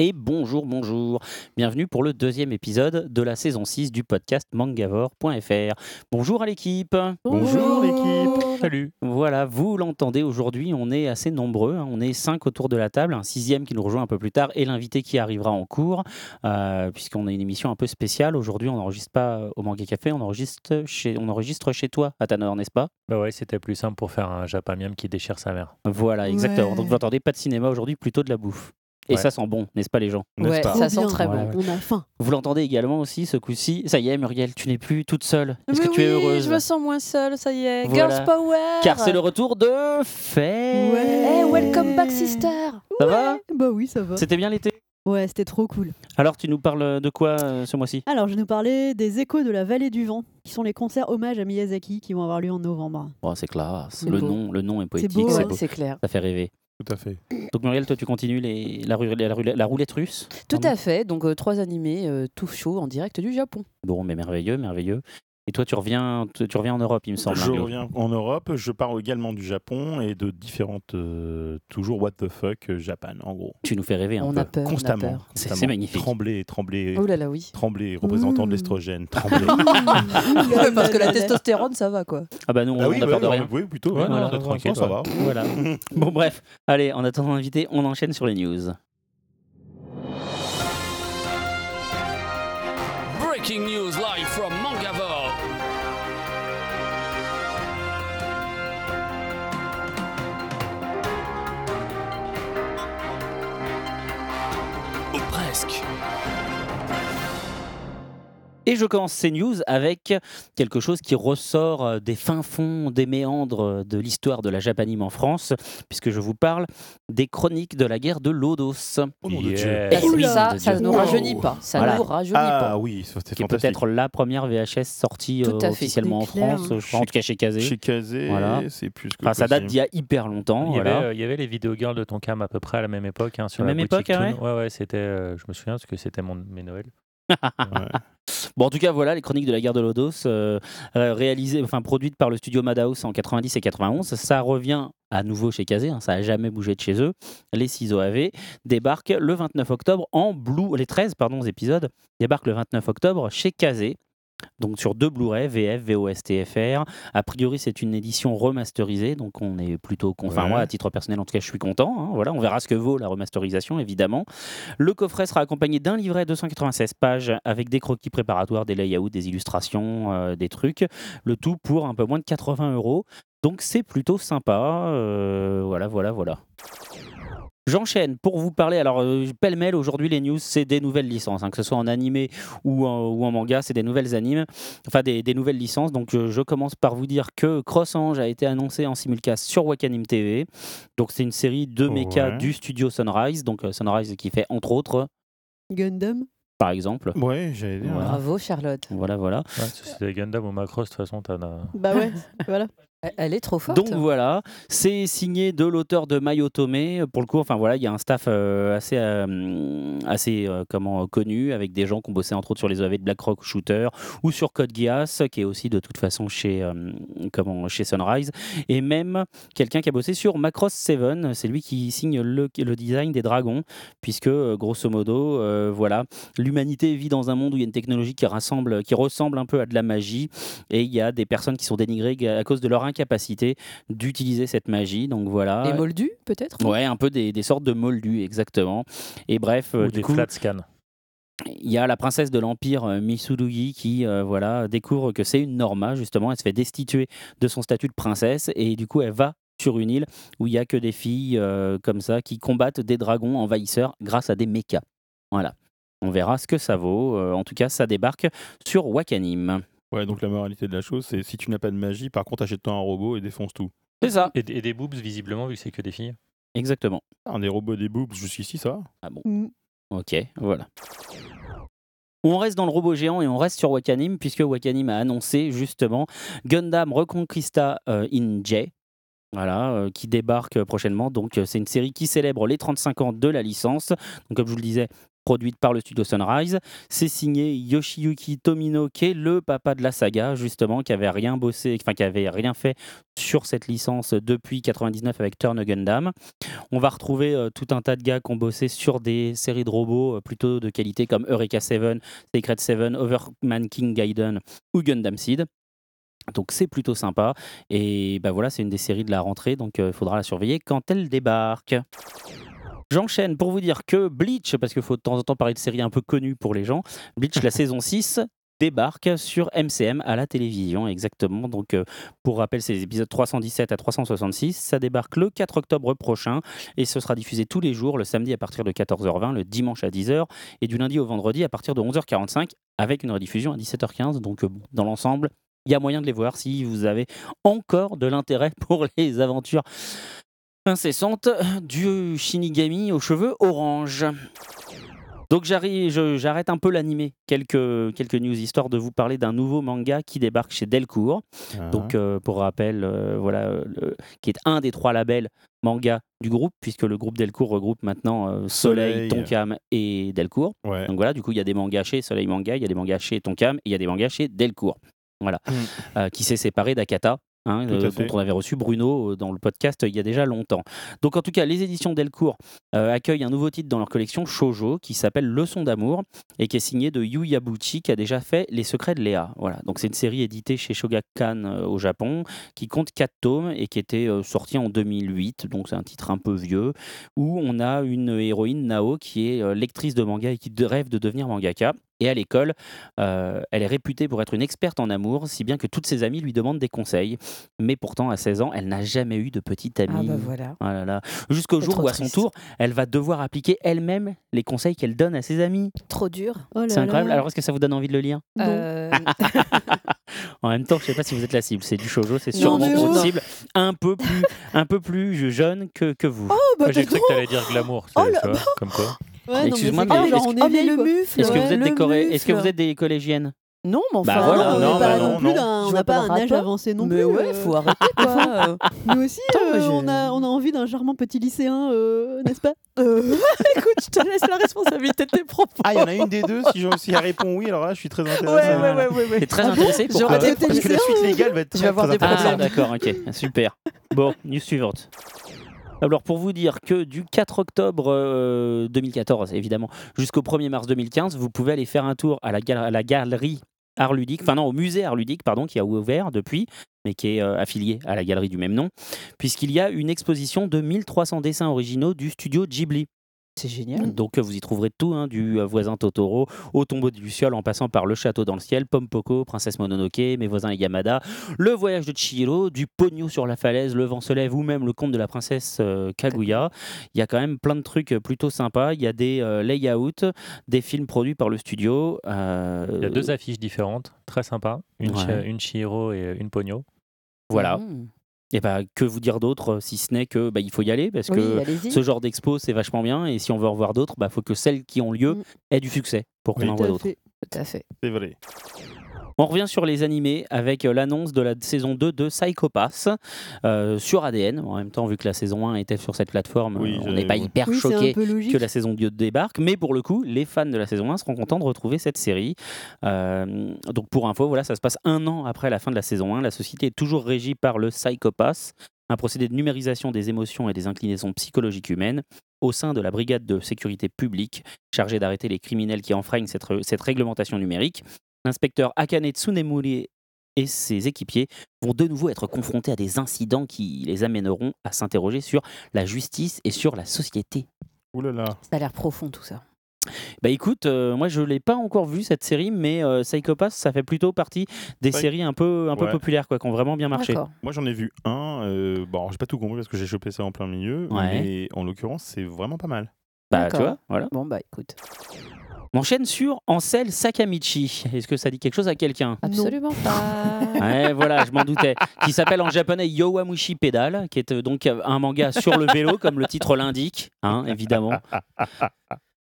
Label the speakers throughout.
Speaker 1: Et bonjour, bonjour. Bienvenue pour le deuxième épisode de la saison 6 du podcast mangavore.fr. Bonjour à l'équipe.
Speaker 2: Bonjour, l'équipe.
Speaker 1: Salut. Voilà, vous l'entendez aujourd'hui, on est assez nombreux. hein. On est cinq autour de la table, un sixième qui nous rejoint un peu plus tard et l'invité qui arrivera en cours, euh, puisqu'on a une émission un peu spéciale. Aujourd'hui, on n'enregistre pas au Manga Café, on enregistre chez, on enregistre chez toi, à Tanor, n'est-ce pas?
Speaker 2: Bah ouais, c'était plus simple pour faire un japamiam qui déchire sa mère.
Speaker 1: Voilà, exactement.
Speaker 3: Ouais.
Speaker 1: Donc vous entendez pas de cinéma aujourd'hui, plutôt de la bouffe. Et
Speaker 2: Ouais.
Speaker 1: ça sent bon, n'est-ce pas les gens?
Speaker 4: Ouais,
Speaker 2: pas?
Speaker 4: ça sent très
Speaker 1: Ouais,
Speaker 4: bon.
Speaker 1: ouais.
Speaker 3: On a faim.
Speaker 1: Vous l'entendez également aussi ce coup-ci? Ça y est, Muriel, tu n'es plus toute seule. Est-ce que tu es
Speaker 4: oui,
Speaker 1: heureuse?
Speaker 4: Je me sens moins seule, ça y est.
Speaker 1: Voilà.
Speaker 4: Girls Power
Speaker 1: Car c'est le retour de Faye.
Speaker 3: Ouais.
Speaker 4: Eh, welcome back, sister
Speaker 1: Ça va?
Speaker 3: Bah oui, ça va.
Speaker 1: C'était bien l'été?
Speaker 3: Ouais, c'était trop cool.
Speaker 1: Alors, tu nous parles de quoi euh, ce mois-ci?
Speaker 3: Alors, je vais nous parler des échos de la vallée du vent, qui sont les concerts hommages à Miyazaki qui vont avoir lieu en novembre.
Speaker 1: oh, C'est classe.
Speaker 4: C'est
Speaker 1: Le
Speaker 4: beau.
Speaker 1: nom, le nom est poétique, c'est
Speaker 3: ouais.
Speaker 1: beau.
Speaker 4: C'est clair.
Speaker 1: Ça fait rêver.
Speaker 5: Tout à fait.
Speaker 1: Donc, Muriel, toi, tu continues les... la, roulette russe
Speaker 4: Tout
Speaker 1: Pardon
Speaker 4: à fait. Donc, euh, trois animés euh, tout chaud en direct du Japon.
Speaker 1: Bon, mais merveilleux, merveilleux. Et toi, tu reviens, tu, tu reviens en Europe, il me semble.
Speaker 6: Je
Speaker 1: hein, Glo.
Speaker 6: reviens en Europe, je parle également du Japon et de différentes, euh, toujours what the fuck euh, Japan en gros.
Speaker 1: Tu nous fais rêver un
Speaker 4: On
Speaker 1: peu.
Speaker 4: a peur. on a
Speaker 6: constamment.
Speaker 4: peur.
Speaker 1: C'est-
Speaker 6: constamment.
Speaker 1: c'est magnifique.
Speaker 6: Trembler, trembler,
Speaker 4: Oh là là, oui.
Speaker 6: trembler, représentant de
Speaker 3: Mmh.
Speaker 6: l'estrogène, trembler.
Speaker 4: Parce que la testostérone, ça va quoi.
Speaker 1: Ah bah nous, on
Speaker 6: ah
Speaker 1: n'a
Speaker 6: oui,
Speaker 1: peur
Speaker 6: ouais,
Speaker 1: de rien.
Speaker 6: oui, plutôt.
Speaker 2: Ouais,
Speaker 6: ouais,
Speaker 2: non,
Speaker 6: non,
Speaker 2: non,
Speaker 6: tranquille, ça va.
Speaker 1: Voilà. bon, bref. Allez, en attendant l'invité, on enchaîne sur les news. Et je commence ces news avec quelque chose qui ressort euh, des fins fonds, des méandres euh, de l'histoire de la Japanime en France, puisque je vous parle des chroniques de la guerre de Lodos,
Speaker 6: Oh mon
Speaker 2: Yeah.
Speaker 6: Dieu.
Speaker 4: Et
Speaker 1: oui,
Speaker 4: ça, ça ne nous rajeunit pas. Ça
Speaker 1: Voilà.
Speaker 4: nous rajeunit
Speaker 6: Ah
Speaker 4: pas.
Speaker 6: oui, c'était
Speaker 1: qui est peut-être la première VHS sortie euh, officiellement en France, je crois, en tout cas chez Kazé.
Speaker 6: Chez Kazé,
Speaker 1: Voilà.
Speaker 6: c'est plus que
Speaker 1: Enfin, ça date d'il y a hyper longtemps.
Speaker 2: Il y, avait, euh, il y avait les vidéos girls de Tonkam à peu près à la même époque. hein, sur
Speaker 1: La
Speaker 2: la,
Speaker 1: même époque, ah
Speaker 2: Toon. ouais, ouais, c'était. euh, je me souviens parce que c'était mon, mes Noëls.
Speaker 6: Ouais.
Speaker 1: Bon, en tout cas, voilà les chroniques de la guerre de Lodos, euh, euh, réalisées, enfin produites par le studio Madhouse en 90 et 91. Ça revient à nouveau chez Kazé, hein, ça n'a jamais bougé de chez eux. Les 6 OAV débarquent le 29 octobre en Blue, les 13 pardon, épisodes débarquent le 29 octobre chez Kazé. Donc sur deux Blu-ray, VF, VOS, TFR. A priori, c'est une édition remasterisée, donc on est plutôt. con- Enfin,
Speaker 6: Ouais.
Speaker 1: moi, à titre personnel, en tout cas, je suis content. hein, voilà, on verra ce que vaut la remasterisation, évidemment. Le coffret sera accompagné d'un livret de 296 pages avec des croquis préparatoires, des layouts, des illustrations, euh, des trucs. Le tout pour un peu moins de 80 euros. Donc c'est plutôt sympa. euh, voilà, voilà, voilà. J'enchaîne pour vous parler. Alors, euh, pêle-mêle, aujourd'hui, les news, c'est des nouvelles licences, hein, que ce soit en animé ou en, ou en manga, c'est des nouvelles animes, enfin des, des nouvelles licences. Donc, euh, je commence par vous dire que Cross Ange a été annoncé en simulcast sur Wakanim TV. Donc, c'est une série de mechas
Speaker 6: Ouais.
Speaker 1: du studio Sunrise. Donc, euh, Sunrise qui fait entre autres,
Speaker 3: Gundam.
Speaker 1: par exemple.
Speaker 6: Ouais, j'allais dire.
Speaker 1: Voilà.
Speaker 4: Bravo, Charlotte.
Speaker 1: Voilà, voilà.
Speaker 2: Ouais, si c'était Gundam ou Macross, de toute façon, t'en as.
Speaker 3: Bah ouais, voilà.
Speaker 4: Elle- est trop forte.
Speaker 1: Donc voilà, c'est signé de l'auteur de My Otome. Pour le coup, enfin voilà, il y a un staff euh, assez, euh, assez euh, comment, connu avec des gens qui ont bossé entre autres sur les OAV de Black Rock Shooter ou sur Code Geass, qui est aussi de toute façon chez, comment, chez Sunrise, et même quelqu'un qui a bossé sur Macross 7. C'est lui qui signe le, le design des dragons, puisque grosso modo, voilà, l'humanité vit dans un monde où il y a une technologie qui rassemble, qui ressemble un peu à de la magie, et il y a des personnes qui sont dénigrées à cause de leur incapacité d'utiliser cette magie. Donc voilà.
Speaker 4: Les moldus, peut-être?
Speaker 1: Ouais, un peu des, des sortes de moldus, exactement. Et bref, euh,
Speaker 2: ou
Speaker 1: du
Speaker 2: des
Speaker 1: coup,
Speaker 2: flat scans.
Speaker 1: il y a la princesse de l'Empire, euh, Misurugi, qui euh, voilà, découvre que c'est une Norma, justement. Elle se fait destituer de son statut de princesse et du coup, elle va sur une île où il n'y a que des filles euh, comme ça qui combattent des dragons envahisseurs grâce à des mechas. Voilà. On verra ce que ça vaut. Euh, en tout cas, ça débarque sur Wakanim.
Speaker 6: Ouais, donc la moralité de la chose, c'est si tu n'as pas de magie, par contre, achète-toi un robot et défonce tout.
Speaker 1: C'est ça.
Speaker 2: Et, et des boobs, visiblement, vu que c'est que des filles.
Speaker 1: exactement.
Speaker 6: Ah, des robots des boobs jusqu'ici, ça va
Speaker 1: Ah bon
Speaker 3: Mm.
Speaker 1: Ok, voilà. On reste dans le robot géant et on reste sur Wakanim puisque Wakanim a annoncé justement Gundam Reconquista euh, in J. Voilà, euh, qui débarque euh, prochainement. Donc, euh, c'est une série qui célèbre les 35 ans de la licence. Donc, comme je vous le disais, produite par le studio Sunrise. C'est signé Yoshiyuki Tomino, qui est le papa de la saga, justement, qui avait rien bossé, enfin, qui avait rien fait sur cette licence depuis 99 avec Turn Gundam. On va retrouver euh, tout un tas de gars qui ont bossé sur des séries de robots euh, plutôt de qualité comme Eureka 7, Secret 7, Overman King Gaiden ou Gundam Seed. Donc c'est plutôt sympa. Et bah voilà, c'est une des séries de la rentrée, donc il faudra la surveiller quand elle débarque. J'enchaîne pour vous dire que Bleach, parce qu'il faut de temps en temps parler de séries un peu connues pour les gens, Bleach, la saison 6 débarque sur MCM à la télévision exactement. Donc euh, pour rappel c'est les épisodes 317 à 366 ça débarque le 4 octobre prochain et ce sera diffusé tous les jours le samedi à partir de 14h20 le dimanche à 10h et du lundi au vendredi à partir de 11h45 avec une rediffusion à 17h15 donc euh, dans l'ensemble il y a moyen de les voir si vous avez encore de l'intérêt pour les aventures incessantes du Shinigami aux cheveux orange. Donc j'arrête un peu l'animé, quelques, quelques news histoire de vous parler d'un nouveau manga qui débarque chez Delcourt.
Speaker 6: Ah.
Speaker 1: Donc euh, pour rappel, euh, voilà, euh, le- qui est un des trois labels manga du groupe, puisque le groupe Delcourt regroupe maintenant euh, Soleil,
Speaker 6: Soleil.
Speaker 1: Tonkam et Delcourt.
Speaker 6: Ouais.
Speaker 1: Donc voilà, du coup, il y a des mangas chez Soleil Manga, il y a des mangas chez Tonkam et il y a des mangas chez Delcourt. Voilà,
Speaker 6: Mm.
Speaker 1: Euh, qui s'est séparé d'Akata. Hein, euh, dont on avait reçu Bruno euh, dans le podcast euh, il y a déjà longtemps. Donc en tout cas, les éditions Delcourt euh, accueillent un nouveau titre dans leur collection Shoujo qui s'appelle Leçon d'amour et qui est signé de Yu Yabuchi qui a déjà fait Les secrets de Léa. Voilà, donc c'est une série éditée chez Shogakukan euh, au Japon qui compte 4 tomes et qui était sortie en 2008, donc c'est un titre un peu vieux où on a une héroïne Nao qui est lectrice de manga et qui rêve de devenir mangaka. Et à l'école, euh, elle est réputée pour être une experte en amour, si bien que toutes ses amies lui demandent des conseils. Mais pourtant, à 16 ans, elle n'a jamais eu de petite amie.
Speaker 4: Ah bah voilà.
Speaker 1: Ah là là. Jusqu'au jour où, à son tour, elle va devoir appliquer elle-même les conseils qu'elle donne à ses amis.
Speaker 4: Trop dur.
Speaker 3: Oh
Speaker 1: C'est incroyable.
Speaker 3: là.
Speaker 1: Alors, est-ce que ça vous donne envie de le lire?
Speaker 4: Euh,
Speaker 1: En même temps, je sais pas si vous êtes la cible. C'est du shoujo, c'est sûrement
Speaker 3: oh.
Speaker 1: cible un peu plus, un peu plus jeune que, que vous.
Speaker 4: Oh bah
Speaker 2: J'ai cru que t'allais dire glamour,
Speaker 4: Oh
Speaker 2: c'est-
Speaker 4: là-
Speaker 2: tu vois, comme quoi.
Speaker 3: Ouais, mais
Speaker 1: Excuse-moi, mais
Speaker 3: clair, genre,
Speaker 4: Oh
Speaker 3: est
Speaker 4: mais
Speaker 3: vieille,
Speaker 4: le mufle.
Speaker 1: Est-ce que, vous êtes
Speaker 4: le
Speaker 1: des coré- est-ce que vous êtes des collégiennes?
Speaker 4: Non, mais enfin.
Speaker 1: Bah voilà,
Speaker 3: on
Speaker 1: non, bah
Speaker 3: pas
Speaker 6: non,
Speaker 3: non plus
Speaker 6: non.
Speaker 3: d'un-
Speaker 4: Je
Speaker 3: on n'a
Speaker 4: pas
Speaker 3: un âge
Speaker 4: rapport.
Speaker 3: avancé non
Speaker 4: mais
Speaker 3: plus.
Speaker 4: ouais,
Speaker 3: euh.
Speaker 4: faut arrêter quoi. euh.
Speaker 3: Nous aussi,
Speaker 4: Attends,
Speaker 3: euh, on, a, on a envie d'un charmant petit lycéen, euh, n'est-ce pas?
Speaker 4: Euh, Écoute, je te laisse la responsabilité de tes propos.
Speaker 6: Ah, il y en a une des deux. Si, je- si elle répond oui, alors là, je suis très intéressé.
Speaker 4: Ouais, ouais, ouais, ouais, ouais.
Speaker 1: T'es très
Speaker 3: Ah bon
Speaker 1: intéressé
Speaker 4: des
Speaker 6: Parce que la suite légale va être
Speaker 4: Je
Speaker 6: très,
Speaker 4: vais avoir
Speaker 6: très
Speaker 4: des
Speaker 6: intéressante.
Speaker 1: Ah, d'accord, ok, super. Bon, news suivante. Alors, pour vous dire que du 4 octobre euh, 2014, évidemment, jusqu'au 1er mars 2015, vous pouvez aller faire un tour à la, gal- à la galerie Art Ludique, enfin non, au musée Art Ludique, pardon, qui a ouvert depuis, mais qui est euh, affilié à la galerie du même nom, puisqu'il y a une exposition de 1300 dessins originaux du studio Ghibli.
Speaker 4: C'est génial.
Speaker 1: Donc vous y trouverez tout, hein, du voisin Totoro au tombeau du Luciole en passant par le château dans le ciel, Pompoko, Princesse Mononoke, mes voisins les Yamada, le voyage de Chihiro, du pogno sur la falaise, le vent se lève ou même le conte de la princesse euh, Kaguya. Il y a quand même plein de trucs euh, plutôt sympas. Il y a des euh, layouts, des films produits par le studio. euh,
Speaker 2: Il y a deux affiches différentes, très sympas. Une,
Speaker 1: Ouais.
Speaker 2: Chi- une Chihiro et une Pogno.
Speaker 1: Voilà.
Speaker 4: Mmh.
Speaker 1: Et bah, que vous dire d'autre euh, si ce n'est que bah, il faut y aller parce
Speaker 4: Oui,
Speaker 1: que ce genre d'expo c'est vachement bien et si on veut en voir d'autres, il faut que celles qui ont lieu
Speaker 3: Mm.
Speaker 1: aient du succès pour qu'on
Speaker 6: Oui.
Speaker 1: en voit d'autres.
Speaker 4: Tout à fait.
Speaker 6: C'est vrai.
Speaker 1: On revient sur les animés avec euh, l'annonce de la saison 2 de Psycho Pass euh, sur ADN. En même temps, vu que la saison 1 était sur cette plateforme,
Speaker 6: Oui,
Speaker 1: euh, on n'est pas hyper
Speaker 3: Oui,
Speaker 1: choqué que la saison 2 débarque. Mais pour le coup, les fans de la saison 1 seront contents de retrouver cette série. Euh, donc pour info, voilà, ça se passe un an après la fin de la saison 1. La société est toujours régie par le Psycho Pass, un procédé de numérisation des émotions et des inclinaisons psychologiques humaines au sein de la brigade de sécurité publique chargée d'arrêter les criminels qui enfreignent cette, re- cette réglementation numérique. L'inspecteur Akane Tsunemori et ses équipiers vont de nouveau être confrontés à des incidents qui les amèneront à s'interroger sur la justice et sur la société.
Speaker 6: Ouh là là.
Speaker 4: Ça a l'air profond tout ça.
Speaker 1: Bah écoute, euh, moi je l'ai pas encore vu cette série, mais euh, Psycho Pass, ça fait plutôt partie des
Speaker 6: Ouais.
Speaker 1: séries un peu, un peu
Speaker 6: Ouais.
Speaker 1: populaires, quoi, qui ont vraiment bien marché.
Speaker 4: D'accord.
Speaker 6: Moi, j'en ai vu un. euh, bon, j'ai pas tout compris parce que j'ai chopé ça en plein milieu.
Speaker 1: Ouais.
Speaker 6: Mais en l'occurrence, c'est vraiment pas mal.
Speaker 1: Bah tu vois, voilà.
Speaker 4: Bon bah écoute.
Speaker 1: On enchaîne sur Ansel Sakamichi. Est-ce que ça dit quelque chose à quelqu'un?
Speaker 4: Absolument pas.
Speaker 1: Ouais, voilà, je m'en doutais. Qui s'appelle en japonais Yowamushi Pedal, qui est euh, donc euh, un manga sur le vélo, comme le titre l'indique, hein, évidemment.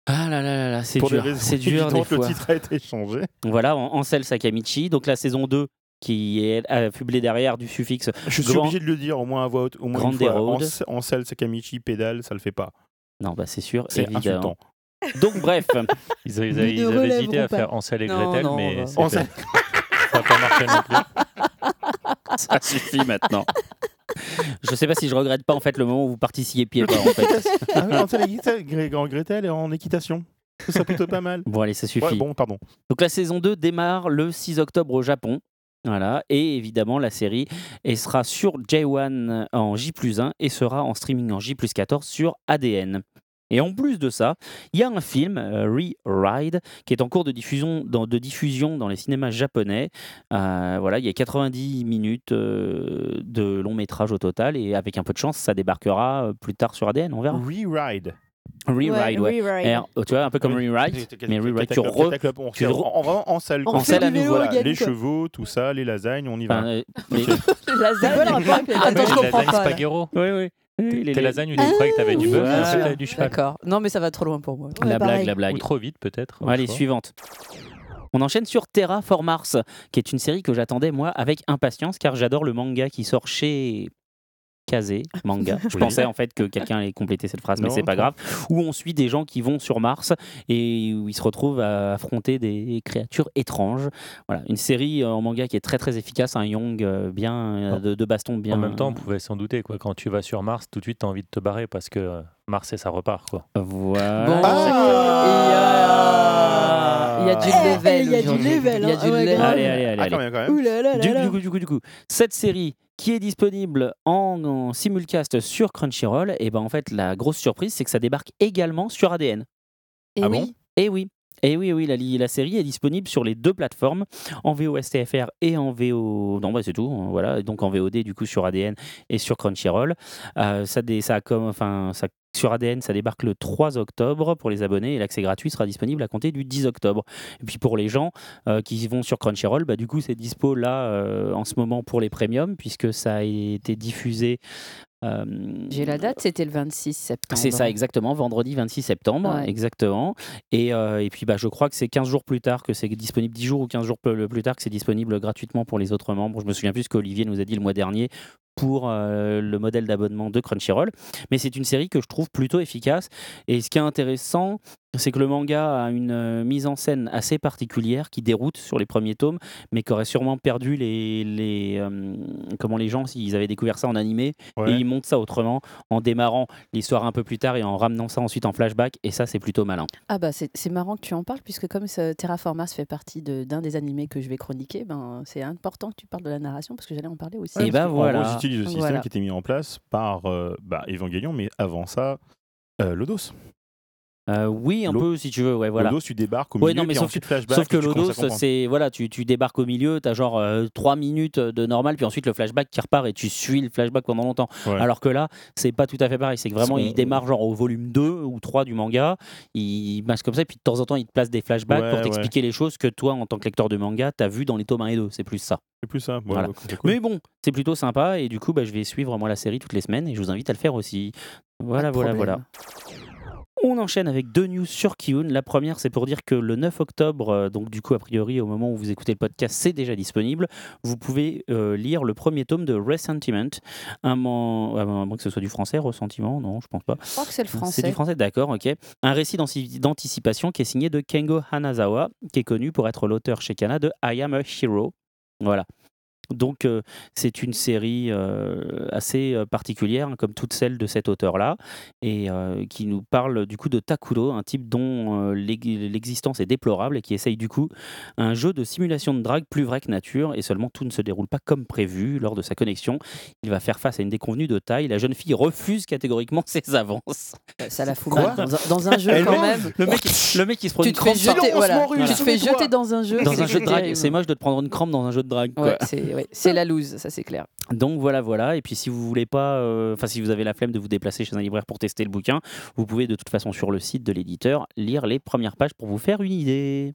Speaker 1: Ah là là là là, c'est
Speaker 6: Pour des
Speaker 1: dur,
Speaker 6: raisons
Speaker 1: c'est dur des
Speaker 6: évidentes, le
Speaker 1: fois.
Speaker 6: titre a été changé.
Speaker 1: Voilà, en- Ansel Sakamichi, donc la saison 2 qui est affublée derrière du suffixe
Speaker 6: Je suis
Speaker 1: Grand-
Speaker 6: obligé de le dire au moins à voix haute, au moins
Speaker 1: Grande
Speaker 6: une fois.
Speaker 1: Road.
Speaker 6: Sakamichi pédale, ça le fait pas.
Speaker 1: Non, bah c'est sûr,
Speaker 6: C'est insultant.
Speaker 1: Donc bref,
Speaker 2: Ils, avaient- ils ils
Speaker 3: ne
Speaker 2: avaient hésité à faire Ansel et
Speaker 4: Non,
Speaker 2: Gretel,
Speaker 4: non,
Speaker 2: mais
Speaker 6: Ansel-
Speaker 2: fait. ça n'a pas marché non plus.
Speaker 1: ça suffit maintenant. Je sais pas si je regrette pas en fait le moment où vous participiez pas en fait.
Speaker 6: Ah Ansel et Gretel, est en équitation. Ça plutôt pas mal.
Speaker 1: Bon allez, ça suffit.
Speaker 6: Ouais, bon, pardon.
Speaker 1: Donc la saison 2 démarre le 6 octobre au Japon. Voilà, et évidemment la série elle sera sur J1 en J 1 et sera en streaming en J 14 sur ADN. Et en plus de ça, il y a un film, euh, Re-Ride, qui est en cours de diffusion dans, de diffusion dans les cinémas japonais. Euh, voilà, il y a 90 minutes euh, de long métrage au total, et avec un peu de chance, ça débarquera euh, plus tard sur ADN, on verra.
Speaker 6: Re-Ride.
Speaker 1: Re-Ride, ouais.
Speaker 3: Re-Ride.
Speaker 1: R- tu vois, un peu comme
Speaker 6: Oui.
Speaker 1: Rewrite, mais Rewrite, tu re...
Speaker 6: On
Speaker 1: tu re-
Speaker 6: en vraiment Ansel.
Speaker 3: On
Speaker 6: quoi.
Speaker 1: refait
Speaker 3: fait
Speaker 1: à nouveau,
Speaker 6: Voilà, les chevaux, tout ça, les lasagnes, on y va.
Speaker 1: Enfin, euh, mais-
Speaker 3: C'est quoi le rapport avec les
Speaker 4: Attends, je
Speaker 3: lasagnes
Speaker 4: comprends pas.
Speaker 2: Spaghetti.
Speaker 1: Oui, oui. Les-
Speaker 2: Tes lasagnes, où tu croyais que t'avais du
Speaker 3: oui,
Speaker 2: bœuf, t'avais du cheval.
Speaker 4: D'accord. Non, mais ça va trop loin pour moi.
Speaker 1: La blague, la blague.
Speaker 2: Ou trop vite, peut-être.
Speaker 1: Allez, suivante. On enchaîne sur Terra for Mars, qui est une série que j'attendais moi avec impatience car j'adore le manga qui sort chez Kazé Manga. Je
Speaker 6: Oui.
Speaker 1: pensais en fait que quelqu'un allait compléter cette phrase, mais c'est pas grave. Où on suit des gens qui vont sur Mars et où ils se retrouvent à affronter des créatures étranges. Voilà, une série euh, en manga qui est très très efficace, un young euh, bien euh, de, de baston bien.
Speaker 2: En même temps, on pouvait s'en douter. Quoi. Quand tu vas sur Mars, tout de suite, tu as envie de te barrer parce que Mars, et ça repart. Quoi.
Speaker 1: Voilà.
Speaker 4: Bon.
Speaker 6: Ah.
Speaker 4: Il y a du level.
Speaker 3: eh, il y a du
Speaker 4: aujourd'hui.
Speaker 3: level,
Speaker 4: Il y a du
Speaker 3: Ouais,
Speaker 4: level.
Speaker 3: grave.
Speaker 1: Allez, allez, allez.
Speaker 6: Ah,
Speaker 1: allez.
Speaker 6: quand même, quand même.
Speaker 3: Ouh là là là
Speaker 1: Du,
Speaker 3: là.
Speaker 1: du coup, du coup, du coup, cette série qui est disponible en, en simulcast sur Crunchyroll, et ben en fait la grosse surprise c'est que ça débarque également sur ADN.
Speaker 4: Et
Speaker 6: Ah
Speaker 4: oui.
Speaker 6: bon
Speaker 1: Et oui. Et oui, oui, la, série est disponible sur les deux plateformes, en VOSTFR et en VO. Non, bah, c'est tout. hein, Voilà, donc en VOD du coup sur ADN et sur Crunchyroll. Euh, ça, dé- ça a comme, enfin, ça, sur ADN, ça débarque le 3 octobre pour les abonnés et l'accès gratuit sera disponible à compter du 10 octobre. Et puis pour les gens euh, qui vont sur Crunchyroll, bah, du coup c'est dispo là euh, en ce moment pour les premiums puisque ça a été diffusé. euh,
Speaker 4: J'ai la date, c'était le 26 septembre.
Speaker 1: c'est ça, exactement, vendredi 26 septembre,
Speaker 4: Ouais.
Speaker 1: exactement. Et, euh, et puis bah, je crois que c'est 15 jours plus tard que c'est disponible, 10 jours ou 15 jours plus plus tard que c'est disponible gratuitement pour les autres membres. Je me souviens plus ce qu'Olivier nous a dit le mois dernier pour euh, le modèle d'abonnement de Crunchyroll. Mais c'est une série que je trouve plutôt efficace. Et ce qui est intéressant, c'est que le manga a une euh, mise en scène assez particulière qui déroute sur les premiers tomes, mais qui aurait sûrement perdu les, les euh, comment les gens s'ils avaient découvert ça en animé
Speaker 6: Ouais.
Speaker 1: et ils montent ça autrement en démarrant l'histoire un peu plus tard et en ramenant ça ensuite en flashback et ça c'est plutôt malin.
Speaker 4: Ah bah c'est marrant que tu en parles puisque comme ce fait partie de- d'un des animés que je vais chroniquer, ben c'est important que tu parles de la narration parce que j'allais en parler aussi.
Speaker 1: Et bah
Speaker 6: En
Speaker 1: voilà.
Speaker 6: Utilisent le système
Speaker 4: Voilà.
Speaker 6: qui était mis en place par euh, bah, Evangelion, mais avant ça, euh, Lodos.
Speaker 1: Euh, oui un peu si tu veux ouais voilà.
Speaker 6: Lodos, tu débarques au
Speaker 1: Ouais,
Speaker 6: milieu,
Speaker 1: non, mais sauf
Speaker 6: ensuite flashback.
Speaker 1: Sauf que Lodos, c'est voilà, tu, tu débarques au milieu, tu as genre 3 minutes de normal, puis ensuite le flashback qui repart et tu suis le flashback pendant longtemps.
Speaker 6: Ouais.
Speaker 1: Alors que là, c'est pas tout à fait pareil. C'est que vraiment, il démarre genre au volume 2 ou 3 du manga, il marche comme ça, et puis de temps en temps, il te place des flashbacks
Speaker 6: Ouais,
Speaker 1: pour
Speaker 6: ouais.
Speaker 1: t'expliquer les choses que toi, en tant que lecteur de manga, t'as vu dans les tomes 1 et 2. C'est plus ça.
Speaker 6: C'est plus ça. Ouais,
Speaker 1: Voilà.
Speaker 6: ouais, cool.
Speaker 1: Mais bon, c'est plutôt sympa, et du coup, bah, je vais suivre moi la série toutes les semaines, et je vous invite à le faire aussi. Voilà, voilà, voilà. On enchaîne avec deux news sur Kiyun. La première, c'est pour dire que le 9 octobre, euh, donc du coup, a priori, au moment où vous écoutez le podcast, c'est déjà disponible. Vous pouvez euh, lire le premier tome de Ressentiment. Un man- à moins que ce soit du français, Ressentiment, non, je pense pas.
Speaker 4: Je crois que c'est le
Speaker 1: C'est
Speaker 4: français.
Speaker 1: du français, d'accord, ok. Un récit d'anticipation qui est signé de Kengo Hanazawa, qui est connu pour être l'auteur chez Kana de I Am a Hero. Voilà. Donc, euh, c'est une série euh, assez euh, particulière, hein, comme toutes celles de cet auteur-là, et euh, qui nous parle du coup de Takuro, un type dont euh, l'ex- l'existence est déplorable et qui essaye du coup un jeu de simulation de drague plus vrai que nature, et seulement tout ne se déroule pas comme prévu lors de sa connexion. Il va faire face à une déconvenue de taille. La jeune fille refuse catégoriquement ses avances.
Speaker 4: Ça la fout
Speaker 6: Quoi
Speaker 4: mal dans un, dans un jeu
Speaker 6: Elle
Speaker 4: quand même.
Speaker 1: Le mec, le mec qui se prend
Speaker 4: Tu
Speaker 1: une
Speaker 4: te fais jeter, voilà. Tu te fais jeter dans un jeu.
Speaker 1: dans
Speaker 4: c'est
Speaker 1: un jeu de drague. C'est moche de te prendre une crampe dans un jeu de drague.
Speaker 4: Ouais, c'est la loose, ça c'est clair.
Speaker 1: Donc voilà, voilà. Et puis si vous voulez pas, euh, enfin si vous avez la flemme de vous déplacer chez un libraire pour tester le bouquin, vous pouvez de toute façon sur le site de l'éditeur lire les premières pages pour vous faire une idée.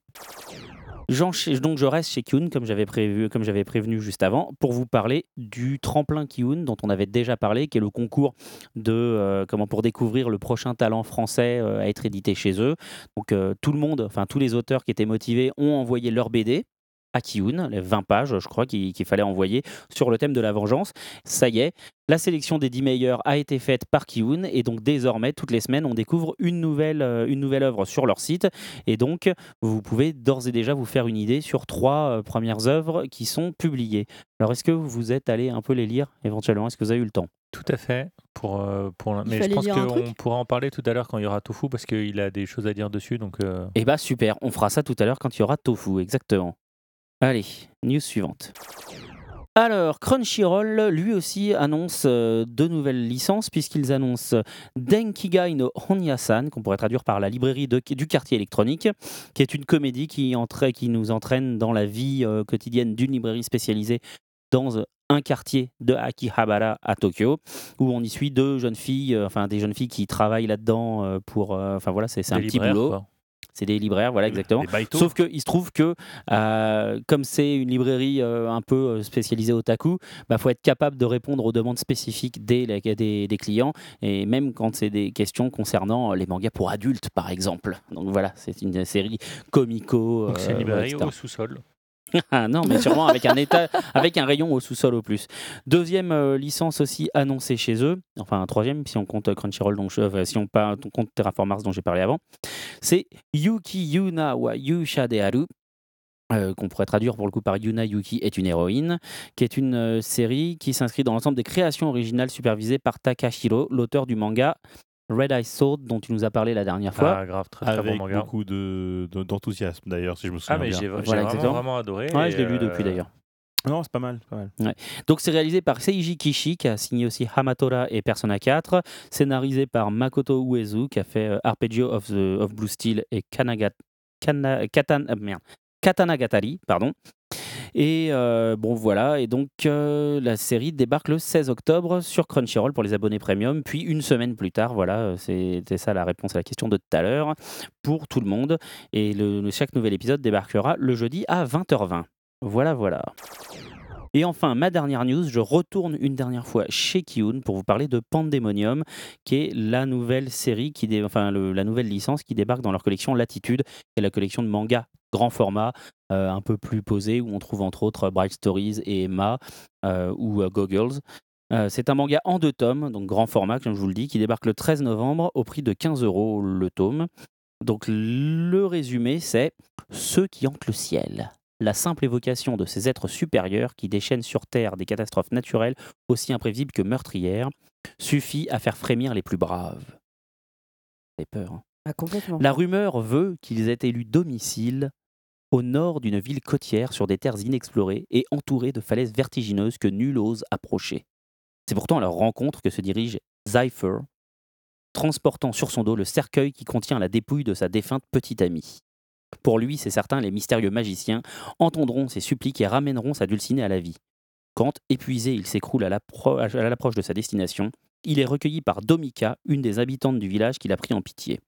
Speaker 1: Donc je reste chez Kyun comme j'avais prévu, comme j'avais prévenu juste avant, pour vous parler du tremplin Kyun dont on avait déjà parlé, qui est le concours de euh, comment pour découvrir le prochain talent français euh, à être édité chez eux. Donc euh, tout le monde, enfin tous les auteurs qui étaient motivés ont envoyé leur BD à Kyun, les 20 pages, je crois qu'il fallait envoyer sur le thème de la vengeance. Ça y est, la sélection des 10 meilleurs a été faite par Kyun et donc désormais, toutes les semaines, on découvre une nouvelle, euh, une nouvelle œuvre sur leur site et donc vous pouvez d'ores et déjà vous faire une idée sur trois euh, premières œuvres qui sont publiées. Alors est-ce que vous êtes allé un peu les lire éventuellement? Est-ce que vous avez eu le temps?
Speaker 2: Tout à fait. Pour, euh, pour Mais je pense qu'on pourra en parler tout à l'heure quand il y aura Tofu parce qu'il a des choses à dire dessus. Donc, euh,
Speaker 1: Eh bah super, on fera ça tout à l'heure quand il y aura Tofu, exactement. Allez, news suivante. Alors, Crunchyroll, lui aussi, annonce euh, deux nouvelles licences, puisqu'ils annoncent Denkigai no Honyasan, qu'on pourrait traduire par la librairie de- du quartier électronique, qui est une comédie qui, entra- qui nous entraîne dans la vie euh, quotidienne d'une librairie spécialisée dans un quartier de Akihabara à Tokyo, où on y suit deux jeunes filles, euh, enfin des jeunes filles qui travaillent là-dedans euh, pour. Enfin voilà, c'est un petit boulot.
Speaker 2: quoi.
Speaker 1: C'est des libraires, voilà, exactement. Sauf qu'il se trouve que, euh, comme c'est une librairie euh, un peu euh, spécialisée otaku, il bah, faut être capable de répondre aux demandes spécifiques des, des, des clients, et même quand c'est des questions concernant les mangas pour adultes, par exemple. Donc voilà, c'est une série comico.
Speaker 2: Donc, c'est une librairie
Speaker 1: etc.
Speaker 2: au sous-sol.
Speaker 1: Ah non, mais sûrement avec un état, avec un rayon au sous-sol au plus. Deuxième euh, licence aussi annoncée chez eux, enfin un troisième si on compte Crunchyroll, donc je- euh, si on, pas, on compte Terraformars dont j'ai parlé avant, c'est Yuki Yuna wa Yusha de Haru. euh, qu'on pourrait traduire pour le coup par Yuna Yuki est une héroïne, qui est une euh, série qui s'inscrit dans l'ensemble des créations originales supervisées par Takahiro, l'auteur du manga Red Eye Sword dont tu nous as parlé la dernière fois.
Speaker 2: Ah, grave, très très bon
Speaker 6: Avec
Speaker 2: manga.
Speaker 6: beaucoup de- de- d'enthousiasme d'ailleurs, si je me souviens
Speaker 2: Ah, mais
Speaker 6: bien.
Speaker 2: j'ai
Speaker 1: Voilà,
Speaker 2: vraiment, vraiment adoré.
Speaker 1: ouais, je l'ai lu
Speaker 2: euh,
Speaker 1: depuis d'ailleurs.
Speaker 6: Non, c'est pas mal. c'est pas mal.
Speaker 1: Donc c'est réalisé par Seiji Kishi qui a signé aussi Hamatora et Persona 4, scénarisé par Makoto Uezu qui a fait euh, Arpeggio of, the, of Blue Steel et Kanaga, Kana- Katan- euh, merde, Katanagatari, pardon. Et euh, bon voilà, et donc euh, la série débarque le 16 octobre sur Crunchyroll pour les abonnés premium, puis une semaine plus tard, voilà, euh, c'était ça la réponse à la question de tout à l'heure, pour tout le monde. Et le, chaque nouvel épisode débarquera le jeudi à 20h20. Voilà, voilà. Et enfin, ma dernière news, je retourne une dernière fois chez Kiun pour vous parler de Pandemonium, qui est la nouvelle série, qui dé- enfin la nouvelle licence qui débarque dans leur collection Latitude, qui est la collection de mangas grand format, euh, un peu plus posée, où on trouve entre autres Bright Stories et Emma euh, ou euh, Goggles. C'est un manga en deux tomes, donc grand format, comme je vous le dis, qui débarque le 13 novembre au prix de 15 euros le tome. Donc le résumé, c'est Ceux qui hantent le ciel la simple évocation de ces êtres supérieurs qui déchaînent sur Terre des catastrophes naturelles aussi imprévisibles que meurtrières suffit à faire frémir les plus braves. Fait peur. hein.
Speaker 4: Ah, complètement.
Speaker 1: La rumeur veut qu'ils aient élu domicile au nord d'une ville côtière sur des terres inexplorées et entourées de falaises vertigineuses que nul ose approcher. C'est pourtant à leur rencontre que se dirige Zypher, transportant sur son dos le cercueil qui contient la dépouille de sa défunte petite amie. Pour lui, c'est certain, les mystérieux magiciens entendront ses suppliques et ramèneront sa dulcinée à la vie. Quand, épuisé, il s'écroule à l'appro- à l'approche de sa destination, il est recueilli par Domika, une des habitantes du village qu'il a pris en pitié.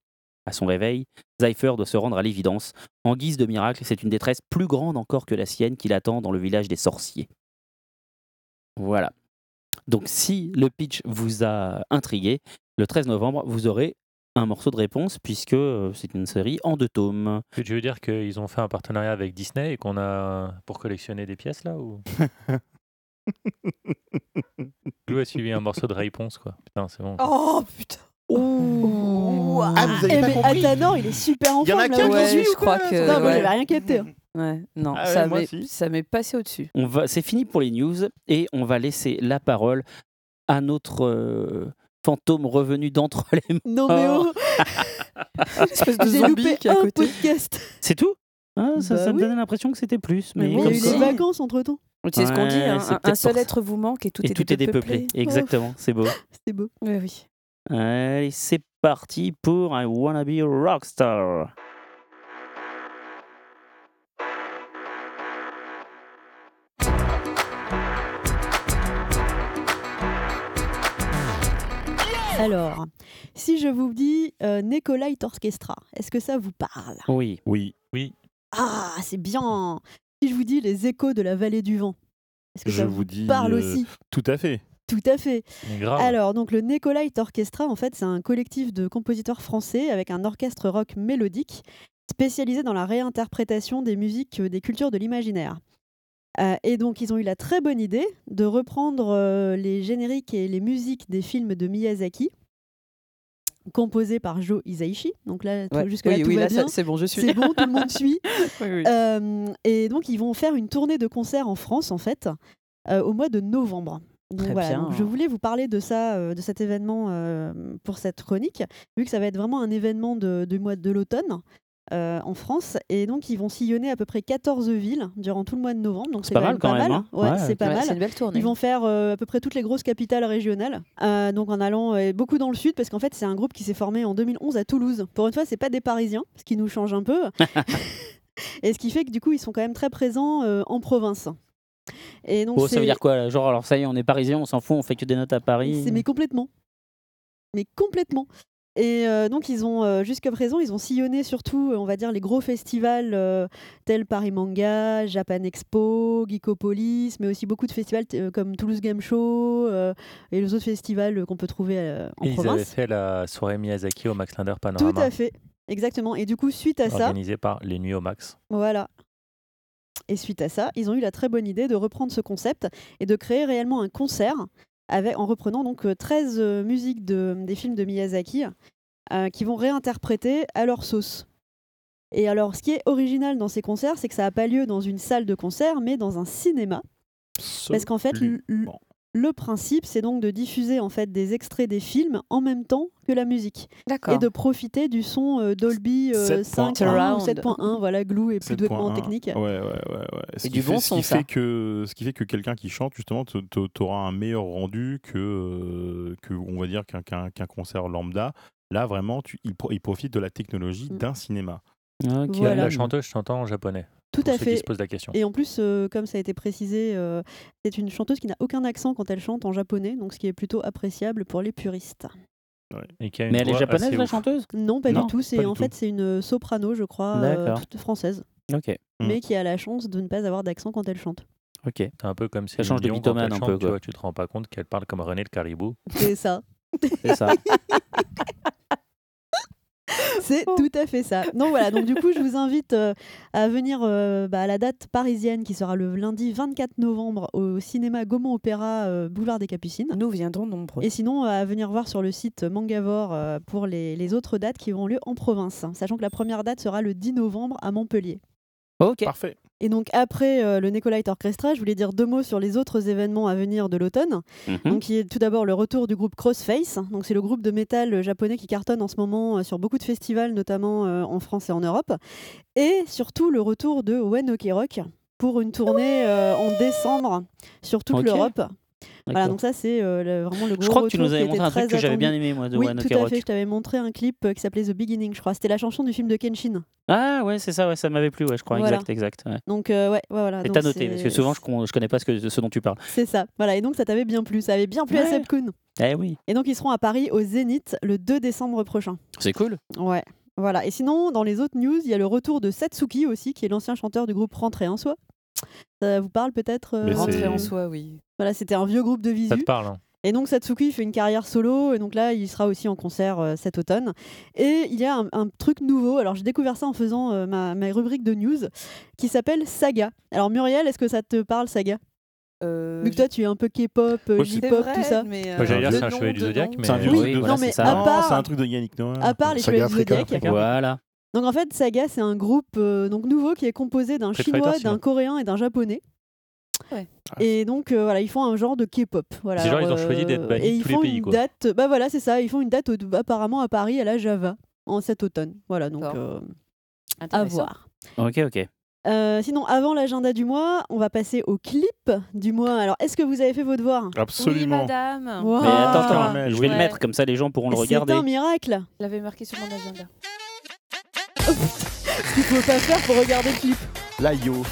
Speaker 1: À son réveil, Zypher doit se rendre à l'évidence. En guise de miracle, c'est une détresse plus grande encore que la sienne qui l'attend dans le village des sorciers. Voilà. Donc si le pitch vous a intrigué, le 13 novembre, vous aurez un morceau de réponse puisque euh, c'est une série en deux tomes.
Speaker 2: Tu veux dire qu'ils ont fait un partenariat avec Disney et qu'on a pour collectionner des pièces là ou? Lou a suivi un morceau de réponse quoi. Putain, c'est bon.
Speaker 3: Oh putain
Speaker 4: Ouh.
Speaker 6: Ah, vous avez
Speaker 3: Eh
Speaker 6: pas
Speaker 3: mais
Speaker 6: compris
Speaker 3: Athanor, il est super en
Speaker 6: Il y en a
Speaker 3: forme,
Speaker 6: qu'un qui
Speaker 3: ouais.
Speaker 6: Suit
Speaker 4: je
Speaker 6: ou
Speaker 4: crois que-
Speaker 3: Non, moi
Speaker 4: ouais.
Speaker 3: j'avais rien capté. hein.
Speaker 4: Ouais, non,
Speaker 6: Ah ouais,
Speaker 4: ça m'est
Speaker 6: aussi.
Speaker 4: ça m'est passé au-dessus.
Speaker 1: On va, c'est fini pour les news et on va laisser la parole à notre euh, fantôme revenu d'entre les.
Speaker 3: Non mais
Speaker 1: Oh.
Speaker 4: Espèce de
Speaker 3: j'ai
Speaker 4: zombie
Speaker 3: loupé
Speaker 4: qui est à
Speaker 3: un
Speaker 4: côté.
Speaker 3: podcast.
Speaker 1: C'est tout? Ah, ça,
Speaker 3: Bah
Speaker 1: ça me donnait l'impression que c'était plus, mais
Speaker 3: Mais il y a eu les vacances entre temps.
Speaker 4: C'est ce qu'on dit,
Speaker 1: Ouais,
Speaker 4: hein,
Speaker 1: c'est
Speaker 4: un, un seul être vous manque et tout,
Speaker 1: et
Speaker 4: est,
Speaker 1: tout est dépeuplé. Exactement, c'est beau.
Speaker 3: C'était beau.
Speaker 4: Oui, oui.
Speaker 1: Allez, c'est parti pour I Wanna Be a Rockstar.
Speaker 3: Alors, si je vous dis euh, Nicolite Orchestra, est-ce que ça vous parle?
Speaker 1: Oui.
Speaker 6: Oui,
Speaker 3: Ah, c'est bien Si je vous dis les échos de la vallée du vent, est-ce que
Speaker 6: je
Speaker 3: ça
Speaker 6: vous dis.
Speaker 3: parle
Speaker 6: euh,
Speaker 3: aussi?
Speaker 6: Tout à fait.
Speaker 3: Tout à fait. Alors, donc le Nicolite Orchestra, en fait, c'est un collectif de compositeurs français avec un orchestre rock mélodique spécialisé dans la réinterprétation des musiques euh, des cultures de l'imaginaire. Euh, et donc, ils ont eu la très bonne idée de reprendre euh, les génériques et les musiques des films de Miyazaki, composés par Joe Hisaishi. Donc là,
Speaker 4: Ouais.
Speaker 3: jusque-là,
Speaker 4: oui,
Speaker 3: tout
Speaker 4: oui,
Speaker 3: va
Speaker 4: là,
Speaker 3: bien.
Speaker 4: c'est bon, je suis.
Speaker 3: C'est bon, tout le monde suit.
Speaker 4: Oui.
Speaker 3: Euh, et donc, ils vont faire une tournée de concerts en France, en fait, au mois de novembre. Donc,
Speaker 4: Très
Speaker 3: voilà,
Speaker 4: bien.
Speaker 3: donc je voulais vous parler de ça, de cet événement pour cette chronique, vu que ça va être vraiment un événement de, du mois de l'automne. Euh, en France et donc ils vont sillonner à peu près 14 villes durant tout le mois de novembre donc
Speaker 1: C'est pas mal quand même, hein.
Speaker 3: Ouais,
Speaker 1: Ouais,
Speaker 3: c'est pas
Speaker 4: Ouais,
Speaker 3: mal
Speaker 4: C'est une belle tournée.
Speaker 3: ils vont faire euh, à peu près toutes les grosses capitales régionales, Euh, donc en allant euh, beaucoup dans le sud, parce qu'en fait c'est un groupe qui s'est formé en 2011 à Toulouse. Pour une fois, c'est pas des Parisiens, ce qui nous change un peu, et ce qui fait que du coup ils sont quand même très présents euh, en province. Et donc
Speaker 1: Bon, ça veut dire quoi Genre, alors ça y est, on est parisien, on s'en fout, on fait que des notes à Paris.
Speaker 3: c'est mais complètement, mais complètement. Et euh, donc ils ont euh, jusqu'à présent ils ont sillonné surtout euh, on va dire les gros festivals euh, tels Paris Manga, Japan Expo, Geekopolis, mais aussi beaucoup de festivals comme Toulouse Game Show et les autres festivals qu'on peut trouver en
Speaker 2: Et ils avaient
Speaker 3: province.
Speaker 2: fait la soirée Miyazaki au Max Linder
Speaker 3: Tout
Speaker 2: Panorama,
Speaker 3: à fait, exactement. Et du coup suite à ça,
Speaker 2: organisée par les Nuits au Max.
Speaker 3: voilà. Et suite à ça, ils ont eu la très bonne idée de reprendre ce concept et de créer réellement un concert avec, en reprenant donc euh, 13 euh, musiques de, des films de Miyazaki euh, qui vont réinterpréter à leur sauce. Et alors, ce qui est original dans ces concerts, c'est que ça n'a pas lieu dans une salle de concert, mais dans un cinéma. Parce qu'en fait. Le principe, c'est donc de diffuser en fait des extraits des films en même temps que la musique
Speaker 4: D'accord.
Speaker 3: et de profiter du son euh, Dolby euh,
Speaker 6: 7.1.
Speaker 3: 5.1 ou
Speaker 4: Surround.
Speaker 3: 7.1, voilà, glue et plus de
Speaker 6: 7.1.
Speaker 3: technique.
Speaker 6: Ouais, ouais, ouais. ouais. Ce
Speaker 4: Et
Speaker 6: qui
Speaker 4: du bon
Speaker 6: ce
Speaker 4: son,
Speaker 6: qui
Speaker 4: ça.
Speaker 6: fait que ce qui fait que quelqu'un qui chante justement, tu auras un meilleur rendu que euh, que on va dire qu'un concert lambda. Là, vraiment, tu, il, pro- il profite de la technologie
Speaker 3: Mm.
Speaker 6: d'un cinéma.
Speaker 1: Ok.
Speaker 3: Voilà.
Speaker 2: La chanteuse chantant en japonais.
Speaker 3: Tout
Speaker 2: pour
Speaker 3: à
Speaker 2: ceux qui
Speaker 3: fait.
Speaker 2: se posent la question.
Speaker 3: Et en plus, euh, comme ça a été précisé, euh, c'est une chanteuse qui n'a aucun accent quand elle chante en japonais, donc ce qui est plutôt appréciable pour les puristes.
Speaker 2: Et qui a une
Speaker 1: Mais elle est japonaise la chanteuse?
Speaker 3: Non, pas
Speaker 1: Non,
Speaker 3: du tout. C'est en
Speaker 6: tout.
Speaker 3: fait c'est une soprano, je crois, euh, toute française,
Speaker 1: Ok.
Speaker 6: Mm.
Speaker 3: mais qui a la chance de ne pas avoir d'accent quand elle chante.
Speaker 1: Ok.
Speaker 2: C'est un peu comme si
Speaker 1: change de mythomane un peu,
Speaker 2: Tu,
Speaker 1: quoi.
Speaker 2: vois, tu te rends pas compte qu'elle parle comme René le Caribou.
Speaker 3: C'est ça.
Speaker 1: C'est ça.
Speaker 3: C'est tout à fait ça. Donc voilà, donc du coup, je vous invite euh, à venir euh, bah, à la date parisienne qui sera le lundi 24 novembre au cinéma Gaumont Opéra, euh, boulevard des Capucines.
Speaker 4: Nous viendrons nombreux.
Speaker 3: Et sinon, à venir voir sur le site Mangavore euh, pour les, les autres dates qui auront lieu en province, sachant que la première date sera le 10 novembre à Montpellier.
Speaker 1: Ok.
Speaker 6: Parfait.
Speaker 3: Et donc après euh, le Nicolite Orchestra, je voulais dire deux mots sur les autres événements à venir de l'automne.
Speaker 1: Mhm.
Speaker 3: Donc tout d'abord le retour du groupe Crossface. Donc c'est le groupe de métal japonais qui cartonne en ce moment euh, sur beaucoup de festivals, notamment euh, en France et en Europe. Et surtout le retour de When Ok Rock pour une tournée en décembre sur toute l'Europe. Voilà, donc ça c'est euh, vraiment le gros
Speaker 1: Je crois que tu nous avais montré un truc que j'avais bien aimé moi de
Speaker 3: Oui,
Speaker 1: One
Speaker 3: tout à fait. Je t'avais montré un clip euh, qui s'appelait The Beginning, je crois. C'était la chanson du film de Kenshin.
Speaker 1: Ah ouais, c'est ça, ouais, ça m'avait plu, ouais, je crois.
Speaker 3: Voilà.
Speaker 1: Exact, exact. Ouais.
Speaker 3: Donc euh, ouais, voilà.
Speaker 1: Et t'as noté, parce que souvent je, con- je connais pas ce, que, ce dont tu parles.
Speaker 3: C'est ça. Voilà. Et donc ça t'avait bien plu. Ça avait bien plu à. Seb Kuhn.
Speaker 1: Eh oui,
Speaker 3: Et donc ils seront à Paris au Zénith le 2 décembre prochain.
Speaker 1: c'est cool.
Speaker 3: Ouais. Voilà. Et sinon, dans les autres news, il y a le retour de Satsuki aussi, qui est l'ancien chanteur du groupe Rentrée en soi. Ça vous parle peut-être euh,
Speaker 4: Rentrer en soi, oui.
Speaker 3: Voilà, c'était un vieux groupe de
Speaker 2: Ça
Speaker 3: visu.
Speaker 2: te parle hein
Speaker 3: Et donc Satsuki fait une carrière solo, et donc là il sera aussi en concert euh, cet automne. Et il y a un, un truc nouveau, alors j'ai découvert ça en faisant euh, ma, ma rubrique de news, qui s'appelle Saga. Alors Muriel, est-ce que ça te parle Saga?
Speaker 4: Euh,
Speaker 3: Vu que toi tu es un peu K-pop, J-pop, tout ça.
Speaker 4: euh,
Speaker 2: Moi, j'allais dire, c'est un chevalier du Zodiac, mais-
Speaker 6: C'est un
Speaker 1: Oui, voilà,
Speaker 3: non, mais
Speaker 1: ça.
Speaker 3: à
Speaker 6: Non,
Speaker 3: part-
Speaker 6: c'est un truc de Yannick Noah.
Speaker 3: À part les Chevaliers du. Zodiac.
Speaker 1: Voilà.
Speaker 3: Donc en fait, Saga, c'est un groupe euh, donc nouveau qui est composé d'un
Speaker 2: Street
Speaker 3: chinois,
Speaker 2: Fighter,
Speaker 3: d'un
Speaker 2: sinon.
Speaker 3: coréen et d'un japonais.
Speaker 4: Ouais.
Speaker 3: Et donc euh, voilà, ils font un genre de K-pop. Voilà.
Speaker 2: C'est genre, ils ont
Speaker 3: Alors,
Speaker 2: choisi d'être
Speaker 3: euh,
Speaker 2: bannis
Speaker 3: et
Speaker 2: de
Speaker 3: ils
Speaker 2: tous les
Speaker 3: font
Speaker 2: pays,
Speaker 3: une
Speaker 2: quoi.
Speaker 3: date. Bah voilà, c'est ça. Ils font une date au- apparemment à Paris à la Java en cet automne. Voilà, donc
Speaker 4: D'accord.
Speaker 3: euh, à
Speaker 4: Intéressant.
Speaker 3: voir.
Speaker 1: Ok, ok.
Speaker 3: Euh, sinon, avant l'agenda du mois, on va passer au clip du mois. Alors, est-ce que vous avez fait vos devoirs
Speaker 4: Oui,
Speaker 6: Absolument.
Speaker 4: madame.
Speaker 3: Wow.
Speaker 1: Mais
Speaker 3: Ah.
Speaker 1: attends, attends,
Speaker 6: Caramel,
Speaker 1: je vais
Speaker 4: oui.
Speaker 1: le mettre, comme ça les gens pourront le
Speaker 3: C'est
Speaker 1: regarder.
Speaker 3: un miracle.
Speaker 4: Je l'avais marqué sur mon agenda.
Speaker 3: Ce qu'il faut pas faire pour regarder le clip.
Speaker 6: Yo.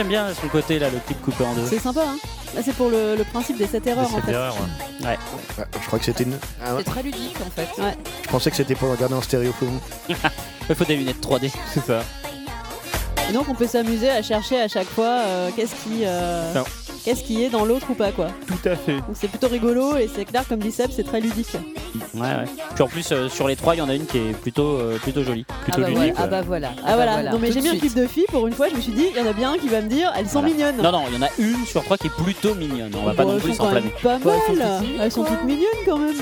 Speaker 1: J'aime bien son côté là, le clip coupé en deux.
Speaker 3: C'est sympa, hein Là, c'est pour le, le principe des 7 erreurs, en
Speaker 2: Cette
Speaker 3: fait.
Speaker 2: erreur, ouais.
Speaker 7: Je crois que c'était une. Ah, ouais.
Speaker 4: C'est très ludique en fait.
Speaker 7: Je pensais que c'était pour regarder en stéréophone.
Speaker 1: Il faut des lunettes 3D.
Speaker 6: C'est ça.
Speaker 3: Et donc, on peut s'amuser à chercher à chaque fois euh, qu'est-ce qui, euh,
Speaker 6: Non.
Speaker 3: Qu'est-ce qui est dans l'autre ou pas, quoi.
Speaker 6: Tout à fait.
Speaker 3: Donc, c'est plutôt rigolo et c'est clair, comme dit Seb, c'est très ludique.
Speaker 1: Ouais, ouais. Puis en plus, euh, sur les trois, il y en a une qui est plutôt, euh, plutôt jolie.
Speaker 4: Ah
Speaker 1: Plutôt
Speaker 4: bah,
Speaker 1: ludique.
Speaker 4: voilà. ah bah voilà.
Speaker 3: Ah, voilà. non, mais j'ai mis un clip de filles pour une fois, je me suis dit, il y en a bien un qui va me dire, elles sont
Speaker 1: Voilà.
Speaker 3: mignonnes.
Speaker 1: Non, non, il y en a une sur trois qui est plutôt mignonne. On va pas non
Speaker 3: elles
Speaker 1: plus s'enflammer.
Speaker 3: Pas
Speaker 4: Bah, elles sont
Speaker 3: mal.
Speaker 4: toutes mignonnes,
Speaker 3: Elles sont toutes mignonnes quand même.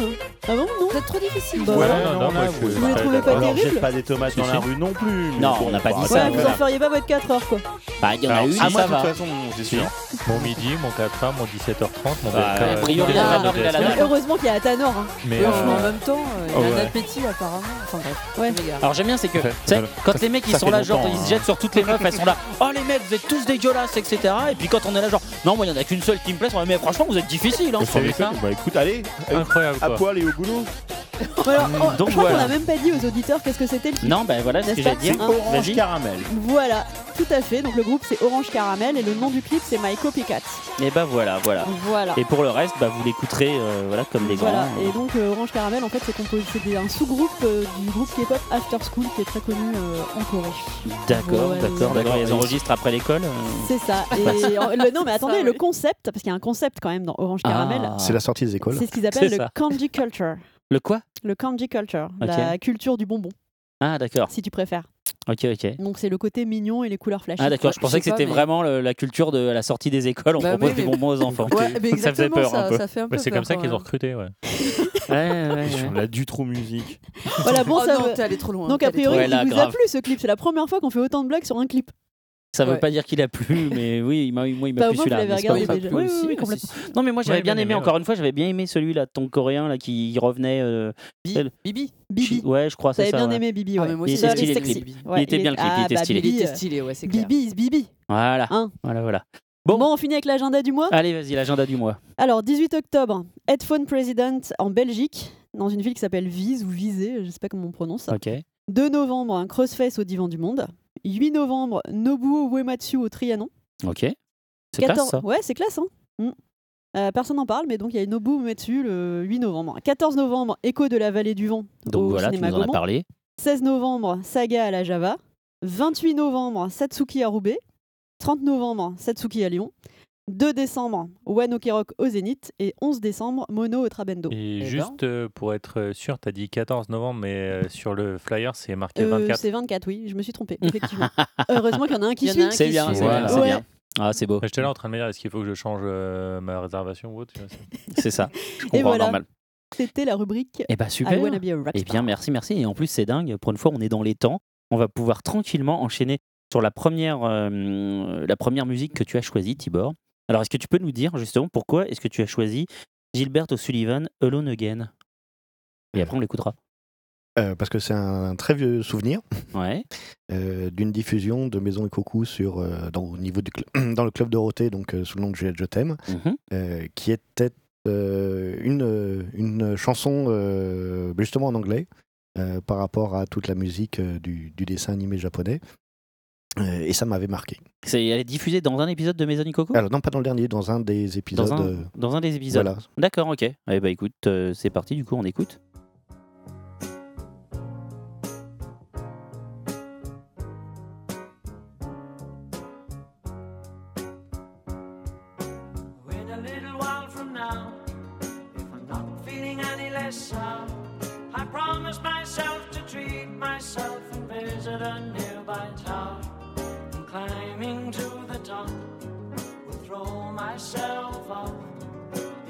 Speaker 3: Ah bon, non
Speaker 4: Vous êtes trop difficile.
Speaker 3: Bah,
Speaker 2: Ouais, non, non, moi, je
Speaker 6: vous
Speaker 3: les
Speaker 2: pas
Speaker 3: trouvez pas terribles
Speaker 6: jette pas des tomates dans la rue non plus. mais
Speaker 1: Non, on n'a pas
Speaker 6: bah,
Speaker 1: dit
Speaker 3: Ouais,
Speaker 1: ça,
Speaker 3: vous en feriez pas votre 4 heures, quoi.
Speaker 1: Bah, il y en a
Speaker 6: Alors,
Speaker 1: une,
Speaker 6: moi,
Speaker 1: ça
Speaker 6: de toute façon, c'est sûr.
Speaker 2: Mon midi, mon 4 mon 17h30, mon
Speaker 1: Bah,
Speaker 2: BFK,
Speaker 1: a priori,
Speaker 2: tous les
Speaker 3: il a
Speaker 2: horaires
Speaker 1: la
Speaker 2: de
Speaker 1: dalle, il a la
Speaker 2: DSL.
Speaker 1: dalle.
Speaker 3: Heureusement qu'il y a Athanor. Hein.
Speaker 2: Mais
Speaker 4: Franchement, en
Speaker 2: euh,
Speaker 4: même temps, euh, il
Speaker 6: oh,
Speaker 4: a un
Speaker 6: ouais.
Speaker 4: appétit apparemment. Enfin bref.
Speaker 1: Ouais. Alors j'aime bien, c'est que, tu
Speaker 6: Ouais,
Speaker 1: sais,
Speaker 6: voilà.
Speaker 1: quand
Speaker 6: Ça-
Speaker 1: les mecs ils
Speaker 6: ça
Speaker 1: sont
Speaker 6: fait
Speaker 1: là, genre
Speaker 6: longtemps,
Speaker 1: ils
Speaker 6: hein.
Speaker 1: se jettent sur toutes les meufs, elles sont là, oh les mecs vous êtes tous dégueulasses, etc. Et puis quand on est là, genre, non, moi il y en a qu'une seule qui me plaît, on va, mais franchement vous êtes difficile, hein,
Speaker 6: Vous
Speaker 1: vous savez
Speaker 6: savez
Speaker 1: ça.
Speaker 6: quoi Bah écoute, allez,
Speaker 2: incroyable
Speaker 6: à
Speaker 2: quoi.
Speaker 6: poil et au boulot.
Speaker 3: Alors, oh,
Speaker 1: Donc
Speaker 3: je crois qu'on
Speaker 1: voilà.
Speaker 3: a même pas dit aux auditeurs qu'est-ce que c'était le.
Speaker 1: Non, bah voilà ce que
Speaker 3: N'est-ce
Speaker 1: j'allais
Speaker 3: pas
Speaker 1: dire.
Speaker 6: C'est
Speaker 3: Hein,
Speaker 6: orange
Speaker 1: Vas-y.
Speaker 6: caramel.
Speaker 3: Voilà, tout à fait. Donc le groupe c'est Orange Caramel et le nom du clip c'est My Copycat.
Speaker 1: Et bah voilà, voilà.
Speaker 3: Voilà.
Speaker 1: Et pour le reste, bah vous l'écouterez, euh, voilà, comme des grands.
Speaker 3: Voilà, et donc euh, Orange Caramel en fait c'est composé c'est un sous-groupe euh, du groupe K-pop After School qui est très connu euh, en Corée.
Speaker 1: D'accord,
Speaker 3: Ouais,
Speaker 1: d'accord, d'accord. Ils enregistrent après l'école. euh.
Speaker 3: C'est ça. Et en- le- non mais attendez,
Speaker 4: Ça,
Speaker 3: le concept, parce qu'il y a un concept quand même dans Orange Caramel,
Speaker 1: Ah.
Speaker 7: C'est la sortie des écoles.
Speaker 3: c'est ce qu'ils appellent le candy culture.
Speaker 1: Le quoi?
Speaker 3: Le candy culture, la culture du bonbon,
Speaker 1: Ah d'accord.
Speaker 3: si tu préfères.
Speaker 1: Ok, ok.
Speaker 3: Donc c'est le côté mignon et les couleurs flashy.
Speaker 1: Ah d'accord, je pensais
Speaker 4: je
Speaker 1: que c'était
Speaker 4: mais-
Speaker 1: vraiment le- la culture de à la sortie des écoles, on
Speaker 4: Bah,
Speaker 1: propose
Speaker 4: mais-
Speaker 1: des bonbons aux enfants.
Speaker 4: Ouais, mais
Speaker 1: Ça faisait peur un
Speaker 4: ça,
Speaker 1: peu.
Speaker 4: ça fait un peu
Speaker 2: Mais c'est comme ça qu'ils ont recruté, ouais.
Speaker 1: Ouais, ouais, ouais.
Speaker 6: La du trop musique.
Speaker 3: Voilà, bon,
Speaker 4: oh
Speaker 3: ça
Speaker 4: non,
Speaker 3: veut-
Speaker 4: t'es allé trop loin.
Speaker 3: Donc a priori,
Speaker 1: Ouais,
Speaker 3: il vous a plu ce clip. C'est la première fois qu'on fait autant de blagues sur un clip.
Speaker 1: Ça veut
Speaker 4: Ouais.
Speaker 1: pas dire qu'il a plu, mais oui, il m'a- moi il m'a
Speaker 3: Bah,
Speaker 1: plu celui-là. Oui, oui, complètement. Non, mais moi j'avais
Speaker 2: Ouais,
Speaker 1: bien
Speaker 2: bien
Speaker 1: aimé,
Speaker 2: aimé,
Speaker 1: encore une fois, j'avais bien aimé celui là, ton coréen là qui revenait. euh,
Speaker 4: Bibi.
Speaker 3: Bibi.
Speaker 1: Ouais, je crois, c'est ça.
Speaker 3: bien
Speaker 1: ouais.
Speaker 3: aimé Bibi,
Speaker 4: Ah,
Speaker 3: ouais.
Speaker 4: moi
Speaker 1: Il
Speaker 4: aussi,
Speaker 1: était
Speaker 4: j'avais
Speaker 1: stylé, le
Speaker 4: sexy.
Speaker 1: clip.
Speaker 3: Ouais,
Speaker 1: Il était bien, le clip, il
Speaker 3: ah,
Speaker 1: était
Speaker 3: bah,
Speaker 1: stylé.
Speaker 4: Il
Speaker 3: Bibi,
Speaker 4: était stylé, ouais, c'est clair.
Speaker 3: Bibi is Bibi.
Speaker 1: Voilà.
Speaker 3: Hein.
Speaker 1: Voilà, voilà.
Speaker 3: Bon.
Speaker 1: Bon.
Speaker 3: on finit avec l'agenda du mois.
Speaker 1: Allez, vas-y, l'agenda du mois.
Speaker 3: Alors, 18 octobre, Headphone President en Belgique, dans une ville qui s'appelle Vise ou Visé, je sais pas comment on prononce.
Speaker 1: Ok.
Speaker 3: 2 novembre, un Crossface au Divan du Monde. 8 novembre, Nobuo Uematsu au Trianon.
Speaker 1: Ok. C'est classe ça.
Speaker 3: Ouais, c'est classe, hein Mm. Euh, personne n'en parle, mais donc il y a Nobuo Uematsu le 8 novembre. 14 novembre, Écho de la vallée du vent
Speaker 1: Donc
Speaker 3: au
Speaker 1: voilà, tu
Speaker 3: cinéma
Speaker 1: nous en as parlé.
Speaker 3: 16 novembre, Saga à la Java. 28 novembre, Satsuki à Roubaix. 30 novembre, Satsuki à Lyon. 2 décembre, One Ok Rock au Zénith. Et 11 décembre, Mono au Trabendo.
Speaker 2: Et
Speaker 4: ben.
Speaker 2: juste euh, pour être euh, sûr, t'as dit 14 novembre, mais euh, sur le flyer, c'est marqué
Speaker 3: Euh,
Speaker 2: 24.
Speaker 3: c'est 24, oui, je me suis trompée, effectivement. Heureusement qu'il y en a un qui suit.
Speaker 4: un
Speaker 1: C'est
Speaker 4: qui
Speaker 1: bien, c'est
Speaker 2: voilà.
Speaker 1: bien, c'est
Speaker 3: Ouais.
Speaker 1: bien. Ah, c'est beau.
Speaker 2: J'étais là en train de me dire, est-ce qu'il faut que je change euh, ma réservation ou autre tu c'est-
Speaker 1: ça. Je
Speaker 3: Et
Speaker 1: comprends,
Speaker 3: voilà.
Speaker 1: normal.
Speaker 3: C'était la rubrique
Speaker 1: Eh bah
Speaker 3: I
Speaker 1: super.
Speaker 3: Wanna Be a Rockstar.
Speaker 1: Eh bien, merci, merci. Et en plus, c'est dingue. Pour une fois, on est dans les temps. On va pouvoir tranquillement enchaîner sur la première, euh, la première musique que tu as choisie, Tibor. Alors, est-ce que tu peux nous dire justement pourquoi est-ce que tu as choisi Gilbert O'Sullivan, Alone Again? Et après, on l'écoutera.
Speaker 7: Euh, parce que c'est un, très vieux souvenir
Speaker 1: Ouais.
Speaker 7: euh, d'une diffusion de Maison et Coucou sur, euh, dans, au niveau du dans le club Dorothée, donc sous le nom de Juliette Je t'aime,
Speaker 1: Mhm.
Speaker 7: qui était une, une chanson justement en anglais par rapport à toute la musique du, du dessin animé japonais. Euh, et ça m'avait marqué.
Speaker 1: C'est, elle est diffusée dans un épisode de Maison et Coco?
Speaker 7: Alors non, pas dans le dernier, dans un des épisodes.
Speaker 1: dans, un,
Speaker 7: euh,
Speaker 1: dans un des épisodes.
Speaker 7: voilà.
Speaker 1: D'accord, ok. Eh bah écoute, euh, c'est parti, du coup, on écoute.
Speaker 8: In a little while from now, if I'm not feeling any less sound, I promise myself to treat myself and visit a nearby town. Climbing to the top, will throw myself up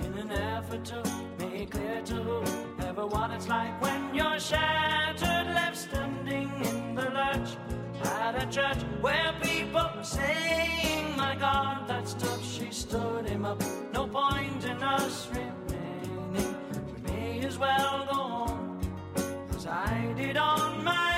Speaker 8: in an effort to make clear to whoever what it's like when you're shattered, left standing in the lurch at a church where people were saying, My God, that stuff she stood him up. No point in us remaining. We may as well go home as I did on my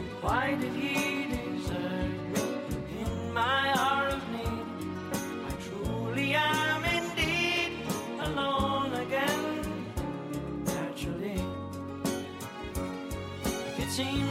Speaker 8: Why did He desert me in my hour of need? I truly am indeed alone again. Naturally, it seems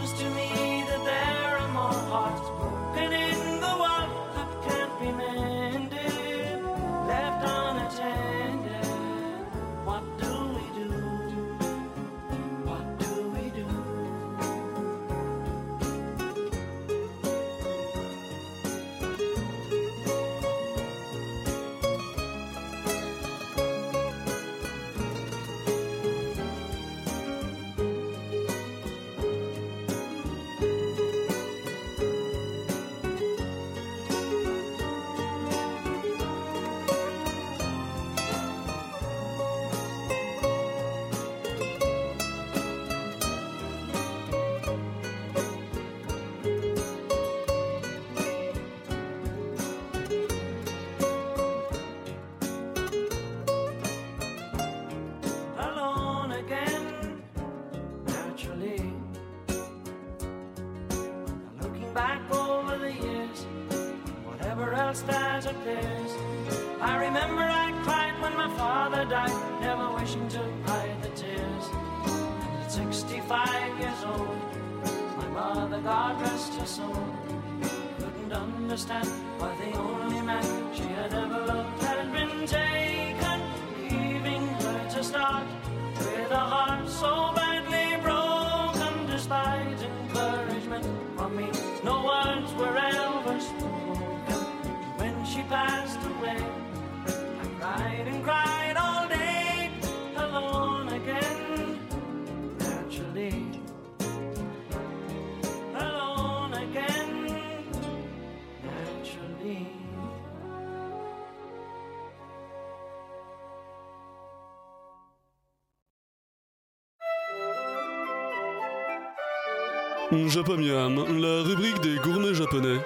Speaker 9: Japamiam, la rubrique des gourmets japonais.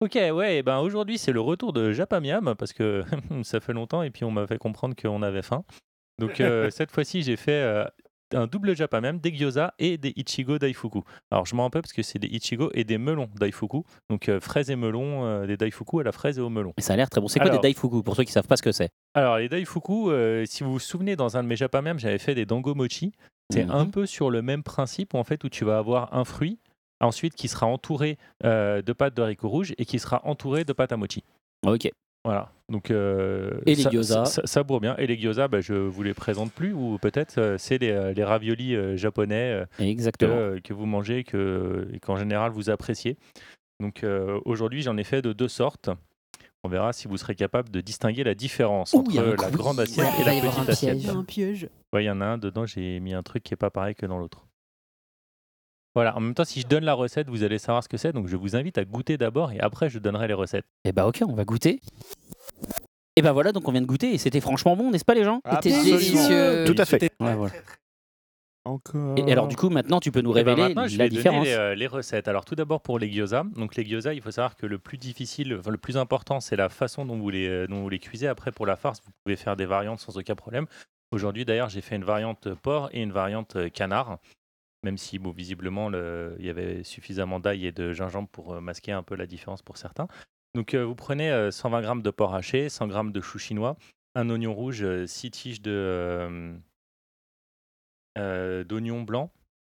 Speaker 2: Ok, ouais, et ben aujourd'hui c'est le retour de Japamiam parce que ça fait longtemps et puis on m'a fait comprendre qu'on avait faim. Donc euh, cette fois-ci j'ai fait euh, un double Japamiam, des gyoza et des ichigo daifuku. Alors je m'en rappelle parce que c'est des ichigo et des melons daifuku. Donc euh, fraises et melons, euh, des daifuku à la fraise et au melon.
Speaker 1: Et ça a l'air très bon. C'est quoi
Speaker 2: Alors-
Speaker 1: des daifuku pour ceux qui savent pas ce que c'est?
Speaker 2: Alors les daifuku, euh, si vous vous souvenez dans un de mes Japamiam, j'avais fait des dango mochi. C'est
Speaker 1: Mhm.
Speaker 2: un peu sur le même principe en fait où tu vas avoir un fruit ensuite qui sera entouré de pâte de haricots rouges et qui sera entouré de pâte à mochi.
Speaker 1: Ok.
Speaker 2: Voilà. Donc, euh,
Speaker 1: Et les
Speaker 2: ça,
Speaker 1: gyoza.
Speaker 2: ça, ça bourre bien. Et les gyoza, bah, je vous les présente plus ou peut-être euh, c'est les, euh, les raviolis euh, japonais euh, que,
Speaker 1: Exactement.
Speaker 2: que vous mangez que, et qu'en général vous appréciez. Donc euh, aujourd'hui, j'en ai fait de deux sortes. On verra si vous serez capable de distinguer la différence
Speaker 1: Ouh,
Speaker 2: entre la grande assiette
Speaker 4: Ouais,
Speaker 2: et la
Speaker 4: y
Speaker 2: petite
Speaker 4: un
Speaker 2: assiette.
Speaker 4: piège.
Speaker 2: Ouais, il y en a un dedans, j'ai mis un truc qui est pas pareil que dans l'autre. Voilà, en même temps, si je donne la recette, vous allez savoir ce que c'est. Donc je vous invite à goûter d'abord et après je donnerai les recettes.
Speaker 1: Et bah ok, on va goûter. Et bah voilà, donc on vient de goûter et c'était franchement bon, n'est-ce pas les gens?
Speaker 4: C'était
Speaker 7: Absolument.
Speaker 4: délicieux.
Speaker 7: Tout à fait.
Speaker 1: Ouais, voilà.
Speaker 6: Encore.
Speaker 1: Et alors du coup, maintenant tu peux nous
Speaker 2: Eh ben,
Speaker 1: révéler
Speaker 2: maintenant, je
Speaker 1: la
Speaker 2: vais donner
Speaker 1: différence.
Speaker 2: les, euh, les recettes. Alors tout d'abord pour les gyoza. Donc les gyoza, il faut savoir que le plus difficile, enfin, le plus important, c'est la façon dont vous les euh, dont vous les cuisez. Après pour la farce, vous pouvez faire des variantes sans aucun problème. Aujourd'hui d'ailleurs, j'ai fait une variante porc et une variante euh, canard. Même si bon, visiblement le- il y avait suffisamment d'ail et de gingembre pour euh, masquer un peu la différence pour certains. Donc euh, vous prenez euh, 120 g de porc haché, 100 g de chou chinois, un oignon rouge, 6 tiges de euh, euh, d'oignon blanc,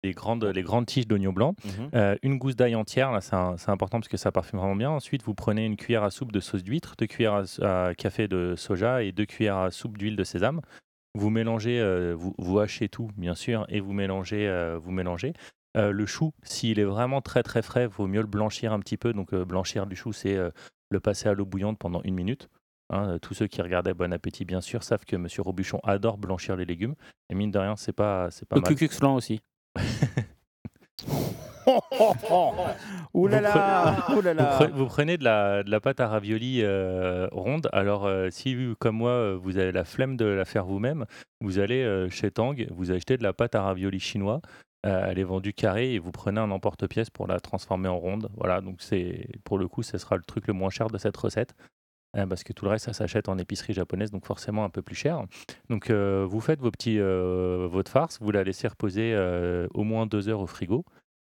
Speaker 2: les grandes, les grandes tiges d'oignon blanc,
Speaker 6: Mhm.
Speaker 2: euh, une gousse d'ail entière, là c'est important parce que ça parfume vraiment bien. Ensuite, vous prenez une cuillère à soupe de sauce d'huître, deux cuillères à, à café de soja et deux cuillères à soupe d'huile de sésame. Vous mélangez, euh, vous, vous hachez tout bien sûr et vous mélangez, euh, vous mélangez. Euh, le chou, s'il est vraiment très très frais, il vaut mieux le blanchir un petit peu. Donc blanchir du chou, c'est le passer à l'eau bouillante pendant une minute. Hein, tous ceux qui regardaient Bon Appétit, bien sûr, savent que Monsieur Robuchon adore blanchir les légumes. Et mine de rien, c'est pas, c'est pas
Speaker 1: Le
Speaker 2: mal.
Speaker 1: Aussi.
Speaker 6: Ouh là
Speaker 2: Vous
Speaker 6: là
Speaker 2: prenez de la, de la pâte à ravioli euh, ronde. Alors, euh, si comme moi, euh, vous avez la flemme de la faire vous-même, vous allez euh, chez Tang, vous achetez de la pâte à ravioli chinois. Elle est vendue carrée et vous prenez un emporte-pièce pour la transformer en ronde. Voilà, donc c'est pour le coup, ce sera le truc le moins cher de cette recette. Parce que tout le reste, ça s'achète en épicerie japonaise, donc forcément un peu plus cher. Donc, euh, vous faites vos petits, euh, votre farce, vous la laissez reposer euh, au moins deux heures au frigo.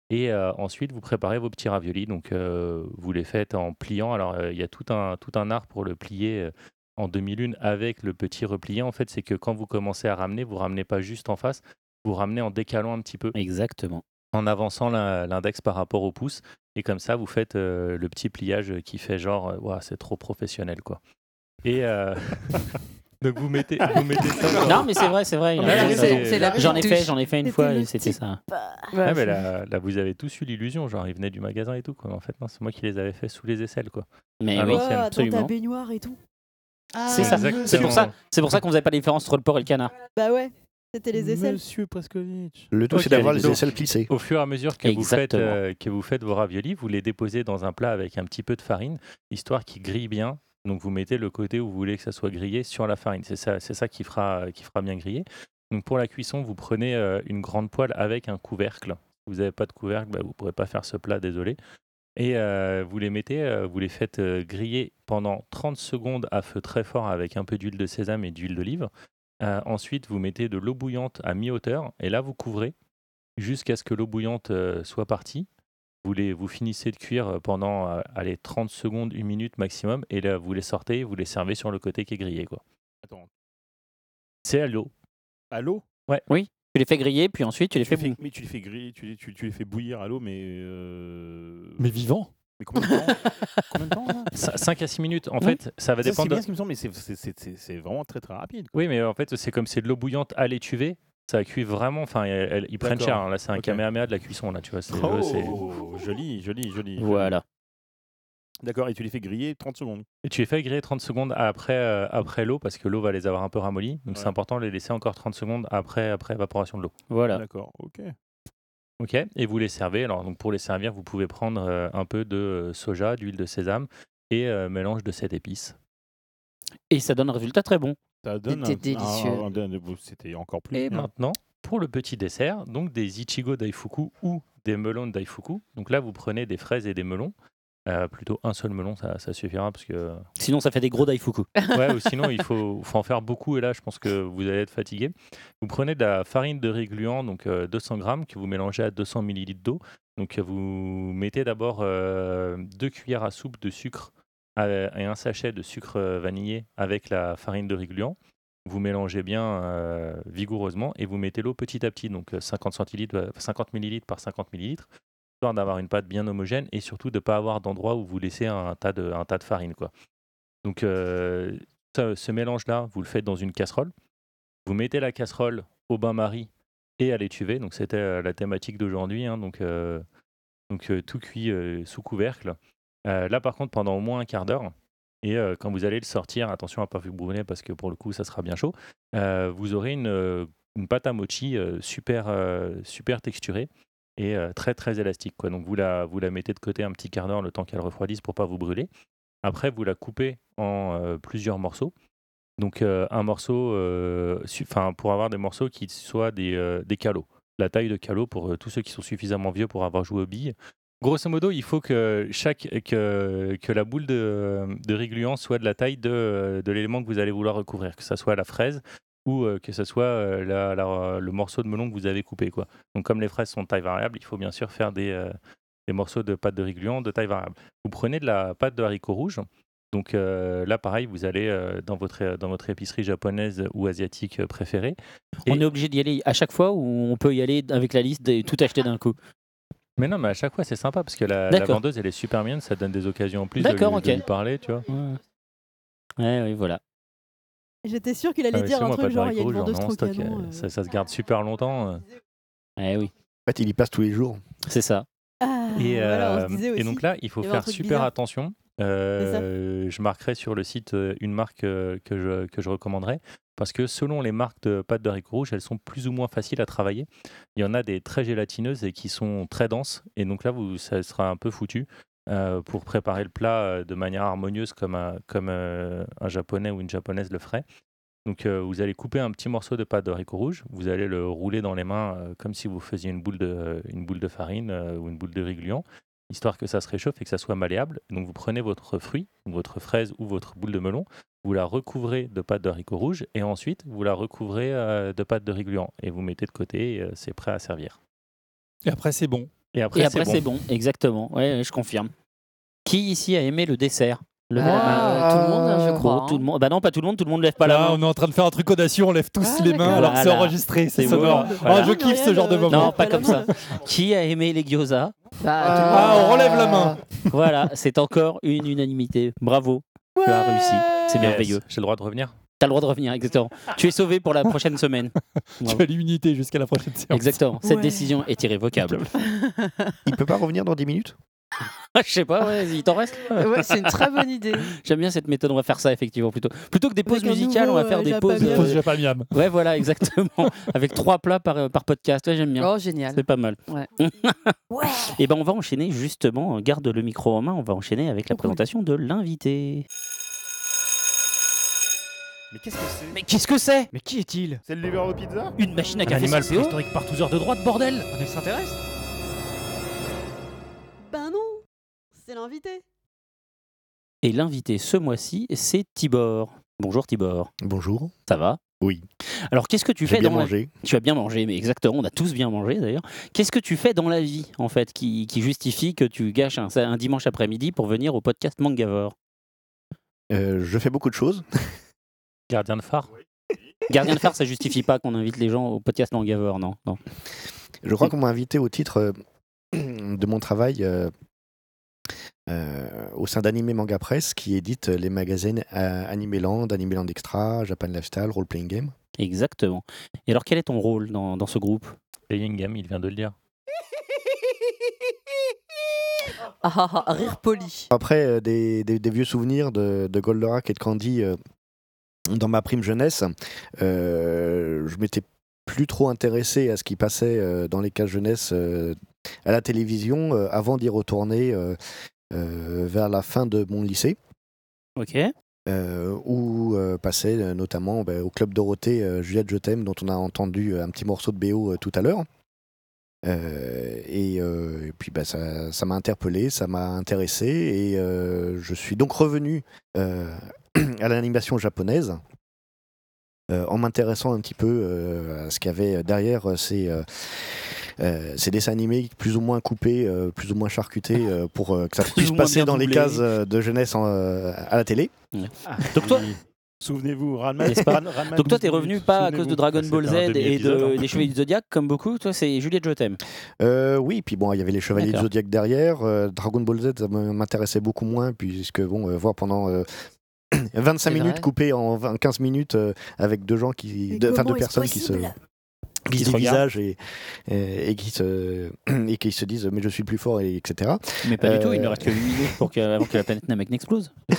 Speaker 2: Et euh, ensuite, vous préparez vos petits raviolis. Donc, euh, vous les faites en pliant. Alors, euh, il y a tout un, tout un art pour le plier en demi-lune avec le petit replié. En fait, c'est que quand vous commencez à ramener, vous ramenez pas juste en face, vous ramenez en décalant un petit peu,
Speaker 1: Exactement.
Speaker 2: en avançant l'index par rapport au pouce. Et comme ça, vous faites le petit pliage qui fait genre, Ouah, c'est trop professionnel, quoi. Et donc, vous mettez, vous mettez ça.
Speaker 1: Non, mais c'est vrai, c'est vrai. il
Speaker 2: Ouais,
Speaker 1: a
Speaker 2: mais
Speaker 1: raison.
Speaker 2: c'est- c'est la
Speaker 1: J'en ai fait, j'en ai fait une fois et c'était ça.
Speaker 2: Ah, mais là, là, vous avez tous eu l'illusion, genre ils venaient du magasin et tout. Quoi. En fait, non, c'est moi qui les avais fait sous les aisselles. Quoi.
Speaker 1: Mais
Speaker 2: Ah,
Speaker 1: oui,
Speaker 3: Oh, dans ta
Speaker 1: absolument.
Speaker 3: baignoire et tout.
Speaker 1: C'est ça. C'est pour ça. C'est pour ça qu'on faisait pas la différence entre le porc et le canard.
Speaker 3: Bah ouais, c'était les aisselles.
Speaker 6: Monsieur Preskovitch.
Speaker 7: Le tout, c'est d'avoir les aisselles plissées.
Speaker 2: Au fur et à mesure que vous, faites, euh, que vous faites vos raviolis, vous les déposez dans un plat avec un petit peu de farine, histoire qu'ils grillent bien. Donc vous mettez le côté où vous voulez que ça soit grillé sur la farine. C'est ça, qui, fera, bien griller. Pour la cuisson, vous prenez euh, une grande poêle avec un couvercle. Si vous n'avez pas de couvercle, bah, vous ne pourrez pas faire ce plat, désolé. Et euh, vous les mettez, euh, vous les faites griller pendant 30 secondes à feu très fort avec un peu d'huile de sésame et d'huile d'olive. Ensuite, vous mettez de l'eau bouillante à mi-hauteur et là, vous couvrez jusqu'à ce que l'eau bouillante soit partie. Vous, les, vous finissez de cuire euh, pendant euh, allez, 30 secondes, une minute maximum et là, vous les sortez, vous les servez sur le côté qui est grillé. Quoi.
Speaker 6: Attends.
Speaker 2: C'est à l'eau.
Speaker 6: À l'eau?
Speaker 1: Tu les fais griller, puis ensuite tu les
Speaker 6: tu
Speaker 1: fais
Speaker 6: mais tu les fais griller, tu les, tu, tu les fais bouillir à l'eau, mais. euh,
Speaker 1: Mais vivant.
Speaker 6: mais combien de temps? Combien de temps là?
Speaker 2: 5 à 6 minutes. En
Speaker 1: Ouais.
Speaker 2: fait, ça va
Speaker 6: Ça,
Speaker 2: dépendre.
Speaker 6: C'est
Speaker 2: de-
Speaker 6: bien ce qui me semble, mais c'est- c'est- c'est c'est- c'est vraiment très très rapide.
Speaker 2: Oui, mais en fait, c'est comme c'est de l'eau bouillante à l'étuvée. Ça cuit vraiment. Enfin, ils prennent cher. hein. Là, c'est un
Speaker 6: Ok.
Speaker 2: kamehameha de la cuisson. Là, tu vois. c'est- eux, c'est-
Speaker 6: Oh, joli, joli, joli.
Speaker 1: Voilà.
Speaker 6: D'accord, et tu les fais griller 30 secondes?
Speaker 2: Et tu les fais griller 30 secondes après, euh, après l'eau parce que l'eau va les avoir un peu ramollis. Donc, c'est
Speaker 6: Ouais.
Speaker 2: important de les laisser encore 30 secondes après, après évaporation de l'eau.
Speaker 1: Voilà.
Speaker 6: D'accord, ok.
Speaker 2: Ok, et vous les servez. Alors, donc pour les servir, vous pouvez prendre euh, un peu de euh, soja, d'huile de sésame et euh, mélange de cette épice.
Speaker 1: Et ça donne un résultat très bon.
Speaker 6: Ça donne
Speaker 4: C'était
Speaker 6: un-
Speaker 4: délicieux.
Speaker 6: un- un- un- C'était encore plus.
Speaker 2: Et
Speaker 6: bien.
Speaker 2: maintenant, pour le petit dessert, donc des ichigo daifuku ou des melons daifuku. Donc là, vous prenez des fraises et des melons. Euh, plutôt un seul melon, ça, ça suffira parce que
Speaker 1: Sinon, ça fait des gros daifuku.
Speaker 2: ouais, ou sinon il faut, faut en faire beaucoup et là je pense que vous allez être fatigué. Vous prenez de la farine de riz gluant, donc euh, 200 grammes, que vous mélangez à 200 millilitres d'eau. Donc euh, vous mettez d'abord euh, deux cuillères à soupe de sucre euh, et un sachet de sucre euh, vanillé avec la farine de riz gluant. Vous mélangez bien euh, vigoureusement et vous mettez l'eau petit à petit, donc euh, 50, centilitres, euh, 50 millilitres par 50 millilitres, histoire d'avoir une pâte bien homogène et surtout de ne pas avoir d'endroit où vous laissez un tas de, farine. Quoi. Donc euh, ce, mélange-là, vous le faites dans une casserole. Vous mettez la casserole au bain-marie et à l'étuvée. Donc c'était euh, la thématique d'aujourd'hui. hein. donc euh, donc euh, tout cuit euh, sous couvercle. Euh, là par contre pendant au moins un quart d'heure. Et euh, quand vous allez le sortir, attention à ne pas vous brûler parce que pour le coup ça sera bien chaud. euh, vous aurez une, une pâte à mochi super, super texturée et très très élastique. Quoi. Donc vous la, mettez de côté un petit quart d'heure le temps qu'elle refroidisse pour pas vous brûler. Après vous la coupez en plusieurs morceaux. Donc un morceau, enfin pour avoir des morceaux qui soient des, calots. La taille de calot pour tous ceux qui sont suffisamment vieux pour avoir joué aux billes. Grosso modo, il faut que chaque que, que la boule de, de riz gluant soit de la taille de, de l'élément que vous allez vouloir recouvrir, que ce soit la fraise ou euh, que ce soit euh, la- la- le morceau de melon que vous avez coupé. Quoi. Donc comme les fraises sont de taille variable, il faut bien sûr faire des, euh, des morceaux de pâte de riz gluant de taille variable. Vous prenez de la pâte de haricot rouge. Donc là, pareil, vous allez dans, votre, dans votre épicerie japonaise ou asiatique préférée.
Speaker 1: On
Speaker 2: Et-
Speaker 1: est obligé d'y aller à chaque fois ou on peut y aller avec la liste et tout acheter d'un coup?
Speaker 2: Mais non, mais à chaque fois, c'est sympa parce que la, la
Speaker 1: D'accord.
Speaker 2: vendeuse, elle est super mignonne, ça donne des occasions en plus de,
Speaker 1: D'accord,
Speaker 2: lui- de
Speaker 1: ok.
Speaker 2: lui parler, tu vois.
Speaker 1: Ouais, ouais, oui, voilà.
Speaker 3: J'étais sûre qu'il allait
Speaker 2: Ah, mais
Speaker 3: dire
Speaker 2: c'est
Speaker 3: un
Speaker 2: moi,
Speaker 3: truc genre il y a une
Speaker 2: haricot,
Speaker 3: vendeuse
Speaker 2: j'en ai en stock,
Speaker 3: trocanon.
Speaker 2: euh,
Speaker 3: euh.
Speaker 2: ça, ça se garde super longtemps. euh.
Speaker 1: Eh oui,
Speaker 7: En fait, il y passe tous les jours.
Speaker 1: c'est ça.
Speaker 3: Ah,
Speaker 2: Et,
Speaker 3: voilà, on
Speaker 2: euh, et donc là, il faut
Speaker 3: il y avait un
Speaker 2: faire
Speaker 3: truc
Speaker 2: super
Speaker 3: bizarre.
Speaker 2: attention Euh, je marquerai sur le site euh, une marque euh, que, je, que je recommanderais parce que selon les marques de pâtes de haricots rouges, elles sont plus ou moins faciles à travailler. Il y en a des très gélatineuses et qui sont très denses et donc là, vous, ça sera un peu foutu. pour préparer le plat de manière harmonieuse comme, un, comme un japonais ou une japonaise le ferait. Donc vous allez couper un petit morceau de pâte de haricots rouges, vous allez le rouler dans les mains comme si vous faisiez une boule de, une boule de farine ou une boule de riz gluant, histoire que ça se réchauffe et que ça soit malléable. Donc vous prenez votre fruit, votre fraise ou votre boule de melon, vous la recouvrez de pâte de haricots rouges et ensuite vous la recouvrez euh, de pâte de riz gluant et vous mettez de côté et euh, c'est prêt à servir.
Speaker 10: Et après, c'est bon.
Speaker 2: Et après,
Speaker 1: Et après, c'est bon. exactement. Ouais, ouais, je confirme. Qui ici a aimé le dessert? Le
Speaker 4: Ah, tout le monde, hein, je
Speaker 1: Bon,
Speaker 4: crois.
Speaker 1: tout le monde. Bah non, pas tout le monde. Tout le monde lève pas la
Speaker 10: Là,
Speaker 1: main.
Speaker 10: on est en train de faire un truc audacieux, on lève tous
Speaker 3: Ah,
Speaker 10: les mains alors que c'est
Speaker 1: Voilà.
Speaker 10: enregistré, c'est
Speaker 1: C'est
Speaker 10: sonore. Ah, je kiffe ce genre de moment.
Speaker 1: Non, pas comme ça. Qui a aimé les gyoza
Speaker 4: Bah,
Speaker 10: Ah, on relève la main.
Speaker 1: Voilà, c'est encore une unanimité. Bravo, tu as réussi. C'est merveilleux.
Speaker 2: J'ai le droit de revenir
Speaker 1: T'as le droit de revenir, exactement. tu es sauvé pour la prochaine semaine.
Speaker 10: Tu as l'immunité jusqu'à la prochaine séance.
Speaker 1: Exactement. Cette
Speaker 3: Ouais.
Speaker 1: décision est irrévocable.
Speaker 7: Il peut pas revenir dans 10 minutes?
Speaker 1: Je sais pas, ouais, il t'en reste
Speaker 4: ouais, c'est une très bonne idée.
Speaker 1: J'aime bien cette méthode, on va faire ça effectivement plutôt. Plutôt que des pauses
Speaker 3: un
Speaker 1: musicales, on va faire
Speaker 3: euh,
Speaker 1: des
Speaker 3: Japa
Speaker 1: pauses.
Speaker 3: Miam.
Speaker 10: Pause
Speaker 1: euh,
Speaker 10: Japa Miam.
Speaker 1: Ouais, voilà, exactement. Avec trois plats par, euh, par podcast. Ouais, j'aime bien.
Speaker 4: Oh, génial.
Speaker 1: C'est pas mal.
Speaker 4: Ouais.
Speaker 1: Et ben on va enchaîner justement, garde le micro en main, on va enchaîner avec la
Speaker 3: cool.
Speaker 1: présentation de l'invité.
Speaker 6: Mais qu'est-ce que c'est?
Speaker 1: Mais qu'est-ce que c'est?
Speaker 11: Mais qui est-il?
Speaker 6: C'est le livreur de pizza?
Speaker 1: Une machine à café
Speaker 11: Animal
Speaker 1: sans CO
Speaker 11: préhistorique par tous heures de droite, bordel Un extraterrestre
Speaker 3: c'est l'invité.
Speaker 1: Et l'invité ce mois-ci, c'est Tibor. Bonjour Tibor.
Speaker 7: Bonjour.
Speaker 1: Ça va?
Speaker 7: Oui.
Speaker 1: Alors qu'est-ce que tu fais
Speaker 7: bien
Speaker 1: dans la-
Speaker 7: mangé.
Speaker 1: Tu as bien mangé, mais exactement, on a tous bien mangé d'ailleurs. Qu'est-ce que tu fais dans la vie, en fait, qui, qui justifie que tu gâches un, un dimanche après-midi pour venir au podcast Mangavore?
Speaker 7: Euh, je fais beaucoup de choses.
Speaker 2: Gardien de phare?
Speaker 1: Gardien de phare, ça justifie pas qu'on invite les gens au podcast Mangavore, non, non.
Speaker 7: Je crois qu'on m'a invité au titre euh, de mon travail euh, euh, au sein d'Anime Manga Press qui édite les magazines euh, Animeland, Animeland Extra, Japan Lifestyle, Role Playing Game.
Speaker 1: Exactement. Et alors, quel est ton rôle dans, dans ce groupe?
Speaker 2: Playing Game, il vient de le dire.
Speaker 4: Ah, ah, ah, rire poli.
Speaker 7: Après euh, des, des- des vieux souvenirs de, de Goldorak et de Candy euh, dans ma prime jeunesse, euh, je m'étais plus trop intéressé à ce qui passait euh, dans les cases jeunesse euh, à la télévision euh, avant d'y retourner vers la fin de mon lycée.
Speaker 1: Ok.
Speaker 7: euh, où euh, passait euh, notamment bah, au Club Dorothée euh, Juliette Je t'aime, dont on a entendu euh, un petit morceau de BO euh, tout à l'heure. Euh, et, euh, et puis bah, ça ça m'a interpellé, ça m'a intéressé, et euh, je suis donc revenu euh, à l'animation japonaise. euh, en m'intéressant un petit peu euh, à ce qu'il y avait derrière euh, ces, euh, euh, ces dessins animés plus ou moins coupés, euh, plus ou moins charcutés, euh, pour euh, que ça
Speaker 1: Plus
Speaker 7: puisse passer dans les cases de jeunesse en, euh, à la télé.
Speaker 1: Donc toi,
Speaker 6: Souvenez-vous, Ranma.
Speaker 1: N'est-ce pas
Speaker 6: Ran- Ranma
Speaker 1: donc toi,
Speaker 6: 12
Speaker 1: t'es revenu pas à cause de Dragon Ball Z et de, des Chevaliers du Zodiac, comme beaucoup. Toi, c'est Juliette Je t'aime.
Speaker 7: Euh, oui, puis bon, il y avait les Chevaliers du. Zodiac derrière. euh, Dragon Ball Z, ça m'intéressait beaucoup moins, puisque bon, euh, voir pendant euh, 25
Speaker 4: C'est
Speaker 7: minutes coupées en 20 15 minutes euh, avec deux gens qui, deux, personnes qui se qui se dévisagent et, et, et qui se et qui se disent mais je suis plus fort et etc.
Speaker 1: Mais pas du tout, il ne
Speaker 7: Euh,
Speaker 1: reste que 8 minutes pour que, avant que la planète Namek n'explose.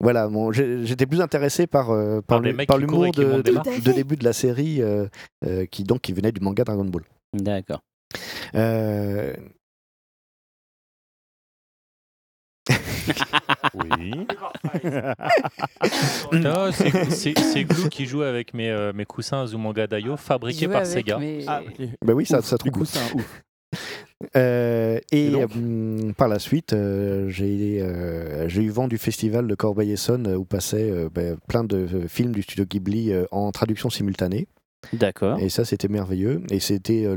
Speaker 7: Voilà, bon, j'étais plus intéressé par euh, par, l'humour de, début de la série euh, euh, qui donc qui venait du manga Dragon Ball.
Speaker 1: D'accord.
Speaker 7: Euh,
Speaker 6: Oui.
Speaker 2: Non, c'est- Glou qui joue avec mes, euh, mes coussins Azumanga Daioh fabriqués
Speaker 4: Jouer
Speaker 2: par Sega.
Speaker 4: mes-
Speaker 6: Ah,
Speaker 7: bah oui, ça,
Speaker 6: Ouf,
Speaker 7: ça trouve
Speaker 6: un ouf.
Speaker 7: Euh, et hum, par la suite, euh, j'ai euh, j'ai eu vent du festival de Corbeil-Essonne euh, où passaient euh, ben, plein de euh, films du studio Ghibli euh, en traduction simultanée.
Speaker 1: D'accord.
Speaker 7: Et ça, c'était merveilleux. Et c'était euh,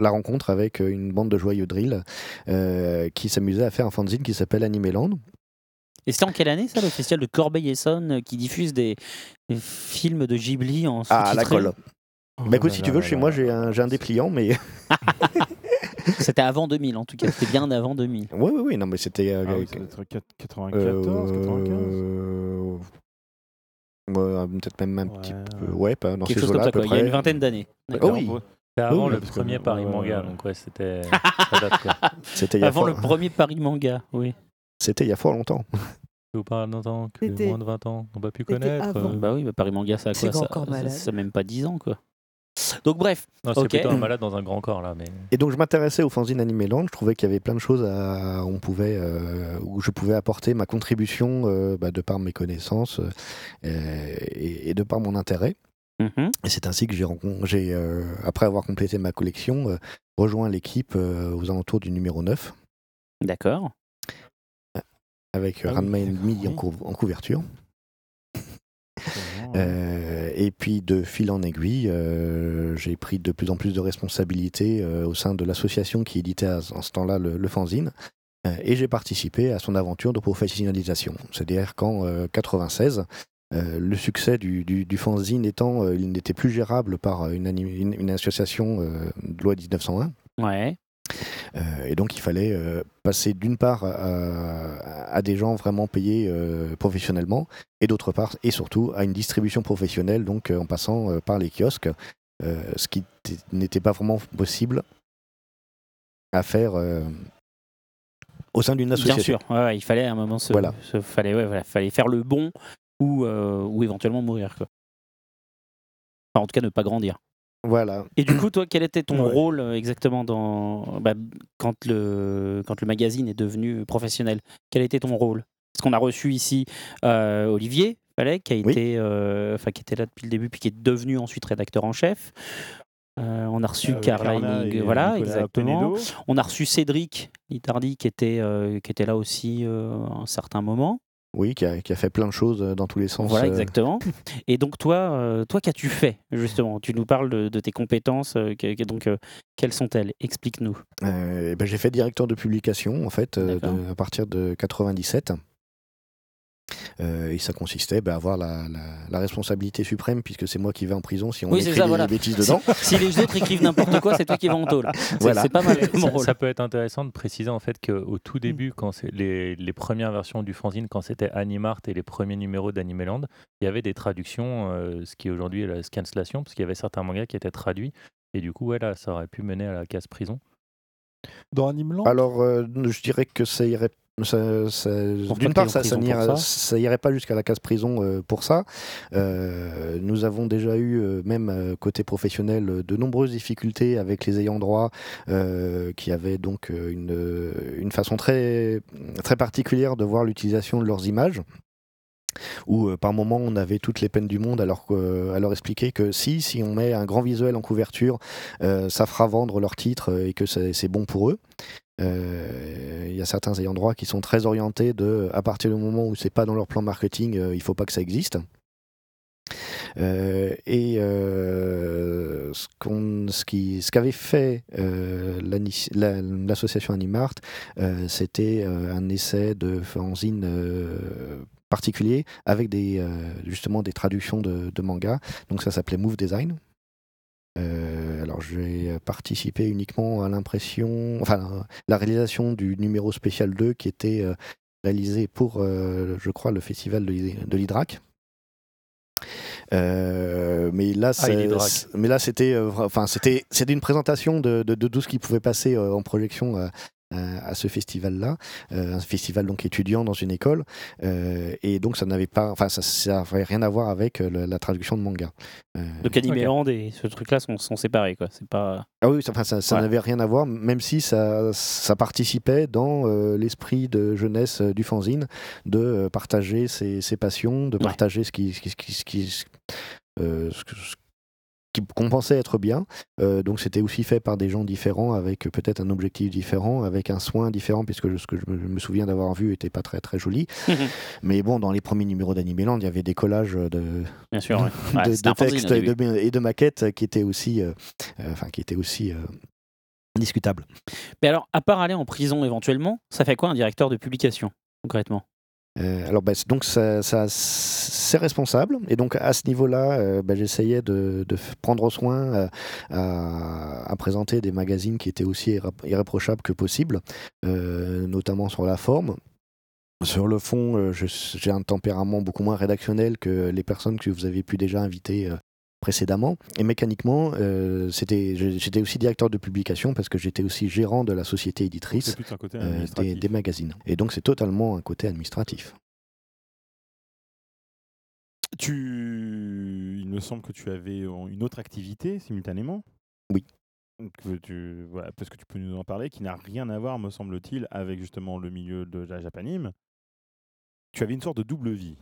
Speaker 7: la rencontre avec euh, une bande de joyeux drill euh, qui s'amusait à faire un fanzine qui s'appelle Animeland.
Speaker 1: Et c'était en quelle année ça, le festival de Corbeil-Essonne euh, qui diffuse des, des films de Ghibli en
Speaker 7: Ah, à la colle. bah écoute, si tu veux, chez moi, j'ai un, j'ai un dépliant, mais.
Speaker 1: C'était avant 2000 en tout cas, c'était bien avant 2000.
Speaker 7: oui, oui, oui, non, mais c'était. euh,
Speaker 6: Ah oui,
Speaker 7: euh,
Speaker 6: ça doit être quat- 94, 95
Speaker 7: euh, ouais, Peut-être même un petit peu.
Speaker 6: ouais.
Speaker 7: Pas dans
Speaker 1: Quelque
Speaker 7: ces
Speaker 1: chose comme ça,
Speaker 7: à peu
Speaker 1: quoi. il y a une vingtaine d'années.
Speaker 7: Oh oui,
Speaker 2: C'était avant
Speaker 7: Oui,
Speaker 2: le premier Paris Manga, donc ouais, c'était.
Speaker 7: c'était
Speaker 1: Avant le premier Paris Manga, oui.
Speaker 7: C'était il y a fort longtemps.
Speaker 2: Ou pas longtemps que
Speaker 3: C'était-
Speaker 2: moins de 20 ans n'ont pas pu connaître.
Speaker 3: avant.
Speaker 2: euh.
Speaker 1: Bah oui, bah Paris Manga, ça a
Speaker 4: C'est
Speaker 1: quoi
Speaker 4: encore
Speaker 1: ça-
Speaker 4: malade.
Speaker 1: ça a même pas 10 ans, quoi. Donc bref,
Speaker 2: Non, c'est
Speaker 1: ok.
Speaker 2: plutôt un malade dans un grand corps là, mais
Speaker 7: Et donc je m'intéressais au fanzine Anime Land, je trouvais qu'il y avait plein de choses à, on pouvait, euh, où je pouvais apporter ma contribution euh, bah, de par mes connaissances euh, et, et de par mon intérêt.
Speaker 1: Mhm.
Speaker 7: Et c'est ainsi que j'ai, rencon- j'ai euh, après avoir complété ma collection, euh, rejoint l'équipe euh, aux alentours du numéro 9
Speaker 1: D'accord.
Speaker 7: Avec
Speaker 6: Ah oui,
Speaker 7: Ranma
Speaker 6: d'accord,
Speaker 7: Enemy en,
Speaker 6: oui.
Speaker 7: cou- en couverture. Euh, et puis de fil en aiguille, euh, j'ai pris de plus en plus de responsabilités euh, au sein de l'association qui éditait à, en ce temps-là le, le fanzine. Euh, et j'ai participé à son aventure de professionnalisation. C'est-à-dire qu'en euh, 96, euh, le succès du, du, du fanzine étant, euh, il n'était plus gérable par une, une- une association euh, de loi 1901.
Speaker 1: Ouais.
Speaker 7: Euh, et donc il fallait euh, passer d'une part à, à des gens vraiment payés euh, professionnellement et d'autre part et surtout à une distribution professionnelle donc en passant par les kiosques ce qui n'était pas vraiment possible à faire au sein d'une
Speaker 1: Bien
Speaker 7: association.
Speaker 1: sûr. Ouais, ouais, il fallait à un moment se,
Speaker 7: Voilà.
Speaker 1: se- fallait, ouais, voilà, fallait faire le bon ou, euh, ou éventuellement mourir, quoi. Enfin, en tout cas, ne pas grandir.
Speaker 7: Voilà.
Speaker 1: Et du coup, toi, quel était ton
Speaker 7: Ouais.
Speaker 1: rôle euh, exactement dans bah, quand le quand le magazine est devenu professionnel Quel était ton rôle? Parce qu'on a reçu ici euh, Olivier qui a
Speaker 7: Oui.
Speaker 1: été, euh, qui était là depuis le début, puis qui est devenu ensuite rédacteur en chef. Euh, on a reçu
Speaker 6: Euh,
Speaker 1: Carla
Speaker 6: et
Speaker 1: voilà,
Speaker 6: Nicolas
Speaker 1: exactement.
Speaker 6: Penedo.
Speaker 1: On a reçu Cédric Litardi, qui était euh, qui était là aussi euh, un certain moment.
Speaker 7: Oui, qui a, qui a fait plein de choses euh, dans tous les sens.
Speaker 1: Voilà,
Speaker 7: euh,
Speaker 1: exactement. Et donc toi, euh, toi, qu'as-tu fait justement? Tu nous parles de, de tes compétences. que- donc, quelles sont-elles? Explique-nous.
Speaker 7: Euh, eh ben, j'ai fait directeur de publication en fait de- à partir de 97. Euh, et ça consistait bah, à avoir la, la- la responsabilité suprême puisque c'est moi qui vais en prison si on
Speaker 1: Oui,
Speaker 7: écrit
Speaker 1: ça,
Speaker 7: des
Speaker 1: voilà.
Speaker 7: bêtises dedans.
Speaker 1: Si les autres écrivent n'importe quoi, c'est toi qui vas en tôle. C'est
Speaker 7: Voilà.
Speaker 1: c'est pas mal comme
Speaker 2: ça,
Speaker 1: rôle.
Speaker 2: ça peut être intéressant de préciser en fait qu'au tout début, quand c'est les, les premières versions du fanzine, quand c'était Animart et les premiers numéros d'Animeland, il y avait des traductions, euh, ce qui aujourd'hui est la scanslation, parce qu'il y avait certains mangas qui étaient traduits. Et du coup, ouais, là, ça aurait pu mener à la case prison.
Speaker 10: Dans Animeland
Speaker 7: Alors, euh, je dirais que ça irait. ça- ça-
Speaker 1: Pour
Speaker 7: D'une part, ça, n'irait pas jusqu'à la case prison euh, pour ça. Euh, nous avons déjà eu, euh, même côté professionnel, de nombreuses difficultés avec les ayants droit, qui avaient donc une, une façon très, très particulière de voir l'utilisation de leurs images où euh, par moment on avait toutes les peines du monde alors euh, à leur expliquer que si, si on met un grand visuel en couverture, euh, ça fera vendre leur titre euh, et que c'est bon pour eux. Il y a certains ayants droit qui sont très orientés de, à partir du moment où c'est pas dans leur plan marketing, il faut pas que ça existe. Et ce qu'avait fait l'association Animart, c'était un essai de fanzine particulier avec des, euh, justement des traductions de, de manga. Donc ça s'appelait Move Design. Euh, alors j'ai participé uniquement à l'impression, enfin la réalisation du numéro spécial 2 qui était euh, réalisé pour, euh, je crois, le festival de, de l'Hydrac. Euh, mais là,
Speaker 2: Ah,
Speaker 7: mais là, c'était, enfin, c'était, c'était une présentation de, de, de tout ce qui pouvait passer en projection à, ce festival-là, euh, un festival donc étudiant dans une école, euh, et donc ça n'avait pas, enfin, ça, ça avait rien à voir avec euh, la traduction de manga. Euh,
Speaker 1: Donc Animeland et ce truc-là sont, sont séparés, quoi. C'est pas.
Speaker 7: ah oui, ça, enfin, ça, ça
Speaker 1: Ouais.
Speaker 7: n'avait rien à voir, même si ça, ça participait dans euh, l'esprit de jeunesse euh, du fanzine, de euh, partager ses, ses passions, de
Speaker 1: Ouais.
Speaker 7: partager ce qui, ce qui, ce qui- ce qui- euh, ce que- ce qui- qu'on pensait être bien. Euh, donc c'était aussi fait par des gens différents, avec peut-être un objectif différent, avec un soin différent, puisque ce que je me, souviens d'avoir vu était pas très très joli. Mais bon, dans les premiers numéros d'Animeland, il y avait des collages de,
Speaker 1: Bien sûr, ouais.
Speaker 7: de,
Speaker 1: Ouais,
Speaker 7: textes et de, et de maquettes qui étaient aussi, euh, euh, enfin, qui étaient aussi discutables.
Speaker 1: Mais alors, à part aller en prison éventuellement, ça fait quoi un directeur de publication, concrètement?
Speaker 7: Alors, bah, donc, c'est responsable. Et donc, à ce niveau-là, euh, bah, j'essayais de, prendre soin euh, à, présenter des magazines qui étaient aussi irré- irréprochables que possible, euh, notamment sur la forme. Sur le fond, euh, j'ai un tempérament beaucoup moins rédactionnel que les personnes que vous avez pu déjà inviter euh, précédemment. Et mécaniquement, euh, j'étais aussi directeur de publication parce que j'étais aussi gérant de la société éditrice
Speaker 6: côté
Speaker 7: euh, des, magazines. Et donc c'est totalement un côté administratif.
Speaker 6: Tu... Il me semble que tu avais une autre activité simultanément.
Speaker 7: Oui.
Speaker 6: Que tu... voilà, parce que tu peux nous en parler, qui n'a rien à voir, me semble-t-il, avec justement le milieu de la Japanime. Tu avais une sorte de double vie.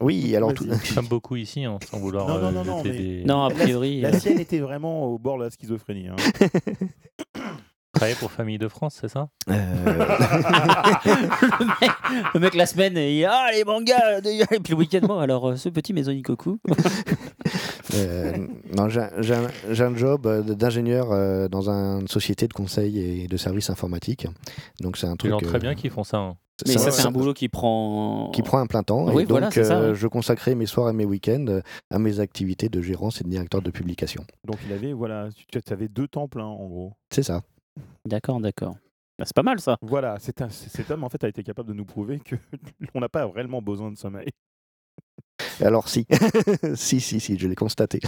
Speaker 7: Oui, alors tout-.
Speaker 2: Comme beaucoup ici, hein, sans vouloir.
Speaker 6: Non, non,
Speaker 2: euh,
Speaker 6: non, non,
Speaker 2: jeter
Speaker 6: mais-
Speaker 2: des-
Speaker 1: Non, a
Speaker 6: La-
Speaker 1: priori.
Speaker 6: La,
Speaker 1: euh,
Speaker 6: sienne était vraiment au bord de la schizophrénie. hein.
Speaker 2: Travailler pour Famille de France, c'est ça?
Speaker 7: Euh,
Speaker 1: le, mec, le mec, la semaine, il ah les mangas, et puis le week-end, bon, alors ce petit maison.
Speaker 7: Euh, non, j'ai un, job euh, d'ingénieur euh, dans une société de conseil et de services informatiques. Donc c'est un truc.
Speaker 2: gens très bien qui font ça. hein.
Speaker 1: Mais ça, c'est un boulot qui prend.
Speaker 7: qui prend un plein temps.
Speaker 1: Oui,
Speaker 7: et donc,
Speaker 1: voilà, ça,
Speaker 7: euh, je consacrais mes soirs et mes week-ends à mes activités de gérance et de directeur de publication.
Speaker 6: Donc il avait, voilà, tu avais deux temps pleins en gros.
Speaker 7: C'est ça.
Speaker 1: D'accord, d'accord. Bah, c'est pas mal ça.
Speaker 6: Voilà, un- cet homme en fait a été capable de nous prouver que on n'a pas réellement besoin de sommeil.
Speaker 7: Alors si, si, si, si, je l'ai constaté.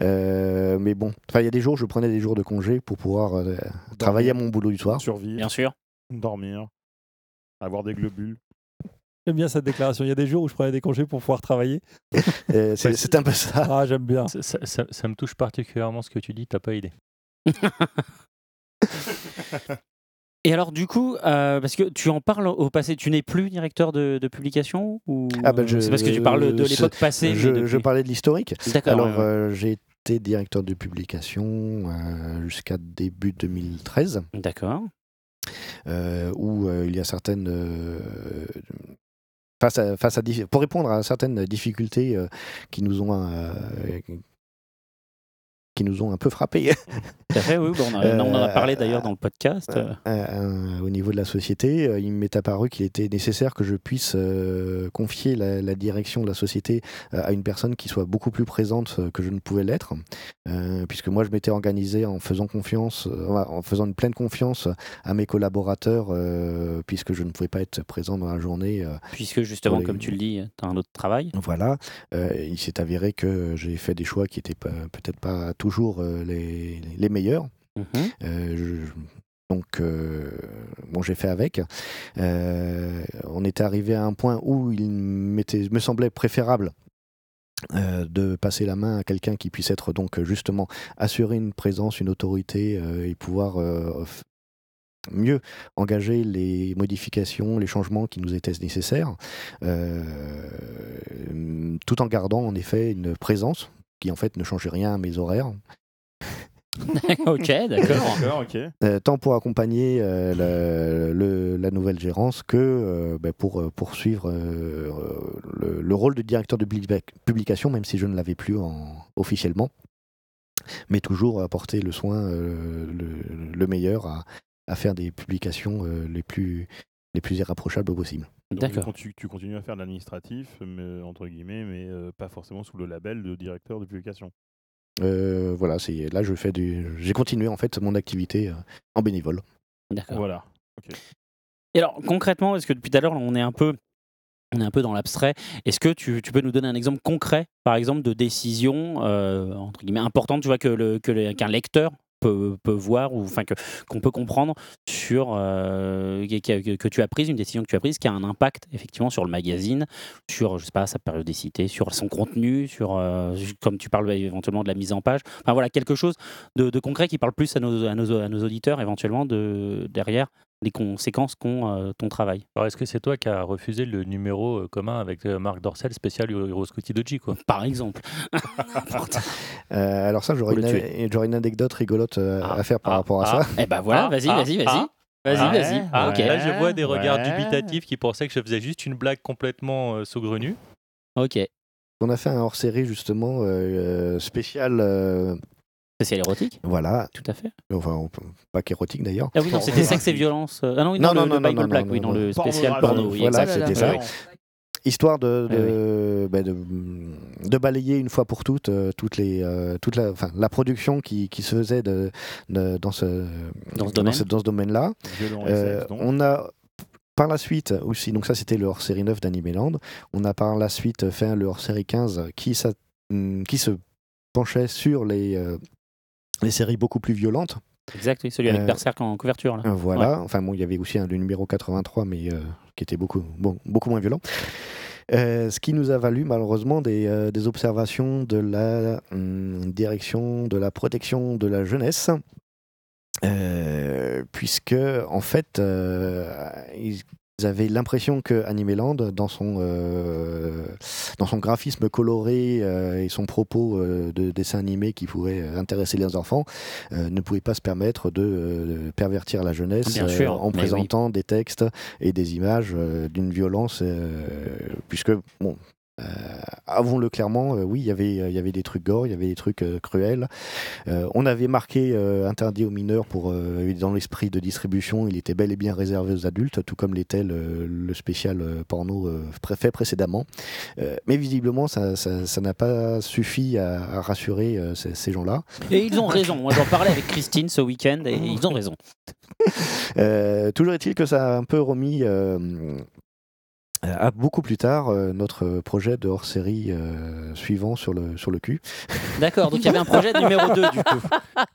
Speaker 7: Euh, mais bon, enfin, il y a des jours, je prenais des jours de congé pour pouvoir euh, travailler à mon boulot du soir.
Speaker 6: Survivre,
Speaker 1: Bien sûr.
Speaker 6: dormir, avoir des globules.
Speaker 10: J'aime bien cette déclaration. Il y a des jours où je prenais des congés pour pouvoir travailler.
Speaker 7: Euh, c'est c'est un peu ça.
Speaker 10: Ah, j'aime bien.
Speaker 2: Ça, ça- ça- ça me touche particulièrement ce que tu dis, t'as pas idée.
Speaker 1: Et alors, du coup, euh, parce que tu en parles au passé, tu n'es plus directeur de, de publication ou
Speaker 7: Ah ben, je-
Speaker 1: C'est parce que tu parles de l'époque passée.
Speaker 7: Je, parlais de l'historique.
Speaker 1: D'accord.
Speaker 7: Alors,
Speaker 1: ouais, ouais.
Speaker 7: euh, j'ai été directeur de publication euh, jusqu'à début 2013,
Speaker 1: D'accord.
Speaker 7: où il y a certaines. face à, face à, pour répondre à certaines difficultés qui nous ont. Euh, qui nous ont un peu frappés
Speaker 1: fait, oui. bon, on, a- on en a parlé d'ailleurs dans le podcast.
Speaker 7: Euh, euh, au niveau de la société, euh, il m'est apparu qu'il était nécessaire que je puisse euh, confier la, la direction de la société euh, à une personne qui soit beaucoup plus présente euh, que je ne pouvais l'être, euh, puisque moi je m'étais organisé en faisant confiance, euh, en faisant une pleine confiance à mes collaborateurs, euh, puisque je ne pouvais pas être présent dans la journée. euh,
Speaker 1: Puisque justement,
Speaker 7: les-
Speaker 1: comme tu le dis, tu as un autre travail.
Speaker 7: voilà, Euh, il s'est avéré que j'ai fait des choix qui étaient pas- peut-être pas toujours euh, les, les meilleurs.
Speaker 1: Mhm.
Speaker 7: Euh, je- donc, euh, bon, j'ai fait avec. Euh, on était arrivé à un point où il me semblait préférable euh, de passer la main à quelqu'un qui puisse être donc justement assurer une présence, une autorité et pouvoir mieux engager les modifications, les changements qui nous étaient nécessaires, tout en gardant en effet une présence qui en fait ne changeait rien à mes horaires.
Speaker 1: ok, d'accord.
Speaker 6: D'accord, ok.
Speaker 7: Euh, tant pour accompagner euh, le- le- la nouvelle gérance que euh, ben, pour poursuivre euh, le, le rôle de directeur de publi- publication, même si je ne l'avais plus en- officiellement, mais toujours apporter le soin, euh, le, le meilleur à, à faire des publications euh, les plus les plus irrapprochables possibles.
Speaker 1: D'accord.
Speaker 6: Tu, tu continues à faire de l'administratif, mais, entre guillemets, mais euh, pas forcément sous le label de directeur de publication.
Speaker 7: Euh, voilà, c'est là je fais du, j'ai continué en fait mon activité euh, en bénévole.
Speaker 1: D'accord.
Speaker 6: Voilà.
Speaker 1: Et alors, concrètement, est-ce que depuis tout à l'heure, on est un peu. On est un peu dans l'abstrait. Est-ce que tu, tu peux nous donner un exemple concret, par exemple, de décision euh, entre guillemets importante, tu vois, que le, que le- qu'un lecteur peut, peut voir ou enfin qu'on peut comprendre sur euh, que, que- tu as prise, une décision que tu as prise, qui a un impact effectivement sur le magazine, sur je sais pas sa périodicité, sur son contenu, sur euh, comme tu parles éventuellement de la mise en page. Enfin voilà quelque chose de, de concret qui parle plus à nos, à nos, à nos auditeurs éventuellement de derrière les conséquences qu'ont euh, ton travail.
Speaker 2: Alors, est-ce que c'est toi qui as refusé le numéro euh, commun avec euh, Marc Dorcel spécial Scouty Doji, quoi?
Speaker 1: Par exemple.
Speaker 7: Euh, alors ça j'aurais une, anecdote rigolote euh,
Speaker 1: Ah,
Speaker 7: à faire par
Speaker 2: ah,
Speaker 7: rapport à
Speaker 2: ah.
Speaker 7: ça.
Speaker 1: Eh ben voilà,
Speaker 2: Ah,
Speaker 1: vas-y,
Speaker 2: ah,
Speaker 1: vas-y, vas-y.
Speaker 2: ah.
Speaker 1: Vas-y, vas-y.
Speaker 2: Ah,
Speaker 1: ok.
Speaker 2: Là, je vois des regards
Speaker 6: ouais.
Speaker 2: dubitatifs qui pensaient que je faisais juste une blague complètement euh, saugrenue.
Speaker 1: Ok.
Speaker 7: On a fait un hors-série justement euh, spécial, euh,
Speaker 1: Spécial érotique,
Speaker 7: voilà,
Speaker 1: tout à fait.
Speaker 7: enfin on peut- pas qu'érotique d'ailleurs.
Speaker 1: Ah oui, non, c'était sexe et violence. euh, Ah non, oui,
Speaker 7: Non,
Speaker 1: non,
Speaker 7: non,
Speaker 1: le,
Speaker 7: non,
Speaker 1: le Bible
Speaker 7: non,
Speaker 1: Black,
Speaker 7: non,
Speaker 1: oui,
Speaker 7: non,
Speaker 1: dans
Speaker 7: non.
Speaker 1: le spécial
Speaker 6: Porno,
Speaker 1: porno, oui,
Speaker 7: voilà,
Speaker 1: exact.
Speaker 7: c'était ça.
Speaker 1: ouais.
Speaker 7: Histoire de,
Speaker 1: Ah
Speaker 7: de, bah, de, de balayer une fois pour toutes, euh, toutes les, euh, toute la, enfin, la production qui, qui se faisait de, de- dans ce,
Speaker 1: Dans ce domaine.
Speaker 7: dans ce domaine-là.
Speaker 6: Violent et
Speaker 7: Euh,
Speaker 6: sexe, donc.
Speaker 7: on a par la suite aussi, donc ça c'était le hors-série 9 d'Animeland, on a par la suite fait le hors-série 15 qui, s'a- hum, qui se penchait sur les, euh, les séries beaucoup plus violentes.
Speaker 1: Exact, oui, celui avec
Speaker 7: Euh,
Speaker 1: Berserk en couverture. Là.
Speaker 7: Voilà,
Speaker 1: Ouais.
Speaker 7: enfin bon, il y avait aussi un, le numéro 83, mais euh, qui était beaucoup, bon, beaucoup moins violent. Euh, ce qui nous a valu malheureusement des, euh, des observations de la hum, direction de la protection de la jeunesse, puisque en fait, ils avaient l'impression que Animeland, dans son, euh, dans son graphisme coloré euh, et son propos euh, de dessin animé qui pourrait euh, intéresser les enfants, ne pouvait pas se permettre de pervertir la jeunesse
Speaker 1: sûr,
Speaker 7: en présentant des textes et des images d'une violence, puisque, bon, euh, avouons-le clairement, euh, oui, il y avait, il y avait des trucs gore, il y avait des trucs euh, cruels. Euh, on avait marqué euh, interdit aux mineurs pour, euh, dans l'esprit de distribution, il était bel et bien réservé aux adultes, tout comme l'était le, le spécial euh, porno euh, fait précédemment. Euh, mais visiblement, ça ça- ça n'a pas suffi à, à rassurer euh, ces, ces gens-là.
Speaker 1: Et ils ont raison. Moi, j'en parlais avec Christine ce week-end et ils ont raison.
Speaker 7: Euh, toujours est-il que ça a un peu remis euh, à beaucoup plus tard euh, notre projet de hors-série euh, suivant sur le, sur le cul.
Speaker 1: D'accord, donc il y avait un projet numéro 2 du coup.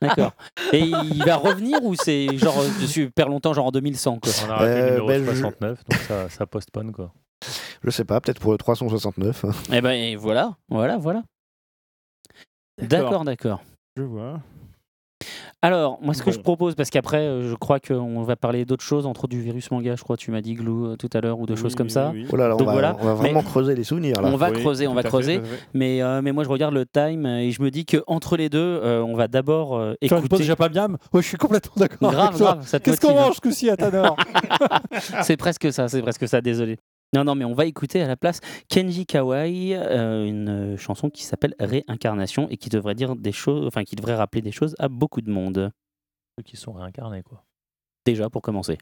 Speaker 1: D'accord. Et il va revenir ou c'est genre euh, super longtemps, genre en 2100 quoi?
Speaker 2: On a arrêté
Speaker 7: Euh,
Speaker 2: le numéro
Speaker 7: ben, je-
Speaker 2: 69, donc ça, ça postpone quoi.
Speaker 7: Je sais pas, peut-être pour le 369.
Speaker 1: Eh ben et voilà, voilà, voilà. D'accord, d'accord.
Speaker 6: Je vois.
Speaker 1: Alors, moi, ce que
Speaker 6: Bon.
Speaker 1: je propose, parce qu'après, euh, je crois qu'on va parler d'autres choses, entre du virus manga, je crois, tu m'as dit, Glou, euh, tout à l'heure, ou de
Speaker 6: Oui,
Speaker 1: choses comme
Speaker 6: oui,
Speaker 1: ça.
Speaker 7: Oh là là, on
Speaker 1: Donc
Speaker 7: va,
Speaker 1: voilà.
Speaker 7: on va vraiment
Speaker 1: Mais-
Speaker 7: creuser les souvenirs là.
Speaker 1: On va
Speaker 6: Oui,
Speaker 1: creuser, on va creuser.
Speaker 6: fait.
Speaker 1: Mais, euh, mais moi, je regarde le time et je me dis qu'entre les deux, euh, on va d'abord euh,
Speaker 10: Faire une pause
Speaker 1: écouter.
Speaker 10: déjà pas bien Ouais, je suis complètement d'accord.
Speaker 1: Grave,
Speaker 10: avec toi.
Speaker 1: grave, ça te
Speaker 10: Qu'est-ce qu'on mange ce coup-ci à Tanor
Speaker 1: c'est presque ça, c'est presque ça, désolé. Non, non, mais on va écouter à la place Kenji Kawai, euh, une euh, chanson qui s'appelle Réincarnation et qui devrait dire des choses, enfin qui devrait rappeler des choses à beaucoup de monde.
Speaker 2: Ceux qui sont réincarnés quoi.
Speaker 1: Déjà pour commencer.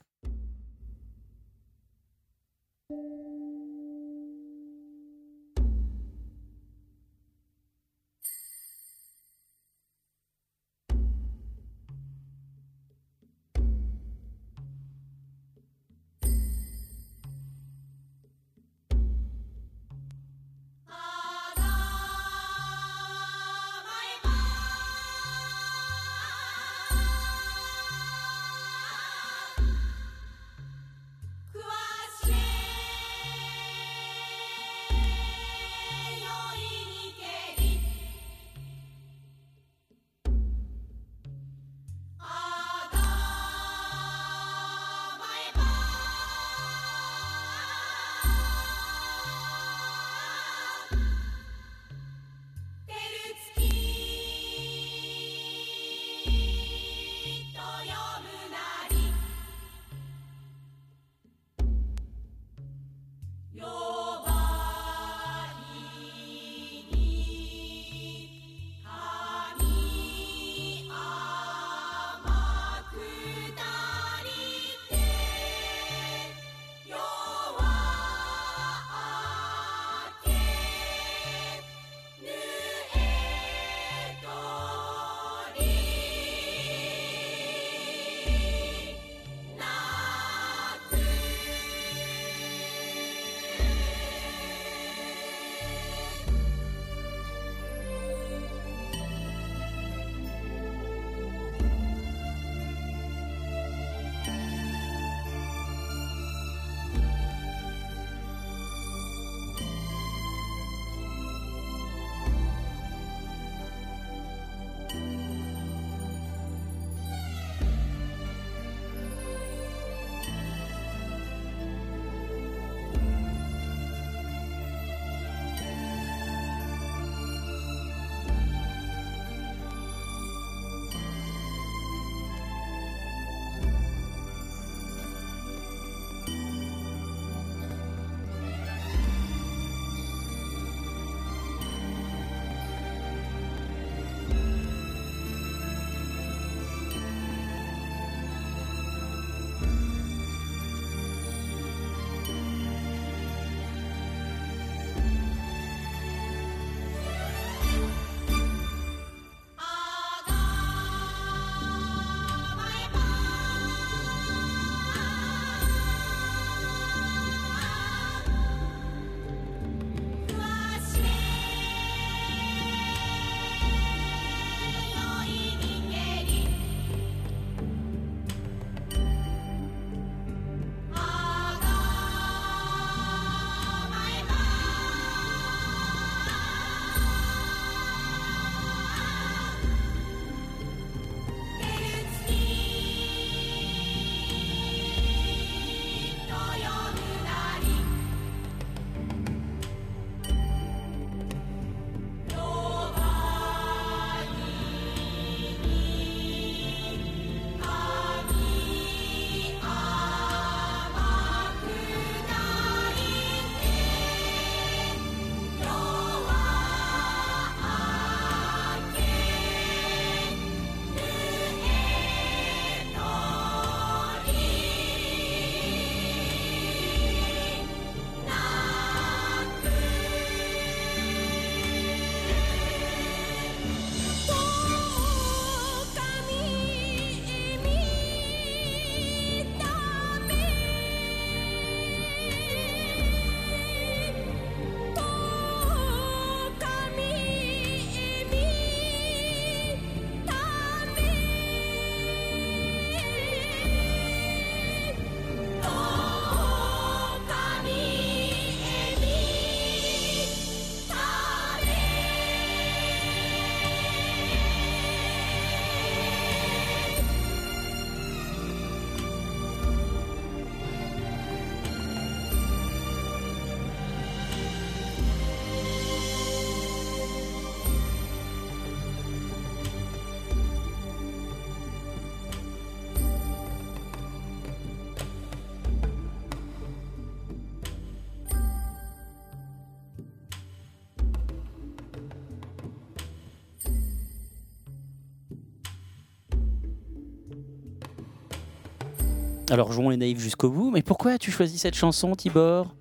Speaker 1: Alors jouons les naïfs jusqu'au bout, mais pourquoi as-tu choisi cette chanson, Tibor?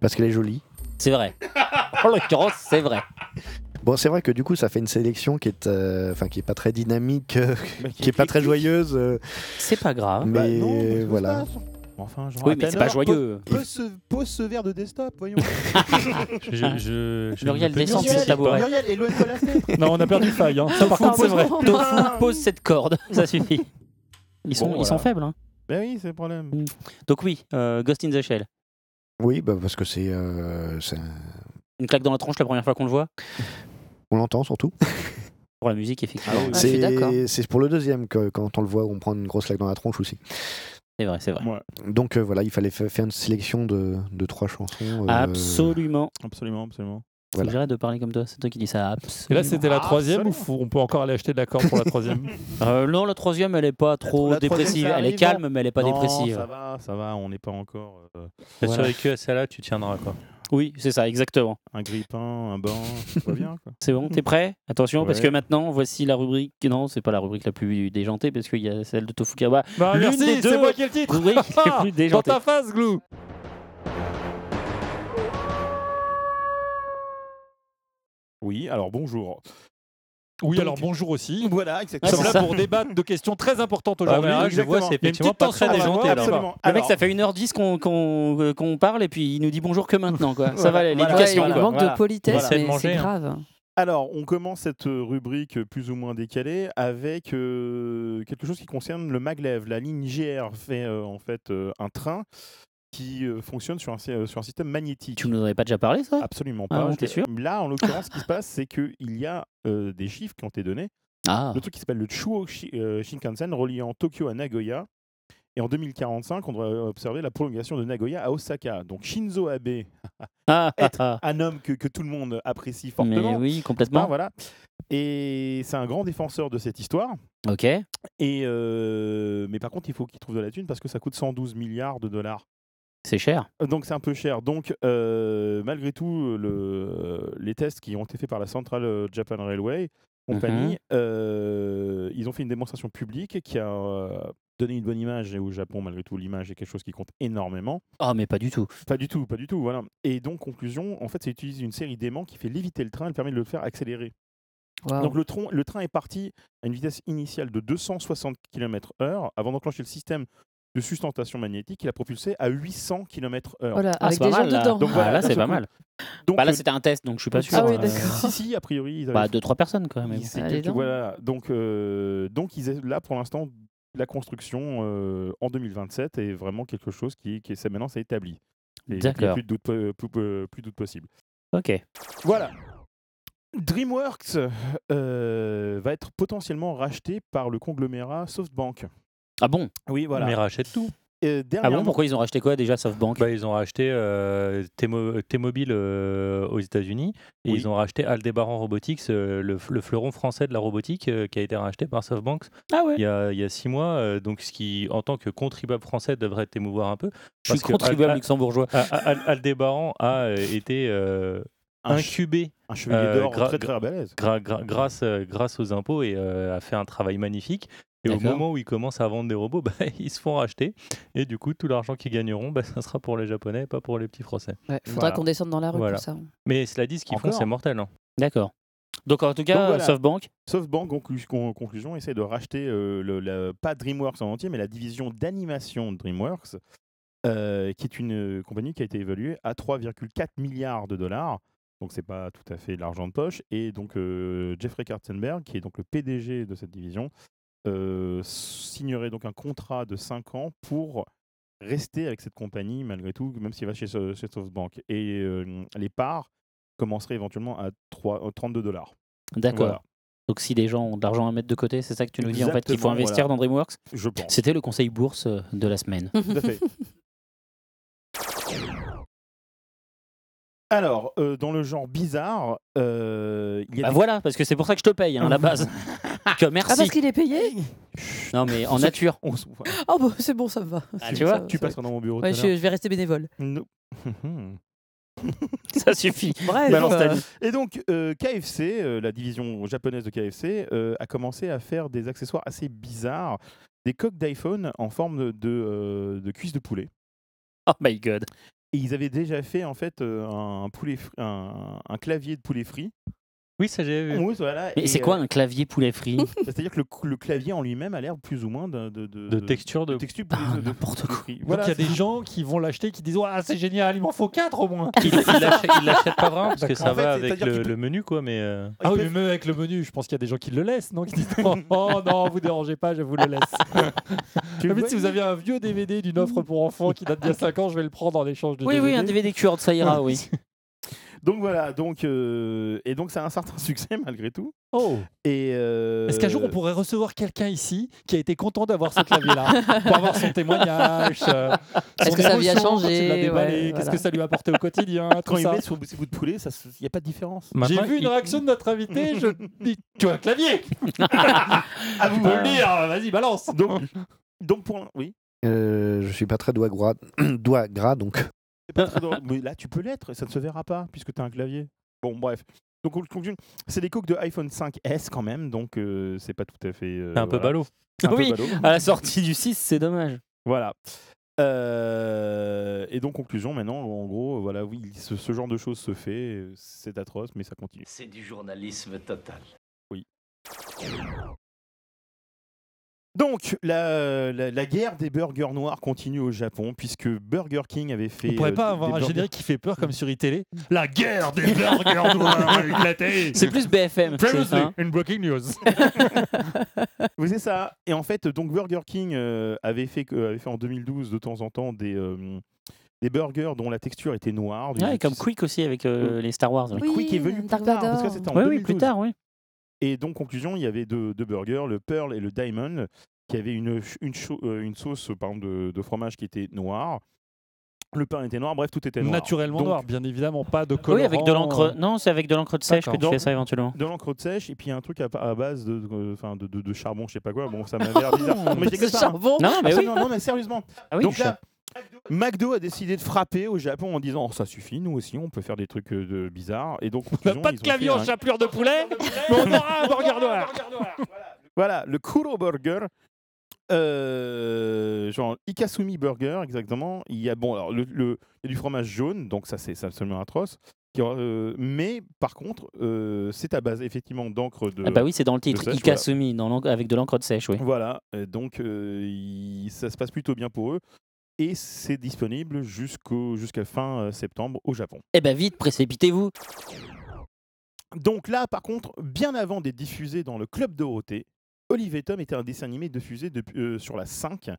Speaker 7: Parce qu'elle est jolie.
Speaker 1: C'est vrai. en l'occurrence, c'est vrai.
Speaker 7: Bon, c'est vrai que du coup, ça fait une sélection qui est, euh, enfin, qui est pas très dynamique, euh, qui est pas très joyeuse. euh,
Speaker 1: C'est pas grave.
Speaker 7: mais
Speaker 6: Bah non,
Speaker 7: voilà.
Speaker 6: ça. Enfin, genre,
Speaker 1: Oui, mais c'est pas joyeux.
Speaker 6: Pose, pose ce, pose ce verre de desktop, voyons.
Speaker 2: Je, je, je- je
Speaker 1: Muriel,
Speaker 2: ne peux
Speaker 1: descends
Speaker 2: plus
Speaker 1: sur le
Speaker 2: citer
Speaker 1: tabouret.
Speaker 2: pas.
Speaker 6: Muriel, éloigne-toi la fenêtre.
Speaker 10: Non, on a perdu faille. Hein. Ça, par contre, c'est vrai.
Speaker 1: Tofu pose cette corde, ça suffit. Ils sont,
Speaker 6: Bon,
Speaker 1: ils sont faibles. Hein.
Speaker 6: Ben oui, c'est le problème.
Speaker 1: Donc oui, euh, Ghost in the Shell.
Speaker 7: Oui, bah, parce que c'est, euh, c'est un-
Speaker 1: Une claque dans la tronche la première fois qu'on le voit.
Speaker 7: on l'entend surtout.
Speaker 1: Pour la musique, effectivement.
Speaker 4: Ah, je suis d'accord.
Speaker 7: c'est, c'est pour le deuxième que quand on le voit, on prend une grosse claque dans la tronche aussi.
Speaker 1: C'est vrai, c'est vrai.
Speaker 6: Ouais,
Speaker 7: Donc euh, voilà, il fallait fa- faire une sélection de, de trois chansons. euh,
Speaker 1: Absolument.
Speaker 6: absolument, absolument.
Speaker 7: Voilà.
Speaker 1: J'arrête de parler comme toi, c'est toi qui dis ça.
Speaker 10: Et là, c'était la
Speaker 6: Ah,
Speaker 10: troisième ou faut- on peut encore aller acheter de l'accord pour la troisième
Speaker 1: Euh, non, la troisième, elle est pas trop
Speaker 6: la troisième,
Speaker 1: dépressive.
Speaker 6: ça
Speaker 1: Elle est
Speaker 6: arrive,
Speaker 1: calme, mais elle est pas
Speaker 6: Non,
Speaker 1: dépressive.
Speaker 6: Ça va, ça va, on n'est pas encore euh,
Speaker 1: Voilà.
Speaker 2: Sur que à celle-là, tu tiendras quoi.
Speaker 1: Oui, c'est ça, exactement.
Speaker 6: un grippin, un banc, tout va bien. Quoi.
Speaker 1: C'est bon, t'es prêt? Attention, parce
Speaker 6: Ouais.
Speaker 1: que maintenant, voici la rubrique. Non, c'est pas la rubrique la plus déjantée, parce qu'il y a celle de Tofukawa.
Speaker 10: Bah,
Speaker 1: L'une
Speaker 10: merci,
Speaker 1: des
Speaker 10: c'est
Speaker 1: deux
Speaker 10: moi qui ai le titre
Speaker 1: rubriques les plus
Speaker 10: Dans
Speaker 1: déjantées.
Speaker 10: ta face, Glou
Speaker 6: Oui, alors bonjour.
Speaker 10: Oui,
Speaker 6: Donc-
Speaker 10: alors bonjour aussi.
Speaker 6: Voilà,
Speaker 10: Nous
Speaker 6: exactement.
Speaker 10: sommes
Speaker 1: c'est
Speaker 10: là
Speaker 1: ça.
Speaker 10: pour débattre de questions très importantes
Speaker 2: Ah,
Speaker 10: aujourd'hui.
Speaker 2: là, je vois, c'est effectivement
Speaker 10: petite
Speaker 2: pas très déjanté là.
Speaker 6: Absolument.
Speaker 1: Le mec,
Speaker 6: Alors,
Speaker 1: ça fait 1h10 qu'on qu'on qu'on parle, et puis il nous dit bonjour que maintenant, quoi. Ça va,
Speaker 7: Voilà.
Speaker 1: l'éducation,
Speaker 4: Ouais, il
Speaker 1: quoi.
Speaker 4: manque
Speaker 1: Voilà.
Speaker 4: de politesse,
Speaker 2: Voilà.
Speaker 4: Mais c'est
Speaker 2: hein.
Speaker 4: grave.
Speaker 6: Alors, on commence cette euh, rubrique plus ou moins décalée avec euh, quelque chose qui concerne le maglev. La ligne GR fait euh, en fait euh, un train qui euh, fonctionne sur un, sy- euh, sur un système magnétique.
Speaker 1: Tu nous en avais pas déjà parlé, ça?
Speaker 6: Absolument
Speaker 1: Ah
Speaker 6: pas.
Speaker 1: bon,
Speaker 6: Je
Speaker 1: t'es
Speaker 6: l'ai-
Speaker 1: sûr
Speaker 6: Là, en l'occurrence, ce qui se passe, c'est qu'il y a euh, des chiffres qui ont été donnés.
Speaker 1: Ah,
Speaker 6: Le truc qui s'appelle le Chuo Shi- Shinkansen reliant Tokyo à Nagoya. Et en 2045, on devrait observer la prolongation de Nagoya à Osaka. Donc Shinzo Abe,
Speaker 1: ah, ah,
Speaker 6: être
Speaker 1: ah.
Speaker 6: un homme que, que tout le monde apprécie
Speaker 1: Mais
Speaker 6: fortement.
Speaker 1: oui,
Speaker 6: Ah,
Speaker 1: complètement.
Speaker 6: voilà. Et c'est un grand défenseur de cette histoire.
Speaker 1: Ok.
Speaker 6: Et euh, mais par contre, il faut qu'il trouve de la thune parce que ça coûte 112 milliards de dollars.
Speaker 1: C'est cher.
Speaker 6: Donc c'est un peu cher. Donc euh, malgré tout, le, les tests qui ont été faits par la Central Japan Railway Company,
Speaker 1: Mhm.
Speaker 6: euh, ils ont fait une démonstration publique qui a euh, donné une bonne image. Et au Japon, malgré tout, l'image est quelque chose qui compte énormément.
Speaker 1: Ah, mais pas du tout.
Speaker 6: Pas du tout, pas du tout. Voilà. Et donc conclusion, en fait, ça utilise une série d'aimants qui fait léviter le train. Elle permet de le faire accélérer. Donc le, tron- le train est parti à une vitesse initiale de 260 km/h avant d'enclencher le système de sustentation magnétique. Il a propulsé à 800 km/h.
Speaker 4: Voilà,
Speaker 1: Ah,
Speaker 4: avec
Speaker 1: c'est
Speaker 4: des
Speaker 1: pas
Speaker 4: gens
Speaker 1: mal, là.
Speaker 4: dedans.
Speaker 6: Donc
Speaker 1: Ah, là, c'est pas mal.
Speaker 6: Donc,
Speaker 1: Bah là,
Speaker 6: euh,
Speaker 1: c'était un test, donc je suis pas sûr.
Speaker 4: Ah oui,
Speaker 1: euh,
Speaker 4: d'accord.
Speaker 6: si, si, a priori, ils avaient
Speaker 1: Bah, deux, trois personnes, quand même.
Speaker 6: ils-
Speaker 4: donc.
Speaker 6: voilà. Donc, euh, donc ils là pour l'instant. La construction euh, en 2027 est vraiment quelque chose qui, qui est, c'est- maintenant c'est établi. Et Il n'y a
Speaker 1: D'accord.
Speaker 6: plus de doute, plus, plus- plus de doute possible.
Speaker 1: Ok.
Speaker 6: Voilà. DreamWorks euh, va être potentiellement racheté par le conglomérat SoftBank.
Speaker 1: Ah bon?
Speaker 6: Oui, voilà.
Speaker 2: Mais rachète tout.
Speaker 6: Euh,
Speaker 1: Ah bon? Pourquoi ils ont racheté quoi déjà SoftBank?
Speaker 2: Bah, ils ont racheté euh, T-Mo- T-Mobile euh, aux États-Unis et
Speaker 6: Oui.
Speaker 2: ils ont racheté Aldebaran Robotics, euh, le, le fleuron français de la robotique euh, qui a été racheté par SoftBank
Speaker 1: Ah ouais
Speaker 2: il y a, il y a six mois. euh, donc, ce qui, en tant que contribuable français, devrait t'émouvoir un peu.
Speaker 1: Je suis contribuable luxembourgeois.
Speaker 2: Al- Al- Aldebaran a été euh, incubé
Speaker 6: un chevalier d'or
Speaker 2: gra-
Speaker 6: très très balèze.
Speaker 2: gra- gra- grâce, euh, grâce aux impôts et euh, a fait un travail magnifique. Et au moment où ils commencent à vendre des robots, bah, ils se font racheter. Et du coup, tout l'argent qu'ils gagneront, bah, ça sera pour les Japonais, pas pour les petits Français.
Speaker 4: Ouais, faudra
Speaker 6: Voilà.
Speaker 4: qu'on descende dans la rue
Speaker 2: Voilà.
Speaker 4: pour ça.
Speaker 2: Mais cela dit, ce qu'ils font, c'est mortel. hein.
Speaker 1: D'accord. Donc en tout cas,
Speaker 6: voilà.
Speaker 1: SoftBank.
Speaker 6: SoftBank, en conclu- con- conclusion, essaie de racheter euh, le, pas DreamWorks en entier, mais la division d'animation de DreamWorks, euh, qui est une euh, compagnie qui a été évaluée à 3,4 milliards de dollars. Donc c'est pas tout à fait de l'argent de poche. Et donc euh, Jeffrey Katzenberg, qui est donc le PDG de cette division, signerait donc un contrat de 5 ans pour rester avec cette compagnie malgré tout, même s'il va chez, chez SoftBank. Et euh, les parts commenceraient éventuellement à 3, euh, 32 dollars.
Speaker 1: D'accord.
Speaker 6: Voilà,
Speaker 1: Donc si des gens ont de l'argent à mettre de côté, c'est ça que tu nous dis en fait qu'il faut investir
Speaker 6: voilà.
Speaker 1: dans DreamWorks?
Speaker 6: Je pense.
Speaker 1: C'était le conseil bourse euh, de la semaine.
Speaker 6: Tout à fait. Alors, euh, dans le genre bizarre, euh, il y a
Speaker 1: Bah
Speaker 6: des-
Speaker 1: voilà, parce que c'est pour ça que je te paye hein, à la base. que
Speaker 4: Ah,
Speaker 1: merci.
Speaker 4: parce qu'il est payé
Speaker 1: Non mais en nature.
Speaker 6: on se- voilà.
Speaker 4: Oh, bah, c'est bon, ça me va.
Speaker 1: Ah, tu
Speaker 4: bon,
Speaker 1: vois,
Speaker 4: ça
Speaker 6: tu
Speaker 4: ça
Speaker 6: passeras dans mon bureau.
Speaker 4: Ouais,
Speaker 6: tout à
Speaker 4: je,
Speaker 6: l'heure.
Speaker 4: je vais rester bénévole.
Speaker 6: No.
Speaker 1: ça suffit.
Speaker 4: Bref.
Speaker 1: Balance ta
Speaker 4: euh,
Speaker 1: vie.
Speaker 6: Et donc, euh, KFC, euh, la division japonaise de KFC, euh, a commencé à faire des accessoires assez bizarres. des coques d'iPhone en forme de, de, euh, de cuisse de poulet.
Speaker 1: Oh my god.
Speaker 6: Et ils avaient déjà fait en fait euh, un, un clavier de poulet frit.
Speaker 2: Oui, ça j'ai vu.
Speaker 6: Oui, voilà,
Speaker 1: Mais
Speaker 6: et,
Speaker 1: c'est quoi
Speaker 6: euh,
Speaker 1: un clavier poulet frit
Speaker 6: C'est-à-dire que le, clavier en lui-même a l'air plus ou moins de, de,
Speaker 2: De texture de.
Speaker 6: texture
Speaker 1: Ah,
Speaker 6: de, de-
Speaker 1: n'importe
Speaker 6: de
Speaker 1: quoi.
Speaker 6: frit.
Speaker 10: Donc,
Speaker 6: Voilà,
Speaker 10: il y a des
Speaker 6: c'est-
Speaker 10: gens qui vont l'acheter qui disent Ah, c'est génial, il m'en faut 4 au moins.
Speaker 2: Il il l'achète il l'achète pas vraiment parce que ça
Speaker 6: En fait,
Speaker 2: va avec
Speaker 6: c'est-à-dire
Speaker 2: le,
Speaker 6: qu'il peut-
Speaker 2: le menu, quoi. Mais euh,
Speaker 10: Ah oui, mais même avec le menu, je pense qu'il y a des gens qui le laissent, non Qui disent Oh, oh, non, vous dérangez pas, je vous le laisse.
Speaker 6: Tu vois,
Speaker 10: si vous aviez un vieux DVD d'une offre pour enfants qui date d'il y a 5 ans, je vais le prendre en échange de
Speaker 1: Oui, oui, un DVD Kurde, ça ira, oui.
Speaker 6: Donc voilà, donc, euh, et donc ça a un certain succès malgré tout.
Speaker 10: Oh
Speaker 6: Et euh,
Speaker 10: Est-ce qu'un jour on pourrait recevoir quelqu'un ici qui a été content d'avoir ce clavier-là pour avoir son témoignage euh,
Speaker 4: Est-ce que sa vie a changé
Speaker 10: Qu'est-ce que ça lui a apporté au quotidien
Speaker 6: quand il
Speaker 10: ça.
Speaker 6: met sur ses bouts de poulet, il n'y a pas de différence.
Speaker 10: J'ai vu une réaction de notre invité, je dis Tu as un clavier Ah, vous pouvez le dire, vas-y, balance
Speaker 6: Donc, donc pour oui,
Speaker 7: Euh, je suis pas très doigt gras, doigt gras donc.
Speaker 6: C'est pas très drôle. Mais là, tu peux l'être, ça ne se verra pas puisque tu as un clavier. Bon, bref. Donc, en conclusion, c'est des coques de iPhone 5S quand même, donc euh, c'est pas tout à fait. euh,
Speaker 2: c'est un peu
Speaker 6: voilà.
Speaker 2: ballot.
Speaker 6: Un peu
Speaker 1: Oui,
Speaker 6: ballot.
Speaker 1: à la sortie du 6, c'est dommage.
Speaker 6: Voilà. Euh, et donc, conclusion, maintenant, en gros, voilà, oui, ce, ce genre de choses se fait, c'est atroce, mais ça continue.
Speaker 12: C'est du journalisme total.
Speaker 6: Donc, la, la, la guerre des burgers noirs continue au Japon, puisque Burger King avait fait.
Speaker 10: On pourrait
Speaker 6: euh,
Speaker 10: pas avoir un générique qui fait peur comme sur iTélé La guerre des burgers noirs éclatés
Speaker 1: C'est plus BFM.
Speaker 10: Previously
Speaker 1: hein.
Speaker 10: in Breaking News
Speaker 6: Oui, c'est ça. Et en fait, donc Burger King euh, avait, fait, avait fait en 2012 de temps en temps des, euh, des burgers dont la texture était noire. Du-
Speaker 1: Ouais, comme Quick aussi avec euh, les Star Wars. Oui,
Speaker 6: Quick est venu plus
Speaker 4: Dark
Speaker 6: tard, parce que en
Speaker 1: oui,
Speaker 6: 2012.
Speaker 1: plus tard, oui.
Speaker 6: Et donc, conclusion, il y avait deux, deux burgers, le Pearl et le Diamond, qui avaient une, euh, une sauce par exemple, de, de fromage qui était noire. Le pain était noir, bref, tout était noir.
Speaker 10: Naturellement
Speaker 6: Donc,
Speaker 10: noir, bien évidemment, pas de colorant.
Speaker 1: Oui, avec de l'encre. Non, c'est avec de l'encre de sèche que tu fais ça éventuellement.
Speaker 6: De l'encre de sèche et puis un truc à, à base de, de, enfin, de, de- de charbon, je sais pas quoi. Bon, ça m'avait l'air bizarre. Non, mais je
Speaker 4: Ce
Speaker 6: déconne pas, hein.
Speaker 4: charbon
Speaker 1: Non, mais
Speaker 6: Ah,
Speaker 1: oui.
Speaker 6: non, non, mais sérieusement.
Speaker 1: Ah oui,
Speaker 6: Donc là, McDo a décidé de frapper au Japon en disant oh, ça suffit, nous aussi on peut faire des trucs euh, de bizarres. Et donc
Speaker 10: On n'a
Speaker 6: conclusion,
Speaker 10: pas de clavier en
Speaker 6: un-
Speaker 10: chapelure de poulet, mais on aura un burger noir
Speaker 6: Voilà, le Kuro Burger. Euh, genre Ikasumi Burger exactement. Il y a bon alors le, le- il y a du fromage jaune donc ça c'est absolument atroce. Qui euh, mais par contre euh, c'est à base effectivement d'encre de.
Speaker 1: Ah bah oui, c'est dans le titre.
Speaker 6: sèche,
Speaker 1: Ikasumi, dans avec de l'encre de sèche, oui.
Speaker 6: Voilà, donc il- ça se passe plutôt bien pour eux. Et c'est disponible jusqu'au jusqu'à fin septembre au Japon.
Speaker 1: Eh ben vite, précipitez-vous.
Speaker 6: Donc là, par contre, bien avant d'être diffusé dans le Club Dorothée, Olive et Tom était un dessin animé diffusé depuis, euh, sur la 5.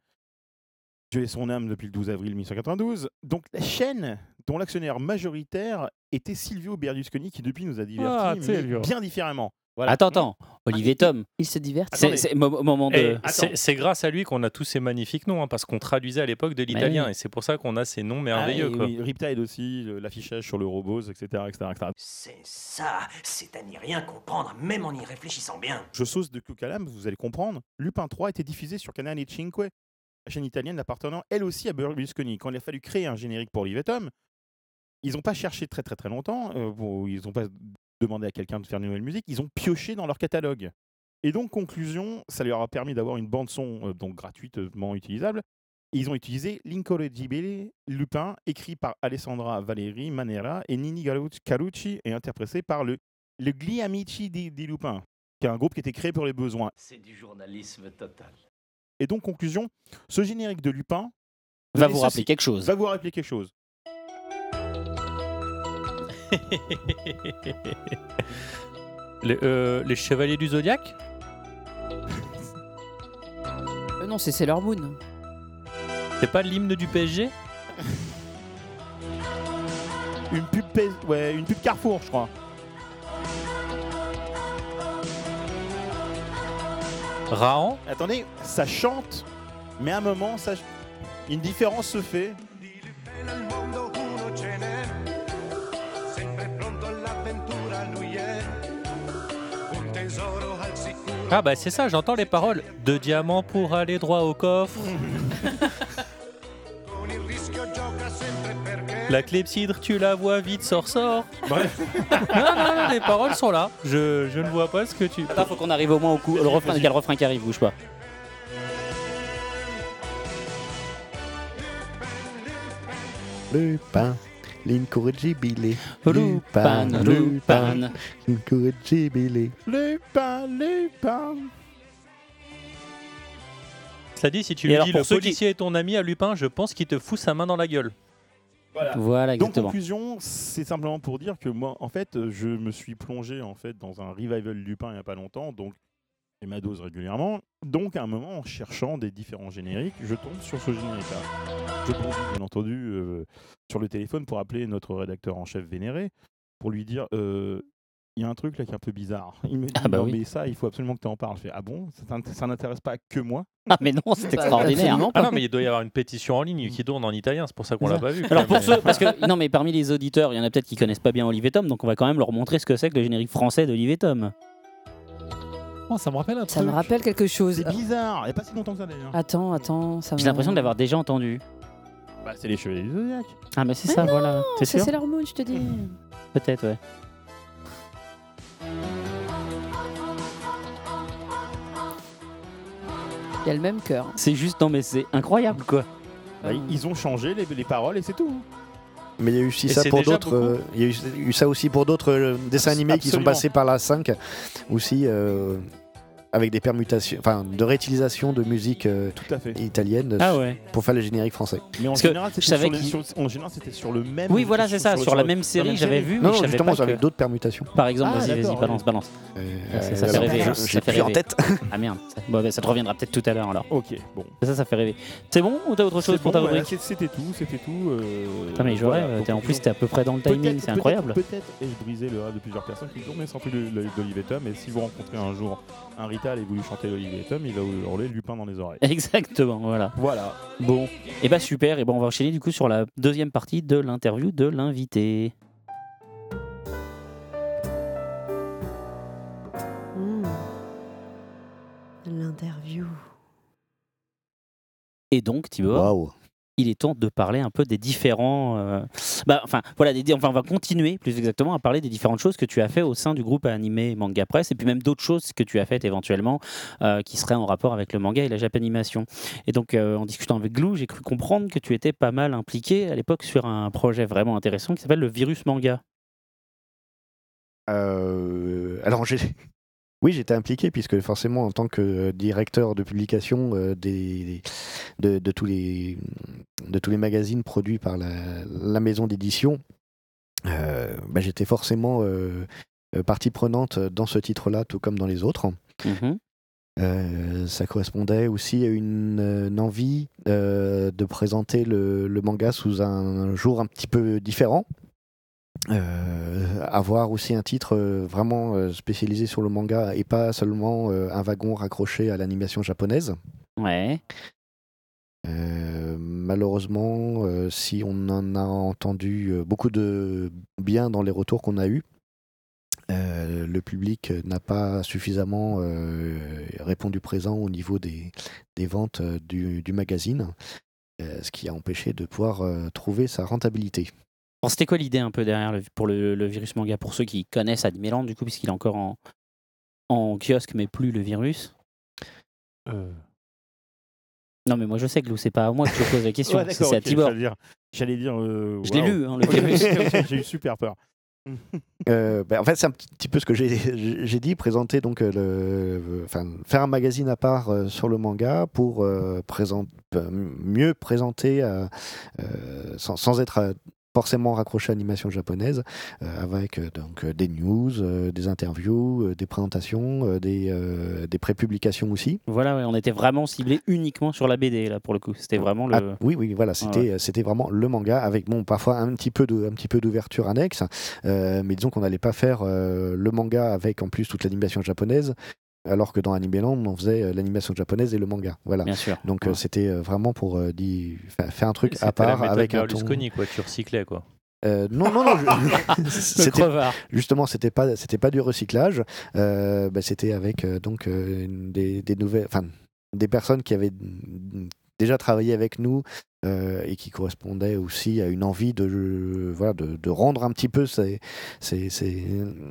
Speaker 6: Dieu et son âme depuis le 12 avril 1992. Donc la chaîne dont l'actionnaire majoritaire était Silvio Berlusconi, qui depuis nous a divertis,
Speaker 10: Ah,
Speaker 6: mais bien différemment. Voilà.
Speaker 1: Attends, attends. Olivier Tom.
Speaker 4: Il se divertit.
Speaker 1: C'est c'est mo- moment
Speaker 2: Eh,
Speaker 1: de.
Speaker 2: c'est c'est grâce à lui qu'on a tous ces magnifiques noms, hein, parce qu'on traduisait à l'époque de l'italien,
Speaker 1: oui.
Speaker 2: et c'est pour ça qu'on a ces noms
Speaker 6: Ah,
Speaker 2: merveilleux.
Speaker 6: et
Speaker 2: quoi.
Speaker 6: oui, Riptide aussi, l'affichage sur le robot, etc. etc., etc.
Speaker 13: C'est ça, c'est à n'y rien comprendre, même en y réfléchissant bien.
Speaker 6: Je sauce de Cucalam, vous allez comprendre. Lupin 3 était diffusé sur Canale Cinque, la chaîne italienne appartenant elle aussi à Berlusconi. Quand il a fallu créer un générique pour Olive et Tom, ils n'ont pas cherché très très très longtemps, euh, bon, ils n'ont pas demandé à quelqu'un de faire une nouvelle musique, ils ont pioché dans leur catalogue. Et donc, conclusion, ça leur a permis d'avoir une bande-son euh, donc gratuitement utilisable. Et ils ont utilisé L'Incorreggibile Lupin, écrit par Alessandra Valeri Manera et Nini Garu- Carucci, et interprété par le, le Gli Amici di, di Lupin, qui est un groupe qui a été créé pour les besoins.
Speaker 12: C'est du journalisme total.
Speaker 6: Et donc, conclusion, ce générique de Lupin
Speaker 1: Va vous rappeler
Speaker 6: ceci.
Speaker 1: quelque chose.
Speaker 6: Va vous rappeler quelque chose.
Speaker 2: les, euh, les chevaliers du zodiaque?
Speaker 4: Euh, non, c'est Sailor Moon.
Speaker 2: C'est pas l'hymne du PSG
Speaker 6: Une pub, PS ouais, une pub Carrefour, je crois.
Speaker 2: Rahan
Speaker 6: Attendez, ça chante, mais à un moment, ça, une différence se fait.
Speaker 2: Ah bah c'est ça, j'entends les paroles. De diamants pour aller droit au coffre. La clepsydre, tu la vois vite, sort, sort. Non, non, non, les paroles sont là. Je, ne vois pas ce que tu.
Speaker 1: Attends, faut qu'on arrive au moins au coup. Le refrain, il y a le refrain qui arrive, bouge pas.
Speaker 7: Lupin, l'incorrigibile.
Speaker 1: Lupin, Lupin.
Speaker 7: l'incorrigibile.
Speaker 6: Lupin, Lupin.
Speaker 2: Cela dit, si tu lui dis
Speaker 1: pour
Speaker 2: le
Speaker 1: ceux qui-
Speaker 2: policier est ton ami à Lupin, je pense qu'il te fout sa main dans la gueule.
Speaker 1: Voilà,
Speaker 6: Donc
Speaker 1: exactement.
Speaker 6: conclusion, c'est simplement pour dire que moi, en fait, je me suis plongé en fait dans un revival Lupin il n'y a pas longtemps, donc et ma dose régulièrement. Donc à un moment, en cherchant des différents génériques, je tombe sur ce générique-là. Je tombe bien entendu euh, sur le téléphone pour appeler notre rédacteur en chef vénéré pour lui dire. euh, il y a un truc là qui est un peu bizarre. Il me dit
Speaker 1: Ah bah
Speaker 6: non
Speaker 1: oui.
Speaker 6: mais ça il faut absolument que tu en parles. Je fais ah bon? Ça n'intéresse pas que moi?
Speaker 1: Ah mais non, c'est
Speaker 4: Bah,
Speaker 1: extraordinaire.
Speaker 2: Ah non, mais il doit y avoir une pétition en ligne qui tourne en italien, c'est pour ça qu'on l'a pas vu.
Speaker 1: Alors pour ceux, parce que non mais parmi les auditeurs, il y en a peut-être qui connaissent pas bien Olivier Tom, donc on va quand même leur montrer ce que c'est que le générique français d'Olivier Tom.
Speaker 10: Oh, ça me rappelle un
Speaker 4: Ça
Speaker 10: truc.
Speaker 4: me rappelle quelque chose.
Speaker 6: C'est bizarre. Il n'y a pas si longtemps que ça d'ailleurs.
Speaker 4: Attends, attends. ça
Speaker 1: J'ai
Speaker 4: me-
Speaker 1: l'impression de l'avoir déjà entendu.
Speaker 6: Bah, c'est les Chevaliers du Zodiac.
Speaker 1: Ah mais c'est
Speaker 4: Mais
Speaker 1: ça,
Speaker 4: non,
Speaker 1: voilà. T'es
Speaker 4: C'est
Speaker 1: sûr
Speaker 4: Sailor Moon, je te dis.
Speaker 1: Peut-être, ouais.
Speaker 4: Il y a le même cœur.
Speaker 1: C'est juste non mais c'est incroyable quoi.
Speaker 6: Bah, ils ont changé les, les paroles et c'est tout.
Speaker 7: Mais il y a eu aussi
Speaker 2: Et
Speaker 7: ça
Speaker 2: c'est
Speaker 7: pour
Speaker 2: déjà
Speaker 7: d'autres.
Speaker 2: beaucoup
Speaker 7: euh, Il y a eu, eu ça aussi pour d'autres euh, dessins animés qui sont
Speaker 6: Absolument.
Speaker 7: passés par la 5 aussi euh, avec des permutations, enfin de réutilisation de musique euh,
Speaker 6: Tout à fait.
Speaker 7: italienne
Speaker 1: Ah ouais.
Speaker 7: pour faire les génériques français.
Speaker 6: Mais en
Speaker 1: Parce que
Speaker 6: général, c'était sur, les-
Speaker 1: qu'il-
Speaker 6: sur- en général, c'était sur le même.
Speaker 1: Oui voilà c'est ça, sur, la même série
Speaker 6: même
Speaker 1: j'avais vu, mais
Speaker 7: Non,
Speaker 1: je savais
Speaker 7: justement,
Speaker 1: que-
Speaker 7: d'autres permutations.
Speaker 1: Par exemple,
Speaker 6: Ah,
Speaker 1: vas-y, vas-y, balance, balance.
Speaker 7: Euh,
Speaker 1: ça, ça fait rêver. hein, ça fait
Speaker 7: plus en
Speaker 1: rêver.
Speaker 7: tête.
Speaker 1: Ah merde, bon, bah, ça te reviendra peut-être tout à l'heure alors.
Speaker 6: Ok, bon.
Speaker 1: Ça, ça fait rêver. C'est bon ou t'as autre chose pour ta rubrique
Speaker 6: C'était tout, c'était tout. euh,
Speaker 1: Putain, mais je rêve, en plus t'es à peu près dans le timing, c'est incroyable.
Speaker 6: Peut-être ai-je brisé le rêve de plusieurs personnes qui mais sans plus le- le- Tom. Et si vous rencontrez un jour un Rital et vous lui chantez Olivier Tom, il va vous hurler Lupin dans les oreilles.
Speaker 1: Exactement, voilà.
Speaker 6: Voilà.
Speaker 1: Bon, et bah super, et ben on va enchaîner du coup sur la deuxième partie de l'interview de l'invité.
Speaker 3: Hmm. L'interview.
Speaker 1: Et donc Thibaut,
Speaker 7: Waouh.
Speaker 1: Il est temps de parler un peu des différents. euh, Bah, enfin, voilà, enfin, on va continuer plus exactement à parler des différentes choses que tu as fait au sein du groupe animé Manga Press, et puis même d'autres choses que tu as faites éventuellement euh, qui seraient en rapport avec le manga et la japanimation. Et donc, euh, en discutant avec Glou, j'ai cru comprendre que tu étais pas mal impliqué à l'époque sur un projet vraiment intéressant qui s'appelle le Virus Manga.
Speaker 7: Alors j'ai oui j'étais impliqué puisque forcément en tant que euh, directeur de publication euh, des, de, de tous les de tous les magazines produits par la, la maison d'édition euh, bah, j'étais forcément euh, partie prenante dans ce titre-là tout comme dans les autres
Speaker 1: Mhm.
Speaker 7: Ça correspondait aussi à une, une envie de présenter le, le manga sous un jour un petit peu différent. Euh, avoir aussi un titre euh, vraiment euh, spécialisé sur le manga et pas seulement un wagon raccroché à l'animation japonaise.
Speaker 1: Ouais.
Speaker 7: Malheureusement, si on en a entendu beaucoup de bien dans les retours qu'on a eus, le public n'a pas suffisamment répondu présent au niveau des, des ventes du, du magazine, ce qui a empêché de pouvoir trouver sa rentabilité.
Speaker 1: Alors, C'était quoi l'idée un peu derrière le- pour le, le virus manga Pour ceux qui connaissent Animeland, du coup, puisqu'il est encore en, en kiosque, mais plus le virus?
Speaker 6: Euh,
Speaker 1: Non, mais moi je sais que Lou, c'est pas à moi que je pose la question,
Speaker 6: Ouais,
Speaker 1: c'est à Tibor.
Speaker 6: J'allais dire, j'allais dire, euh,
Speaker 1: Je l'ai lu, hein, le virus.
Speaker 6: J'ai eu super peur.
Speaker 7: Euh, ben, en fait, c'est un petit peu ce que j'ai- dit, présenter donc le, enfin, faire un magazine à part euh, sur le manga pour euh, présent- mieux présenter, sans, sans être forcément raccroché à l'animation japonaise, euh, avec euh, donc euh, des news, euh, des interviews, des présentations, des, des pré-publications aussi.
Speaker 1: Voilà, ouais, on était vraiment ciblé uniquement sur la BD, là, pour le coup. C'était vraiment le.
Speaker 7: Ah, oui, oui, voilà, c'était c'était vraiment le manga avec bon parfois un petit peu de un petit peu d'ouverture annexe, mais disons qu'on n'allait pas faire le manga avec en plus toute l'animation japonaise. Alors que dans Animeland, on faisait euh, l'animation japonaise et le manga. Voilà.
Speaker 1: Bien sûr.
Speaker 7: Donc euh, c'était euh, vraiment pour faire un truc à
Speaker 2: la
Speaker 7: part
Speaker 2: méthode
Speaker 7: avec un ton.
Speaker 2: Quoi. Tu recyclais, quoi.
Speaker 7: Euh, non, non, non. je-. Justement, c'était pas, c'était pas du recyclage. Euh, bah, c'était avec euh, donc des, des nouvelles, enfin, des personnes qui avaient déjà travaillé avec nous et qui correspondaient aussi à une envie de, voilà, de, de rendre un petit peu ces, ces, ces-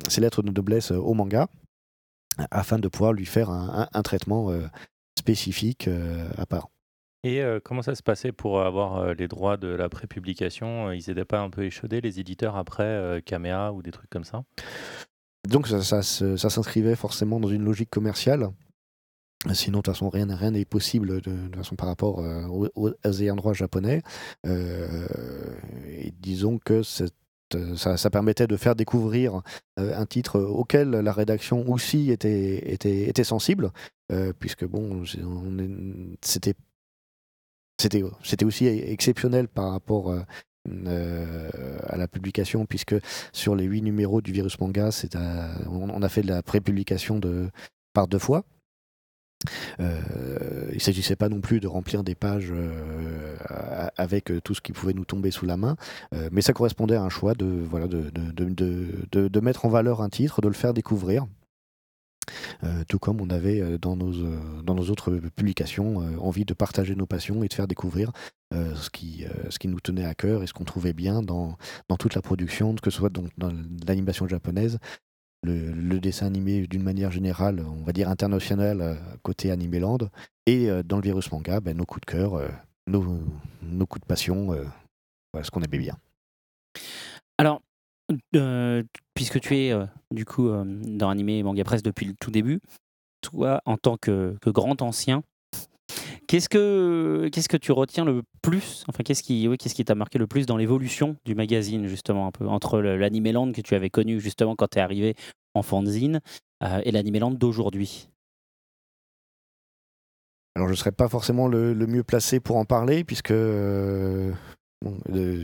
Speaker 7: ces lettres de noblesse au manga afin de pouvoir lui faire un, un- un traitement euh, spécifique euh, à part.
Speaker 2: Et euh, comment ça se passait pour avoir euh, les droits de la prépublication? Ils n'étaient pas un peu échaudés, les éditeurs, après euh, Caméa ou des trucs comme ça?
Speaker 7: Donc ça, ça se- ça s'inscrivait forcément dans une logique commerciale. Sinon, de toute façon, rien rien n'est possible de, de façon par rapport aux, aux ayants droit japonais. Et disons que cette- ça, ça permettait de faire découvrir euh, un titre auquel la rédaction aussi était, était, sensible, euh, puisque bon, c'était c'était aussi exceptionnel par rapport euh, euh, à la publication, puisque sur les huit numéros du virus manga, on, on a fait de la prépublication de, par deux fois. Euh, il ne s'agissait pas non plus de remplir des pages euh, avec euh, tout ce qui pouvait nous tomber sous la main, mais ça correspondait à un choix de, voilà, de, de, de, mettre en valeur un titre, de le faire découvrir. Tout comme on avait dans nos, dans nos autres publications envie de partager nos passions et de faire découvrir ce, qui, ce qui nous tenait à cœur et ce qu'on trouvait bien dans, dans toute la production, que ce soit donc dans l'animation japonaise, le, dessin animé d'une manière générale, on va dire international, euh, côté Animeland, et euh, dans le virus manga, ben, nos coups de cœur, euh, nos, nos coups de passion, voilà ce qu'on aimait bien.
Speaker 1: Alors, puisque tu es du coup dans Animé Manga Presse depuis le tout début, toi, en tant que grand ancien, qu'est-ce que qu'est-ce que tu retiens le plus Enfin, qu'est-ce qui oui, qu'est-ce qui t'a marqué le plus dans l'évolution du magazine justement un peu entre l'Animeland que tu avais connu justement quand tu es arrivé en fanzine euh, et l'Animeland d'aujourd'hui?
Speaker 7: Alors je ne serais pas forcément le, mieux placé pour en parler, puisque euh, de,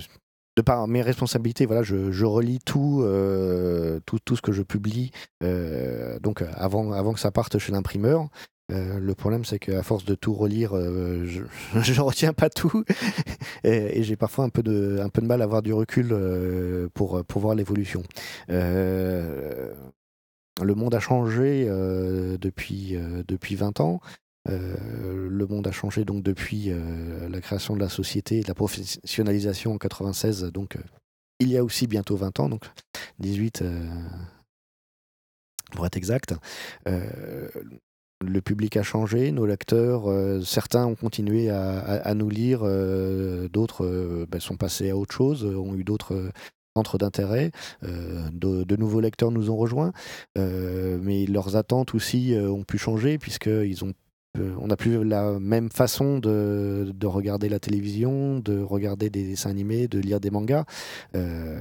Speaker 7: par mes responsabilités, voilà, je, je relis tout, euh, tout, tout ce que je publie euh, donc avant, avant que ça parte chez l'imprimeur. Euh, le problème, c'est qu'à force de tout relire, euh, je ne retiens pas tout et, j'ai parfois un peu, de, mal à avoir du recul euh, pour, voir l'évolution. Le monde a changé depuis, depuis 20 ans. Le monde a changé donc depuis la création de la société la professionnalisation en 96. Donc, il y a aussi bientôt 20 ans, donc 18 euh, pour être exact. Le public a changé, nos lecteurs, euh, certains ont continué à, nous lire, euh, d'autres euh, ben, sont passés à autre chose, ont eu d'autres centres d'intérêt, de, de nouveaux lecteurs nous ont rejoints, mais leurs attentes aussi ont pu changer puisqu'ils ont on n'a plus la même façon de, de regarder la télévision, de regarder des dessins animés, de lire des mangas. Euh,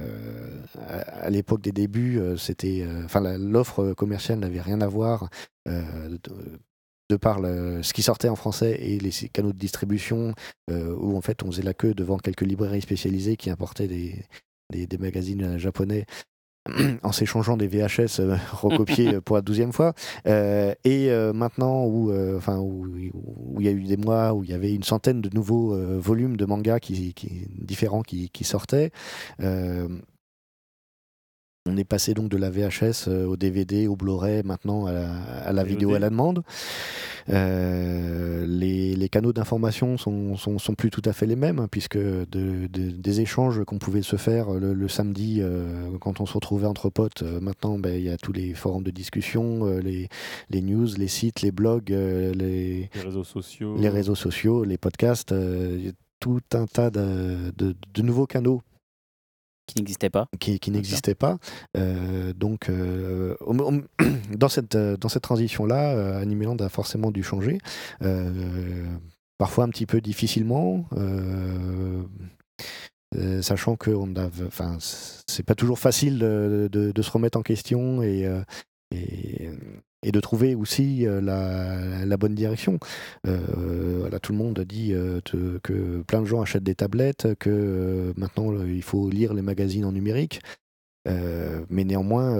Speaker 7: à l'époque des débuts, euh, c'était, euh, enfin, l'offre commerciale n'avait rien à voir euh, de, par ce qui sortait en français et les canaux de distribution, euh, où en fait on faisait la queue devant quelques librairies spécialisées qui importaient des, magazines euh, japonais en s'échangeant des VHS euh, recopiés euh, pour la douzième fois. Euh, et maintenant, où il y a eu des mois où il y avait une centaine de nouveaux volumes de mangas différents qui sortaient. Euh, on est passé donc de la VHS euh, au DVD, au Blu-ray, maintenant à la, à la vidéo à la demande. Euh, les, les canaux d'information sont, sont, sont plus tout à fait les mêmes, hein, puisque de- de- des échanges qu'on pouvait se faire le, le samedi euh, quand on se retrouvait entre potes, euh, maintenant ben, il y a tous les forums de discussion, euh, les, les news, les sites, les blogs, euh, les,
Speaker 6: Les réseaux sociaux.
Speaker 7: les réseaux sociaux, les podcasts, euh, tout un tas de, de- de nouveaux canaux
Speaker 1: qui n'existaient pas.
Speaker 7: qui, qui n'existaient pas. Euh, donc, euh, dans cette, euh, dans cette transition-là, Animeland a forcément dû changer. Parfois un petit peu difficilement. euh, sachant que on a, enfin, c'est pas toujours facile de, de- de se remettre en question et, euh, et, et de trouver aussi euh, la, bonne direction. Euh, tout le monde dit euh, que plein de gens achètent des tablettes, que maintenant il faut lire les magazines en numérique. Mais néanmoins,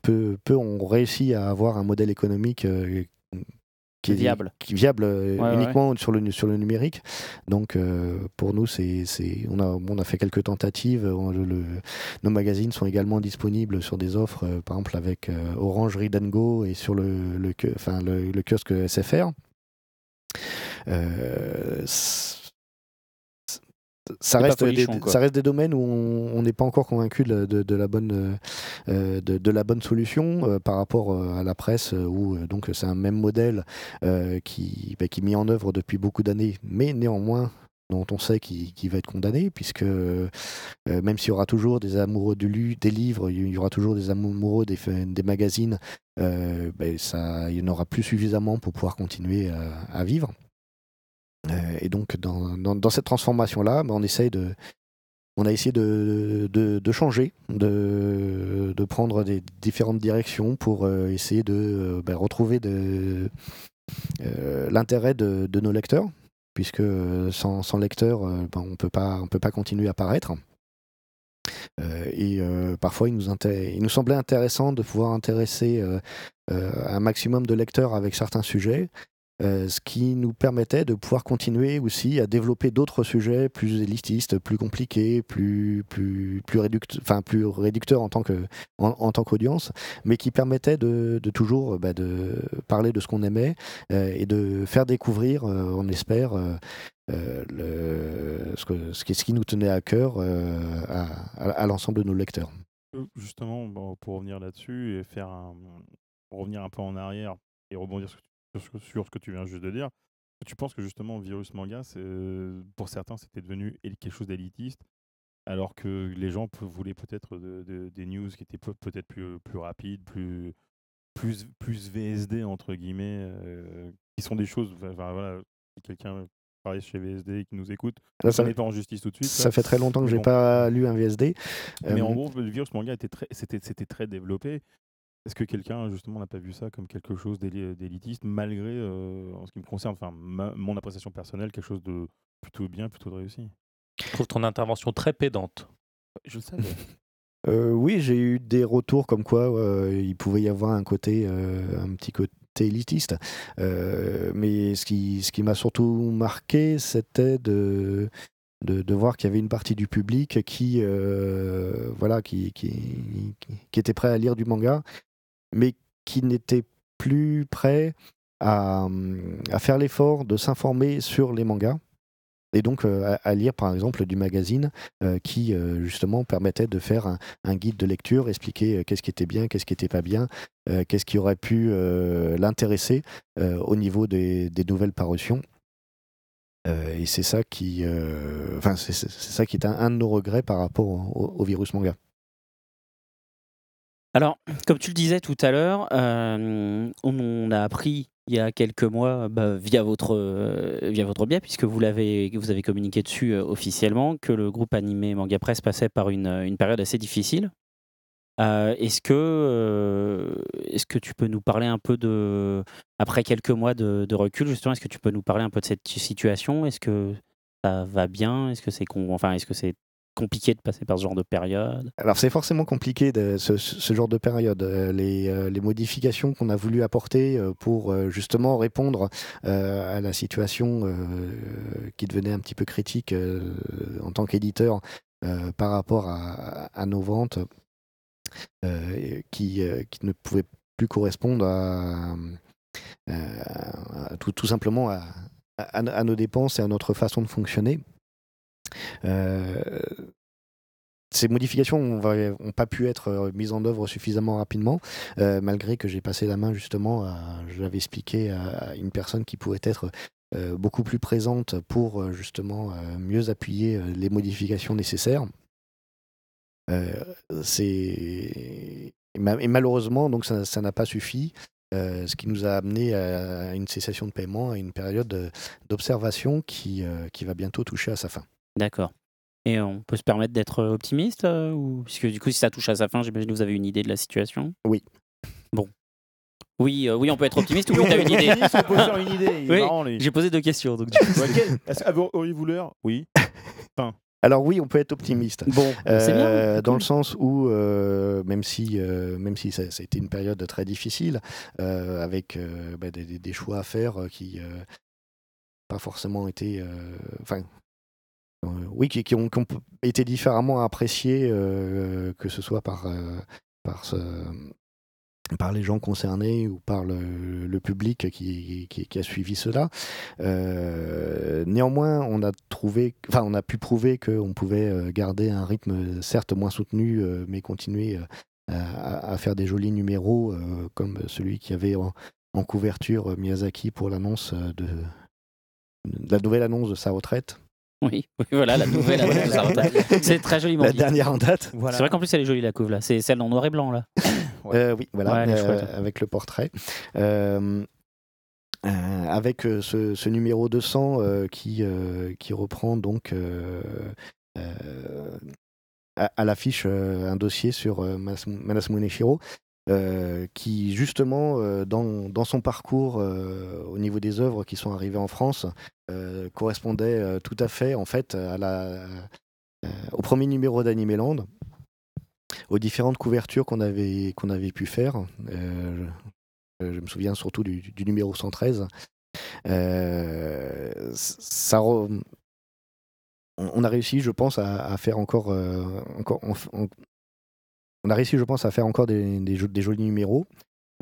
Speaker 7: peu, peu ont réussi à avoir un modèle économique qui est
Speaker 1: Viable.
Speaker 7: qui viable euh,
Speaker 1: ouais,
Speaker 7: uniquement Sur, le, sur le numérique. Donc euh, pour nous, c'est, c'est, on, a, on a fait quelques tentatives. On- le- le- nos magazines sont également disponibles sur des offres, euh, par exemple avec euh, Orange Read and Go et sur le, le, enfin, le, le kiosque SFR. Euh, ça reste, des,
Speaker 1: folichon, quoi.
Speaker 7: ça reste des domaines où on n'est pas encore convaincu de, de- de la bonne, euh, euh, de, de la bonne solution euh, par rapport à la presse, où donc c'est un même modèle euh, qui, bah, qui est mis en œuvre depuis beaucoup d'années, mais néanmoins dont on sait qu'il va être condamné, puisque euh, même s'il y aura toujours des amoureux du lu- des livres, il y aura toujours des amoureux des, magazines, euh, ben, ça, il n'y en aura plus suffisamment pour pouvoir continuer à, à vivre. Euh, et donc, dans, cette transformation-là, ben, on essaye de. On a essayé de, changer, de, prendre des différentes directions pour euh, essayer de euh, ben, retrouver l'intérêt de, nos lecteurs, puisque sans, sans lecteurs, ben, on on peut pas continuer à paraître. Et parfois, il nous, semblait intéressant de pouvoir intéresser un maximum de lecteurs avec certains sujets, euh, ce qui nous permettait de pouvoir continuer aussi à développer d'autres sujets plus élitistes, plus compliqués, plus, plus, plus, réduct- plus réducteurs en tant que- en, tant qu'audience, mais qui permettaient de, toujours bah, de parler de ce qu'on aimait euh, et de faire découvrir, euh, on espère, ce, que- ce qui, ce nous tenait à cœur à, l'ensemble de nos lecteurs.
Speaker 6: Justement, bon, pour revenir là-dessus et faire un, revenir un peu en arrière et rebondir sur, sur ce que- sur ce que tu viens juste de dire, tu penses que justement Virus Manga, c'est, pour certains, c'était devenu quelque chose d'élitiste, alors que les gens voulaient peut-être de- de- des news qui étaient pe- peut-être plus, plus rapides, plus, plus, plus VSD entre guillemets, euh, qui sont des choses. Enfin, voilà, si quelqu'un travaille chez VSD et qui nous écoute,
Speaker 7: ça-
Speaker 6: met pas en justice tout de suite.
Speaker 7: Ça fait très longtemps que j'ai
Speaker 6: bon.
Speaker 7: pas lu un VSD.
Speaker 6: Mais
Speaker 7: Euh,
Speaker 6: en gros, le virus manga était très, c'était, c'était très développé. Est-ce que quelqu'un, justement, n'a pas vu ça comme quelque chose d'éli- d'élitiste, malgré, euh, en ce qui me concerne, enfin, ma- mon appréciation personnelle, quelque chose de plutôt bien, plutôt de réussi?
Speaker 2: Je trouve ton intervention très pédante.
Speaker 6: Je le savais.
Speaker 7: Euh, oui, j'ai eu des retours comme quoi euh, il pouvait y avoir un côté, euh, un petit côté élitiste. Euh, mais ce qui, ce qui m'a surtout marqué, c'était de, de, de voir qu'il y avait une partie du public qui, euh, voilà, qui, qui, qui, qui était prêt à lire du manga, mais qui n'était plus prêt à, à faire l'effort de s'informer sur les mangas. Et donc euh, à, lire par exemple du magazine euh, qui euh, justement permettait de faire un, guide de lecture, expliquer qu'est-ce qui était bien, qu'est-ce qui n'était pas bien, qu'est-ce qui aurait pu l'intéresser au niveau des, nouvelles parutions. Et c'est ça qui, est un, de nos regrets par rapport au virus manga.
Speaker 1: Alors, comme tu le disais tout à l'heure, euh, on, a appris il y a quelques mois bah, via, votre, euh, via votre biais, puisque vous, avez communiqué dessus euh, officiellement, que le groupe animé Manga Press passait par une, une période assez difficile. Est-ce, que, est-ce que tu peux nous parler un peu de, après quelques mois de, recul, justement, est-ce que tu peux nous parler un peu de cette situation? Est-ce que ça va bien? Est-ce que c'est, est-ce que c'est compliqué de passer par ce genre de période
Speaker 7: Alors c'est forcément compliqué ce, genre de période. Euh, Les, euh, les modifications qu'on a voulu apporter euh, pour justement répondre à la situation qui devenait un petit peu critique en tant qu'éditeur par rapport à, nos ventes qui, ne pouvaient plus correspondre à, tout, simplement à nos dépenses et à notre façon de fonctionner. Euh, ces modifications n'ont pas pu être euh, mises en œuvre suffisamment rapidement, euh, malgré que j'ai passé la main justement, à, je l'avais expliqué à, une personne qui pouvait être beaucoup plus présente pour justement mieux appuyer les modifications nécessaires. Et, ma- et malheureusement donc ça n'a pas suffi, ce qui nous a amené à une cessation de paiement, à une période d'observation qui va bientôt toucher à sa fin.
Speaker 1: D'accord. Et on peut se permettre d'être optimiste euh, ou... Puisque du coup, si ça touche à sa fin, j'imagine que vous avez une idée de la situation?
Speaker 7: Oui.
Speaker 1: Bon. Oui, euh, oui, on peut être optimiste ou
Speaker 6: Oui,
Speaker 1: t'as une idée?
Speaker 6: optimiste, on peut faire une idée, il est
Speaker 1: Oui,
Speaker 6: marrant, lui.
Speaker 1: J'ai posé deux questions. Donc, du coup,
Speaker 6: Est-ce que vous auriez voulu l'heure? Oui. Enfin,
Speaker 7: Alors oui, on peut être optimiste.
Speaker 1: Bon, c'est bien,
Speaker 7: Euh,
Speaker 1: c'est
Speaker 7: dans
Speaker 1: cool.
Speaker 7: le sens où, euh, même si, euh, même si ça, ça a été une période très difficile, euh, avec euh, bah, des, des- des choix à faire euh, qui euh, pas forcément été, euh, enfin, euh, oui, qui, ont, été différemment appréciés, euh, que ce soit par, euh, par les gens concernés ou par le, public qui, a suivi cela. Euh, néanmoins, on a trouvé, enfin, on a pu prouver qu'on pouvait euh, garder un rythme certes moins soutenu, euh, mais continuer euh, à, faire des jolis numéros euh, comme celui qui avait en, couverture euh, Miyazaki pour l'annonce euh, de la nouvelle annonce de sa retraite.
Speaker 1: Oui, oui, voilà, la nouvelle. C'est très joliment
Speaker 7: La
Speaker 1: dit.
Speaker 7: dernière en date.
Speaker 1: C'est vrai qu'en plus, elle est jolie la couve là. C'est celle en noir et blanc là.
Speaker 7: Euh, oui, voilà,
Speaker 1: Ouais,
Speaker 7: euh, avec le portrait. Euh, euh, avec ce, ce numéro 200 euh, qui, euh, qui reprend donc euh, euh, à, à l'affiche euh, un dossier sur euh, Manas- Manasumune Shiro, euh, qui justement euh, dans, son parcours euh, au niveau des œuvres qui sont arrivées en France correspondait tout à fait en fait au premier numéro d'Animeland aux différentes couvertures qu'on avait, pu faire. Je, me souviens surtout du, du numéro 113. Euh, ça on, a réussi, je pense, à, faire encore. On a réussi, je pense, à faire encore des, des, jo- des jolis numéros.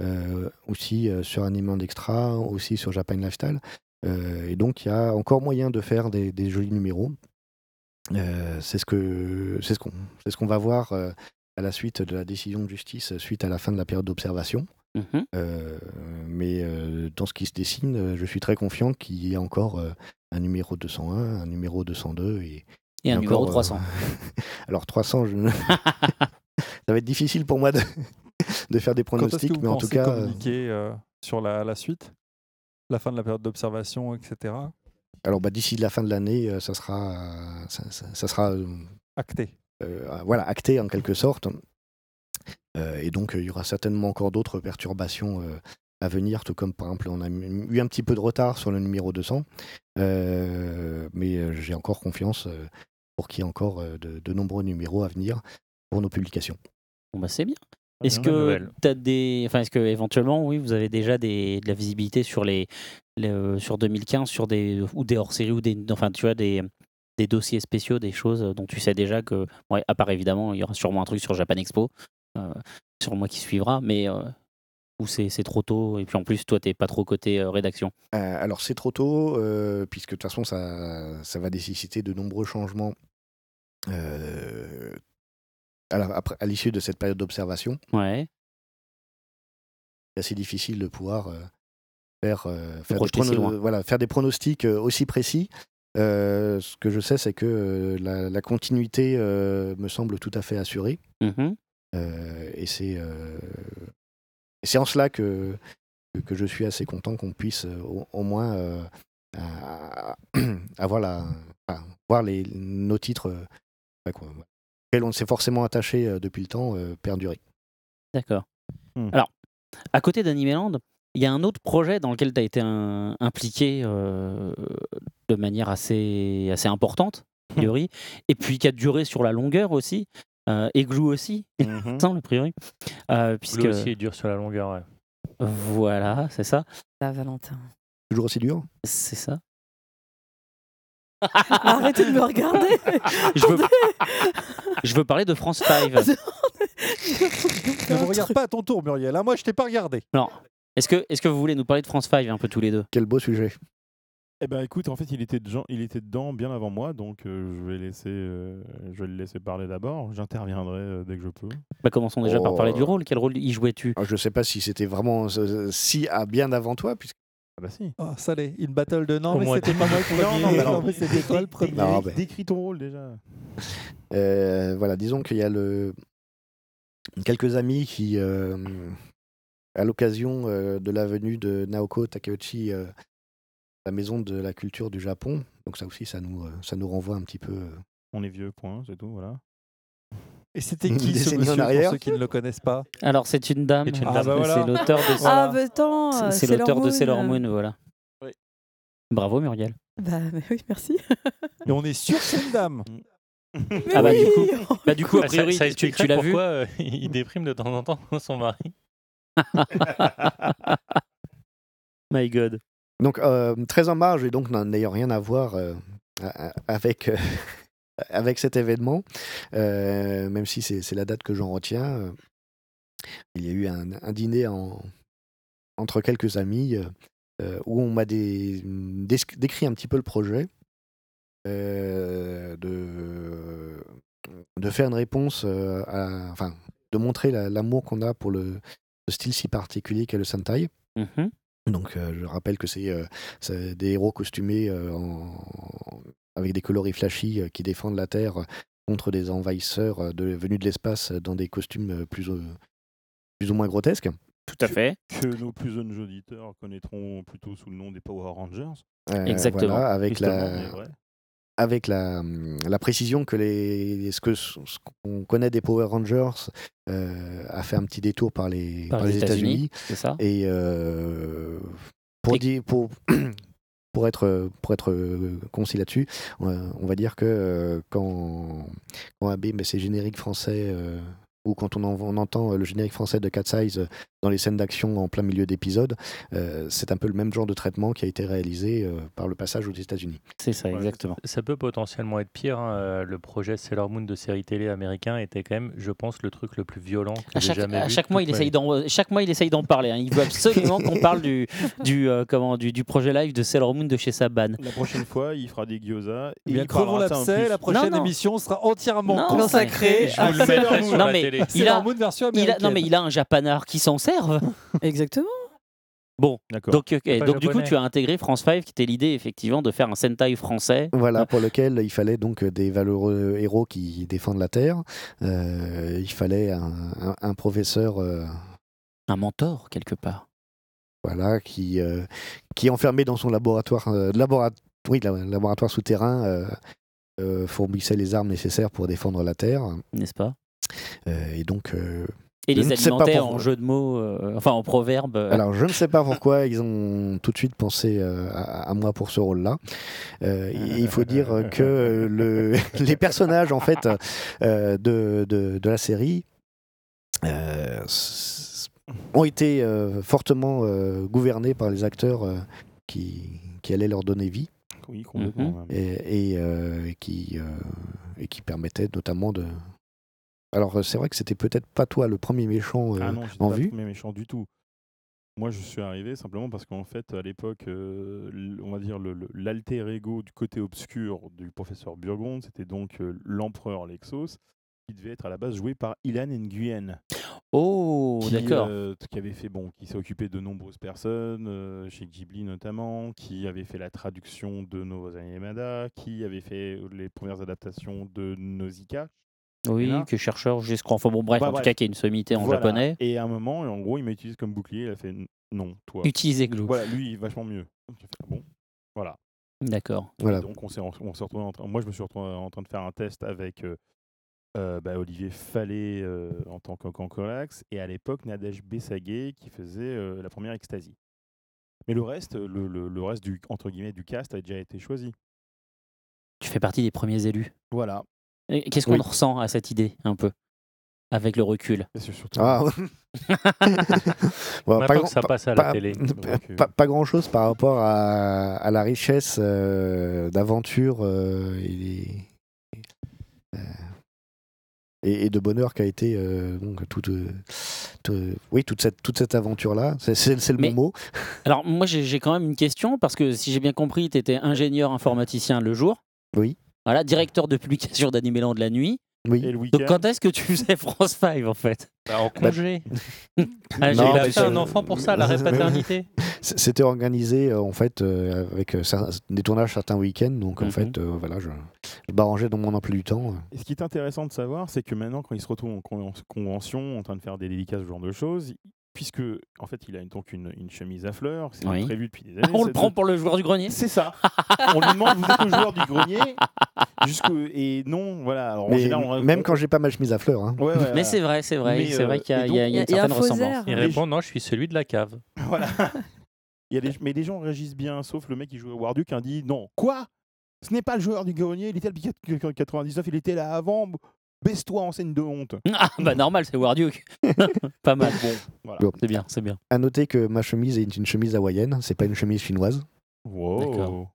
Speaker 7: euh, aussi euh, sur Animand Extra, aussi sur Japan Lifestyle. Euh, et donc, il y a encore moyen de faire des, des jolis numéros. Euh, c'est ce ce qu'on ce qu'on va voir à la suite de la décision de justice suite à la fin de la période d'observation.
Speaker 1: Mhm.
Speaker 7: Euh, mais euh, dans ce qui se dessine, je suis très confiant qu'il y ait encore euh, un numéro 201, un numéro 202 et,
Speaker 1: Et un numéro
Speaker 7: encore, euh,
Speaker 1: 300.
Speaker 7: alors 300, je... ça va être difficile pour moi de, de faire des
Speaker 10: que
Speaker 7: pronostics,
Speaker 10: vous
Speaker 7: mais en tout cas, euh,
Speaker 10: communiquer euh, sur la, la suite? La fin de la période d'observation, etc.
Speaker 7: alors bah, d'ici la fin de l'année, euh, ça sera, euh, ça, ça- ça sera euh,
Speaker 10: Acté.
Speaker 7: euh, voilà, acté en quelque sorte. Euh, et donc, euh, il y aura certainement encore d'autres perturbations euh, à venir, tout comme par exemple, on a eu un petit peu de retard sur le numéro 200. Euh, mais euh, j'ai encore confiance euh, pour qu'il y ait encore euh, de, de nombreux numéros à venir pour nos publications.
Speaker 1: Bon bah c'est bien. Est-ce que des, enfin est-ce que éventuellement oui vous avez déjà des, de la visibilité sur les, les, euh, sur 2015 sur des ou des hors-séries ou des, enfin tu vois des des dossiers spéciaux, des choses dont tu sais déjà que, ouais, à part évidemment il y aura sûrement un truc sur Japan Expo euh, sur le mois qui suivra, mais euh, où c'est c'est trop tôt et puis en plus toi t'es pas trop côté euh, rédaction.
Speaker 7: Euh, alors c'est trop tôt, euh, puisque de toute façon ça, ça va nécessiter de nombreux changements euh, à la- après- à l'issue de cette période d'observation.
Speaker 1: Ouais.
Speaker 7: C'est assez difficile de pouvoir euh, faire, euh, faire, des
Speaker 1: projeter si
Speaker 7: prono-
Speaker 1: loin.
Speaker 7: voilà, faire des pronostics euh, aussi précis. Euh, ce que je sais, c'est que la, la continuité me semble tout à fait assurée. Euh, et c'est en cela que, je suis assez content qu'on puisse au, au moins avoir la, enfin, voir les, nos titres quoi, on s'est forcément attaché euh, depuis le temps euh, perdurer.
Speaker 1: D'accord.
Speaker 6: Hmm.
Speaker 1: Alors, à côté d'Animeland, il y a un autre projet dans lequel tu as été un- impliqué euh, de manière assez, assez importante, a priori, et puis qui a duré sur la longueur aussi, euh, et Glue aussi, me semble, a priori. Euh, puisque...
Speaker 2: Lui aussi est dur sur la longueur, ouais.
Speaker 1: Voilà, c'est ça.
Speaker 4: La Valentin.
Speaker 7: Toujours aussi dur?
Speaker 1: C'est ça.
Speaker 4: Arrêtez de me regarder.
Speaker 1: je, veux... je veux parler de France 5.
Speaker 10: Ne me regarde pas à ton tour, Muriel. hein. Moi, je t'ai pas regardé.
Speaker 1: Non. Est-ce que, est que vous voulez nous parler de France 5 un peu tous les deux?
Speaker 7: Quel beau sujet.
Speaker 6: Eh ben écoute, en fait, il était, dedans, il était dedans bien avant moi, donc euh, je, vais laisser, euh, je vais le laisser parler d'abord. J'interviendrai euh, dès que je peux.
Speaker 1: bah, Commençons déjà par
Speaker 7: Oh.
Speaker 1: parler du rôle. Quel rôle y jouais-tu?
Speaker 7: Alors, Je ne sais pas si c'était vraiment euh, si à bien avant toi, puisque
Speaker 6: Ah bah si.
Speaker 10: Oh, ça l'est. Une battle de non,
Speaker 2: Au
Speaker 10: mais
Speaker 2: moins
Speaker 10: c'était pas moi le
Speaker 6: Non,
Speaker 10: premier.
Speaker 6: non, mais
Speaker 10: Non, mais c'était toi le premier.
Speaker 7: Non, mais-
Speaker 6: Décris ton rôle déjà.
Speaker 7: Euh, voilà, disons qu'il y a le... quelques amis qui, euh, à l'occasion euh, de la venue de Naoko Takeuchi, euh, la maison de la culture du Japon, donc ça aussi, ça nous, euh, ça nous renvoie un petit peu. euh,
Speaker 6: On est vieux, point, c'est tout, voilà.
Speaker 10: Et c'était qui ce
Speaker 7: décennie en
Speaker 10: monsieur
Speaker 7: arrière.
Speaker 10: pour ceux qui ne le connaissent pas
Speaker 1: Alors, c'est une dame.
Speaker 2: C'est une
Speaker 10: Ah,
Speaker 2: dame.
Speaker 10: bah voilà.
Speaker 1: L'auteur de,
Speaker 4: Ah, bah attends. euh,
Speaker 1: c'est l'auteur de Sailor
Speaker 4: euh,
Speaker 1: Moon, voilà.
Speaker 6: Oui.
Speaker 1: Bravo, Muriel.
Speaker 4: Bah mais oui, merci.
Speaker 10: Et on est sûr que c'est une dame.
Speaker 1: Ah bah,
Speaker 4: Oui.
Speaker 1: du coup, bah, du coup, a
Speaker 2: Ah, ça-
Speaker 1: priori,
Speaker 2: ça,
Speaker 1: tu,
Speaker 2: expliquerait
Speaker 1: tu l'as vu
Speaker 2: pourquoi euh, il déprime de temps en temps son mari.
Speaker 1: My God.
Speaker 7: Donc, euh, très en marge, et donc n'en- n'ayant rien à voir euh, avec, euh, avec cet événement, euh, même si c'est la date que j'en retiens. euh, il y a eu un, un dîner en- entre quelques amis euh, où on m'a décrit un petit peu le projet euh, de, de faire une réponse, à, enfin, de montrer la- l'amour qu'on a pour le, le style si particulier qu'est le Sentai.
Speaker 1: Mhm.
Speaker 7: Donc, euh, je rappelle que c'est des héros costumés en- avec des coloris flashy euh, qui défendent la Terre contre des envahisseurs euh, de, venus de l'espace euh, dans des costumes euh, plus, ou- plus ou moins grotesques.
Speaker 1: Tout à fait.
Speaker 6: Que nos plus jeunes auditeurs connaîtront plutôt sous le nom des Power Rangers.
Speaker 7: Euh,
Speaker 1: Exactement.
Speaker 7: voilà, avec la, avec la, la précision que les, ce que ce qu'on connaît des Power Rangers euh, a fait un petit détour par les,
Speaker 1: Par
Speaker 7: par
Speaker 1: les
Speaker 7: les
Speaker 1: États-Unis, ça.
Speaker 7: Et euh, pour,
Speaker 1: Et-
Speaker 7: dire, pour, pour être, pour euh, concis là-dessus, on, on va dire que euh, quand, quand AB met ses génériques français, euh, ou quand on, en- on entend euh, le générique français de Cat Size euh, dans les scènes d'action en plein milieu d'épisode, euh, c'est un peu le même genre de traitement qui a été réalisé euh, par le passage aux États-Unis.
Speaker 1: C'est ça,
Speaker 2: Ouais,
Speaker 1: exactement.
Speaker 2: Ça peut potentiellement être pire. hein. Le projet Sailor Moon de série télé américain était quand même, je pense, le truc le plus violent que j'ai jamais
Speaker 1: à
Speaker 2: vu.
Speaker 1: chaque mois, il essaye chaque mois, il essaye d'en parler. hein. Il veut absolument qu'on parle du, du, euh, comment, du, du projet live de Sailor Moon de chez Saban.
Speaker 6: La prochaine fois, il fera des gyoza. Et
Speaker 10: bien,
Speaker 6: il
Speaker 10: crevons l'abcès,
Speaker 6: plus.
Speaker 10: la prochaine
Speaker 1: Non, non.
Speaker 10: émission sera entièrement
Speaker 1: Non,
Speaker 10: consacrée à Sailor Moon.
Speaker 2: sur
Speaker 1: Non,
Speaker 2: la
Speaker 1: mais il a,
Speaker 10: Sailor Moon version
Speaker 1: il a,
Speaker 10: américaine.
Speaker 1: non, mais il a un japanard qui s'en serve.
Speaker 4: Exactement.
Speaker 1: Bon,
Speaker 6: D'accord.
Speaker 1: donc, donc du coup, tu as intégré France 5, qui était l'idée, effectivement, de faire un Sentai français.
Speaker 7: Voilà, pour lequel il fallait donc des valeureux héros qui défendent la Terre. Euh, il fallait un, un- un professeur euh,
Speaker 1: Un mentor, quelque part.
Speaker 7: voilà, qui, euh, qui enfermé dans son laboratoire, euh, labora- oui, la- laboratoire souterrain, euh, euh, fournissait les armes nécessaires pour défendre la Terre.
Speaker 1: N'est-ce pas?
Speaker 7: Et donc, euh,
Speaker 1: Et les
Speaker 7: pourquoi.
Speaker 1: en jeu de mots, euh, enfin en proverbe. euh,
Speaker 7: alors je ne sais pas pourquoi ils ont tout de suite pensé euh, à, à moi pour ce rôle-là. Euh, il faut dire que le, les personnages en fait euh, de, de, de la série euh, ont été euh, fortement euh, gouvernés par les acteurs euh, qui, qui allaient leur donner vie
Speaker 6: Oui, complètement.
Speaker 1: Mhm.
Speaker 7: et, et, euh, qui, euh, et qui permettaient notamment de. Alors euh, c'est vrai que c'était peut-être pas toi le premier méchant euh,
Speaker 6: Ah non,
Speaker 7: en
Speaker 6: pas
Speaker 7: vue.
Speaker 6: le premier méchant du tout. Moi, je suis arrivé simplement parce qu'en fait, à l'époque, euh, on va dire l'alter ego du côté obscur du professeur Burgonde, c'était donc euh, l'empereur Lexos, qui devait être à la base joué par Ilan Nguyen.
Speaker 1: Oh, d'accord.
Speaker 6: euh, qui avait fait bon, qui s'est occupé de nombreuses personnes, euh, chez Ghibli notamment, qui avait fait la traduction de Novo Yamada, qui avait fait les premières adaptations de Nausicaa.
Speaker 1: Oui,
Speaker 6: là-
Speaker 1: que chercheur, je crois. Enfin bon, bref,
Speaker 6: Bah,
Speaker 1: en tout cas, qui a une sommité en
Speaker 6: Voilà.
Speaker 1: japonais.
Speaker 6: Et à un moment, en gros, il m'a utilisé comme bouclier. Il a fait non, toi.
Speaker 1: Utilisez Glou.
Speaker 6: Voilà, lui, il est vachement mieux. Bon, voilà.
Speaker 1: D'accord.
Speaker 7: Voilà.
Speaker 6: Donc, on s'est, retrouvé en train- moi, je me suis retrouvé en train de faire un test avec euh, euh, bah, Olivier Fallet euh, en tant qu'Ancolax et à l'époque Nadège Bessaguet qui faisait euh, la première Ecstasy. Mais le reste, le, le- le reste du entre guillemets du cast a déjà été choisi.
Speaker 1: Tu fais partie des premiers élus.
Speaker 6: Voilà.
Speaker 1: Qu'est-ce qu'on
Speaker 7: Oui.
Speaker 1: ressent à cette idée, un peu Avec le recul?
Speaker 7: Ah, Bon, pas, grand-
Speaker 2: ça
Speaker 7: pas-
Speaker 2: passe à la
Speaker 7: pas-
Speaker 2: télé.
Speaker 6: euh,
Speaker 7: pas- pas grand chose par rapport à, à la richesse euh, d'aventure euh, et, euh, et, et de bonheur qu'a été euh, donc, toute, tout- oui, toute cette, toute cette aventure-là. C'est, c'est- le
Speaker 1: Mais-
Speaker 7: bon mot.
Speaker 1: Alors, moi, j'ai j'ai quand même une question, parce que si j'ai bien compris, tu étais ingénieur informaticien le jour.
Speaker 7: Oui.
Speaker 1: Voilà, directeur de publication d'Animéland de la nuit.
Speaker 7: Oui.
Speaker 6: Et le
Speaker 1: Donc, quand est-ce que tu faisais France 5, en fait?
Speaker 2: Bah, en congé.
Speaker 1: Ah, j'ai
Speaker 2: fait un enfant pour ça, l'arrêt paternité.
Speaker 7: C'était organisé euh, en fait euh, avec euh, des tournages certains week-ends. Donc en
Speaker 1: Mhm.
Speaker 7: fait, euh, voilà, je, je m'arrangeais dans mon emploi du temps.
Speaker 6: Et ce qui est intéressant de savoir, c'est que maintenant, quand il se retrouve en con- convention, en train de faire des dédicaces, ce genre de choses, puisque en fait, il a une- donc une, une chemise à fleurs, c'est
Speaker 1: Oui.
Speaker 6: prévu depuis des années.
Speaker 1: On le prend pour le joueur du grenier
Speaker 6: C'est ça. on lui demande, vous êtes le joueur du grenier et non, voilà. Alors, en
Speaker 7: Mais
Speaker 6: général, on-
Speaker 7: même quand j'ai pas ma chemise à fleurs. hein.
Speaker 6: Ouais, ouais,
Speaker 1: Mais c'est vrai, c'est vrai. C'est
Speaker 6: euh,
Speaker 1: vrai qu'il y a, y y une
Speaker 4: un
Speaker 1: certaine ressemblance.
Speaker 2: Il répond non, je suis celui de la cave.
Speaker 6: Voilà. Il y a des- mais les gens réagissent bien, sauf le mec qui joue au Warduck qui a dit non. Quoi? Ce n'est pas le joueur du grenier, il était depuis 99, il était là avant. Baisse-toi en scène de honte.
Speaker 1: Ah, bah normal, c'est Warduke. Pas mal.
Speaker 6: Bon, voilà.
Speaker 7: Bon.
Speaker 1: C'est bien, c'est bien.
Speaker 7: À noter que ma chemise est une chemise hawaïenne, c'est pas une chemise chinoise.
Speaker 6: Wow.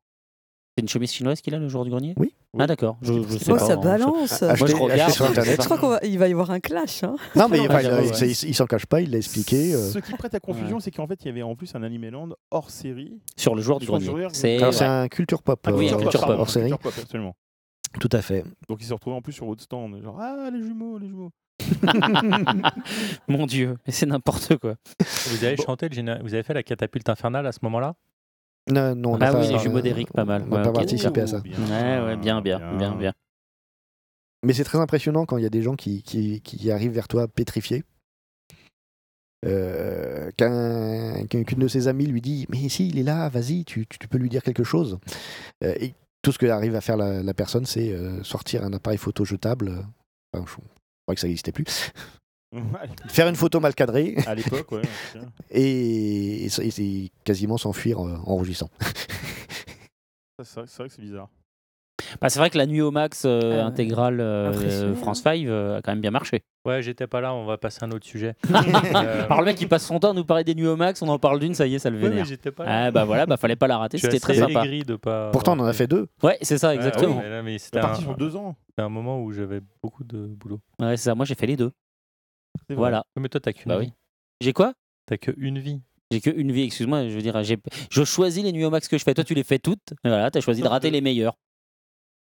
Speaker 1: C'est une chemise chinoise qu'il a, le joueur du grenier?
Speaker 7: Oui.
Speaker 1: Ah d'accord, je, je sais
Speaker 4: Oh,
Speaker 1: pas.
Speaker 4: ça
Speaker 1: hein, je-
Speaker 4: balance.
Speaker 1: Moi, je regarde.
Speaker 7: sur Internet.
Speaker 4: Je crois qu'il va y avoir un clash. hein.
Speaker 7: Non, mais enfin,
Speaker 1: j'avoue,
Speaker 7: il,
Speaker 1: ouais.
Speaker 7: il- il s'en cache pas, il l'a expliqué. euh.
Speaker 6: Ce qui prête à confusion, c'est qu'en fait, il y avait en plus un Anime Land hors série.
Speaker 1: Sur le joueur du grenier. C'est
Speaker 7: un culture pop,
Speaker 1: Ah oui,
Speaker 7: euh,
Speaker 1: un culture
Speaker 7: hors
Speaker 1: pop.
Speaker 7: série.
Speaker 6: Culture pop, absolument.
Speaker 7: Tout à fait.
Speaker 6: Donc il s'est retrouvé en plus sur votre stand, genre ah les jumeaux, les jumeaux.
Speaker 1: Mon Dieu, mais c'est n'importe quoi.
Speaker 2: Vous avez chanté, le géné- vous avez fait la catapulte infernale à ce moment-là?
Speaker 7: Non, non, on
Speaker 1: Ah oui,
Speaker 7: pas-
Speaker 1: les jumeaux d'Eric, pas mal.
Speaker 7: On n'a
Speaker 1: Ouais,
Speaker 7: pas participé à ça.
Speaker 6: Bien,
Speaker 1: Ouais, ouais, bien, bien, bien, bien.
Speaker 7: Mais c'est très impressionnant quand il y a des gens qui, qui, qui arrivent vers toi pétrifiés. Euh, qu'un- qu'un- Qu'une de ses amies lui dit Mais si, il est là, vas-y, tu, tu- tu peux lui dire quelque chose. Euh, et tout ce que arrive à faire la, la personne, c'est euh, sortir un appareil photo jetable. Enfin, je crois que ça n'existait plus. Faire une photo mal cadrée
Speaker 6: À l'époque, ouais.
Speaker 7: et, et, quasiment s'enfuir euh, en rougissant.
Speaker 6: Ça, C'est vrai, c'est vrai que c'est bizarre.
Speaker 1: Bah, c'est vrai que la nuit au max euh,
Speaker 4: Ah
Speaker 1: intégrale euh. France 5 euh, a quand même bien marché.
Speaker 2: Ouais, j'étais pas là, on va passer à un autre sujet. Euh,
Speaker 1: Par le mec qui passe son temps à nous parler des nuits au max, on en parle d'une, ça y est, ça le vénère.
Speaker 2: j'étais pas là.
Speaker 1: Ah bah voilà, bah fallait pas la rater, c'était très sympa.
Speaker 2: de pas.
Speaker 7: Pourtant, on en a fait deux.
Speaker 1: Ouais, c'est ça,
Speaker 2: Ouais,
Speaker 1: exactement.
Speaker 2: ouais, mais là, mais
Speaker 6: parti
Speaker 2: un,
Speaker 6: sur deux ans.
Speaker 2: c'était un moment où j'avais beaucoup de boulot.
Speaker 1: Ouais, c'est ça, moi j'ai fait les deux. Voilà.
Speaker 2: Mais toi, t'as qu'une
Speaker 1: Bah
Speaker 2: vie.
Speaker 1: oui. J'ai quoi?
Speaker 2: T'as que une vie.
Speaker 1: J'ai que une vie, excuse-moi, je veux dire, j'ai- je choisis les nuits au max que je fais. Toi, tu les fais toutes. Voilà, t'as choisi de rater les meilleurs.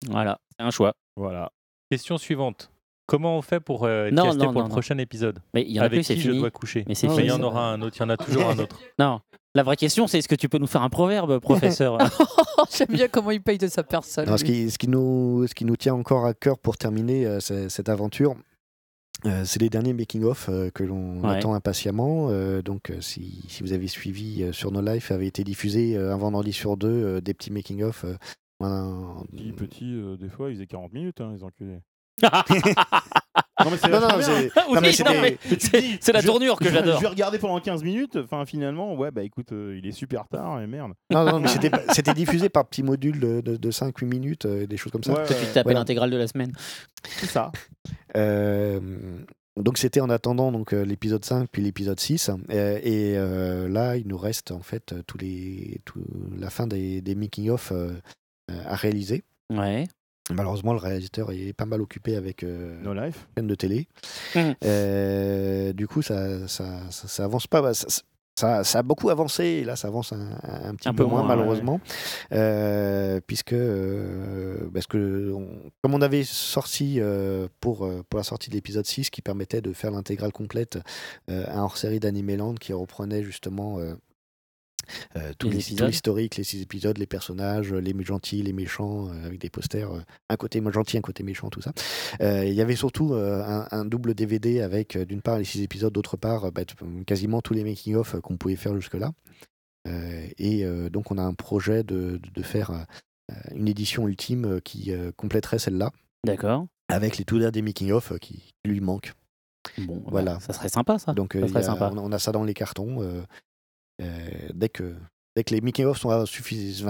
Speaker 1: Voilà, c'est un choix.
Speaker 6: Voilà.
Speaker 2: Question suivante. Comment on fait pour euh, être
Speaker 1: Non,
Speaker 2: casté
Speaker 1: non,
Speaker 2: pour
Speaker 1: non,
Speaker 2: le
Speaker 1: non.
Speaker 2: prochain épisode?
Speaker 1: Mais il y en a
Speaker 2: Avec
Speaker 1: plus, c'est
Speaker 2: qui je
Speaker 1: fini.
Speaker 2: dois coucher?
Speaker 1: Mais
Speaker 2: il y en aura un autre, il y en a toujours un autre.
Speaker 1: Non, la vraie question, c'est est-ce que tu peux nous faire un proverbe, professeur?
Speaker 4: J'aime bien comment il paye de sa personne.
Speaker 7: Non, ce, qui, ce, qui nous, ce qui nous tient encore à cœur pour terminer euh, cette aventure, euh, c'est les derniers making-of euh, que l'on
Speaker 1: Ouais.
Speaker 7: attend impatiemment. Euh, donc, si, si vous avez suivi euh, sur nos lives, avait été diffusé euh, un vendredi sur deux euh, des petits making-of. Euh, un-
Speaker 6: Petit, petit, euh, des fois, ils faisaient 40 minutes, hein, les enculés.
Speaker 7: non,
Speaker 6: mais c'est
Speaker 7: non, non,
Speaker 6: vachement
Speaker 7: c'est-
Speaker 6: bien.
Speaker 7: non, mais
Speaker 1: Oui,
Speaker 7: c'était-
Speaker 1: non, mais c'est c'est la
Speaker 6: Je-
Speaker 1: tournure que j'adore.
Speaker 6: Je vais regarder pendant 15 minutes. Enfin, finalement, ouais, bah écoute, euh, il est super tard et merde.
Speaker 7: non, non, mais c'était pas- c'était diffusé par petits modules de, de, de 5-8 minutes, euh, des choses comme ça.
Speaker 6: Ouais,
Speaker 1: tu
Speaker 6: ouais,
Speaker 1: tapais
Speaker 7: Voilà.
Speaker 1: l'intégrale de la semaine.
Speaker 6: c'est ça.
Speaker 7: Euh, donc c'était en attendant donc euh, l'épisode 5 puis l'épisode 6 Euh, et euh, là il nous reste en fait tous les tout- la fin des, des making of euh, euh, à réaliser.
Speaker 1: Ouais.
Speaker 7: Malheureusement le réalisateur est pas mal occupé avec euh,
Speaker 6: No life.
Speaker 7: chaîne de télé.
Speaker 1: Mhm.
Speaker 7: Euh, du coup ça ça, ça, ça avance pas. Bah, ça, ça, ça a beaucoup avancé et là ça avance un, un petit
Speaker 1: Un
Speaker 7: peu,
Speaker 1: peu
Speaker 7: moins,
Speaker 1: moins, ouais.
Speaker 7: malheureusement Euh, puisque euh, parce que on- comme on avait sorti euh, pour, euh, pour la sortie de l'épisode 6 qui permettait de faire l'intégrale complète euh, un hors-série d'Animeland qui reprenait justement euh, euh, tout
Speaker 1: Les
Speaker 7: les- l'historique, les six épisodes, les personnages, les gentils, les méchants, euh, avec des posters, euh, un côté gentil, un côté méchant, tout ça. Euh, Il y avait surtout euh, un, un double DVD avec, euh, d'une part, les six épisodes, d'autre part, euh, bah, quasiment tous les making-of euh, qu'on pouvait faire jusque-là. Euh, et euh, donc, on a un projet de, de- faire euh, une édition ultime euh, qui euh, compléterait celle-là,
Speaker 1: D'accord.
Speaker 7: avec les tout derniers making-of euh, qui lui manquent.
Speaker 1: Bon,
Speaker 7: Voilà.
Speaker 1: ça serait sympa ça.
Speaker 7: Donc,
Speaker 1: ça
Speaker 7: euh,
Speaker 1: serait
Speaker 7: a-
Speaker 1: sympa.
Speaker 7: on, a, ça dans les cartons. euh, euh, dès, que, dès que les making-of sont, euh,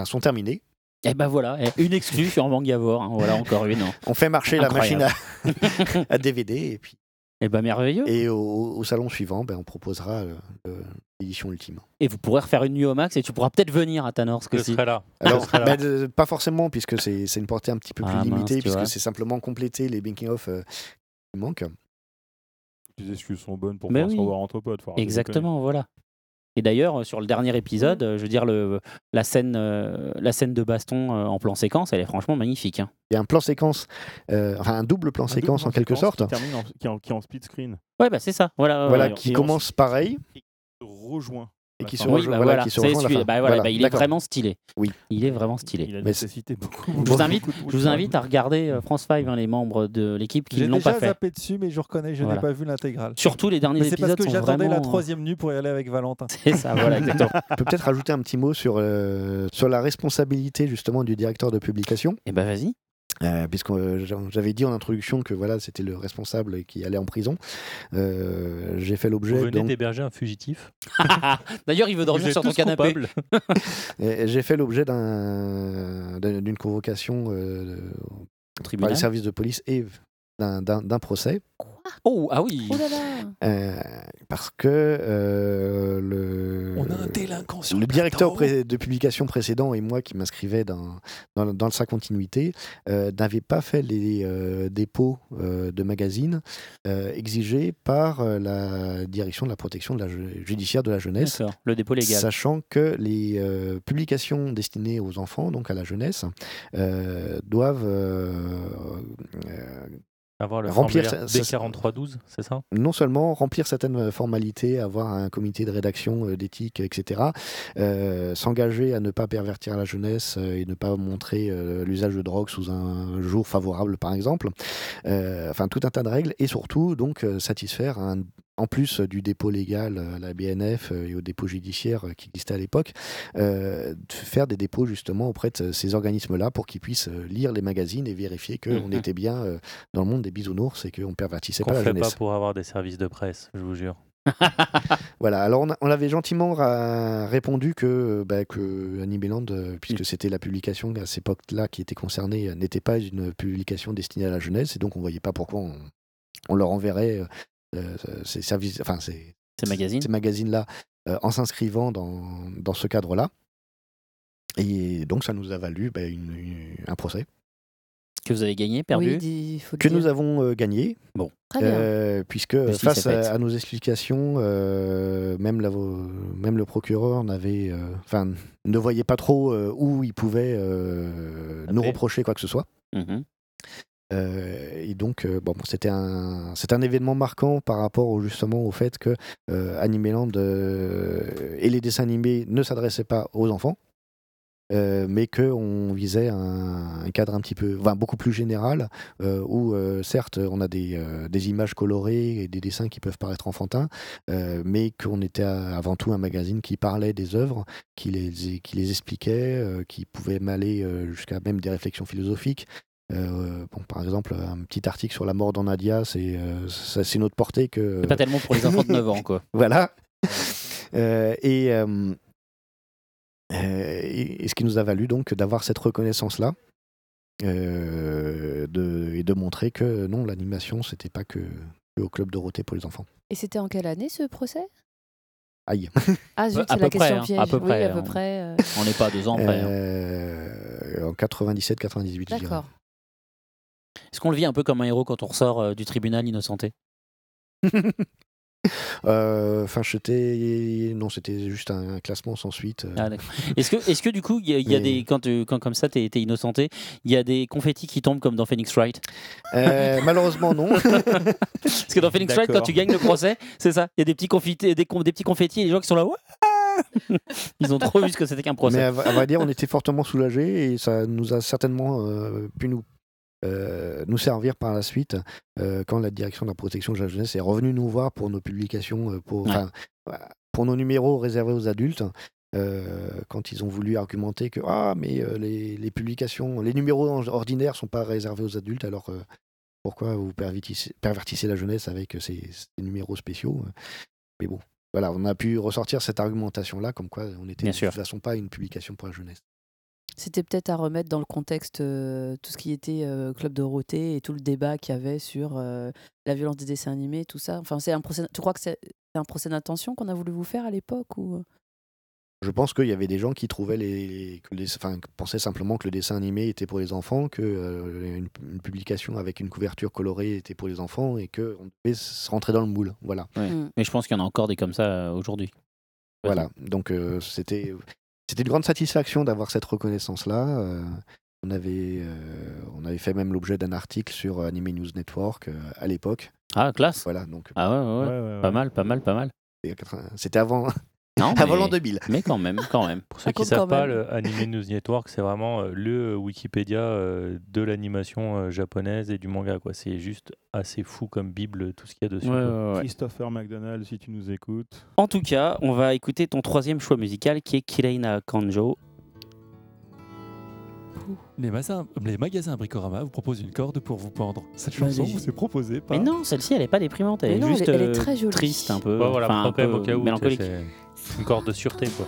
Speaker 7: sont terminés,
Speaker 1: Et ben voilà, eh, une exclue sur Mangavore. hein. Voilà encore une.
Speaker 7: on fait marcher
Speaker 1: Incroyable.
Speaker 7: la machine à, à DVD et puis
Speaker 1: Et ben merveilleux.
Speaker 7: et au, au salon suivant, ben, on proposera euh, l'édition ultime.
Speaker 1: Et vous pourrez refaire une nuit au max et tu pourras peut-être venir à Tanor ce
Speaker 2: Je
Speaker 1: que si.
Speaker 2: serai là.
Speaker 7: Alors,
Speaker 2: Je serai là.
Speaker 7: ben, pas forcément, puisque c'est c'est une portée un petit peu plus
Speaker 1: Ah, mince,
Speaker 7: limitée, puisque c'est simplement compléter les making-of euh, qui manquent.
Speaker 6: Les excuses sont bonnes pour
Speaker 1: Mais
Speaker 6: pouvoir
Speaker 1: oui.
Speaker 6: se revoir entre potes.
Speaker 1: Exactement, voilà. Et d'ailleurs, sur le dernier épisode, euh, je veux dire, le, la, scène, euh, la scène de baston euh, en plan séquence, elle est franchement magnifique. hein.
Speaker 7: Il y a un plan séquence, euh, enfin un double plan.
Speaker 6: Un
Speaker 7: séquence
Speaker 6: double
Speaker 7: en quelque
Speaker 6: séquence
Speaker 7: sorte,
Speaker 6: Qui, termine en, qui, est en, qui est en split screen.
Speaker 1: Ouais, bah c'est ça. Voilà,
Speaker 7: voilà,
Speaker 1: ouais,
Speaker 7: qui
Speaker 1: et on-
Speaker 7: commence pareil
Speaker 6: Rejoint.
Speaker 7: Et qui se.
Speaker 1: Oui, bah
Speaker 7: voilà,
Speaker 1: voilà,
Speaker 7: qui se
Speaker 1: bah voilà,
Speaker 7: Voilà,
Speaker 1: bah il est vraiment stylé.
Speaker 7: Oui.
Speaker 1: Il est vraiment stylé.
Speaker 6: Il a
Speaker 7: Mais
Speaker 6: nécessité beaucoup.
Speaker 1: Je vous invite, je vous invite à regarder euh, France 5, hein, les membres de l'équipe qui
Speaker 10: J'ai
Speaker 1: ne l'ont
Speaker 10: déjà
Speaker 1: pas fait.
Speaker 10: zappé dessus, mais je reconnais, je
Speaker 1: Voilà.
Speaker 10: n'ai pas vu l'intégrale.
Speaker 1: Surtout les derniers
Speaker 10: Mais c'est parce
Speaker 1: épisodes
Speaker 10: que j'attendais la troisième nuit pour y aller avec Valentin.
Speaker 1: C'est ça, voilà, exactement.
Speaker 7: Je peux peut-être rajouter un petit mot sur, euh, sur la responsabilité justement du directeur de publication.
Speaker 1: Et bah vas-y.
Speaker 7: Euh, puisque j'a- j'avais dit en introduction que voilà c'était le responsable qui allait en prison. Euh, J'ai fait
Speaker 2: Vous
Speaker 7: l'objet
Speaker 2: venez
Speaker 7: donc
Speaker 2: d'héberger un fugitif?
Speaker 1: D'ailleurs, il veut
Speaker 2: Vous
Speaker 1: dormir sur ton canapé.
Speaker 7: j'ai fait l'objet d'un d'un- d'une convocation euh, par
Speaker 1: Tribunal.
Speaker 7: les services de police et d'un- d'un d'un procès.
Speaker 1: Oh, ah oui.
Speaker 4: Oh là là.
Speaker 7: Euh, parce que euh, le,
Speaker 10: On a un délinquant sur
Speaker 7: le
Speaker 10: le
Speaker 7: directeur de publication précédent et moi qui m'inscrivais dans, dans, dans sa continuité euh, n'avaient pas fait les euh, dépôts euh, de magazines euh, exigés par euh, la direction de la protection de la judiciaire de la jeunesse.
Speaker 1: D'accord, le dépôt légal.
Speaker 7: Sachant que les euh, publications destinées aux enfants, donc à la jeunesse, euh, doivent euh, euh,
Speaker 2: Avoir le
Speaker 7: remplir
Speaker 2: formulaire
Speaker 7: ça- ça-
Speaker 2: D4312, c'est ça?
Speaker 7: Non seulement remplir certaines formalités, avoir un comité de rédaction euh, d'éthique, etc., euh, s'engager à ne pas pervertir la jeunesse euh, et ne pas montrer l'usage de drogue sous un jour favorable, par exemple. Enfin, tout un tas de règles et surtout, donc, satisfaire un- en plus du dépôt légal à la BNF euh, et au dépôt judiciaire euh, qui existait à l'époque, euh, de faire des dépôts justement auprès de ces organismes-là pour qu'ils puissent euh, lire les magazines et vérifier qu'on
Speaker 2: Mhm.
Speaker 7: était bien euh, dans le monde des bisounours et qu'on ne pervertissait
Speaker 2: Qu'on
Speaker 7: pas la
Speaker 2: fait
Speaker 7: jeunesse.
Speaker 2: pas pour avoir des services de presse, je vous jure.
Speaker 7: Voilà, alors on, a- on avait gentiment ra- répondu que, euh, bah, que Animeland, euh, puisque c'était la publication à cette époque-là qui était concernée, euh, n'était pas une publication destinée à la jeunesse, et donc on voyait pas pourquoi on, on leur enverrait euh, euh, ces services, enfin ces,
Speaker 1: Ces magazines.
Speaker 7: ces magazines-là euh, en s'inscrivant dans, dans ce cadre-là. Et donc ça nous a valu bah, une- une- un procès
Speaker 1: Que vous avez gagné, perdu
Speaker 4: Oui, faut
Speaker 7: que
Speaker 4: dire.
Speaker 7: nous avons euh, gagné.
Speaker 1: Bon.
Speaker 4: Très bien.
Speaker 7: Euh, puisque face à, à nos explications, euh, même, même le procureur n'avait, euh, enfin, ne voyait pas trop euh, où il pouvait euh, nous reprocher quoi que ce soit.
Speaker 1: Mhm.
Speaker 7: Euh, et donc, euh, c'était un, événement marquant par rapport au, justement au fait que euh, Animeland euh, et les dessins animés ne s'adressaient pas aux enfants, euh, mais qu'on visait un, cadre un petit peu, beaucoup plus général, euh, où euh, certes on a des, euh, images colorées et des dessins qui peuvent paraître enfantins, euh, mais qu'on était avant tout un magazine qui parlait des œuvres, qui les, expliquait, euh, qui pouvait m'aller euh, jusqu'à même des réflexions philosophiques. Euh, bon, par exemple, un petit article sur la mort d'en Nadia, c'est euh, c'est notre portée que.
Speaker 1: C'est pas tellement pour les enfants de 9 ans, quoi.
Speaker 7: voilà. Euh, et, euh, euh, et, ce qui nous a valu donc d'avoir cette reconnaissance-là euh, de, et de montrer que non, l'animation, c'était pas que, que au club Dorothée pour les enfants.
Speaker 4: Et c'était en quelle année ce procès?
Speaker 7: Aïe.
Speaker 4: Ah zut, c'est la
Speaker 1: près,
Speaker 4: question
Speaker 1: hein,
Speaker 4: piège.
Speaker 1: à peu
Speaker 4: Oui,
Speaker 1: près,
Speaker 4: à peu
Speaker 1: hein. On n'est pas à deux ans près. hein.
Speaker 7: En 97-98, je dirais.
Speaker 4: D'accord.
Speaker 1: Est-ce qu'on le vit un peu comme un héros quand on ressort euh, du tribunal innocenté?
Speaker 7: Euh, Enfin, j'étais. Non, c'était juste un, un classement sans suite. euh.
Speaker 1: Ah. Est-ce que, est-ce que du coup, il y a, il y a
Speaker 7: Mais-
Speaker 1: des quand, tu- quand comme ça, t'es es innocenté, il y a des confettis qui tombent comme dans Phoenix Wright?
Speaker 7: Euh, malheureusement, non.
Speaker 1: Parce que dans Phoenix Wright, quand tu gagnes le procès, c'est ça. Il y a des petits confettis, des, petits confettis et les gens qui sont là. Ils ont trop vu ce que c'était qu'un procès.
Speaker 7: Mais à, à vrai dire, on était fortement soulagés et ça nous a certainement euh, pu nous, euh, nous servir par la suite euh, quand la direction de la protection de la jeunesse est revenue nous voir pour nos publications, euh, pour,
Speaker 1: Ouais.
Speaker 7: pour nos numéros réservés aux adultes. euh, quand ils ont voulu argumenter que ah mais les, les publications, les numéros ordinaires sont pas réservés aux adultes alors pourquoi vous pervertissez, pervertissez la jeunesse avec ces, ces numéros spéciaux euh. Mais bon, voilà, on a pu ressortir cette argumentation là comme quoi on était
Speaker 1: Bien
Speaker 7: de toute façon pas une publication pour la jeunesse.
Speaker 4: C'était peut-être à remettre dans le contexte euh, tout ce qui était euh, Club Dorothée et tout le débat qu'il y avait sur euh, la violence des dessins animés, tout ça. Enfin, c'est un procès. Tu crois que c'est un procès d'intention qu'on a voulu vous faire à l'époque ou?
Speaker 7: Je pense qu'il y avait des gens qui trouvaient les, les- que les- enfin, pensaient simplement que le dessin animé était pour les enfants, que euh, une, une publication avec une couverture colorée était pour les enfants et que on devait se rentrer dans le moule. Voilà.
Speaker 1: Ouais.
Speaker 4: Mm.
Speaker 1: Mais je pense qu'il y en a encore des comme ça aujourd'hui.
Speaker 7: Voilà. Donc euh, c'était c'était une grande satisfaction d'avoir cette reconnaissance là. on avait euh, on avait fait même l'objet d'un article sur Anime News Network euh, à l'époque.
Speaker 1: Ah, classe.
Speaker 7: Voilà. Donc
Speaker 1: Ah ouais, ouais, ouais.
Speaker 6: Ouais, ouais,
Speaker 1: Pas mal, pas mal, pas mal.
Speaker 7: c'était avant
Speaker 1: Non,
Speaker 7: avant l'an 2000.
Speaker 1: Mais quand même, quand même.
Speaker 2: Pour ceux qui
Speaker 4: compte
Speaker 2: savent pas,
Speaker 4: même.
Speaker 2: le Anime News Network, c'est vraiment euh, le Wikipédia euh, de l'animation euh, japonaise et du manga. quoi. C'est juste assez fou comme bible tout ce qu'il y a dessus.
Speaker 1: Ouais,
Speaker 2: quoi.
Speaker 1: ouais, ouais.
Speaker 6: Christopher McDonald, si tu nous écoutes.
Speaker 1: En tout cas, on va écouter ton troisième choix musical qui est Kireina Kanjo.
Speaker 10: Les, magasins- les magasins Bricorama vous proposent une corde pour vous pendre. Cette
Speaker 1: Bah,
Speaker 10: chanson vous est proposée par.
Speaker 1: Mais non, celle-ci, elle est pas déprimante, elle
Speaker 4: Mais
Speaker 1: est
Speaker 4: non,
Speaker 1: juste
Speaker 4: elle est- elle est
Speaker 1: euh,
Speaker 4: très jolie.
Speaker 1: triste un peu.
Speaker 2: Ouais, voilà,
Speaker 1: enfin, un peu
Speaker 2: au cas où.
Speaker 1: mélancolique.
Speaker 2: C'est une corde de sûreté, quoi.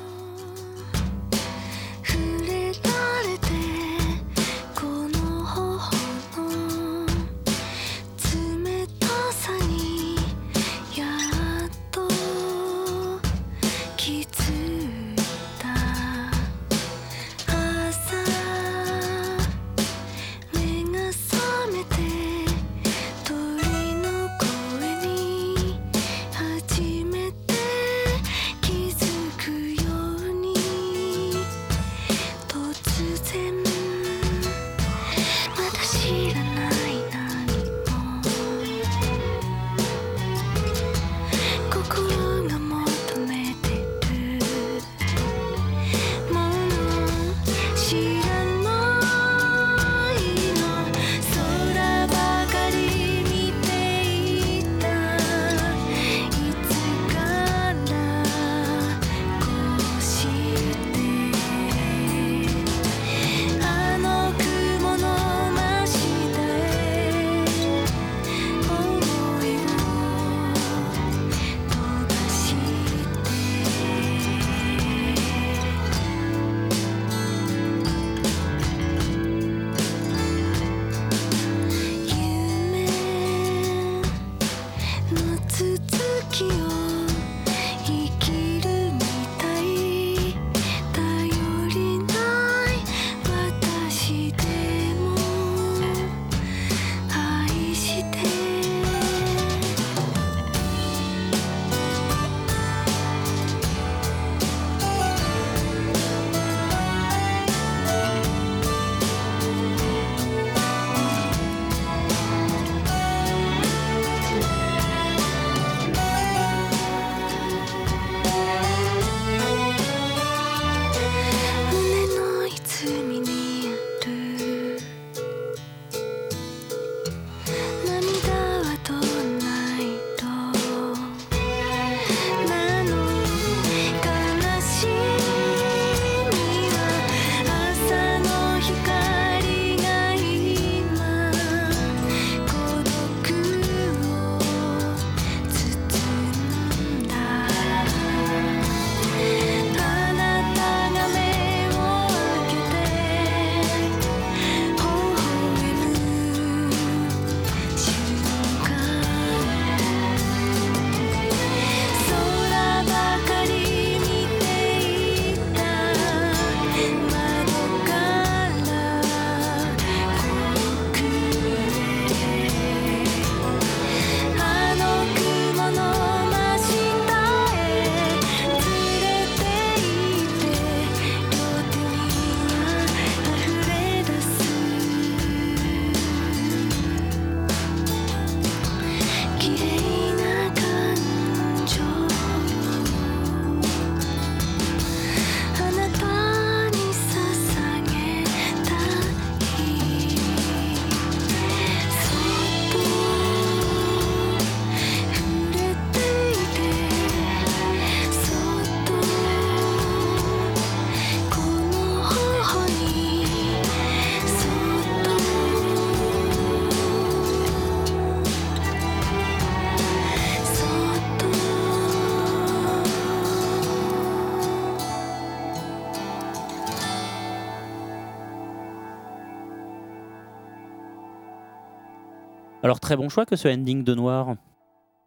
Speaker 1: Alors très bon choix que ce ending de noir.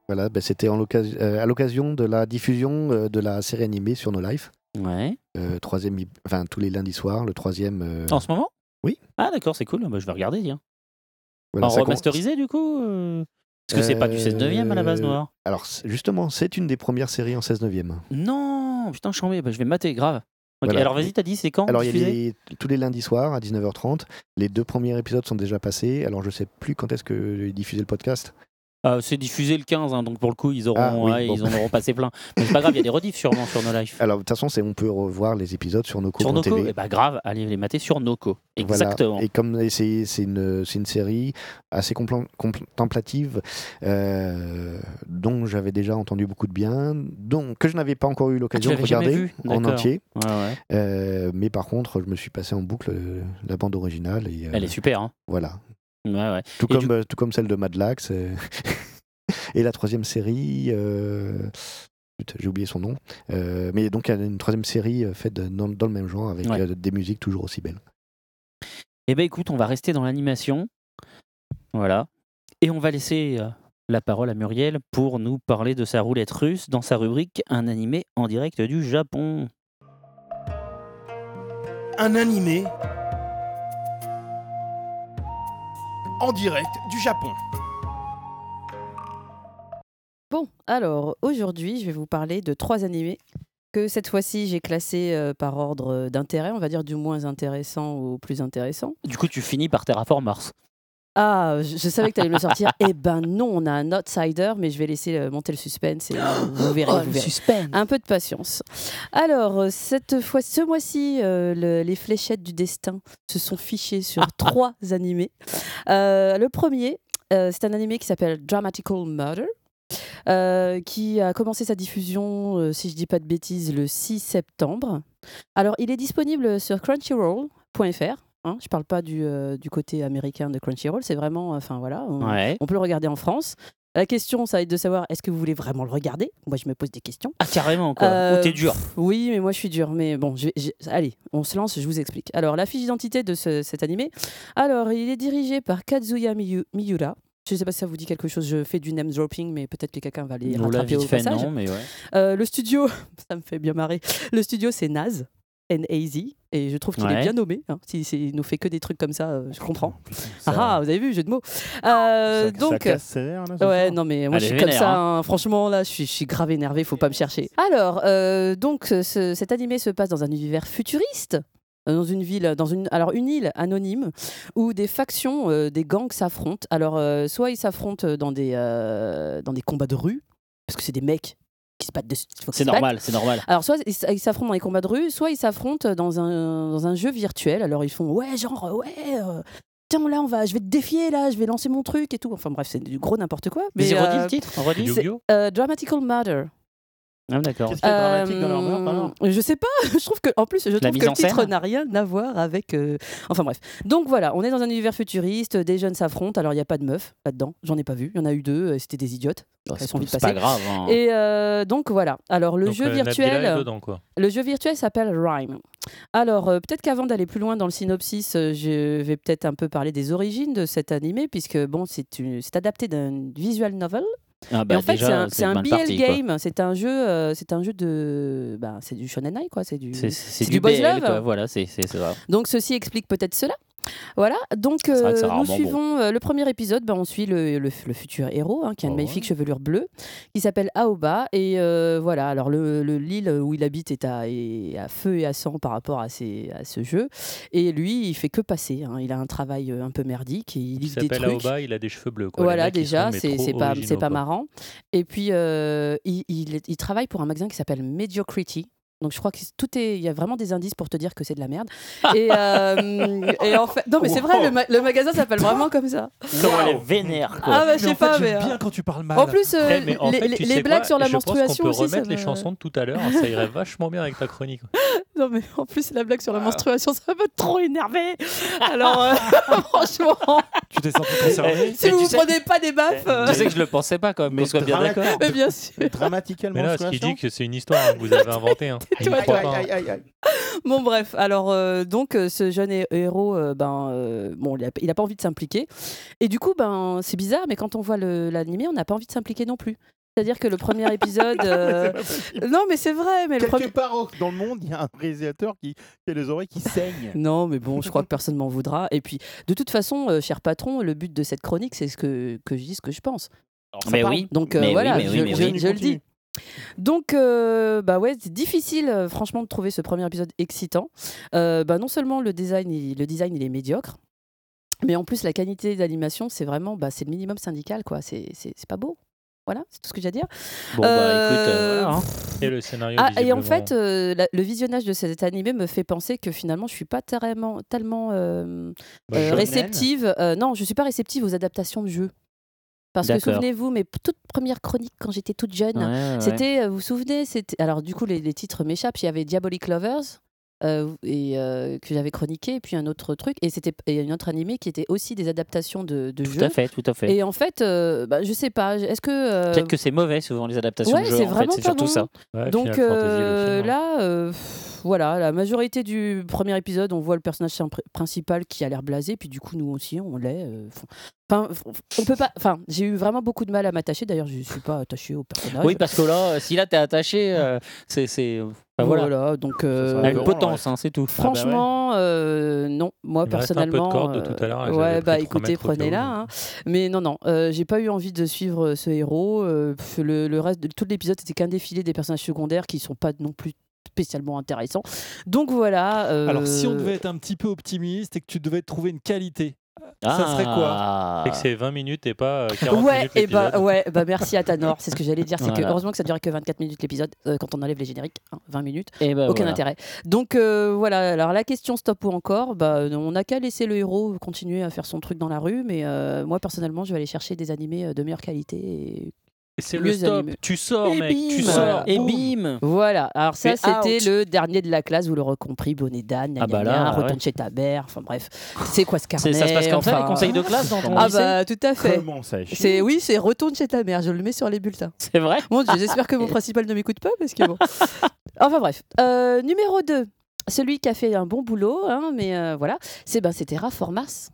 Speaker 7: Voilà, ben, c'était en euh, à l'occasion de la diffusion euh, de la série animée sur No Life.
Speaker 1: Ouais.
Speaker 7: Euh, troisième, enfin tous les lundis soirs, le troisième.
Speaker 1: En ce moment?
Speaker 7: Oui.
Speaker 1: Ah d'accord, c'est cool. Bah, je vais regarder, tiens.
Speaker 7: voilà,
Speaker 1: en remasterisé du coup Parce que c'est pas du 16 neuvième à la base noir.
Speaker 7: Alors justement, c'est une des premières séries en 16 neuvième.
Speaker 1: Non, putain, chambé, bah, je vais mater, grave.
Speaker 7: Voilà.
Speaker 1: alors vas-y, t'as dit c'est quand
Speaker 7: Alors il y a
Speaker 1: diffusé?
Speaker 7: les- tous les lundis soirs à 19h30. Les deux premiers épisodes sont déjà passés. Alors je sais plus quand est-ce que est diffusé le podcast.
Speaker 1: Euh, C'est diffusé le 15, hein, donc pour le coup, ils auront,
Speaker 7: Ah, oui,
Speaker 1: ouais,
Speaker 7: bon.
Speaker 1: ils en auront passé plein. Mais c'est pas grave, il y a des rediffs sûrement sur No Life.
Speaker 7: Alors de toute façon, on peut revoir les épisodes sur Noco.
Speaker 1: Sur Noco
Speaker 7: TV.
Speaker 1: Eh bah grave, allez les mater sur Noco.
Speaker 7: Voilà.
Speaker 1: Exactement.
Speaker 7: Et comme et c'est une, série assez contemplative euh, dont j'avais déjà entendu beaucoup de bien, dont, que je n'avais pas encore eu l'occasion de regarder en entier.
Speaker 1: Ouais, ouais.
Speaker 7: Euh, mais par contre, je me suis passé en boucle la bande originale. Et,
Speaker 1: Elle est super. Hein.
Speaker 7: Voilà.
Speaker 1: Ouais, ouais.
Speaker 7: Tout
Speaker 1: Et
Speaker 7: comme,
Speaker 1: du-
Speaker 7: euh, tout comme celle de Madlax. euh, et la troisième série. euh, putain, J'ai oublié son nom. Euh, mais donc, il y a une troisième série euh, faite dans, dans le même genre avec
Speaker 1: Ouais.
Speaker 7: euh, des musiques toujours aussi belles.
Speaker 1: Eh ben écoute, on va rester dans l'animation. Voilà. Et on va laisser euh, la parole à Muriel pour nous parler de sa roulette russe dans sa rubrique Un animé en direct du Japon.
Speaker 14: Un animé en direct du Japon.
Speaker 4: Bon, alors aujourd'hui, je vais vous parler de trois animés que cette fois-ci j'ai classés euh, par ordre d'intérêt, on va dire du moins intéressant au plus intéressant.
Speaker 1: Du coup, tu finis par Terraform Mars.
Speaker 4: Ah, je, je savais que tu allais me sortir. eh ben non, on a un outsider, mais je vais laisser euh, monter le suspense et euh, vous verrez.
Speaker 1: Oh,
Speaker 4: vous
Speaker 1: le
Speaker 4: verrez.
Speaker 1: suspense.
Speaker 4: Un peu de patience. Alors, euh, cette fois, ce mois-ci, euh, le- les fléchettes du destin se sont fichées sur trois animés. Le premier, c'est un animé qui s'appelle Dramatical Murder. euh, qui a commencé sa diffusion, euh, si je dis pas de bêtises, le 6 septembre. Alors, il est disponible sur crunchyroll.fr. Hein, je parle pas du, euh, du côté américain de Crunchyroll, c'est vraiment, enfin voilà, on,
Speaker 1: Ouais.
Speaker 4: on peut le regarder en France. La question, ça va être de savoir, est-ce que vous voulez vraiment le regarder? Moi, je me pose des questions.
Speaker 1: Ah, carrément, quoi.
Speaker 4: Euh,
Speaker 1: Ou t'es dur.
Speaker 4: pff, Oui, mais moi je suis dur. Mais bon, je vais- je- allez, on se lance, je vous explique. Alors, la fiche d'identité de ce- cet animé. Alors, il est dirigé par Kazuya Miyu- Miura. Je ne sais pas si ça vous dit quelque chose. Je fais du name dropping, mais peut-être que quelqu'un va les rattraper au
Speaker 1: fait,
Speaker 4: passage.
Speaker 1: non, mais ouais.
Speaker 4: Euh, le studio, ça me fait bien marrer. Le studio, c'est Naz. N-A-Z, et je trouve qu'il est bien nommé. hein. S'il s'il nous fait que des trucs comme ça, euh, je comprends. Ah, ah, vous avez vu, jeu de mots. Euh,
Speaker 6: Ça- ça
Speaker 4: donc,
Speaker 6: casse sévère, là,
Speaker 4: ouais, non mais moi je suis comme ça.
Speaker 1: hein.
Speaker 4: hein. Franchement, là, je suis, je suis grave énervé. Faut pas me chercher. Alors, euh, donc, ce- cet animé se passe dans un univers futuriste. euh, Dans une ville, dans une, alors une île anonyme où des factions, euh, des gangs s'affrontent. Alors, euh, soit ils s'affrontent dans des, euh, dans des combats de rue, parce que c'est des mecs qui se battent dessus.
Speaker 1: C'est normal, c'est normal.
Speaker 4: Alors, soit ils s'affrontent dans les combats de rue, soit ils s'affrontent dans un, dans un jeu virtuel. Alors, ils font Ouais, genre, ouais, euh, tiens, là, on va, je vais te défier, là, je vais lancer mon truc et tout. Enfin, bref, c'est du gros n'importe quoi.
Speaker 1: Mais
Speaker 4: Mais
Speaker 1: redis
Speaker 4: euh,
Speaker 1: le titre, redis.
Speaker 4: c'est, euh, Dramatical Murder.
Speaker 1: Ah, d'accord.
Speaker 6: Qu'est-ce qui est dramatique dans leur meurtre alors
Speaker 4: Euh, Je sais pas, je trouve que en plus je trouve que le titre n'a rien à voir avec euh, enfin bref. Donc voilà, on est dans un univers futuriste, des jeunes s'affrontent, alors il n'y a pas de meufs là-dedans, j'en ai pas vu, il y en a eu deux, euh, c'était des idiotes.
Speaker 1: Oh,
Speaker 4: Elles sont vite
Speaker 1: c'est
Speaker 4: passées.
Speaker 1: pas grave. hein.
Speaker 4: Et euh, donc voilà. Alors le
Speaker 2: Donc,
Speaker 4: jeu
Speaker 2: euh, Nabila
Speaker 4: virtuel
Speaker 2: est dedans, quoi.
Speaker 4: le jeu virtuel s'appelle Rhyme. Alors, euh, peut-être qu'avant d'aller plus loin dans le synopsis, euh, je vais peut-être un peu parler des origines de cet animé, puisque bon, c'est une- c'est adapté d'un visual novel.
Speaker 1: Ah,
Speaker 4: Et
Speaker 1: bah,
Speaker 4: en fait, c'est un, un BL game. C'est un jeu, euh, c'est un jeu de, bah, c'est du shonen ai, quoi. C'est du,
Speaker 1: C'est- c'est du,
Speaker 4: boys
Speaker 1: BL,
Speaker 4: love.
Speaker 1: quoi. Voilà, c'est c'est ça.
Speaker 4: Donc ceci explique peut-être cela. Voilà, donc euh, nous suivons euh, le premier épisode, ben, on suit le, le- le futur héros hein, qui a une
Speaker 1: Oh,
Speaker 4: magnifique chevelure bleue qui s'appelle Aoba et euh, voilà, alors le le- l'île où il habite est à, est à feu et à sang par rapport à, à ce jeu et lui il fait que passer, hein. il a un travail un peu merdique et il livre des trucs.
Speaker 2: Aoba, il a des cheveux bleus. Quoi.
Speaker 4: Voilà, déjà, c'est pas, c'est pas marrant. Et puis, il, il- il travaille pour un magasin qui s'appelle Mediocrity. Donc, je crois que tout est. Il y a vraiment des indices pour te dire que c'est de la merde. et, euh, et en fait. Non, mais c'est vrai, le, ma- le magasin s'appelle vraiment comme ça.
Speaker 1: Comment elle est vénère, quoi.
Speaker 4: Ah, bah, je sais pas, mais. euh,
Speaker 10: bien quand tu parles mal.
Speaker 4: En plus, euh,
Speaker 2: Eh, mais en
Speaker 4: les,
Speaker 2: fait,
Speaker 4: les-
Speaker 2: tu
Speaker 4: les
Speaker 2: sais
Speaker 4: blagues
Speaker 2: quoi
Speaker 4: sur la
Speaker 2: Je pense
Speaker 4: menstruation
Speaker 2: qu'on peut
Speaker 4: aussi, ça
Speaker 2: remettre les
Speaker 4: me-
Speaker 2: chansons de tout à l'heure, ça irait vachement bien avec ta chronique.
Speaker 4: Non, mais en plus, la blague sur la menstruation, ça m'a trop énervé. Alors, euh, franchement,
Speaker 10: Tu t'es senti concerné
Speaker 4: si
Speaker 1: Et
Speaker 4: vous
Speaker 1: tu
Speaker 4: ne
Speaker 1: sais-
Speaker 4: prenez pas des baffes. euh,
Speaker 1: Tu sais que je le pensais pas quand même,
Speaker 6: Mais
Speaker 1: soit bien
Speaker 6: dramatique.
Speaker 1: d'accord.
Speaker 4: mais bien sûr.
Speaker 6: Dramatical
Speaker 2: Mais là, ce qu'il
Speaker 6: menstruation.
Speaker 2: dit que c'est une histoire hein, que vous avez inventée. Hein. Il
Speaker 4: Tais-toi,
Speaker 2: y croit
Speaker 6: Aïe,
Speaker 2: pas, hein.
Speaker 6: aïe, aïe, aïe.
Speaker 4: Bon, bref, alors, euh, donc, euh, ce jeune hé- héros, euh, ben, euh, bon, il a, il a pas envie de s'impliquer. Et du coup, ben, c'est bizarre, mais quand on voit le- l'animé, on n'a pas envie de s'impliquer non plus. C'est-à-dire que le premier épisode. euh, Non, mais c'est vrai, mais le
Speaker 6: Quelque
Speaker 4: premier.
Speaker 6: part au- dans le monde, il y a un réalisateur qui, qui a les oreilles qui saignent.
Speaker 4: Non, mais bon, je crois que personne m'en voudra. Et puis, de toute façon, euh, cher patron, le but de cette chronique, c'est ce que, que je dis ce que je pense.
Speaker 1: Mais oui.
Speaker 4: Donc euh,
Speaker 1: Mais oui,
Speaker 4: voilà,
Speaker 1: mais oui,
Speaker 4: je,
Speaker 1: mais
Speaker 4: je-
Speaker 1: oui.
Speaker 4: je le dis. Donc, euh, bah ouais, c'est difficile, euh, franchement, de trouver ce premier épisode excitant. Euh, bah, non seulement le design, il, le design, il est médiocre, mais en plus, la qualité d'animation, c'est vraiment, bah, c'est le minimum syndical, quoi. C'est c'est- c'est pas beau. Voilà, c'est tout ce que j'ai à dire.
Speaker 1: Bon, bah écoute, euh, voilà, hein.
Speaker 2: Et le scénario.
Speaker 4: Ah, et en fait, euh, la- le visionnage de cet animé me fait penser que finalement, je suis pas tellement, tellement euh,
Speaker 2: Bah,
Speaker 4: euh, réceptive. euh, non, je suis pas réceptive aux adaptations de jeux. Parce que souvenez-vous, mes toutes premières chroniques quand j'étais toute jeune,
Speaker 1: Ouais, ouais.
Speaker 4: c'était, euh, vous vous souvenez, c'était alors du coup les, les titres m'échappent. Il y avait Diabolic Lovers. Euh, et euh, que j'avais chroniqué et puis un autre truc et c'était et un autre animé qui était aussi des adaptations de, de
Speaker 1: Tout
Speaker 4: jeux
Speaker 1: à fait, tout à fait.
Speaker 4: et en fait euh, bah, je sais pas est-ce que euh,
Speaker 1: Peut-être que c'est mauvais souvent les adaptations
Speaker 4: ouais,
Speaker 1: de jeux.
Speaker 4: c'est
Speaker 1: en fait,
Speaker 4: vraiment pas
Speaker 1: surtout
Speaker 4: bon.
Speaker 1: ça.
Speaker 2: Ouais,
Speaker 4: Donc
Speaker 2: Final Fantasy, le
Speaker 4: euh,
Speaker 2: film, hein.
Speaker 4: là, euh, voilà, la majorité du premier épisode, on voit le personnage pr- principal qui a l'air blasé, puis du coup nous aussi on l'est. euh, Enfin, on peut pas. Enfin, j'ai eu vraiment beaucoup de mal à m'attacher. D'ailleurs, je suis pas attaché au personnage.
Speaker 1: Oui, parce que là, euh, si là t'es attaché, euh, c'est. c'est- enfin, voilà.
Speaker 4: voilà. donc euh,
Speaker 1: Elle a une potence, hein, c'est tout.
Speaker 4: Franchement, euh, non. Moi,
Speaker 2: Il reste un peu de
Speaker 4: personnellement.
Speaker 2: corde de tout à l'heure,
Speaker 4: ouais, bah écoutez, prenez-la. hein. Mais non, non, euh, j'ai pas eu envie de suivre ce héros. le, le reste de tout l'épisode, c'était qu'un défilé des personnages secondaires qui sont pas non plus spécialement intéressants. Donc voilà. euh,
Speaker 10: Alors, si on devait être un petit peu optimiste et que tu devais trouver une qualité, ça
Speaker 1: Ah.
Speaker 10: serait quoi
Speaker 2: C'est que c'est 20 minutes et pas euh, 40
Speaker 4: Ouais,
Speaker 2: minutes
Speaker 4: et bah,
Speaker 2: l'épisode.
Speaker 4: ouais, bah merci à Tanor, c'est ce que j'allais dire, c'est que heureusement que ça durait que 24 minutes l'épisode, euh, quand on enlève les génériques, hein, 20 minutes,
Speaker 1: Et bah,
Speaker 4: aucun
Speaker 1: voilà.
Speaker 4: intérêt. Donc euh, voilà, alors la question stop ou encore, bah, on n'a qu'à laisser le héros continuer à faire son truc dans la rue, mais euh, moi personnellement je vais aller chercher des animés euh, de meilleure qualité. Et...
Speaker 2: Et c'est le stop.
Speaker 4: animés.
Speaker 2: Tu sors,
Speaker 4: Et
Speaker 2: mec.
Speaker 4: bim,
Speaker 2: Tu
Speaker 4: voilà.
Speaker 2: sors.
Speaker 1: Et bim
Speaker 4: Voilà, alors ça c'était le dernier de la classe, vous l'aurez compris, bonnet d'âne,
Speaker 1: Ah bah là,
Speaker 4: retourne
Speaker 1: ouais.
Speaker 4: chez ta mère, enfin bref, c'est quoi ce carnet
Speaker 1: Ça se passe comme ça, les
Speaker 4: enfin,
Speaker 1: conseils de classe dans ton
Speaker 4: Ah
Speaker 1: lycée
Speaker 4: bah tout à fait.
Speaker 6: Comment ça chie
Speaker 4: C'est oui, c'est retourne chez ta mère. Je le mets sur les bulletins.
Speaker 1: C'est vrai
Speaker 4: Mon Dieu, j'espère que mon principal ne m'écoute pas parce que bon. Enfin bref. Euh, numéro 2. Celui qui a fait un bon boulot, hein, mais euh, voilà, c'est ben, c'était Raformas.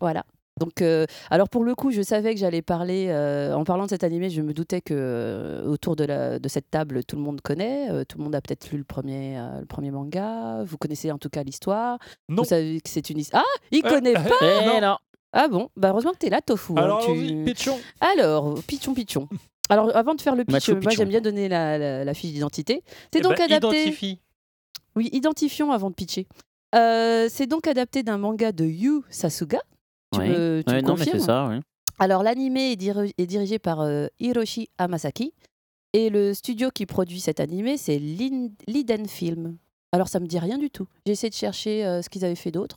Speaker 4: Voilà. Donc, euh, alors pour le coup, je savais que j'allais parler, euh, en parlant de cet animé, je me doutais que euh, autour de, la, de cette table, tout le monde connaît, euh, tout le monde a peut-être lu le premier, euh, le premier manga, vous connaissez en tout cas l'histoire,
Speaker 10: Non.
Speaker 4: vous savez que c'est une histoire. Ah, il
Speaker 10: Euh,
Speaker 4: connaît
Speaker 10: euh,
Speaker 4: pas
Speaker 1: Eh non.
Speaker 4: Ah bon, bah heureusement que t'es là, Tofu. hein,
Speaker 10: Alors,
Speaker 4: tu-
Speaker 10: allons-y, pitchons.
Speaker 4: alors, pitchon, pitchon. Alors, avant de faire le pitch,
Speaker 1: Machu
Speaker 4: moi
Speaker 1: Picchu.
Speaker 4: j'aime bien donner la, la- la fiche d'identité. C'est
Speaker 2: Eh
Speaker 4: donc
Speaker 2: ben,
Speaker 4: adapté.
Speaker 2: Identifie.
Speaker 4: Oui, identifions avant de pitcher. Euh, c'est donc adapté d'un manga de Yu Sasuga. Tu me, tu
Speaker 1: Ouais,
Speaker 4: me
Speaker 1: non, mais
Speaker 4: confirmes
Speaker 1: c'est ça, ouais.
Speaker 4: Alors, l'animé est, diri- est dirigé par euh, Hiroshi Hamasaki. Et le studio qui produit cet animé, c'est Liden Film. Alors, ça me dit rien du tout. J'ai essayé de chercher euh, ce qu'ils avaient fait d'autre.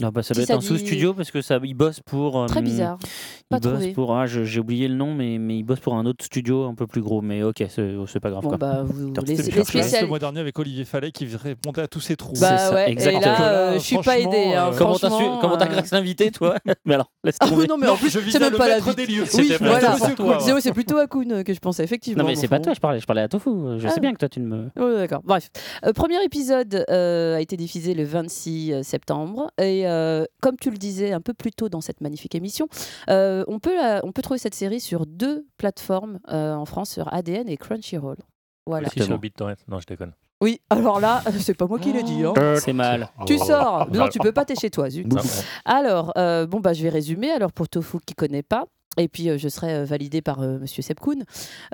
Speaker 1: Non, bah, ça doit être un
Speaker 4: dit-
Speaker 1: sous-studio parce que ça, il bosse pour.
Speaker 4: Très
Speaker 1: euh,
Speaker 4: bizarre.
Speaker 1: Il
Speaker 4: Pas
Speaker 1: bosse
Speaker 4: trouvé.
Speaker 1: pour. Ah, j'ai oublié le nom, mais, mais il bosse pour un autre studio un peu plus gros. Mais ok, c'est c'est pas grave.
Speaker 4: Bon,
Speaker 1: quoi.
Speaker 4: bah, vous, les, les spécial-
Speaker 10: le mois dernier avec Olivier Fallet qui répondait à tous ses trous.
Speaker 4: Bah
Speaker 1: ça,
Speaker 4: ouais, et
Speaker 1: exactement.
Speaker 4: là, euh, je suis pas
Speaker 10: Franchement,
Speaker 4: aidée. hein,
Speaker 10: euh,
Speaker 1: Comment t'as su-
Speaker 4: franchement,
Speaker 1: comment t'as grâce l'invité, toi Mais alors, laisse
Speaker 4: Ah
Speaker 1: tomber.
Speaker 4: oui, non, mais en plus,
Speaker 10: je
Speaker 4: c'est même
Speaker 10: le
Speaker 4: pas la vie.
Speaker 10: des lieux.
Speaker 4: Oui, voilà. C'est plutôt à Kun que je pensais, effectivement.
Speaker 1: Non, mais c'est pas toi, je parlais, je parlais à Tofu. Je
Speaker 4: Ah.
Speaker 1: sais bien que toi, tu ne me.
Speaker 4: Ouais, D'accord. Bref, premier épisode a été diffusé le 26 septembre et euh, comme tu le disais un peu plus tôt dans cette magnifique émission, euh, on peut la- on peut trouver cette série sur deux plateformes euh, en France sur ADN et Crunchyroll. Voilà.
Speaker 2: Aussi sur BitTorrent. Non, je déconne.
Speaker 4: Oui, alors là, c'est pas moi qui l'ai dit. hein.
Speaker 1: C'est mal.
Speaker 4: Tu sors. Non, tu peux pas, t'es chez toi. zut.
Speaker 2: Ah.
Speaker 4: Alors, euh, bon, bah, je vais résumer. Alors, pour Tofu qui connaît pas, et puis euh, je serai euh, validée par euh, Monsieur Sepkoun.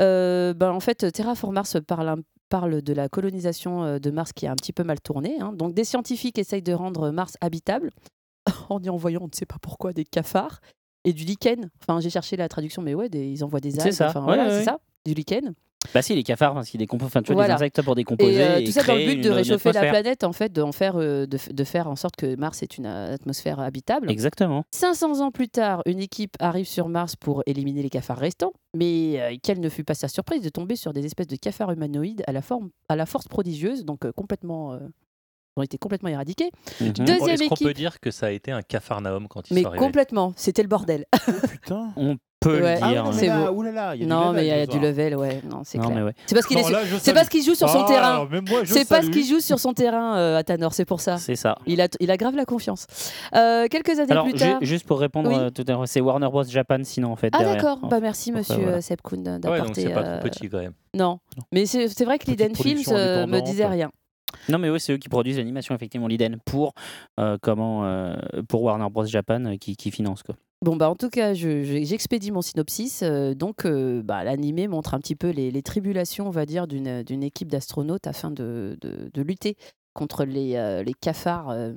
Speaker 4: Euh, ben, en fait, Terraform Mars parle, un- parle de la colonisation euh, de Mars qui a un petit peu mal tourné. hein. Donc, des scientifiques essayent de rendre Mars habitable en y envoyant, on ne sait pas pourquoi, des cafards et du lichen. Enfin, j'ai cherché la traduction, mais ouais, des- ils envoient des
Speaker 1: C'est
Speaker 4: algues.
Speaker 1: ça.
Speaker 4: Enfin,
Speaker 1: Ouais,
Speaker 4: voilà,
Speaker 1: ouais,
Speaker 4: c'est
Speaker 1: ouais.
Speaker 4: ça, du lichen.
Speaker 1: Bah si, les cafards, parce qu'ils décomposent, enfin tu vois,
Speaker 4: Voilà.
Speaker 1: des insectes pour décomposer.
Speaker 4: Et euh,
Speaker 1: et
Speaker 4: tout ça dans le
Speaker 1: créer
Speaker 4: but de
Speaker 1: une- une
Speaker 4: réchauffer la planète, en fait, faire, euh, de, f- de faire en sorte que Mars est une euh, atmosphère habitable.
Speaker 1: Exactement.
Speaker 4: 500 ans plus tard, une équipe arrive sur Mars pour éliminer les cafards restants, mais euh, quelle ne fut pas sa surprise de tomber sur des espèces de cafards humanoïdes à la, forme, à la force prodigieuse, donc euh, complètement, euh, ont été complètement éradiqués.
Speaker 2: Bon,
Speaker 4: Deuxième
Speaker 2: Est-ce qu'on peut dire que ça a été un cafarnaum quand ils
Speaker 4: mais
Speaker 2: sont arrivés?
Speaker 4: complètement, c'était le bordel.
Speaker 6: Putain.
Speaker 1: On peut
Speaker 4: Ouais.
Speaker 1: le dire.
Speaker 6: non, mais
Speaker 4: C'est
Speaker 6: là,
Speaker 4: beau.
Speaker 6: oulala, il y a du
Speaker 4: non,
Speaker 6: level,
Speaker 4: mais il y a
Speaker 6: ce
Speaker 4: du
Speaker 6: soir.
Speaker 4: level, ouais, non, c'est
Speaker 1: Non,
Speaker 4: clair.
Speaker 1: ouais.
Speaker 4: C'est parce qu'il est, c'est parce qu'il joue sur son
Speaker 10: Ah,
Speaker 4: terrain. C'est parce qu'il joue sur son terrain, euh, Athanor, c'est pour ça.
Speaker 1: C'est ça.
Speaker 4: Il a, il a grave la confiance. Euh, quelques années
Speaker 1: Alors,
Speaker 4: plus
Speaker 1: ju-
Speaker 4: tard.
Speaker 1: juste pour répondre
Speaker 4: Oui.
Speaker 1: euh, tout à l'heure, c'est Warner Bros Japan sinon en fait.
Speaker 4: Ah
Speaker 1: derrière.
Speaker 4: d'accord, bah merci monsieur
Speaker 1: voilà.
Speaker 4: euh, Seb Kuhn
Speaker 2: Ouais, donc
Speaker 4: d'apporter.
Speaker 2: c'est pas tout petit quand même.
Speaker 4: Non, mais c'est c'est vrai que l'Iden Films me disait rien.
Speaker 1: Non mais oui, c'est eux qui produisent l'animation effectivement l'Iden pour euh, comment euh, pour Warner Bros Japan euh, qui, qui finance quoi.
Speaker 4: Bon bah en tout cas, je- je- j'expédie mon synopsis. euh, donc euh, bah, l'animé montre un petit peu les, les tribulations, on va dire, d'une d'une équipe d'astronautes afin de, de- de lutter contre les, euh, les cafards euh,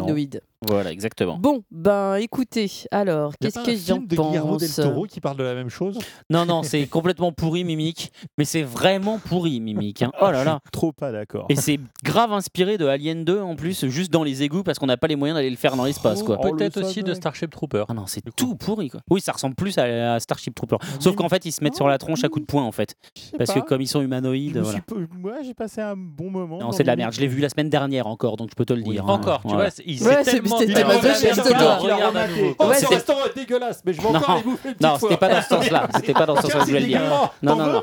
Speaker 4: humanoïdes.
Speaker 1: Voilà, exactement.
Speaker 4: Bon, ben écoutez, alors, qu'est-ce que j'en
Speaker 10: film de Guillermo del
Speaker 4: pense
Speaker 10: Toro qui parle de la même chose?
Speaker 1: Non non, c'est complètement pourri Mimic, mais c'est vraiment pourri Mimic. hein. Oh là là.
Speaker 6: Trop pas d'accord.
Speaker 1: Et c'est grave inspiré de Alien 2 en plus, juste dans les égouts parce qu'on n'a pas les moyens d'aller le faire dans l'espace quoi.
Speaker 6: Oh,
Speaker 2: Peut-être aussi de. Starship Trooper.
Speaker 1: Ah non, c'est tout pourri quoi. Oui, ça ressemble plus à, à Starship Trooper. Sauf qu'en fait, ils se mettent sur la tronche à coups de poing en fait. Parce que comme ils sont humanoïdes, voilà.
Speaker 6: suis pas- Moi, j'ai passé un bon moment.
Speaker 1: Non, c'est de la merde. Je l'ai vu la semaine dernière encore, donc je peux te le dire. hein.
Speaker 2: Encore, tu vois, c'est- il
Speaker 4: Ouais, c'est- c'était
Speaker 2: bien
Speaker 4: tellement
Speaker 2: engagé
Speaker 4: juste
Speaker 2: qu'il
Speaker 4: toi.
Speaker 2: le regarde à nouveau.
Speaker 10: Oh,
Speaker 1: Ouais,
Speaker 10: ce
Speaker 1: c'était-
Speaker 10: restaurant est dégueulasse, mais je vais encore aller bouffer une
Speaker 1: Non, c'était pas dans ce sens-là. C'était pas dans ce sens que je voulais le dire. Non, non,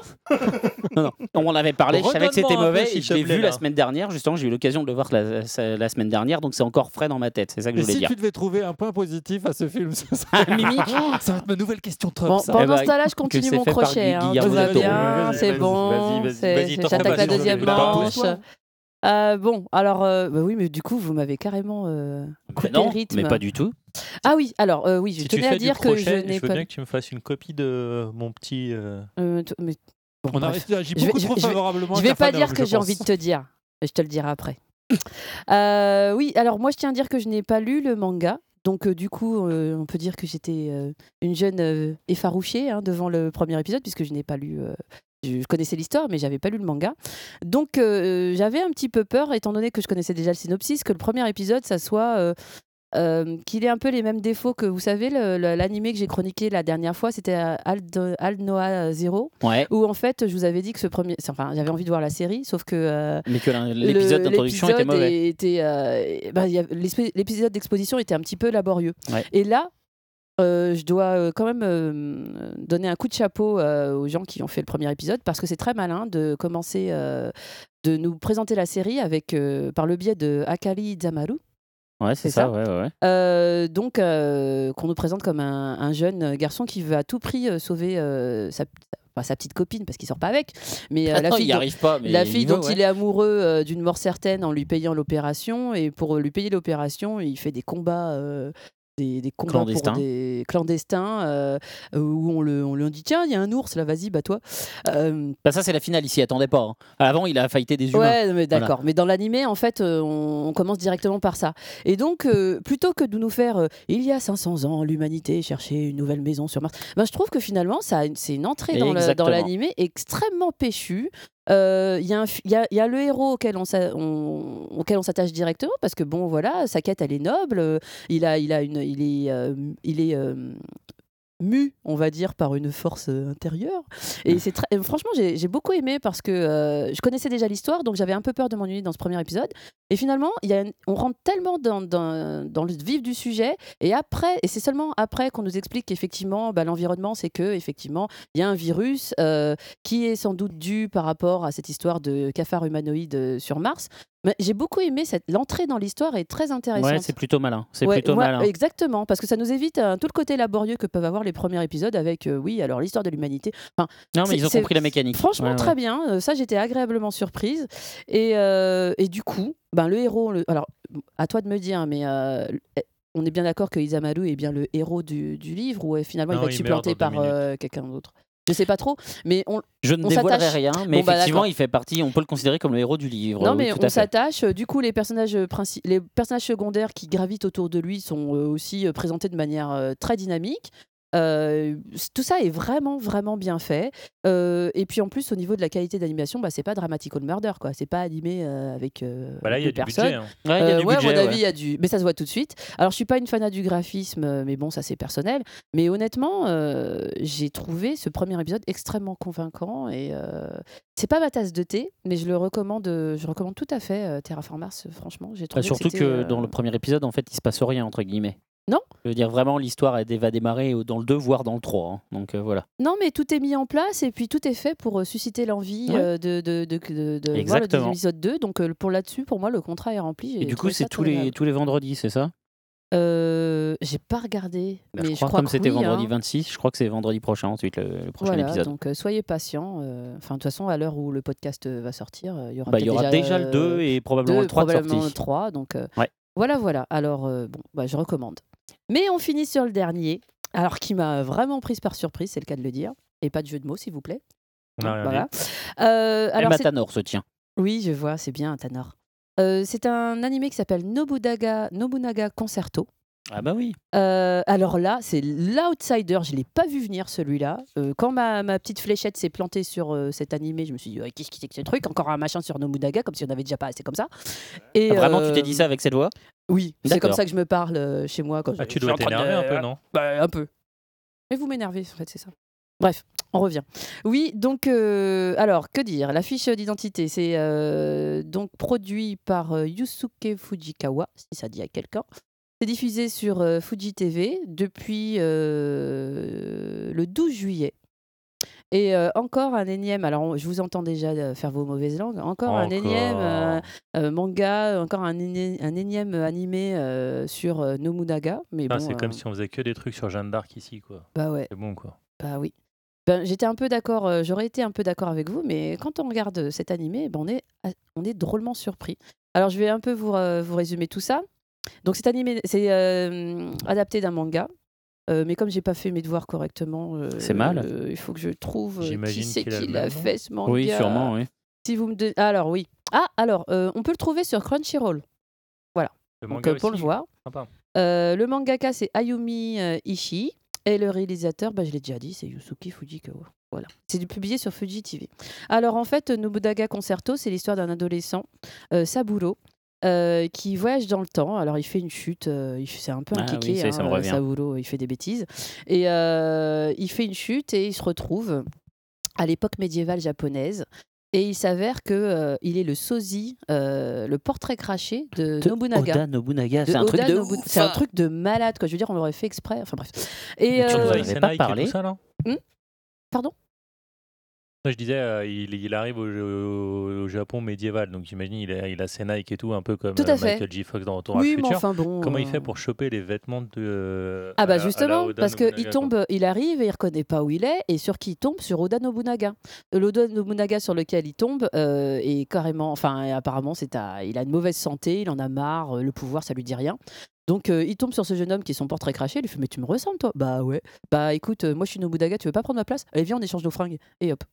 Speaker 1: non. On en avait parlé, je savais que c'était
Speaker 2: un
Speaker 1: mauvais je l'ai vu la semaine dernière. Justement, j'ai eu l'occasion de le voir la, semaine dernière, donc c'est encore frais dans ma tête. C'est ça que je voulais
Speaker 10: si
Speaker 1: dire.
Speaker 10: tu devais trouver un point positif à ce film, ce serait-
Speaker 1: Ah, Mimic
Speaker 10: ça va être ma nouvelle question Trump. Ça.
Speaker 4: pendant
Speaker 1: Eh ben,
Speaker 4: ce temps-là, je continue
Speaker 1: c'est
Speaker 4: mon crochet. hein, tout va bien, c'est bon.
Speaker 6: vas-y, vas-y,
Speaker 4: c'est-
Speaker 2: vas-y,
Speaker 4: c'est-
Speaker 2: t'en fais
Speaker 4: J'attaque la deuxième manche. Euh, bon, alors, euh, bah oui, mais du coup, vous m'avez carrément euh, coupé
Speaker 1: non,
Speaker 4: le rythme.
Speaker 1: mais pas du tout.
Speaker 4: Ah oui, alors, euh, oui, je
Speaker 2: Si tu
Speaker 4: tenais à
Speaker 2: fais du
Speaker 4: dire que je
Speaker 2: crochet,
Speaker 4: n'ai
Speaker 2: je veux
Speaker 4: pas.
Speaker 2: bien que tu me fasses une copie de mon petit. euh,
Speaker 4: Euh, t- mais- bon,
Speaker 10: On a
Speaker 4: bref.
Speaker 10: réagi
Speaker 4: Je vais-
Speaker 10: beaucoup
Speaker 4: je
Speaker 10: trop
Speaker 4: vais- je vais-
Speaker 10: favorablement.
Speaker 4: Je
Speaker 10: à
Speaker 4: vais pas dire que j'ai envie de te dire. Je te le dirai après. Euh, oui, alors moi je tiens à dire que je n'ai pas lu le manga. Donc euh, du coup, euh, on peut dire que j'étais euh, une jeune euh, effarouchée hein, devant le premier épisode puisque je n'ai pas lu. euh, je connaissais l'histoire, mais j'avais pas lu le manga. Donc euh, j'avais un petit peu peur, étant donné que je connaissais déjà le synopsis, que le premier épisode, ça soit euh, euh, qu'il ait un peu les mêmes défauts que vous savez l'animé que j'ai chroniqué la dernière fois, c'était euh, Aldo- Al Noah Zero,
Speaker 1: Ouais.
Speaker 4: où en fait je vous avais dit que ce premier, enfin j'avais envie de voir la série, sauf que
Speaker 1: Mais que l'épisode d'introduction était
Speaker 4: l'épisode
Speaker 1: mauvais.
Speaker 4: l'espé- L'épisode d'exposition était un petit peu laborieux.
Speaker 1: Ouais.
Speaker 4: Et là, euh, je dois euh, quand même euh, donner un coup de chapeau aux gens qui ont fait le premier épisode parce que c'est très malin de commencer de nous présenter la série avec par le biais de Akali Zamaru.
Speaker 1: Ouais, c'est ça,
Speaker 4: ça
Speaker 1: ouais, ouais,
Speaker 4: donc, qu'on nous présente comme un, un jeune garçon qui veut à tout prix sauver sa, enfin, sa petite copine parce qu'il sort pas avec, mais euh, la fille, dont-
Speaker 1: arrive pas, mais
Speaker 4: la
Speaker 1: il
Speaker 4: fille dont
Speaker 1: ouais.
Speaker 4: il est amoureux euh, d'une mort certaine en lui payant l'opération et pour lui payer l'opération, il fait des combats. euh, des, des combats
Speaker 1: Clandestins.
Speaker 4: pour des clandestins euh, où on, le, on lui dit tiens il y a un ours là vas-y bats-toi Euh,
Speaker 1: Bah, ça, c'est la finale ici, attendez pas. hein. Avant, il a fighté des humains.
Speaker 4: Ouais, mais
Speaker 1: Voilà.
Speaker 4: d'accord. Mais dans l'animé, en fait, euh, on, on commence directement par ça. Et donc, euh, plutôt que de nous faire euh, il y a 500 ans, l'humanité cherchait une nouvelle maison sur Mars, ben, je trouve que finalement, ça, c'est une entrée dans l'animé extrêmement péchue. Euh, Il y, fi- il y a- y a le héros auquel on on- auquel on s'attache directement parce que bon voilà sa quête elle est noble. Euh, il a il a une il est euh, il est euh, mu, on va dire, par une force euh, intérieure. Et c'est euh, franchement, j'ai beaucoup aimé parce que euh, je connaissais déjà l'histoire, donc j'avais un peu peur de m'ennuyer dans ce premier épisode. Et finalement, y a on rentre tellement dans, dans, dans le vif du sujet, et après, et c'est seulement après qu'on nous explique qu'effectivement, bah, l'environnement, c'est que effectivement, il y a un virus euh, qui est sans doute dû par rapport à cette histoire de cafard humanoïde sur Mars. Mais j'ai beaucoup aimé cette l'entrée dans l'histoire est très intéressante.
Speaker 1: Ouais, c'est plutôt malin. C'est
Speaker 4: Ouais,
Speaker 1: plutôt
Speaker 4: ouais,
Speaker 1: malin.
Speaker 4: Exactement, parce que ça nous évite euh, tout le côté laborieux que peuvent avoir les premiers épisodes avec, euh, oui, alors l'histoire de l'humanité. Enfin,
Speaker 1: Non, mais ils ont compris la mécanique.
Speaker 4: Franchement,
Speaker 1: Ouais,
Speaker 4: très bien. Euh, ça, j'étais agréablement surprise. Et, euh, et du coup, ben, le héros, le- alors, à toi de me dire, mais euh, on est bien d'accord que Isamaru est bien le héros du, du livre ou finalement il va être supplanté par euh, quelqu'un d'autre? Je sais pas trop, mais on,
Speaker 1: Je ne
Speaker 4: on
Speaker 1: dévoilerai rien, mais
Speaker 4: Bon, bah,
Speaker 1: effectivement, il fait partie, on peut le considérer comme le héros du livre.
Speaker 4: Non, mais on s'attache. Euh, Du coup, les personnages, les personnages secondaires qui gravitent autour de lui sont euh, aussi euh, présentés de manière très dynamique. Euh, tout ça est vraiment, vraiment bien fait. Euh, et puis en plus, au niveau de la qualité d'animation, bah, c'est pas Dramatical Murder, quoi. C'est pas animé euh, avec euh,
Speaker 2: Bah là, il y a
Speaker 4: deux
Speaker 2: du
Speaker 4: personnes.
Speaker 2: budget, hein.
Speaker 1: Ouais, il y a du
Speaker 4: ouais,
Speaker 1: budget,
Speaker 4: à mon avis,
Speaker 1: ouais.
Speaker 4: il y a du. Mais ça se voit tout de suite. Alors, je suis pas une fanat du graphisme, mais bon, ça c'est personnel. Mais honnêtement, euh, j'ai trouvé ce premier épisode extrêmement convaincant et euh, c'est pas ma tasse de thé, mais je le recommande. Je recommande tout à fait euh, Terraform Mars. Franchement, j'ai
Speaker 1: Bah,
Speaker 4: trouvé.
Speaker 1: surtout
Speaker 4: c'était,
Speaker 1: que
Speaker 4: euh,
Speaker 1: dans le premier épisode, en fait, il se passe rien, entre guillemets.
Speaker 4: Non.
Speaker 1: Je veux dire, vraiment, l'histoire elle va démarrer dans le 2, voire dans le 3. hein. Donc euh, voilà.
Speaker 4: Non, mais tout est mis en place et puis tout est fait pour euh, susciter l'envie
Speaker 1: Ouais.
Speaker 4: euh, de, de, de, de- de voir le
Speaker 1: Exactement.
Speaker 4: deuxième épisode 2. Donc, pour là-dessus, pour moi, le contrat est rempli.
Speaker 1: Et du coup, c'est tous les, tous les vendredis, c'est ça?
Speaker 4: J'ai pas regardé,
Speaker 1: Bah,
Speaker 4: mais
Speaker 1: je
Speaker 4: je
Speaker 1: crois,
Speaker 4: crois
Speaker 1: comme
Speaker 4: que
Speaker 1: c'était
Speaker 4: oui,
Speaker 1: vendredi
Speaker 4: hein.
Speaker 1: 26, je crois que c'est vendredi prochain ensuite le, le prochain
Speaker 4: Voilà,
Speaker 1: épisode.
Speaker 4: donc soyez patients. Enfin, de toute façon, à l'heure où le podcast va sortir, il y aura,
Speaker 1: Bah, y aura déjà le
Speaker 4: euh,
Speaker 1: 2 et probablement le 3 de
Speaker 4: probablement
Speaker 1: sortie.
Speaker 4: le 3, donc
Speaker 1: Ouais.
Speaker 4: voilà, voilà. Alors, bon, bah, je recommande. Mais on finit sur le dernier, alors qui m'a vraiment prise par surprise, c'est le cas de le dire. Et pas de jeu de mots, s'il vous plaît.
Speaker 2: On a rien
Speaker 4: Voilà. Euh, alors, c'est-
Speaker 1: Matanor se tient.
Speaker 4: oui, je vois, c'est bien, Tanor. Euh, c'est un animé qui s'appelle Nobunaga, Nobunaga Concerto.
Speaker 1: Ah bah oui.
Speaker 4: Euh, alors là, c'est l'outsider. Je l'ai pas vu venir celui-là. Euh, quand ma, ma petite fléchette s'est plantée sur euh, cet animé, je me suis dit qu'est-ce que c'est que ce truc? Encore un machin sur Nobunaga, comme si on avait déjà pas assez comme ça. Et
Speaker 1: Ah, vraiment, tu t'es dit ça avec cette voix?
Speaker 4: Oui, c'est comme ça que je me parle euh, chez moi quand
Speaker 2: Ah,
Speaker 4: je-
Speaker 2: tu
Speaker 4: je
Speaker 2: dois
Speaker 4: suis en train de-
Speaker 2: t'énerver un peu, non?
Speaker 4: Bah, un peu. Mais vous m'énervez, en fait, c'est ça. Bref, on revient. Oui, donc, euh, alors, que dire? La fiche d'identité, c'est euh, donc produit par euh, Yusuke Fujikawa, si ça dit à quelqu'un. C'est diffusé sur euh, Fuji TV depuis euh, le 12 juillet. Et euh, encore un énième, alors on- je vous entends déjà faire vos mauvaises langues, encore, un énième euh, euh, manga, encore un, éni- un énième animé euh, sur euh, Nobunaga. Mais
Speaker 2: Putain,
Speaker 4: bon,
Speaker 2: c'est comme si on faisait que des trucs sur Jeanne d'Arc ici, quoi.
Speaker 4: Bah ouais.
Speaker 2: C'est bon, quoi.
Speaker 4: Bah oui. Ben, J'étais un peu d'accord, euh, j'aurais été un peu d'accord avec vous, mais quand on regarde euh, cet animé, ben, on, est, a- on est drôlement surpris. Alors je vais un peu vous, euh, vous résumer tout ça. Donc cet animé, c'est euh, adapté d'un manga. Euh, mais comme j'ai pas fait mes devoirs correctement, euh,
Speaker 1: C'est mal.
Speaker 4: euh, il faut que je trouve qui
Speaker 2: J'imagine
Speaker 4: c'est
Speaker 2: qu'il a le
Speaker 4: qui l'a fait ce manga.
Speaker 1: Oui, sûrement, oui.
Speaker 4: Si vous me don- alors oui. Ah alors, euh, on peut le trouver sur Crunchyroll. Voilà.
Speaker 2: Le
Speaker 4: Donc
Speaker 2: manga
Speaker 4: euh, pour le voir.
Speaker 2: sympa.
Speaker 4: Euh, le mangaka, c'est Ayumi euh, Ishii. Et le réalisateur, bah, je l'ai déjà dit, c'est Yusuke Fujikawa. Voilà. C'est publié sur Fuji TV. Alors en fait, Nobunaga Concerto, c'est l'histoire d'un adolescent, euh, Saburo, euh, qui voyage dans le temps. Alors il fait une chute, euh, il- c'est un peu un
Speaker 1: Ah oui,
Speaker 4: kéké,
Speaker 1: ça- ça me
Speaker 4: hein,
Speaker 1: revient.
Speaker 4: Saburo, il fait des bêtises. Et euh, il fait une chute et il se retrouve à l'époque médiévale japonaise. Et il s'avère que euh, il est le sosie, euh, le portrait craché de,
Speaker 1: De
Speaker 4: Nobunaga.
Speaker 1: Oda Nobunaga,
Speaker 4: De
Speaker 1: c'est un truc de
Speaker 4: Nobu-
Speaker 1: ouf.
Speaker 4: C'est un truc de malade, quoi. Je veux dire, on l'aurait fait exprès. Enfin bref. Et
Speaker 1: Mais tu nous
Speaker 4: euh,
Speaker 1: avais pas
Speaker 2: Senai et
Speaker 1: parlé.
Speaker 4: Hmm? Pardon?
Speaker 2: Je disais, euh, il, il arrive au, au- au Japon médiéval, donc j'imagine il a, il a ses Nike et tout, un peu comme
Speaker 4: Tout à
Speaker 2: euh,
Speaker 4: fait.
Speaker 2: Michael J. Fox dans Retour à
Speaker 4: Oui,
Speaker 2: futur.
Speaker 4: enfin bon,
Speaker 2: Comment il
Speaker 4: euh,
Speaker 2: fait pour choper les vêtements de.
Speaker 4: Ah
Speaker 2: à
Speaker 4: bah
Speaker 2: la- à
Speaker 4: justement, parce qu'il tombe, il arrive et il reconnaît pas où il est, et sur qui il tombe Sur Oda Nobunaga. L'Oda Nobunaga sur lequel il tombe euh, est carrément, enfin apparemment c'est à, il a une mauvaise santé, il en a marre, le pouvoir ça lui dit rien. Donc euh, il tombe sur ce jeune homme qui est son portrait craché, il lui fait mais tu me ressembles toi? Bah ouais. Bah écoute, euh, moi je suis Nobunaga, tu veux pas prendre ma place? Allez viens on échange nos fringues et hop.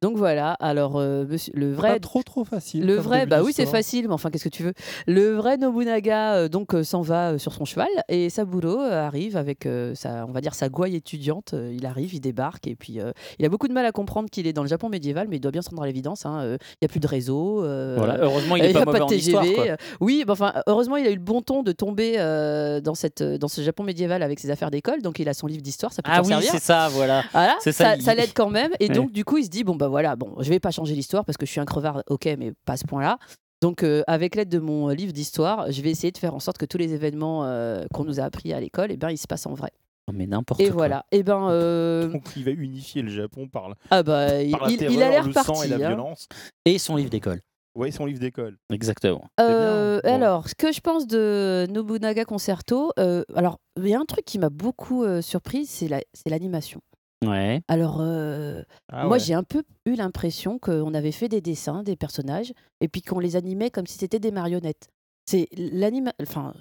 Speaker 4: Donc voilà, alors euh, monsieur- le vrai
Speaker 10: Pas trop trop facile.
Speaker 4: Le
Speaker 10: comme
Speaker 4: vrai,
Speaker 10: début
Speaker 4: bah oui, c'est
Speaker 10: d'histoire.
Speaker 4: facile, mais enfin, qu'est-ce que tu veux? Le vrai Nobunaga euh, donc euh, s'en va euh, sur son cheval et Saburo euh, arrive avec euh, sa, on va dire sa gouaille étudiante. euh, il arrive, il débarque et puis euh, il a beaucoup de mal à comprendre qu'il est dans le Japon médiéval, mais il doit bien se rendre à l'évidence. hein, euh, Il n'y a plus de réseau. euh,
Speaker 1: Voilà, heureusement, il est
Speaker 4: y
Speaker 1: pas
Speaker 4: a
Speaker 1: mauvais
Speaker 4: de
Speaker 1: en histoire,
Speaker 4: TGV,
Speaker 1: quoi.
Speaker 4: euh, Oui, bah, enfin, heureusement, il a eu le bon ton de tomber euh, dans cette, dans ce Japon médiéval avec ses affaires d'école, donc il a son livre d'histoire. Ça peut
Speaker 1: Ah oui,
Speaker 4: servir.
Speaker 1: c'est ça, voilà.
Speaker 4: Voilà,
Speaker 1: C'est
Speaker 4: ça,
Speaker 1: ça, il-
Speaker 4: ça l'aide quand même. Et
Speaker 1: Ouais.
Speaker 4: donc, du coup, il se dit bon, bah voilà, bon, je vais pas changer l'histoire parce que je suis un crevard, ok, mais pas à ce point-là. Donc, euh, avec l'aide de mon livre d'histoire, je vais essayer de faire en sorte que tous les événements euh, qu'on nous a appris à l'école, eh ben, ils se passent en vrai.
Speaker 1: Non, Mais n'importe
Speaker 4: Et
Speaker 1: quoi.
Speaker 4: voilà. Et ben, euh,
Speaker 6: Donc il va unifier le Japon par, la-
Speaker 4: ah bah, il,
Speaker 6: par la
Speaker 4: il-
Speaker 6: terreur,
Speaker 4: il a l'air
Speaker 6: le
Speaker 4: parti.
Speaker 6: sang et la
Speaker 4: hein.
Speaker 6: violence.
Speaker 1: Et son livre d'école.
Speaker 6: Ouais, son livre d'école.
Speaker 1: Exactement.
Speaker 4: Euh,
Speaker 6: Bon.
Speaker 4: Alors, ce que je pense de Nobunaga Concerto, euh, alors, il y a un truc qui m'a beaucoup euh, surpris, c'est la- c'est l'animation.
Speaker 1: Ouais.
Speaker 4: Alors, euh,
Speaker 6: Ah
Speaker 4: moi,
Speaker 6: ouais.
Speaker 4: j'ai un peu eu l'impression qu'on avait fait des dessins, des personnages, et puis qu'on les animait comme si c'était des marionnettes. C'est l'anima... Enfin,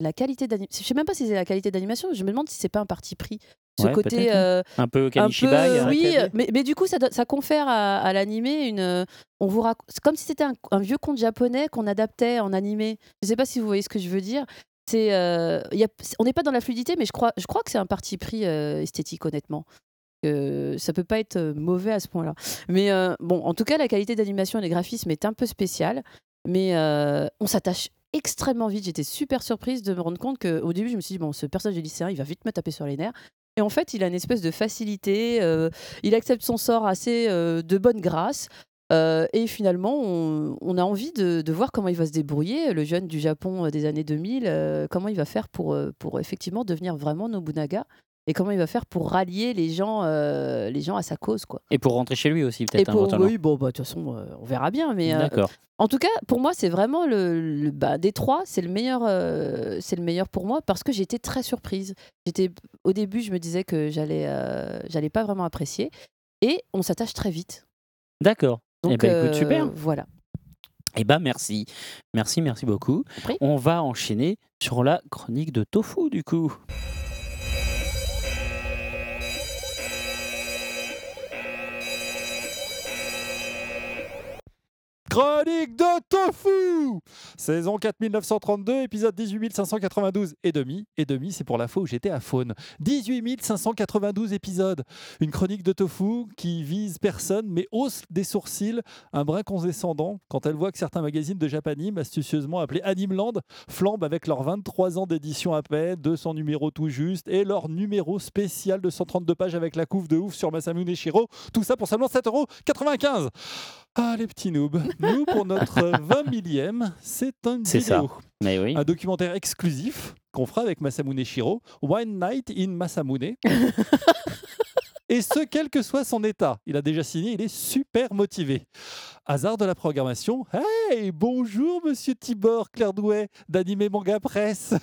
Speaker 4: la qualité d'animation... Je sais même pas si c'est la qualité d'animation, je me demande si c'est pas un parti pris. Ce
Speaker 1: Ouais,
Speaker 4: côté...
Speaker 1: peut-être,
Speaker 4: euh,
Speaker 1: Un peu
Speaker 4: un
Speaker 1: Kanishibai. hein.
Speaker 4: oui, mais, mais du coup, ça, confère à, à l'animé une. euh, On vous rac- C'est comme si c'était un, un vieux conte japonais qu'on adaptait en animé. Je sais pas si vous voyez ce que je veux dire. c'est, euh, il y a- c'est- on n'est pas dans la fluidité, mais je crois, je crois que c'est un parti pris euh, esthétique, honnêtement. Euh, ça peut pas être euh, mauvais à ce point-là. Mais euh, bon, en tout cas, la qualité d'animation et les graphismes est un peu spéciale, mais euh, on s'attache extrêmement vite. J'étais super surprise de me rendre compte qu'au début, je me suis dit, bon, ce personnage de lycéen, il va vite me taper sur les nerfs. Et en fait, il a une espèce de facilité, il accepte son sort assez de bonne grâce. et finalement, on, a envie de, voir comment il va se débrouiller, le jeune du Japon des années 2000, euh, comment il va faire pour, pour effectivement devenir vraiment Nobunaga, et comment il va faire pour rallier les gens, euh, les gens à sa cause. Quoi.
Speaker 1: Et pour rentrer chez lui aussi, peut-être. hein,
Speaker 4: oui, bon, bah, de toute façon, euh, on verra bien. Mais euh,
Speaker 1: D'accord.
Speaker 4: en tout cas, pour moi, c'est vraiment le, le- bah, des trois, c'est le meilleur, euh, c'est le meilleur pour moi parce que j'étais très surprise. J'étais au début, je me disais que j'allais, j'allais pas vraiment apprécier, et on s'attache très vite.
Speaker 1: D'accord. Eh
Speaker 4: Donc,
Speaker 1: ben, écoute, super.
Speaker 4: Voilà.
Speaker 1: Eh ben merci. Merci, merci beaucoup. On va enchaîner sur la chronique de Tofu du coup.
Speaker 10: Chronique de Tofu Saison 4932, épisode 18592 et demi. Et demi, c'est pour la fois où j'étais à Faune. 18592 épisodes. Une chronique de Tofu qui vise personne mais hausse des sourcils, un brin condescendant quand elle voit que certains magazines de Japanime, astucieusement appelés Animeland, flambent avec leurs 23 ans d'édition à peine, 200 numéros tout juste et leur numéro spécial de 132 pages avec la couve de ouf sur Masamune Shiro. Tout ça pour seulement 7,95€. Ah, les petits noobs. Nous, pour notre 20 millième, c'est une
Speaker 1: C'est ça.
Speaker 10: vidéo.
Speaker 1: Mais oui.
Speaker 10: Un documentaire exclusif qu'on fera avec Masamune Shiro, One Night in Masamune. Et ce, quel que soit son état. Il a déjà signé, il est super motivé. Hasard de la programmation. Hey, bonjour, monsieur Tibor Clairdouet d'Animé Manga Presse.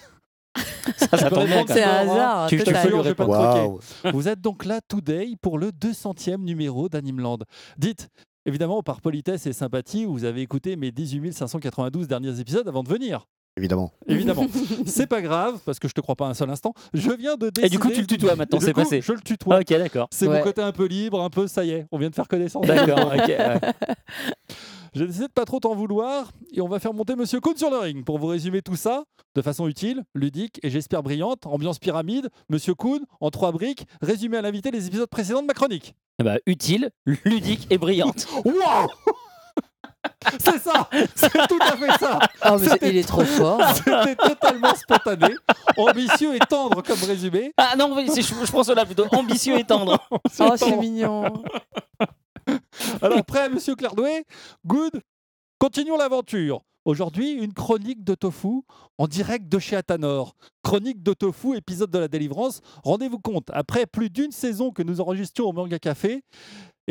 Speaker 1: Ça, ça
Speaker 10: peux
Speaker 1: quand
Speaker 10: c'est un hasard,
Speaker 1: Tu-
Speaker 10: total.
Speaker 1: fais lui
Speaker 10: Je vais pas te
Speaker 1: répondre.
Speaker 10: troquer. Vous êtes donc là today pour le 200e numéro d'Animeland. Dites, évidemment, par politesse et sympathie, vous avez écouté mes 18 592 derniers épisodes avant de venir.
Speaker 7: Évidemment.
Speaker 10: Évidemment. c'est pas grave, parce que je te crois pas un seul instant. Je viens de décider...
Speaker 1: Et du coup, tu le tutoies maintenant, c'est passé.
Speaker 10: Je le tutoie.
Speaker 1: Ok, d'accord.
Speaker 10: C'est
Speaker 1: Ouais.
Speaker 10: mon côté un peu libre, un peu ça y est, on vient de faire connaissance.
Speaker 1: D'accord, ok, ouais.
Speaker 10: Décidé de pas trop t'en vouloir et on va faire monter Monsieur Kuhn sur le ring pour vous résumer tout ça de façon utile, ludique et j'espère brillante. Ambiance pyramide, Monsieur Kuhn en trois briques, résumé à l'invité les épisodes précédents de ma chronique.
Speaker 1: Eh ben, utile, ludique et brillante.
Speaker 10: Waouh C'est ça C'est tout à fait ça
Speaker 4: Ah, mais il est trop fort.
Speaker 10: C'était totalement spontané, ambitieux et tendre comme résumé.
Speaker 1: Ah non, je, je prends cela plutôt. Ambitieux et tendre.
Speaker 4: Oh, c'est mignon.
Speaker 10: Alors, prêt, monsieur Clairdouet Good Continuons l'aventure. Aujourd'hui, une chronique de tofu en direct de chez Atanor. Chronique de tofu, épisode de la délivrance. Rendez-vous compte, après plus d'une saison que nous enregistions au Manga Café,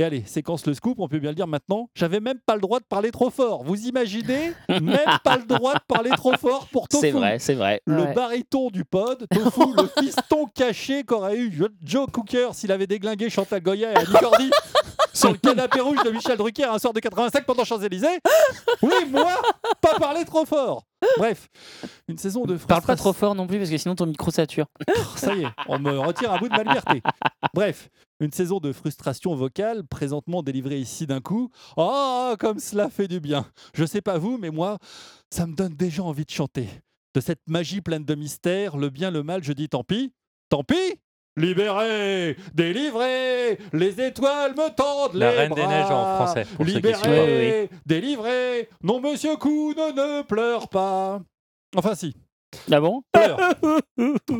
Speaker 10: et allez, séquence le scoop, on peut bien le dire maintenant, j'avais même pas le droit de parler trop fort. Vous imaginez Même pas le droit de parler trop fort pour Tofu.
Speaker 1: C'est vrai, c'est vrai.
Speaker 10: Le
Speaker 1: Ouais.
Speaker 10: baryton du pod, Tofu, le fiston caché qu'aurait eu Jo- Joe Cooker s'il avait déglingué Chantal Goya et Annie Cordy sur le canapé rouge de Michel Drucker un soir de 85 pendant Champs-Élysées. Oui, moi, pas parler trop fort. Bref, une saison de
Speaker 1: Parle pas trop fort non plus parce que sinon ton micro sature.
Speaker 10: ça y est, on me retire un bout de ma liberté. Bref, une saison de frustration vocale, présentement délivrée ici d'un coup. Oh, comme cela fait du bien. Je sais pas vous, mais moi, ça me donne déjà envie de chanter. De cette magie pleine de mystère, le bien, le mal, je dis tant pis. Tant pis Libéré, délivré, les étoiles me tendent
Speaker 2: La
Speaker 10: les
Speaker 2: Reine des. Neiges en français, pour ceux qui
Speaker 10: Libéré,
Speaker 2: suivent.
Speaker 10: Délivré, non monsieur Kuhn ne pleure pas. Enfin si,
Speaker 1: Ah bon?
Speaker 10: Pleure.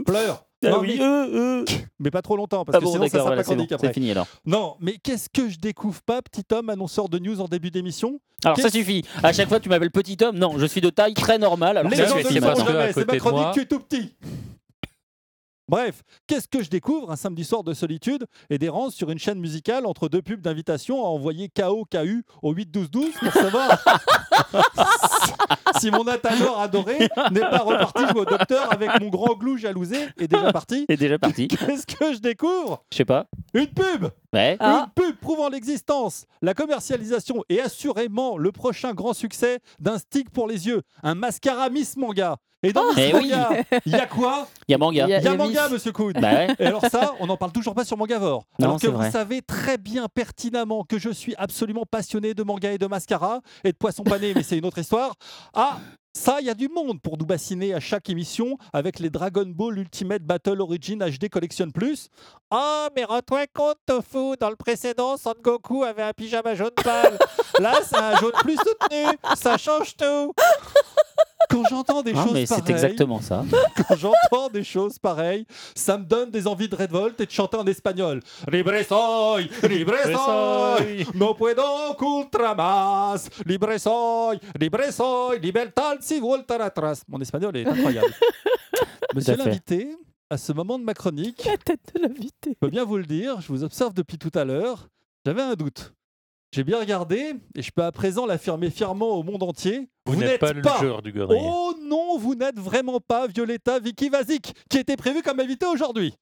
Speaker 10: pleure.
Speaker 1: Ah
Speaker 10: Non,
Speaker 1: oui,
Speaker 10: mais-
Speaker 1: euh, euh.
Speaker 10: mais pas trop longtemps, parce
Speaker 1: Ah
Speaker 10: que
Speaker 1: bon,
Speaker 10: sinon ça sera
Speaker 1: voilà,
Speaker 10: pas
Speaker 1: c'est bon,
Speaker 10: chronique après.
Speaker 1: c'est fini alors.
Speaker 10: Non, mais qu'est-ce que je découvre pas, petit homme annonceur de news en début d'émission?
Speaker 1: Alors ça suffit. À chaque fois, tu m'appelles petit homme. Non, je suis de taille très normale. Alors
Speaker 10: Les gens ne jamais, c'est ma chronique, tu es tout petit. Bref, qu'est-ce que je découvre un samedi soir de solitude et d'errance sur une chaîne musicale entre deux pubs d'invitation à envoyer KO KU au 8-12-12 pour savoir si mon Atanor adoré n'est pas reparti jouer au docteur avec mon grand glou jalousé et déjà parti
Speaker 1: C'est déjà parti.
Speaker 10: Qu'est-ce que je découvre?
Speaker 1: Je sais pas.
Speaker 10: Une pub
Speaker 1: Ouais.
Speaker 3: Ah.
Speaker 10: Une pub prouvant l'existence, la commercialisation et assurément le prochain grand succès d'un stick pour les yeux, un mascara Miss Manga. Et dans Miss
Speaker 1: Eh oui.
Speaker 10: Manga, il y a quoi?
Speaker 1: Il y a manga.
Speaker 10: Il y a manga, monsieur Kuhn.
Speaker 1: Bah ouais.
Speaker 10: Et alors ça, on n'en parle toujours pas sur Mangavore. Alors que vous
Speaker 1: vrai.
Speaker 10: savez très bien pertinemment que je suis absolument passionné de manga et de mascara et de poisson pané, mais c'est une autre histoire. Ah, ça, il y a du monde pour nous bassiner à chaque émission avec les Dragon Ball Ultimate Battle Origin HD Collection Plus. Ah, mais rends-toi compte, Tofu, dans le précédent, Son Goku avait un pyjama jaune pâle. Là, c'est un jaune plus soutenu. Ça change tout. Quand j'entends des
Speaker 1: Ah,
Speaker 10: choses
Speaker 1: mais c'est
Speaker 10: pareilles,
Speaker 1: exactement ça.
Speaker 10: quand j'entends des choses pareilles, ça me donne des envies de révolte et de chanter en espagnol. Libre soy, libre soy, no puedo ocultar más. Libre soy, libre soy, libertad si voltar atrás. Mon espagnol est incroyable. Monsieur l'invité, à ce moment de ma chronique,
Speaker 4: La tête de l'invité.
Speaker 10: je peux bien vous le dire, je vous observe depuis tout à l'heure, j'avais un doute. J'ai bien regardé et je peux à présent l'affirmer fièrement au monde entier.
Speaker 2: Vous n'êtes pas le joueur du grenier.
Speaker 10: Oh non, vous n'êtes vraiment pas Violetta Vicky Vazik, qui était prévue comme invitée aujourd'hui.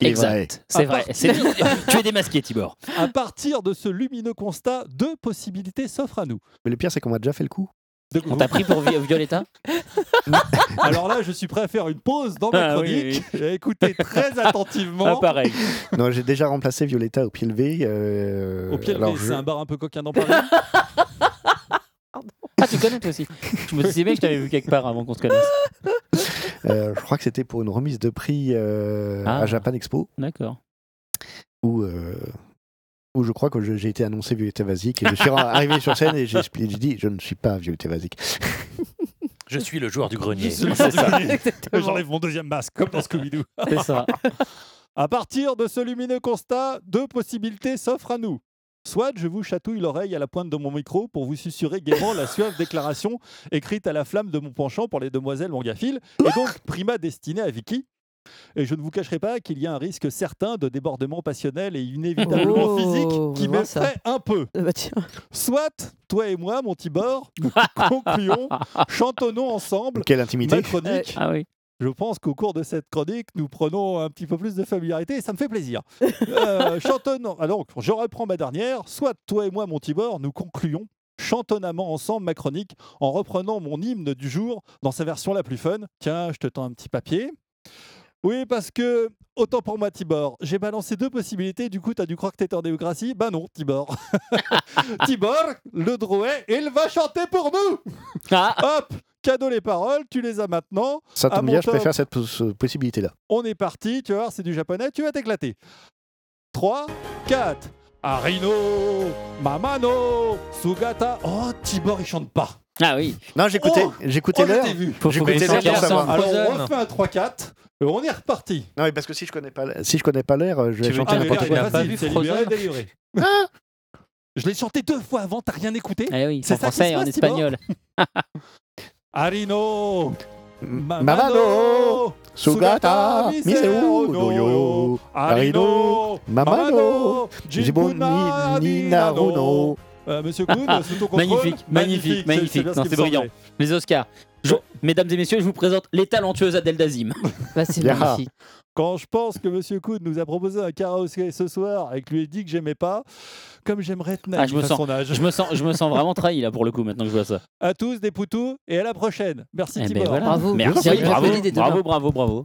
Speaker 1: Exact. C'est vrai.
Speaker 10: partir-
Speaker 1: tu es démasqué, Tibor.
Speaker 10: À partir de ce lumineux constat, deux possibilités s'offrent à nous.
Speaker 7: Mais le pire, c'est qu'on m'a déjà fait le coup.
Speaker 10: De-
Speaker 1: On t'a pris pour Vi- Violetta?
Speaker 10: Alors là, je suis prêt à faire une pause dans ma
Speaker 1: Ah oui,
Speaker 10: chronique et écouter très attentivement.
Speaker 1: Ah, pareil.
Speaker 7: Non, j'ai déjà remplacé Violetta au pied levé. euh,
Speaker 10: Au pied levé, c'est
Speaker 7: je-
Speaker 10: un bar un peu coquin dans Paris.
Speaker 1: Ah, tu connais toi aussi Je me disais bien que je t'avais vu quelque part avant qu'on se connaisse.
Speaker 7: euh, je crois que c'était pour une remise de prix euh,
Speaker 1: Ah.
Speaker 7: à Japan Expo.
Speaker 1: D'accord.
Speaker 7: où, euh, où je crois que je- j'ai été annoncé Violetta Vasic et je suis arrivé sur scène et j'ai expli- j'ai dit je ne suis pas Violetta Vasic.
Speaker 2: Je suis le joueur du grenier.
Speaker 10: C'est
Speaker 1: C'est ça.
Speaker 10: J'enlève mon deuxième masque, comme dans Scooby-Doo.
Speaker 1: C'est ça.
Speaker 10: À partir de ce lumineux constat, deux possibilités s'offrent à nous. Soit je vous chatouille l'oreille à la pointe de mon micro pour vous susurrer gaiement la suave déclaration écrite à la flamme de mon penchant pour les demoiselles mongaphiles, et donc prima destinée à Vicky. Et je ne vous cacherai pas qu'il y a un risque certain de débordement passionnel et inévitablement
Speaker 4: Oh,
Speaker 10: physique qui m'effraie un peu.
Speaker 4: Ah bah tiens.
Speaker 10: Soit toi et moi, mon Tibor, nous concluons, chantonnons ensemble
Speaker 7: Quelle intimité.
Speaker 10: ma chronique.
Speaker 1: Ah oui.
Speaker 10: Je pense qu'au cours de cette chronique, nous prenons un petit peu plus de familiarité et ça me fait plaisir. Euh, chantonnons. Alors, je reprends ma dernière. Soit toi et moi, mon Tibor, nous concluons chantonnamment ensemble ma chronique en reprenant mon hymne du jour dans sa version la plus fun. Tiens, je te tends un petit papier. Oui, parce que, autant pour moi, Tibor, j'ai balancé deux possibilités, du coup, t'as dû croire que t'étais en démocratie. Ben non, Tibor. Tibor, le drouet, il va chanter pour nous
Speaker 1: Ah,
Speaker 10: Hop Cadeau les paroles, tu les as maintenant.
Speaker 7: Ça tombe bien, je préfère cette pos- possibilité-là.
Speaker 10: On est parti, tu vas voir, c'est du japonais, tu vas t'éclater. 3, 4. Arino, Mamano, Sugata. Oh, Tibor, il chante pas.
Speaker 1: ah oui.
Speaker 7: Non, j'écoutais
Speaker 10: Oh
Speaker 7: j'écoutais
Speaker 10: Oh,
Speaker 7: l'heure. J'écoutais l'heure pour savoir.
Speaker 10: Alors, on refait un 3-4. et on est reparti.
Speaker 7: Non, mais parce que si je connais pas, si je connais pas l'air, euh, je vais
Speaker 2: Tu
Speaker 7: chanter
Speaker 10: Ah,
Speaker 7: n'importe quoi.
Speaker 2: a
Speaker 10: c'est
Speaker 2: pas
Speaker 10: facile,
Speaker 2: vu
Speaker 10: c'est
Speaker 2: Frozen
Speaker 10: libéré, délivré. Je l'ai chanté deux fois avant, t'as rien écouté
Speaker 1: Eh oui,
Speaker 10: C'est
Speaker 1: en
Speaker 10: ça qui
Speaker 1: français et en espagnol.
Speaker 10: Arino,
Speaker 7: Mamano, Sugata, Miseo, Doyo, Arino, Mamano, Jibon, Ni- Ni- Naruno.
Speaker 10: Euh, Monsieur Kuhn, sous ton contrôle.
Speaker 1: Magnifique, magnifique, magnifique.
Speaker 10: c'est
Speaker 1: brillant. Les Oscars. Je- Mesdames et messieurs, je vous présente les talentueuses Adèle Dazim.
Speaker 4: Bah, c'est
Speaker 7: Yeah.
Speaker 4: magnifique.
Speaker 10: Quand je pense que Monsieur Kuhn nous a proposé un karaoké ce soir et que lui ai dit que j'aimais pas, comme j'aimerais être
Speaker 1: Ah, je me
Speaker 10: à
Speaker 1: sens,
Speaker 10: son âge.
Speaker 1: je me sens, je me sens vraiment trahi là pour le coup maintenant que je vois ça.
Speaker 10: À tous des poutous et à la prochaine. Merci
Speaker 1: Eh ben voilà.
Speaker 4: Bravo.
Speaker 1: Merci,
Speaker 4: Merci,
Speaker 1: bravo, bravo, bravo, bravo.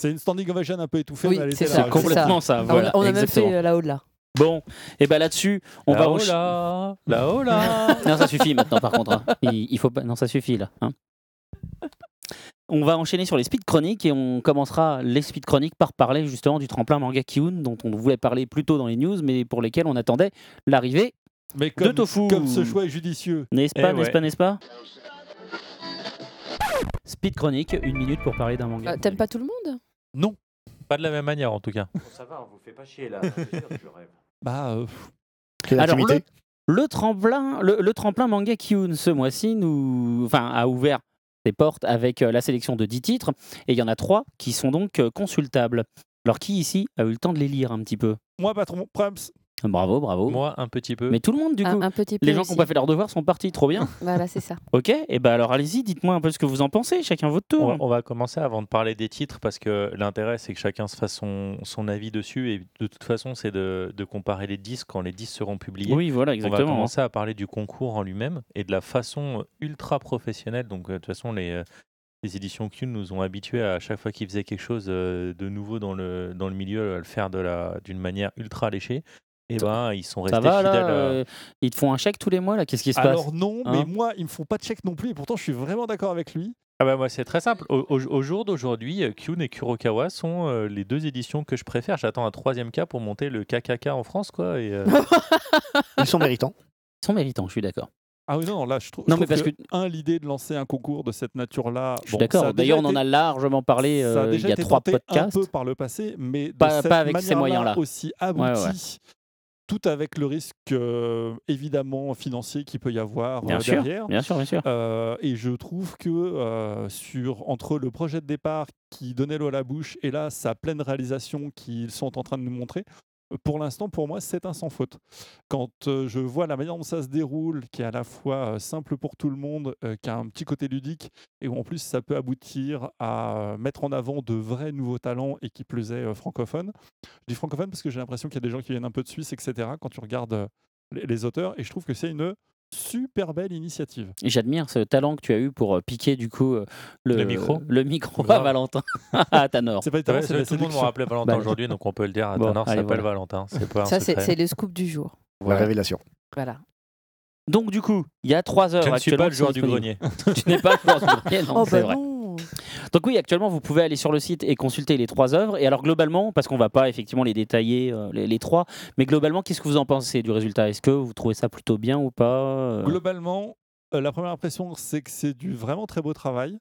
Speaker 10: C'est une standing ovation un peu étouffée,
Speaker 4: Oui, c'est ça,
Speaker 10: là.
Speaker 1: Complètement ça.
Speaker 4: Ah,
Speaker 1: voilà,
Speaker 4: on a, on a même fait euh, là-haut là.
Speaker 1: Bon, et ben là-dessus, on va
Speaker 2: Là-haut
Speaker 1: encha-
Speaker 2: là, là-haut là.
Speaker 1: Non, ça suffit maintenant par contre. hein. Il, il faut pas. Non, ça suffit là. hein. On va enchaîner sur les speed chroniques et on commencera les speed chroniques par parler justement du tremplin manga Kiun dont on voulait parler plus tôt dans les news mais pour lesquels on attendait l'arrivée
Speaker 10: Mais
Speaker 1: de
Speaker 10: comme,
Speaker 1: Tofu.
Speaker 10: comme ce choix est judicieux.
Speaker 1: N'est-ce pas,
Speaker 2: Eh
Speaker 1: n'est-ce
Speaker 2: ouais.
Speaker 1: pas, n'est-ce pas? Speed chronique, une minute pour parler d'un manga.
Speaker 4: Ah, T'aimes pas tout le monde?
Speaker 10: Non.
Speaker 2: Pas de la même manière en tout cas.
Speaker 12: Ça va, on vous fait pas chier là. Je rêve.
Speaker 10: Bah, euh,
Speaker 7: Quelle
Speaker 1: Alors. Le tremplin, le, le tremplin manga Kiun ce mois-ci nous, enfin, a ouvert portes avec euh, la sélection de 10 titres et il y en a 3 qui sont donc euh, consultables. Alors qui ici a eu le temps de les lire un petit peu?
Speaker 10: Moi, patron, Prums.
Speaker 1: Bravo, bravo.
Speaker 2: Moi, un petit peu.
Speaker 1: Mais tout le monde, du
Speaker 4: Un-
Speaker 1: coup.
Speaker 4: un petit peu
Speaker 1: Les gens qui n'ont pas fait leurs devoirs sont partis, trop bien.
Speaker 4: Voilà, c'est ça.
Speaker 1: ok, et ben alors allez-y, dites-moi un peu ce que vous en pensez, chacun votre tour.
Speaker 2: On va, on va commencer avant de parler des titres parce que l'intérêt c'est que chacun se fasse son, son avis dessus et de toute façon c'est de, de comparer les disques quand les disques seront publiés.
Speaker 1: Oui, voilà,
Speaker 2: On
Speaker 1: exactement.
Speaker 2: va commencer à parler du concours en lui-même et de la façon ultra professionnelle. Donc euh, de toute façon les, euh, les éditions Q nous ont habitués à chaque fois qu'ils faisaient quelque chose euh, de nouveau dans le, dans le milieu à le faire d'une manière ultra léchée. Et ben ils sont restés
Speaker 1: Ça va là
Speaker 2: fidèles. à-
Speaker 1: euh, Ils te font un chèque tous les mois là Qu'est-ce qui se
Speaker 10: Alors
Speaker 1: passe
Speaker 10: non,
Speaker 1: Hein
Speaker 10: mais moi, ils me font pas de chèque non plus, et pourtant, je suis vraiment d'accord avec lui.
Speaker 2: Ah bah moi c'est très simple. Au, au- au jour d'aujourd'hui, euh, Kyun et Kurokawa sont euh, les deux éditions que je préfère. J'attends un troisième cas pour monter le KKK en France quoi. Et, euh,
Speaker 7: Ils sont méritants.
Speaker 1: Ils sont méritants, je suis d'accord.
Speaker 10: Ah oui, non, là, je trouve,
Speaker 1: Non,
Speaker 10: je
Speaker 1: mais
Speaker 10: trouve
Speaker 1: parce
Speaker 10: que, un, l'idée de lancer un concours de cette nature-là.
Speaker 1: Je suis
Speaker 10: bon,
Speaker 1: d'accord. D'ailleurs, on en a largement parlé
Speaker 10: ça a
Speaker 1: euh, il y a
Speaker 10: été
Speaker 1: trois podcasts.
Speaker 10: un peu par le passé, mais de
Speaker 1: Pas-
Speaker 10: cette
Speaker 1: pas avec ces
Speaker 10: manière-là
Speaker 1: moyens-là.
Speaker 10: aussi
Speaker 1: Ouais, ouais.
Speaker 10: Tout avec le risque euh, évidemment financier qu'il peut y avoir
Speaker 1: Bien
Speaker 10: euh,
Speaker 1: sûr,
Speaker 10: derrière.
Speaker 1: bien sûr, bien sûr.
Speaker 10: Euh, et je trouve que sur entre le projet de départ qui donnait l'eau à la bouche et là sa pleine réalisation qu'ils sont en train de nous montrer. Pour l'instant, pour moi, c'est un sans faute. Quand euh, je vois la manière dont ça se déroule, qui est à la fois euh, simple pour tout le monde, euh, qui a un petit côté ludique, et où en plus ça peut aboutir à mettre en avant de vrais nouveaux talents et qui plus francophones. Je dis francophone parce que j'ai l'impression qu'il y a des gens qui viennent un peu de Suisse, etc. Quand tu regardes les auteurs, et je trouve que c'est une super belle initiative.
Speaker 1: Et J'admire ce talent que tu as eu pour euh, piquer du coup euh, le,
Speaker 2: Le micro.
Speaker 1: le micro à
Speaker 2: Grave.
Speaker 1: Valentin. à Tanor.
Speaker 10: C'est pas talent, c'est
Speaker 2: tout le monde
Speaker 10: séduction.
Speaker 2: rappelait Valentin
Speaker 1: Bah,
Speaker 2: aujourd'hui, donc on peut le dire.
Speaker 1: Bon,
Speaker 2: Tanor
Speaker 1: allez,
Speaker 2: s'appelle
Speaker 1: voilà.
Speaker 2: Valentin. C'est pas un
Speaker 4: Ça, c'est le scoop du jour.
Speaker 7: La révélation.
Speaker 4: Voilà.
Speaker 1: Donc du coup, il y a trois heures
Speaker 2: Je ne suis pas le joueur du grenier.
Speaker 1: tu n'es pas le joueur du grenier, non,
Speaker 4: oh,
Speaker 1: c'est
Speaker 4: bah
Speaker 1: vrai.
Speaker 4: non
Speaker 1: Donc oui, actuellement, vous pouvez aller sur le site et consulter les trois œuvres. Et alors globalement, parce qu'on va pas effectivement les détailler euh, les, trois, mais globalement, qu'est-ce que vous en pensez du résultat? Est-ce que vous trouvez ça plutôt bien ou pas euh?
Speaker 10: Globalement, euh, la première impression, c'est que c'est du vraiment très beau travail.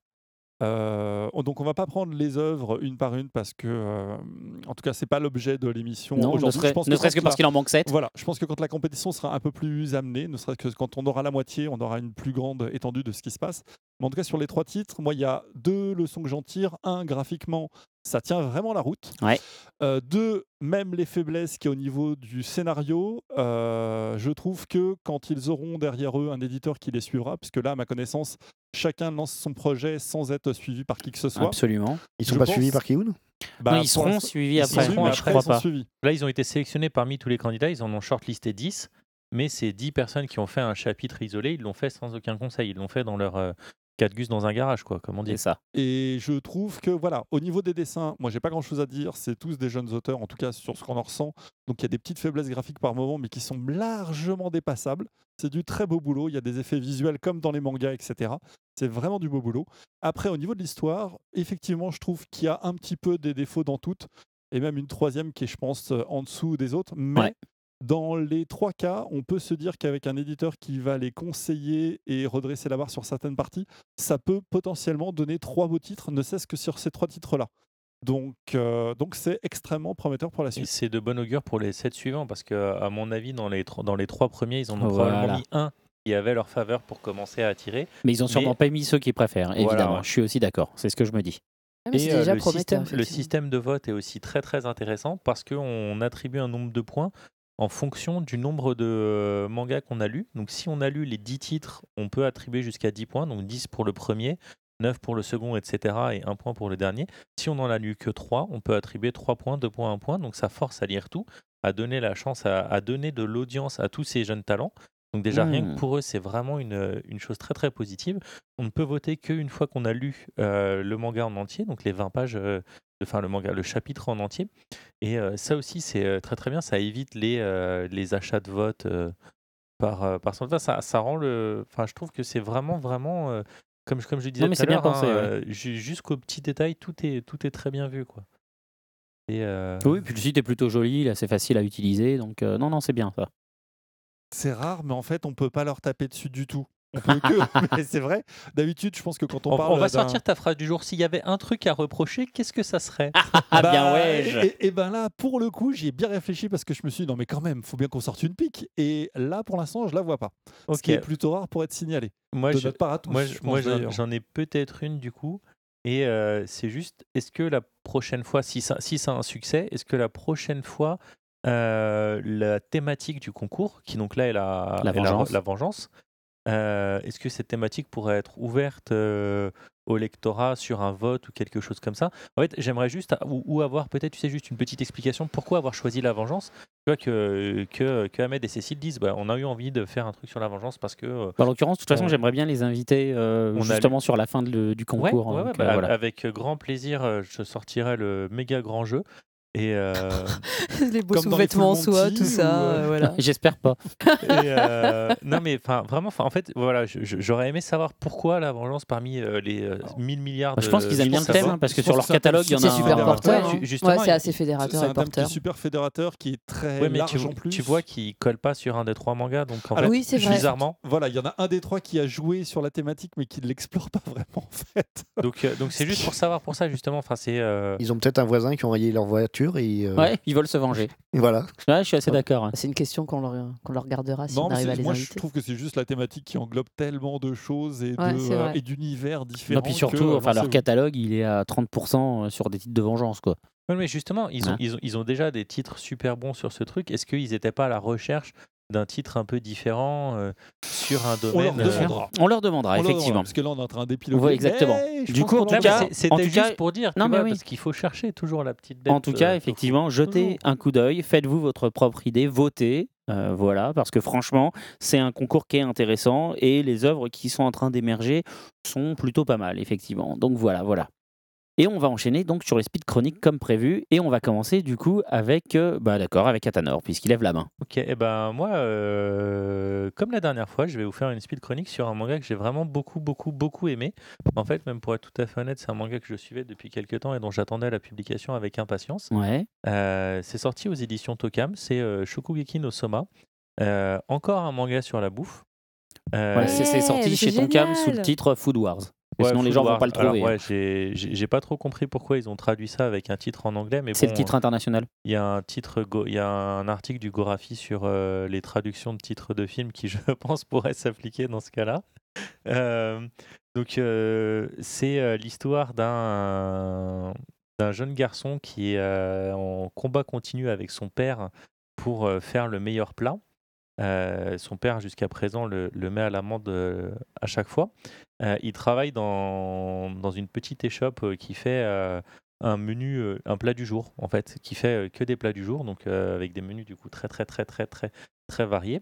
Speaker 10: Euh, donc on va pas prendre les œuvres une par une parce que, euh, en tout cas, c'est pas l'objet de l'émission
Speaker 1: ne
Speaker 10: aujourd'hui.
Speaker 1: serait- ne serait-ce que parce qu'il en manque sept.
Speaker 10: Voilà, je pense que quand la compétition sera un peu plus amenée, ne serait-ce que quand on aura la moitié, on aura une plus grande étendue de ce qui se passe. Mais en tout cas, sur les trois titres, moi, il y a deux leçons que j'en tire. Un, graphiquement, ça tient vraiment la route.
Speaker 1: Ouais.
Speaker 10: Euh, deux, même les faiblesses qui est au niveau du scénario, euh, je trouve que quand ils auront derrière eux un éditeur qui les suivra, puisque là, à ma connaissance, chacun lance son projet sans être suivi par qui que ce soit.
Speaker 1: Absolument.
Speaker 7: Ils sont
Speaker 10: Je
Speaker 7: pas
Speaker 10: pense-
Speaker 7: suivis par Kiyun
Speaker 10: Bah,
Speaker 1: Non, ils
Speaker 10: pour
Speaker 1: seront suivis
Speaker 10: ils
Speaker 1: après.
Speaker 10: sont suivis,
Speaker 1: mais
Speaker 10: mais
Speaker 1: je
Speaker 10: après,
Speaker 1: crois
Speaker 10: ils sont
Speaker 1: pas.
Speaker 10: suivis.
Speaker 2: Là, ils ont été sélectionnés parmi tous les candidats. Ils en ont shortlisté 10. Mais c'est 10 personnes qui ont fait un chapitre isolé. Ils l'ont fait sans aucun conseil. Ils l'ont fait dans leur euh, 4 gus dans un garage, quoi, comme on dit.
Speaker 1: Ça.
Speaker 10: Et je trouve que, voilà, au niveau des dessins, moi, j'ai pas grand chose à dire. C'est tous des jeunes auteurs, en tout cas sur ce qu'on en ressent. Donc, il y a des petites faiblesses graphiques par moment, mais qui sont largement dépassables. C'est du très beau boulot. Il y a des effets visuels comme dans les mangas, etc. C'est vraiment du beau boulot. Après, au niveau de l'histoire, effectivement, je trouve qu'il y a un petit peu des défauts dans toutes. Et même une troisième qui est, je pense, euh, en dessous des autres. Mais
Speaker 1: Ouais.
Speaker 10: Dans les trois cas, on peut se dire qu'avec un éditeur qui va les conseiller et redresser la barre sur certaines parties, ça peut potentiellement donner trois beaux titres, ne serait-ce que sur ces trois titres-là. Donc, euh, donc c'est extrêmement prometteur pour la suite.
Speaker 2: c'est de bon augure pour les 7 suivants. Parce que, à mon avis, dans les, tro- dans les 3 premiers, ils en ont
Speaker 1: Voilà.
Speaker 2: probablement mis un qui avait leur faveur pour commencer à attirer.
Speaker 1: Mais ils ont sûrement
Speaker 2: Mais-
Speaker 1: pas mis ceux qu'ils préfèrent, évidemment. Je suis aussi d'accord. C'est ce que je me dis.
Speaker 4: Ah, mais
Speaker 2: Et euh,
Speaker 4: déjà
Speaker 2: le, système, le système de vote est aussi très très intéressant parce qu'on attribue un nombre de points en fonction du nombre de euh, mangas qu'on a lus. Donc si on a lu les 10 titres, on peut attribuer jusqu'à 10 points, donc 10 pour le premier, 9 pour le second, etc. et 1 point pour le dernier. Si on n'en a lu que 3, on peut attribuer 3 points, 2 points, 1 point. Donc ça force à lire tout, à donner la chance, à, à donner de l'audience à tous ces jeunes talents. Donc déjà, rien
Speaker 1: Mmh.
Speaker 2: que pour eux, c'est vraiment une, une chose très très positive. On ne peut voter qu'une fois qu'on a lu euh, le manga en entier, donc les 20 pages, euh, enfin le manga, le chapitre en entier. Et euh, ça aussi, c'est euh, très très bien. Ça évite les, euh, les achats de vote euh, par, euh, par son ça, ça rend le. Enfin, je trouve que c'est vraiment vraiment. euh, comme, je- comme je disais
Speaker 1: mais
Speaker 2: tout à
Speaker 1: c'est bien
Speaker 2: l'heure,
Speaker 1: pensé,
Speaker 2: hein,
Speaker 1: ouais.
Speaker 2: euh, jusqu'au petit détail, tout est, tout est très bien vu. Quoi. Et, euh,
Speaker 1: Oui, puis le site est plutôt joli, là, c'est facile à utiliser. Donc, euh, non, non, c'est bien ça.
Speaker 10: C'est rare, mais en fait, on peut pas leur taper dessus du tout. On peut que. mais c'est vrai. D'habitude, je pense que quand on,
Speaker 2: on,
Speaker 10: parle.
Speaker 2: on va sortir ta phrase du jour. S'il y avait un truc à reprocher, qu'est-ce que ça serait?
Speaker 1: Ah,
Speaker 10: Bah,
Speaker 1: bien, ouais. je-
Speaker 10: Et, et ben là, pour le coup, j'y ai bien réfléchi parce que je me suis dit, non, mais quand même, faut bien qu'on sorte une pique. Et là, pour l'instant, je la vois pas. Ce
Speaker 2: Ok.
Speaker 10: qui est plutôt rare pour être signalé.
Speaker 2: Moi,
Speaker 10: de
Speaker 2: je-
Speaker 10: notre part à tous.
Speaker 2: moi, j'en ai peut-être une du coup. Et euh, c'est juste, est-ce que la prochaine fois, si ça, si ça a un succès, est-ce que la prochaine fois, euh, la thématique du concours, qui donc là est la,
Speaker 1: La
Speaker 2: est
Speaker 1: vengeance.
Speaker 2: la vengeance. Euh, Est-ce que cette thématique pourrait être ouverte euh, au lectorat sur un vote ou quelque chose comme ça? En fait, j'aimerais juste, ou, ou avoir peut-être, tu sais, juste une petite explication pourquoi avoir choisi la vengeance. Tu vois que, que, que Ahmed et Cécile disent, bah, on a eu envie de faire un truc sur la vengeance parce que. euh,
Speaker 1: Bah, En l'occurrence, de toute façon,
Speaker 2: on-
Speaker 1: j'aimerais bien les inviter
Speaker 2: On
Speaker 1: justement sur la fin de du concours.
Speaker 2: ouais, ouais,
Speaker 1: donc,
Speaker 2: bah,
Speaker 1: voilà.
Speaker 2: Avec grand plaisir, je sortirai le méga grand jeu. Et euh,
Speaker 4: Les beaux sous-vêtements en soie, tout ça.
Speaker 2: ou, euh,
Speaker 4: voilà.
Speaker 1: J'espère pas.
Speaker 2: et, euh, non mais vraiment, 'fin, en fait, voilà, j'aurais aimé savoir pourquoi la vengeance parmi euh, les euh, 1000 milliards.
Speaker 1: Bah, je pense
Speaker 2: de-
Speaker 1: qu'ils aiment bien le thème, hein, parce que sur leur catalogue, il y en a
Speaker 4: C'est
Speaker 1: un-
Speaker 4: super porteur. hein. Ouais, c'est assez fédérateur et porteur.
Speaker 10: super fédérateur, qui est très
Speaker 2: Ouais, mais
Speaker 10: large
Speaker 2: tu,
Speaker 10: en plus.
Speaker 2: tu vois qu'il colle pas sur un des trois mangas, donc en
Speaker 10: Alors,
Speaker 2: fait,
Speaker 4: Oui, c'est vrai.
Speaker 2: bizarrement.
Speaker 10: Voilà, il y en a un des trois qui a joué sur la thématique, mais qui ne l'explore pas vraiment en fait.
Speaker 2: Donc euh, donc c'est juste pour savoir pour ça justement. Enfin c'est.
Speaker 7: Ils ont peut-être un voisin qui a envoyé leur voiture et, euh,
Speaker 1: Ouais, ils veulent se venger.
Speaker 7: et voilà.
Speaker 1: Ouais, je suis assez d'accord.
Speaker 4: C'est une question qu'on leur, qu'on leur gardera si
Speaker 10: Non,
Speaker 4: on arrive à les
Speaker 10: moi je trouve que c'est juste la thématique qui englobe tellement de choses et
Speaker 4: Ouais,
Speaker 10: de,
Speaker 4: c'est
Speaker 10: euh,
Speaker 4: vrai.
Speaker 10: et d'univers différents.
Speaker 1: Non, puis surtout,
Speaker 10: euh,
Speaker 1: enfin, leur catalogue, il est à 30% sur des titres de vengeance, quoi.
Speaker 2: Ouais, mais justement, ils ont,
Speaker 1: Hein
Speaker 2: ils, ont, ils ont déjà des titres super bons sur ce truc. Est-ce qu'ils n'étaient pas à la recherche d'un titre un peu différent euh, sur un
Speaker 10: On leur
Speaker 2: domaine euh,
Speaker 10: demandera.
Speaker 1: On leur demandera,
Speaker 10: On leur demandera,
Speaker 1: effectivement.
Speaker 10: Parce que là on est en train d'épiloguer.
Speaker 1: Ouais, exactement.
Speaker 10: mais je
Speaker 1: Du coup, en tout cas-
Speaker 2: C'était
Speaker 1: tout cas-
Speaker 2: juste pour dire, tu
Speaker 1: Non, mais
Speaker 2: vois,
Speaker 1: oui.
Speaker 2: parce qu'il faut chercher toujours la petite bête.
Speaker 1: En tout cas,
Speaker 2: euh,
Speaker 1: effectivement, jetez
Speaker 2: toujours.
Speaker 1: un coup d'œil, faites-vous votre propre idée, votez. euh, voilà, parce que franchement, c'est un concours qui est intéressant et les œuvres qui sont en train d'émerger sont plutôt pas mal, effectivement. Donc voilà, voilà. Et on va enchaîner donc sur les speed chroniques comme prévu et on va commencer du coup avec, euh, bah d'accord, avec Atanor puisqu'il lève la main.
Speaker 2: Ok, et ben moi, euh, comme la dernière fois, je vais vous faire une speed chronique sur un manga que j'ai vraiment beaucoup, beaucoup, beaucoup aimé. En fait, même pour être tout à fait honnête, c'est un manga que je suivais depuis quelques temps et dont j'attendais la publication avec impatience.
Speaker 1: Ouais.
Speaker 2: Euh, c'est sorti aux éditions Tokam, c'est euh, Shokugeki no Soma. Euh, encore un manga sur la bouffe. Euh,
Speaker 1: Ouais, c'est sorti chez Tonkam sous le titre Food Wars.
Speaker 2: Ouais,
Speaker 1: sinon, les gens vont
Speaker 2: Wars.
Speaker 1: pas le trouver.
Speaker 2: ouais,
Speaker 1: hein.
Speaker 2: j'ai- pas trop compris pourquoi ils ont traduit ça avec un titre en anglais, mais
Speaker 1: C'est le titre international.
Speaker 2: Il y a un titre, il y a un article du Gorafi sur euh, les traductions de titres de films qui, je pense, pourrait s'appliquer dans ce cas-là. Euh, donc, euh, c'est l'histoire d'un d'un jeune garçon qui est en combat continu avec son père pour faire le meilleur plat. Euh, son père, jusqu'à présent, le, met à l'amende euh, à chaque fois. Euh, il travaille dans, une petite échoppe qui fait un menu, un plat du jour, en fait, qui fait que des plats du jour, donc avec des menus du coup très très très très très très variés,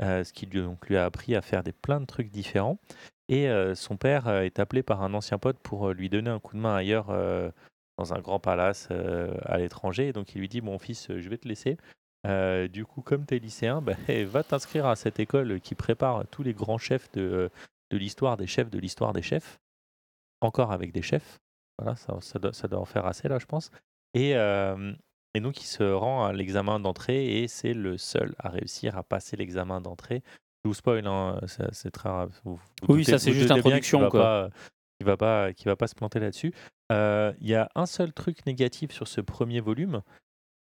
Speaker 2: ce qui lui, a appris à faire des plein de trucs différents. Et son père est appelé par un ancien pote pour lui donner un coup de main ailleurs dans un grand palace à l'étranger. Donc il lui dit Mon fils, je vais te laisser. Euh, du coup, comme tu es lycéen, bah, va t'inscrire à cette école qui prépare tous les grands chefs de, de l'histoire des chefs de l'histoire des chefs. Encore avec des chefs. Voilà, ça, ça, doit, ça doit en faire assez là, je pense. Et, euh, et donc, il se rend à l'examen d'entrée et c'est le seul à réussir à passer l'examen d'entrée. Je vous spoil, hein, c'est très rare. Vous- vous
Speaker 1: Oui,
Speaker 2: doutez-
Speaker 1: ça, c'est juste introduction,
Speaker 2: va
Speaker 1: quoi.
Speaker 2: pas- va pas, va pas se planter là-dessus. Euh, Il y a un seul truc négatif sur ce premier volume.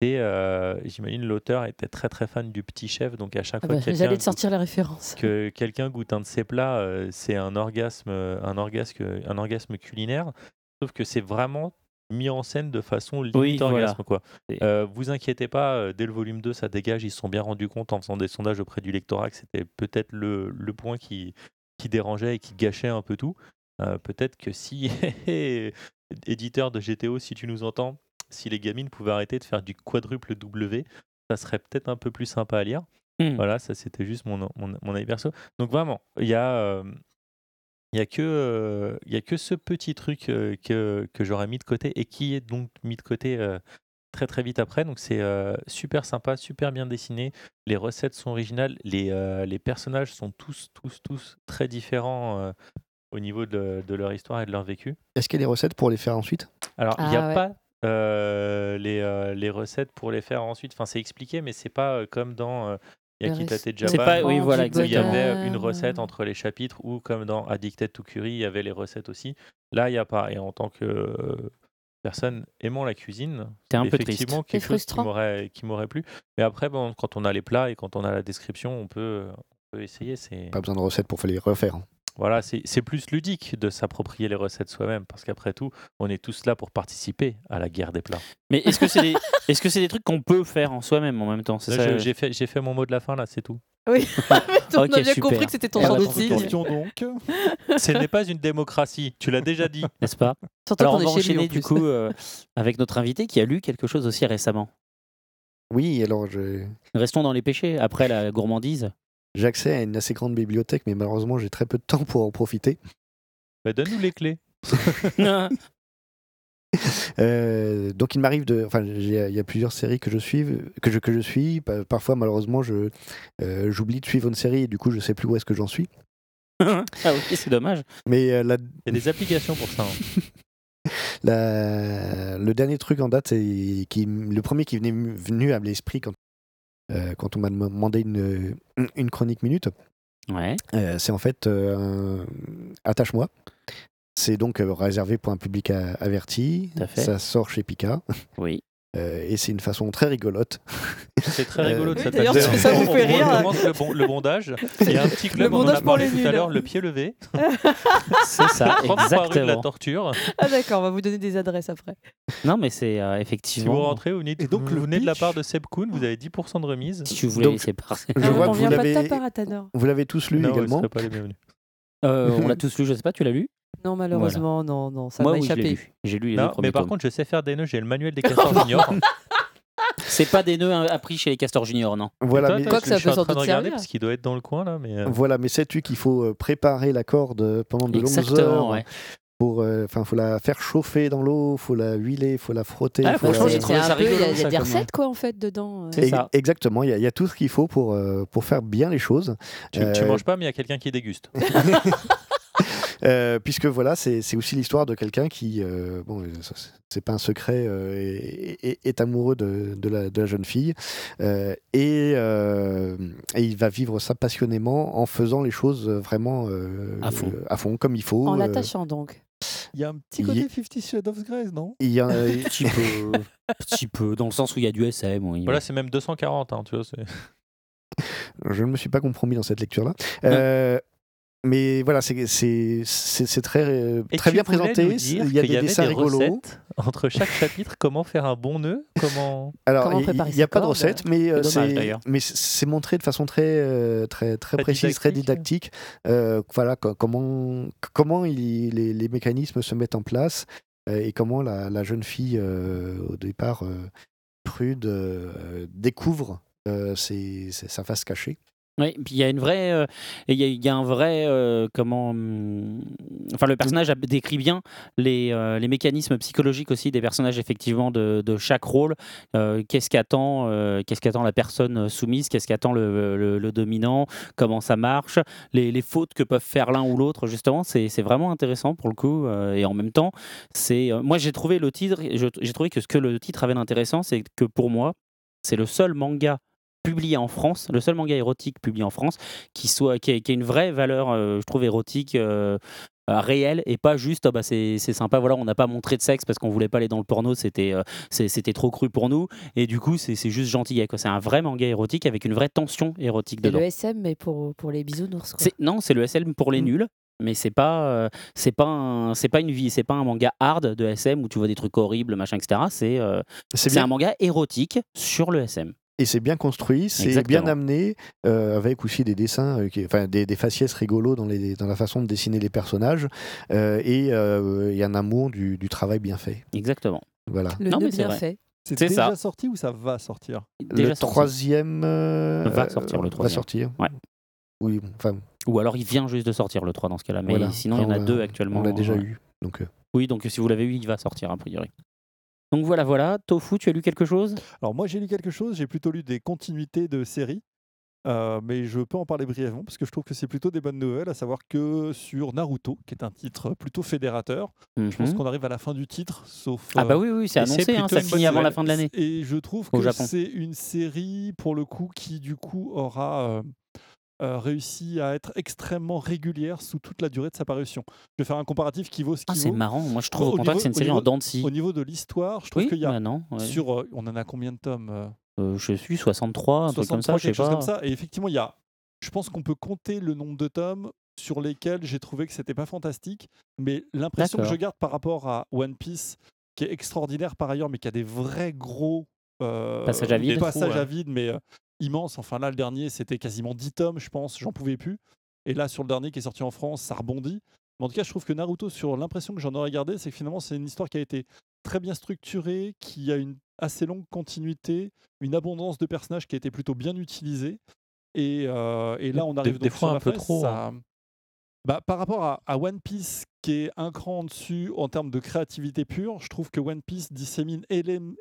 Speaker 2: C'est, euh, j'imagine, l'auteur était très très fan du petit chef, donc à chaque
Speaker 4: Ah
Speaker 2: fois
Speaker 4: bah,
Speaker 2: que quelqu'un goûte-
Speaker 4: sortir les références.
Speaker 2: que quelqu'un goûte un de ses plats, euh, c'est un orgasme, un orgasme, un orgasme culinaire. Sauf que c'est vraiment mis en scène de façon limite
Speaker 1: Oui, voilà.
Speaker 2: orgasme. Quoi. Euh, vous inquiétez pas, dès le volume 2, ça dégage. Ils se sont bien rendus compte en faisant des sondages auprès du lectorat que c'était peut-être le, le point qui, qui dérangeait et qui gâchait un peu tout. Euh, peut-être que si, éditeur de GTO, si tu nous entends, si les gamines pouvaient arrêter de faire du quadruple W, ça serait peut-être un peu plus sympa à lire.
Speaker 1: Hmm.
Speaker 2: Voilà, ça c'était juste mon, mon, mon avis perso. Donc vraiment, il y a, euh, il y a que, euh, il y a que ce petit truc euh, que, que j'aurais mis de côté et qui est donc mis de côté euh, très très vite après. Donc c'est euh, super sympa, super bien dessiné. Les recettes sont originales, les, euh, les personnages sont tous, tous, tous très différents euh, au niveau de, de leur histoire et de leur vécu.
Speaker 7: Est-ce qu'il y a des recettes pour les faire ensuite?
Speaker 2: Alors, il n'y a
Speaker 4: Ah ouais.
Speaker 2: pas euh, les, euh, les recettes pour les faire ensuite. Enfin, c'est expliqué, mais c'est pas euh, comme dans euh, Yakitate Japan.
Speaker 1: C'est pas- oui, voilà,
Speaker 2: où il y avait une recette entre les chapitres, ou comme dans Addicted to Curry, il y avait les recettes aussi. Là, il n'y a pas. Et en tant que personne aimant la cuisine,
Speaker 1: T'es un
Speaker 2: c'est
Speaker 1: peu triste.
Speaker 2: effectivement
Speaker 4: C'est
Speaker 2: quelque chose qui
Speaker 4: frustrant.
Speaker 2: m'aurait qui m'aurait plu. Mais après, bon, quand on a les plats et quand on a la description, on peut, on peut essayer. C'est
Speaker 7: Pas besoin de recettes pour les refaire. hein.
Speaker 2: Voilà, c'est c'est plus ludique de s'approprier les recettes soi-même, parce qu'après tout, on est tous là pour participer à la guerre des plats.
Speaker 1: Mais est-ce que c'est des, est-ce que c'est des trucs qu'on peut faire en soi-même en même temps
Speaker 2: je- J'ai fait, j'ai fait mon mot de la fin, là, c'est tout.
Speaker 4: Oui, on
Speaker 1: Ok,
Speaker 4: a bien
Speaker 1: super.
Speaker 4: compris que c'était ton genre
Speaker 1: on trouvé
Speaker 4: signe.
Speaker 10: Question donc.
Speaker 2: Ce n'est pas une démocratie, tu l'as déjà dit.
Speaker 1: N'est-ce pas
Speaker 4: Surtout
Speaker 1: Alors
Speaker 4: qu'on
Speaker 1: on
Speaker 4: est
Speaker 1: va
Speaker 4: chez lui,
Speaker 1: enchaîner
Speaker 4: en
Speaker 1: du coup euh, avec notre invité qui a lu quelque chose aussi récemment.
Speaker 7: Oui, alors je-
Speaker 1: Restons dans les péchés après la gourmandise.
Speaker 7: J'ai accès à une assez grande bibliothèque, mais malheureusement j'ai très peu de temps pour en profiter.
Speaker 2: Bah, Donne-nous les clés.
Speaker 7: Euh, donc il m'arrive de, enfin il y a plusieurs séries que je suis, que je que je suis. Pa- Parfois malheureusement je euh, j'oublie de suivre une série et du coup je sais plus où est-ce que j'en suis.
Speaker 1: ah ok, c'est dommage.
Speaker 7: Mais euh, la,
Speaker 2: Il y a des applications pour ça. hein.
Speaker 7: la- le dernier truc en date, c'est qui, le premier qui venait venu à l'esprit quand quand on m'a demandé une une chronique minute.
Speaker 1: Ouais.
Speaker 7: Euh, c'est en fait euh, un- Attache-moi. C'est donc euh, réservé pour un public averti. Ça sort chez Pika.
Speaker 1: Oui.
Speaker 7: Euh, et c'est une façon très rigolote.
Speaker 2: C'est très rigolo de
Speaker 7: Euh,
Speaker 2: cette
Speaker 4: d'ailleurs, ça vous
Speaker 2: On-
Speaker 4: fait
Speaker 2: on
Speaker 4: rire.
Speaker 2: recommence le, bon- le bondage. Il y a un petit club,
Speaker 4: Le
Speaker 2: on en a parlé tout à l'heure, le pied levé.
Speaker 1: C'est ça,
Speaker 2: 33 rue de la
Speaker 1: exactement.
Speaker 2: torture.
Speaker 4: Ah d'accord, on va vous donner des adresses après.
Speaker 1: Non mais c'est euh,
Speaker 2: Si vous
Speaker 1: effectivement.
Speaker 2: rentrez, vous venez,
Speaker 10: Et donc,
Speaker 2: vous venez de la part de Seb Kuhn, vous avez 10% de remise.
Speaker 1: Si tu voulais
Speaker 7: Donc,
Speaker 1: laisser passer.
Speaker 7: Je vois
Speaker 4: on
Speaker 7: que vous
Speaker 4: vient pas de ta
Speaker 7: l'avez,
Speaker 4: part à Tanner.
Speaker 7: vous l'avez tous lu
Speaker 2: non,
Speaker 7: également.
Speaker 2: serait pas les bienvenus.
Speaker 1: Euh, on l'a tous lu, je sais pas, tu l'as lu?
Speaker 4: Non, malheureusement, non, non, ça m'a échappé.
Speaker 1: J'ai lu les
Speaker 2: Non,
Speaker 1: deux premiers
Speaker 2: mais par
Speaker 1: tomes.
Speaker 2: contre, je sais faire des nœuds, j'ai le manuel des castors juniors.
Speaker 1: C'est pas des nœuds appris chez les castors juniors, non.
Speaker 7: Voilà,
Speaker 2: Toi,
Speaker 7: mais,
Speaker 4: Quoi que ça
Speaker 2: je
Speaker 4: peut
Speaker 2: en train de regarder parce qu'il doit être dans le coin là, mais euh,
Speaker 7: voilà, mais sais-tu qu'il faut euh, préparer la corde pendant de longues
Speaker 1: Exactement,
Speaker 7: heures
Speaker 1: ouais.
Speaker 7: pour, euh, enfin, faut la faire chauffer dans l'eau, faut la huiler, faut la frotter.
Speaker 1: Ah,
Speaker 7: faut
Speaker 1: franchement,
Speaker 7: la-
Speaker 1: j'ai trouvé ça
Speaker 4: peu, il y a,
Speaker 1: rigolo,
Speaker 4: il y a
Speaker 1: ça,
Speaker 4: des recettes quoi en fait dedans. euh.
Speaker 1: C'est
Speaker 7: Ex-
Speaker 1: ça.
Speaker 7: Exactement, il y, a- il y a tout ce qu'il faut pour, euh, pour faire bien les choses.
Speaker 2: tu, tu
Speaker 7: Euh,
Speaker 2: manges pas, mais il y a quelqu'un qui déguste.
Speaker 7: Euh, puisque voilà, c'est c'est aussi l'histoire de quelqu'un qui, euh, bon, euh, c'est- pas un secret, euh, est, est- est amoureux de, de la, de la jeune fille euh, et, euh, et il va vivre ça passionnément en faisant les choses vraiment euh,
Speaker 1: À fond.
Speaker 7: euh, à fond, comme il faut.
Speaker 4: En
Speaker 7: euh,
Speaker 4: l'attachant donc.
Speaker 10: Il y a un petit côté Fifty Shades of Grey, non?
Speaker 7: Il y a-
Speaker 1: Un petit peu, petit peu, dans le sens où il y a du SM. Oui.
Speaker 2: Voilà, c'est même 240, hein, tu vois.
Speaker 7: je ne me suis pas compromis dans cette lecture-là. Euh, mais voilà, c'est très, euh, très bien présenté. Il y a des dessins
Speaker 2: des
Speaker 7: rigolos.
Speaker 2: recettes entre chaque chapitre. Comment faire un bon nœud Comment
Speaker 7: Alors, il n'y a pas de recette, mais euh,
Speaker 1: C'est
Speaker 7: montré de façon très euh, très très
Speaker 2: Très
Speaker 7: précise, très
Speaker 2: didactique.
Speaker 7: Euh, voilà co- comment comment il- les, les mécanismes se mettent en place euh, et comment la, la jeune fille euh, au départ euh, prude euh, découvre euh, ses- ses- sa face cachée.
Speaker 1: Oui, puis il y a une vraie, euh, y, a- un vrai, euh, comment, hum, enfin le personnage décrit bien les, euh, les mécanismes psychologiques aussi des personnages effectivement de, de chaque rôle. Qu'est-ce qu'attend, qu'est-ce qu'attend la personne soumise, qu'est-ce qu'attend le, le- dominant, comment ça marche, les, les fautes que peuvent faire l'un ou l'autre. Justement, c'est vraiment intéressant pour le coup. et en même temps, c'est, moi j'ai trouvé le titre, j'ai trouvé que ce que le titre avait d'intéressant, c'est que pour moi, c'est le seul manga publié en France, le seul manga érotique publié en France qui soit qui a, qui a une vraie valeur, euh, je trouve érotique. euh, euh, réelle et pas juste ah bah c'est sympa voilà on n'a pas montré de sexe parce qu'on voulait pas aller dans le porno c'était euh, c'était trop cru pour nous et du coup c'est juste gentil c'est un vrai manga érotique avec une vraie tension érotique dedans
Speaker 4: le SM mais pour, pour les bisounours quoi.
Speaker 1: non, c'est le SM pour les
Speaker 7: Mm.
Speaker 1: nuls, mais c'est pas euh, c'est pas c'est pas une vie, c'est pas un manga hard de SM où tu vois des trucs horribles, machin, etc. C'est euh,
Speaker 7: C'est
Speaker 1: un manga érotique sur le SM.
Speaker 7: Et c'est bien construit, c'est bien amené, euh, avec aussi des dessins, euh, qui- enfin des, des faciès rigolos dans, les, dans la façon de dessiner les personnages, euh, et il y a un amour du, du travail bien fait.
Speaker 1: Exactement.
Speaker 7: Voilà.
Speaker 4: Le
Speaker 1: Non, mais c'est
Speaker 4: bien
Speaker 1: vrai.
Speaker 4: fait.
Speaker 10: C'est
Speaker 1: C'est
Speaker 10: déjà
Speaker 1: ça.
Speaker 10: sorti ou ça va sortir
Speaker 1: Déjà
Speaker 7: le
Speaker 1: sorti.
Speaker 7: troisième euh,
Speaker 1: Va sortir, le
Speaker 7: va
Speaker 1: troisième.
Speaker 7: sortir.
Speaker 1: Ouais.
Speaker 7: Oui, enfin,
Speaker 1: Ou alors il vient juste de sortir le 3 dans ce cas-là, mais
Speaker 7: voilà.
Speaker 1: sinon il y en a deux actuellement.
Speaker 7: On l'a déjà eu. Donc, euh,
Speaker 1: Oui, donc si vous l'avez eu, il va sortir a priori. Donc voilà, voilà. Tofu, tu as lu quelque chose?
Speaker 10: Alors moi j'ai lu quelque chose, j'ai plutôt lu des continuités de séries, euh, mais je peux en parler brièvement parce que je trouve que c'est plutôt des bonnes nouvelles, à savoir que sur Naruto, qui est un titre plutôt fédérateur, je pense
Speaker 1: Mhm.
Speaker 10: qu'on arrive à la fin du titre, sauf...
Speaker 1: Ah bah
Speaker 10: euh,
Speaker 1: oui, oui, c'est annoncé, hein, ça finit avant la fin de l'année.
Speaker 10: Et je trouve
Speaker 1: Au
Speaker 10: que c'est une série, pour le coup, qui du coup aura euh, euh, réussi à être extrêmement régulière sous toute la durée de sa parution. Je vais faire un comparatif qui vaut ce
Speaker 1: Ah,
Speaker 10: qui
Speaker 1: c'est
Speaker 10: vaut.
Speaker 1: marrant. Moi, je trouve
Speaker 10: Au
Speaker 1: au contraire que c'est une série en dents.
Speaker 10: Au niveau de l'histoire, je trouve
Speaker 1: Oui,
Speaker 10: qu'il y a
Speaker 1: bah non. ouais.
Speaker 10: sur... euh, on en a combien de tomes euh,
Speaker 1: Euh, je suis 63, un truc comme ça,
Speaker 10: 63,
Speaker 1: je sais pas.
Speaker 10: comme ça. Et effectivement, il y a, je pense qu'on peut compter le nombre de tomes sur lesquels j'ai trouvé que c'était pas fantastique, mais l'impression que je garde par rapport à One Piece, qui est extraordinaire par ailleurs, mais qui a des vrais gros euh,
Speaker 1: Passages à vide.
Speaker 10: passages
Speaker 2: Ouais.
Speaker 10: à vide, mais euh, immenses. Enfin là, le dernier, c'était quasiment 10 tomes, je pense, j'en pouvais plus. Et là, sur le dernier qui est sorti en France, ça rebondit. Mais en tout cas, je trouve que Naruto, sur l'impression que j'en ai regardé, c'est que finalement, c'est une histoire qui a été très bien structurée, qui a une assez longue continuité, une abondance de personnages qui a été plutôt bien utilisée. Et, euh, et là, on arrive
Speaker 2: des
Speaker 10: donc
Speaker 2: fois
Speaker 10: sur
Speaker 2: un
Speaker 10: la
Speaker 2: peu trop,
Speaker 10: ça- bah, par rapport à, à One Piece, qui est un cran en dessus en termes de créativité pure, je trouve que One Piece dissémine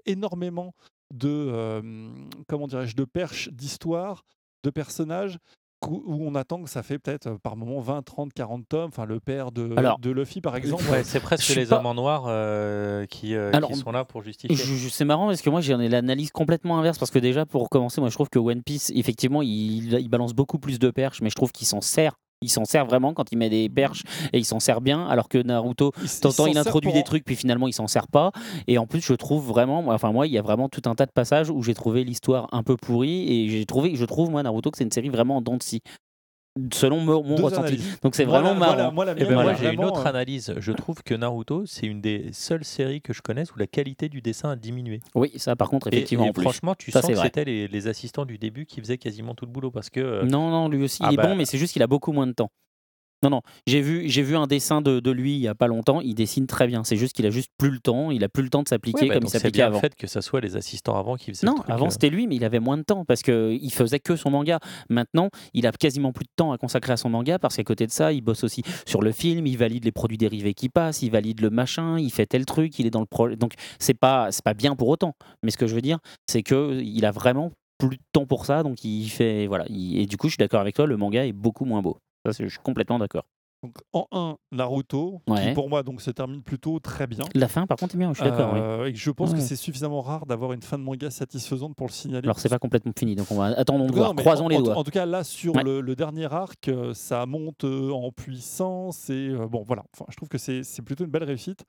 Speaker 10: énormément de, euh, comment dirais-je, de perches d'histoire, de personnages, où on attend que ça fait peut-être euh, par moment 20, 30, 40 tomes. Enfin, le père de,
Speaker 1: Alors,
Speaker 10: de Luffy, par exemple.
Speaker 2: Ouais, c'est presque les
Speaker 1: pas-
Speaker 2: hommes en noir euh, qui, euh, qui sont là pour justifier.
Speaker 1: C'est marrant parce que moi j'en ai l'analyse complètement inverse parce que déjà pour commencer moi je trouve que One Piece effectivement il, il balance beaucoup plus de perches mais je trouve qu'il s'en sert il s'en sert vraiment quand il met des perches et il s'en sert bien alors que Naruto t'entends il introduit des
Speaker 10: en-
Speaker 1: truc puis finalement il s'en sert pas. Et en plus je trouve vraiment moi- enfin moi il y a vraiment tout un tas de passages où j'ai trouvé l'histoire un peu pourrie et j'ai trouvé je trouve moi Naruto que c'est une série vraiment en dents de scie selon mon, ressenti
Speaker 10: analyses.
Speaker 1: donc c'est vraiment
Speaker 10: la-
Speaker 1: marrant
Speaker 10: voilà, moi, la
Speaker 2: Eh ben, moi j'ai une autre
Speaker 10: euh,
Speaker 2: analyse. Je trouve que Naruto, c'est une des seules séries que je connaisse où la qualité du dessin a diminué.
Speaker 1: oui ça par contre effectivement
Speaker 2: et, franchement, tu
Speaker 1: Ça,
Speaker 2: sens
Speaker 1: c'est
Speaker 2: que
Speaker 1: vrai.
Speaker 2: c'était les, les assistants du début qui faisaient quasiment tout le boulot parce que. euh,
Speaker 1: Non, non, lui aussi,
Speaker 2: ah
Speaker 1: il est
Speaker 2: bah,
Speaker 1: bon, mais c'est juste qu'il a beaucoup moins de temps. Non, non, j'ai vu, j'ai vu un dessin de, de lui il y a pas longtemps, il dessine très bien. C'est juste qu'il a juste plus le temps, il a plus le temps de s'appliquer
Speaker 2: ouais, bah,
Speaker 1: comme il s'appliquait avant.
Speaker 2: le fait que ça soit les assistants avant qui faisaient
Speaker 1: Non, avant
Speaker 2: euh.
Speaker 1: c'était lui, mais il avait moins de temps parce qu'il faisait que son manga. Maintenant, il a quasiment plus de temps à consacrer à son manga parce qu'à côté de ça, il bosse aussi sur le film, il valide les produits dérivés qui passent, il valide le machin, il fait tel truc, il est dans le projet. Donc c'est pas, c'est pas bien pour autant. Mais ce que je veux dire, c'est que il a vraiment plus de temps pour ça, donc il fait voilà. il- Et du coup, je suis d'accord avec toi, le manga est beaucoup moins beau. Ça, je suis complètement d'accord.
Speaker 10: Donc, en 1, Naruto, qui pour moi donc, se termine plutôt très bien.
Speaker 1: La fin, par contre, est bien. Je suis d'accord. oui.
Speaker 10: Euh, Et je pense que c'est suffisamment rare d'avoir une fin de manga satisfaisante pour le signaler.
Speaker 1: Alors c'est pas complètement fini, donc on va attendons de voir. Croisons
Speaker 10: en,
Speaker 1: les doigts.
Speaker 10: En tout cas, là, sur
Speaker 1: Ouais.
Speaker 10: le, le dernier arc, euh, ça monte euh, en puissance. Et euh, bon, voilà. Enfin, je trouve que c'est plutôt une belle réussite.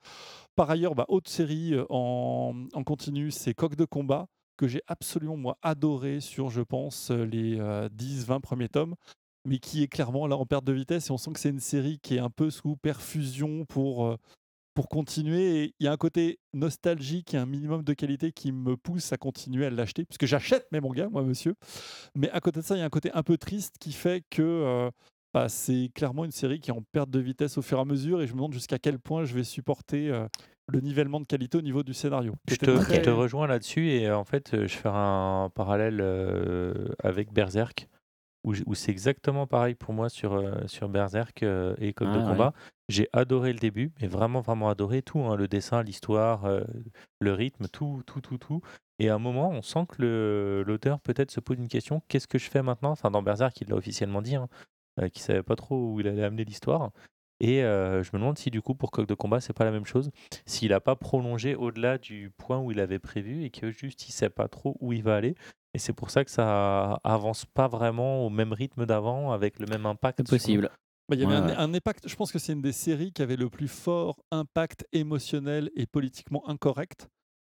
Speaker 10: Par ailleurs, bah, autre série euh, en, en continu, c'est Coq de combat, que j'ai absolument, moi, adoré sur, je pense, euh, les 10-20 premiers tomes. Mais qui est clairement là en perte de vitesse. Et on sent que c'est une série qui est un peu sous perfusion pour. euh, pour continuer, et il y a un côté nostalgique et un minimum de qualité qui me pousse à continuer à l'acheter, puisque j'achète mes mangas, moi, monsieur. Mais à côté de ça, il y a un côté un peu triste qui fait que euh, bah, c'est clairement une série qui est en perte de vitesse au fur et à mesure, et je me demande jusqu'à quel point je vais supporter euh, le nivellement de qualité au niveau du scénario.
Speaker 2: Je te,
Speaker 10: très-
Speaker 2: je te rejoins là-dessus et en fait, je fais un parallèle avec Berserk où, c'est exactement pareil pour moi sur, euh, sur Berserk euh, et Coq de
Speaker 1: Ah,
Speaker 2: combat. J'ai adoré le début, mais vraiment, vraiment adoré tout, hein, le dessin, l'histoire, euh, le rythme, tout, tout, tout, tout. Et à un moment, on sent que l'auteur peut-être se pose une question qu'est-ce que je fais maintenant? Enfin, dans Berserk, il l'a officiellement dit, hein, qu'il savait pas trop où il allait amener l'histoire. Et euh, je me demande si du coup pour Coq de combat c'est pas la même chose, s'il n'a pas prolongé au-delà du point où il avait prévu et que juste il sait pas trop où il va aller. Et c'est pour ça que ça avance pas vraiment au même rythme d'avant avec le même impact.
Speaker 1: C'est possible.
Speaker 10: Bah, il y avait
Speaker 1: Ouais,
Speaker 10: un, impact, je pense que c'est une des séries qui avait le plus fort impact émotionnel et politiquement incorrect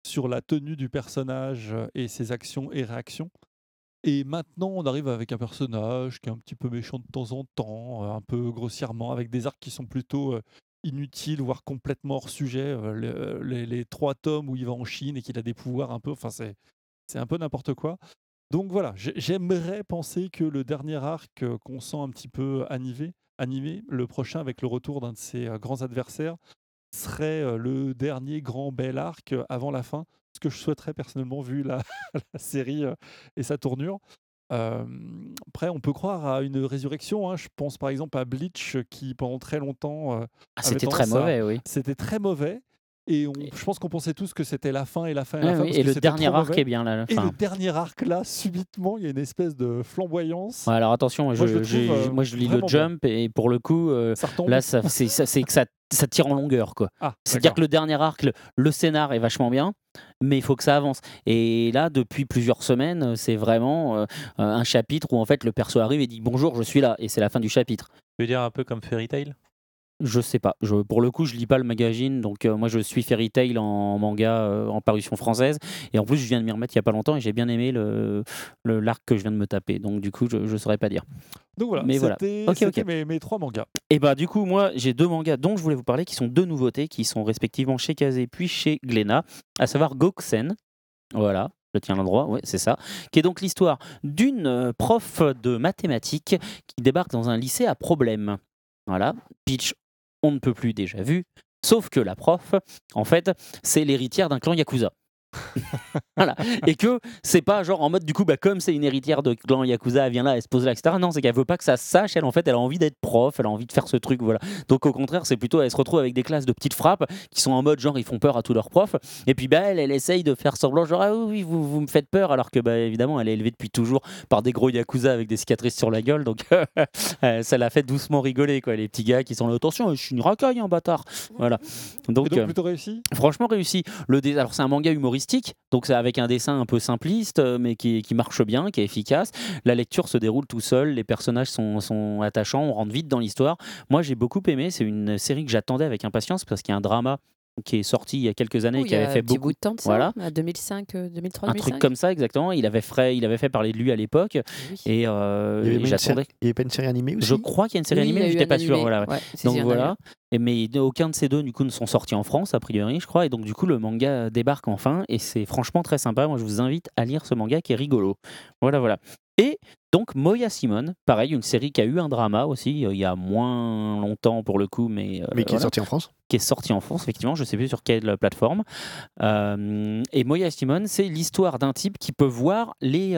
Speaker 10: sur la tenue du personnage euh, et ses actions et réactions. Et maintenant, on arrive avec un personnage qui est un petit peu méchant de temps en temps, euh, un peu grossièrement, avec des arcs qui sont plutôt euh, inutiles, voire complètement hors sujet. le- les, les trois tomes où il va en Chine et qu'il a des pouvoirs un peu, enfin c'est c'est un peu n'importe quoi. Donc voilà, j'ai- j'aimerais penser que le dernier arc euh, qu'on sent un petit peu animé, animé, le prochain avec le retour d'un de ses euh, grands adversaires, serait euh, le dernier grand bel arc avant la fin, ce que je souhaiterais personnellement vu la, la série et sa tournure. Euh, après, on peut croire à une résurrection. hein. Je pense par exemple à Bleach qui pendant très longtemps. euh,
Speaker 1: Ah, c'était très
Speaker 10: à-
Speaker 1: mauvais, oui.
Speaker 10: C'était très mauvais. Et on- je pense qu'on pensait tous que c'était la fin et la fin et la fin.
Speaker 1: oui,
Speaker 10: parce
Speaker 1: et
Speaker 10: que
Speaker 1: le dernier arc est bien, là, la
Speaker 10: Et le dernier arc là, subitement, il y a une espèce de flamboyance.
Speaker 1: Ouais, alors attention, moi,
Speaker 10: Moi,
Speaker 1: je,
Speaker 10: je le
Speaker 1: j'ai-
Speaker 10: trouve, euh,
Speaker 1: moi, je lis le Jump et pour le coup, euh,
Speaker 10: retombe.
Speaker 1: là, ça, c'est, ça, c'est que ça, ça tire en longueur. quoi.
Speaker 10: Ah,
Speaker 1: C'est-à-dire que le dernier arc, le, le scénar est vachement bien, mais il faut que ça avance. Et là, depuis plusieurs semaines, c'est vraiment euh, un chapitre où en fait le perso arrive et dit bonjour, je suis là, et c'est la fin du chapitre.
Speaker 2: Tu veux dire un peu comme Fairy Tail?
Speaker 1: Je sais pas. Je, pour le coup, je lis pas le magazine, donc euh, moi je suis Fairy Tail en manga euh, en parution française, et en plus je viens de m'y remettre il y a pas longtemps et j'ai bien aimé le l'arc que je viens de me taper. Donc du coup, je, je saurais pas dire.
Speaker 10: Donc voilà,
Speaker 1: Mais voilà.
Speaker 10: c'était
Speaker 1: Ok,
Speaker 10: c'était
Speaker 1: ok.
Speaker 10: Mes, mes trois mangas.
Speaker 1: Et bah du coup, moi j'ai deux mangas dont je voulais vous parler, qui sont deux nouveautés, qui sont respectivement chez Kazé puis chez Glénat, à savoir Goksen. Voilà. Je tiens l'endroit, ouais, c'est ça. Qui est donc l'histoire d'une euh, prof de mathématiques qui débarque dans un lycée à problème. Voilà, pitch, on ne peut plus déjà vu. Sauf que la prof, en fait, c'est l'héritière d'un clan Yakuza. voilà. Et que c'est pas genre en mode du coup, bah, comme c'est une héritière de clan Yakuza, elle vient là, elle se pose là, etc. Non, c'est qu'elle veut pas que ça se sache. Elle, en fait, elle a envie d'être prof, elle a envie de faire ce truc. Voilà. Donc, au contraire, c'est plutôt, elle se retrouve avec des classes de petites frappes qui sont en mode genre, ils font peur à tous leurs profs. Et puis, bah, elle, elle essaye de faire semblant, genre, ah oui, vous, vous me faites peur. Alors que, bah, évidemment, elle est élevée depuis toujours par des gros Yakuza avec des cicatrices sur la gueule. Donc, euh, ça l'a fait doucement rigoler, quoi. Les petits gars qui sont là, attention, je suis une racaille, un bâtard. Voilà. Donc,
Speaker 10: donc
Speaker 1: euh,
Speaker 10: plutôt réussi?
Speaker 1: Franchement réussi. Le dé- Alors c'est un manga donc c'est avec un dessin un peu simpliste, euh, mais qui, qui marche bien, qui est efficace. La lecture se déroule tout seul, les personnages sont, sont attachants, on rentre vite dans l'histoire. Moi j'ai beaucoup aimé, c'est une série que j'attendais avec impatience parce qu'il y a un drama qui est sorti il y a quelques années,
Speaker 4: Oh,
Speaker 1: qui avait
Speaker 4: un
Speaker 1: fait
Speaker 4: petit
Speaker 1: beaucoup.
Speaker 4: bout de temps de ça,
Speaker 1: Voilà.
Speaker 4: à 2005, euh, 2003,
Speaker 1: Un
Speaker 4: 2005.
Speaker 1: truc comme ça, exactement. Il avait, fait, il avait fait parler de lui à l'époque. Et, euh,
Speaker 7: Il y avait pas une série animée aussi
Speaker 1: Je crois qu'il y a une série
Speaker 4: Oui,
Speaker 1: animée, mais
Speaker 4: eu
Speaker 1: j'étais
Speaker 4: un
Speaker 1: pas sûr. Voilà.
Speaker 4: ouais,
Speaker 1: donc
Speaker 4: un
Speaker 1: voilà. Et mais aucun de ces deux du coup ne sont sortis en France a priori, je crois. Et donc du coup le manga débarque enfin et c'est franchement très sympa. Moi je vous invite à lire ce manga qui est rigolo. Voilà voilà. Et donc Moya Simone, pareil, une série qui a eu un drama aussi euh, il y a moins longtemps pour le coup, mais, euh,
Speaker 7: Mais qui est
Speaker 1: voilà.
Speaker 7: sorti en France
Speaker 1: qui est sorti en France, effectivement, je ne sais plus sur quelle plateforme. Euh, et Moya Simone, c'est l'histoire d'un type qui peut voir les,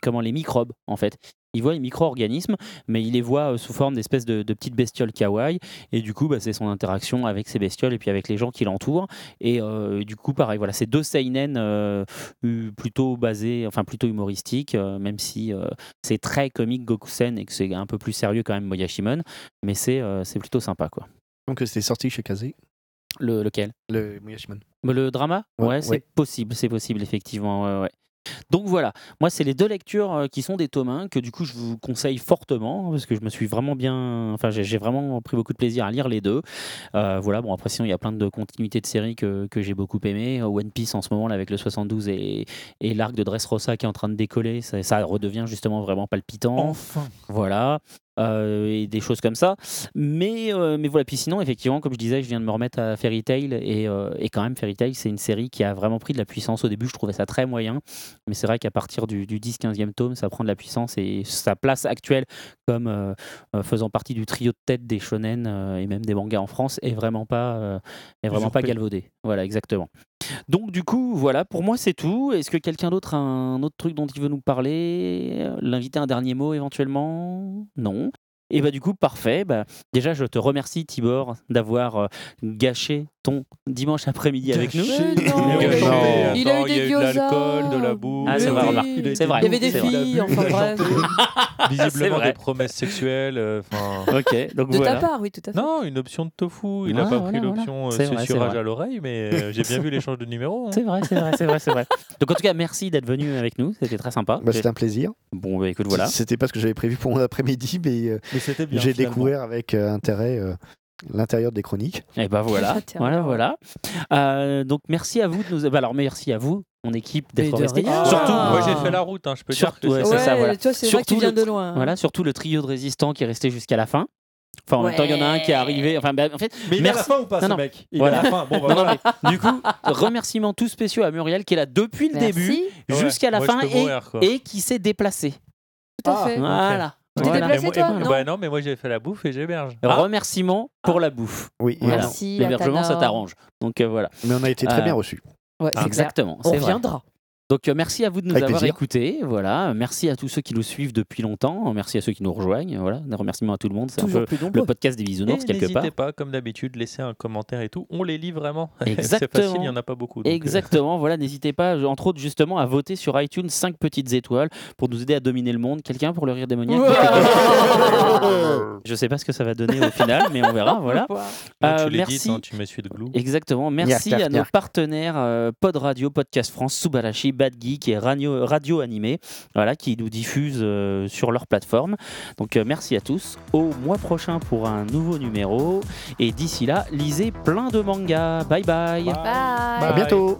Speaker 1: comment, les microbes, en fait. Il voit les micro-organismes, mais il les voit euh, sous forme d'espèces de, de petites bestioles kawaii. Et du coup, bah, c'est son interaction avec ces bestioles et puis avec les gens qui l'entourent. Et euh, du coup, pareil, voilà, c'est deux seinen euh, plutôt basés, enfin plutôt humoristiques, même si c'est très comique Gokusen et que c'est un peu plus sérieux quand même Moya Shimon. Mais c'est c'est plutôt sympa, quoi.
Speaker 7: Donc c'était sorti chez Kazé.
Speaker 1: Le, lequel?
Speaker 7: Le Muyashimon.
Speaker 1: Mais Le drama?
Speaker 7: Ouais,
Speaker 1: Ouais, c'est
Speaker 7: ouais.
Speaker 1: possible, c'est possible, effectivement. ouais, ouais. Donc voilà, moi c'est les deux lectures euh, qui sont des tomes 1 que du coup je vous conseille fortement parce que je me suis vraiment bien, enfin j'ai j'ai vraiment pris beaucoup de plaisir à lire les deux. Euh, voilà, bon après sinon il y a plein de continuités de séries que, que j'ai beaucoup aimé. One Piece en ce moment là avec le 72 et, et l'arc de Dressrosa qui est en train de décoller, ça, ça redevient justement vraiment palpitant.
Speaker 10: Enfin.
Speaker 1: Voilà. Euh, et des choses comme ça. Mais, euh, mais voilà, puis sinon, effectivement, comme je disais, je viens de me remettre à Fairy Tail. Et, euh, et quand même, Fairy Tail, c'est une série qui a vraiment pris de la puissance. Au début, je trouvais ça très moyen. Mais c'est vrai qu'à partir du, du 10-15e tome, ça prend de la puissance. Et sa place actuelle comme faisant partie du trio de tête des shonen et même des mangas en France est vraiment pas, est vraiment pas galvaudée. Voilà, exactement. Donc du coup, voilà, pour moi c'est tout. Est-ce que quelqu'un d'autre a un autre truc dont il veut nous parler L'inviter un dernier mot éventuellement? Non. Et bah du coup, parfait. Bah, déjà, je te remercie Tibor d'avoir euh, gâché ton dimanche après-midi avec nous.
Speaker 4: Non.
Speaker 2: Il a
Speaker 4: eu
Speaker 2: il y a
Speaker 4: des
Speaker 2: eu de l'alcool, de la bouffe.
Speaker 1: Ah, c'est vrai, remarque.
Speaker 4: Il a
Speaker 1: C'est
Speaker 4: été-
Speaker 1: vrai.
Speaker 4: Il y avait des filles, enfin bref.
Speaker 2: Visiblement des promesses sexuelles. euh, enfin.
Speaker 1: Ok, donc
Speaker 4: De
Speaker 1: voilà.
Speaker 4: ta part, oui, tout à fait.
Speaker 2: Non, une option de tofu. Il
Speaker 1: Ouais,
Speaker 2: n'a pas
Speaker 1: voilà,
Speaker 2: pris l'option euh,
Speaker 1: C'est vrai, c'est
Speaker 2: susurrage
Speaker 1: vrai.
Speaker 2: à l'oreille, mais euh, j'ai bien vu l'échange de numéros. hein.
Speaker 1: C'est vrai, c'est vrai, c'est vrai, c'est vrai. Donc en tout cas, merci d'être venu avec nous. C'était très sympa.
Speaker 7: Bah, C'était un plaisir.
Speaker 1: Bon, bah écoute, voilà.
Speaker 7: C'était pas ce que j'avais prévu pour mon après-midi, mais, euh,
Speaker 10: Mais c'était bien.
Speaker 7: j'ai
Speaker 10: finalement.
Speaker 7: découvert avec euh, intérêt euh, l'intérieur des chroniques.
Speaker 1: Et ben voilà, voilà, voilà. Euh, donc merci à vous de nous. bah, alors merci à vous, mon équipe, d'être restés.
Speaker 4: rien.
Speaker 1: Surtout,
Speaker 4: Ah.
Speaker 2: Moi, j'ai fait la route, hein, je peux
Speaker 1: Surtout,
Speaker 2: dire
Speaker 1: ouais, c'est ça, voilà.
Speaker 4: toi, c'est vrai que tu
Speaker 1: Surtout
Speaker 4: viens
Speaker 1: le-
Speaker 4: de loin. hein.
Speaker 1: Voilà, surtout le trio de résistants qui est resté jusqu'à la fin. Enfin, en même temps, il y en a un qui est arrivé. Enfin, bah, en fait,
Speaker 10: Mais il est à la
Speaker 1: merci.
Speaker 10: fin ou pas,
Speaker 1: Non,
Speaker 10: ce
Speaker 1: non.
Speaker 10: mec? Il est
Speaker 1: Voilà.
Speaker 10: à la fin. Bon, bah,
Speaker 1: Non, non,
Speaker 10: voilà.
Speaker 1: mais du coup, remerciements tous spéciaux à Muriel qui est là depuis le
Speaker 4: Merci.
Speaker 1: début jusqu'à la fin
Speaker 2: mourir,
Speaker 1: et qui s'est déplacé.
Speaker 4: Tout à
Speaker 10: Ah.
Speaker 4: fait.
Speaker 1: Voilà.
Speaker 4: Tu t'es
Speaker 1: Voilà.
Speaker 4: déplacé,
Speaker 2: Et moi- et
Speaker 4: toi
Speaker 2: moi-
Speaker 4: Non.
Speaker 2: bah non, mais moi j'ai fait la bouffe et j'héberge.
Speaker 1: Remerciements pour la bouffe.
Speaker 7: Oui,
Speaker 1: Voilà.
Speaker 4: Merci,
Speaker 1: L'hébergement, ça t'arrange. Donc euh, voilà.
Speaker 7: Mais on a été très
Speaker 1: Euh,
Speaker 7: bien reçus.
Speaker 4: Ouais, c'est clair.
Speaker 1: Exactement.
Speaker 4: On reviendra.
Speaker 1: Donc euh, merci à vous de nous
Speaker 7: Avec
Speaker 1: avoir
Speaker 7: plaisir.
Speaker 1: écoutés. Voilà, merci à tous ceux qui nous suivent depuis longtemps. Merci à ceux qui nous rejoignent. Voilà, des remerciements à tout le monde. C'est un
Speaker 4: Toujours
Speaker 1: peu
Speaker 4: plus nombreux.
Speaker 1: le podcast des bisounours quelque part.
Speaker 2: N'hésitez pas, comme d'habitude, laissez un commentaire et tout. On les lit vraiment. c'est
Speaker 1: Exactement.
Speaker 2: facile, il n'y en a pas beaucoup. donc, euh,
Speaker 1: Exactement, voilà, n'hésitez pas, entre autres, justement, à voter sur iTunes 5 petites étoiles pour nous aider à dominer le monde. Quelqu'un pour le rire démoniaque Je sais pas ce que ça va donner au final, mais on verra, voilà. Euh,
Speaker 2: tu
Speaker 1: merci.
Speaker 2: dit, hein, tu de glue.
Speaker 1: Exactement. Merci
Speaker 7: Yark,
Speaker 1: à
Speaker 7: yark,
Speaker 1: nos partenaires euh, Pod Radio, Podcast France, Subarashi, Bad Geek et Radio, Radio Animé, voilà, qui nous diffusent euh, sur leur plateforme. Donc euh, merci à tous. Au mois prochain pour un nouveau numéro. Et d'ici là, lisez plein de mangas. Bye bye.
Speaker 4: Bye.
Speaker 7: À bientôt.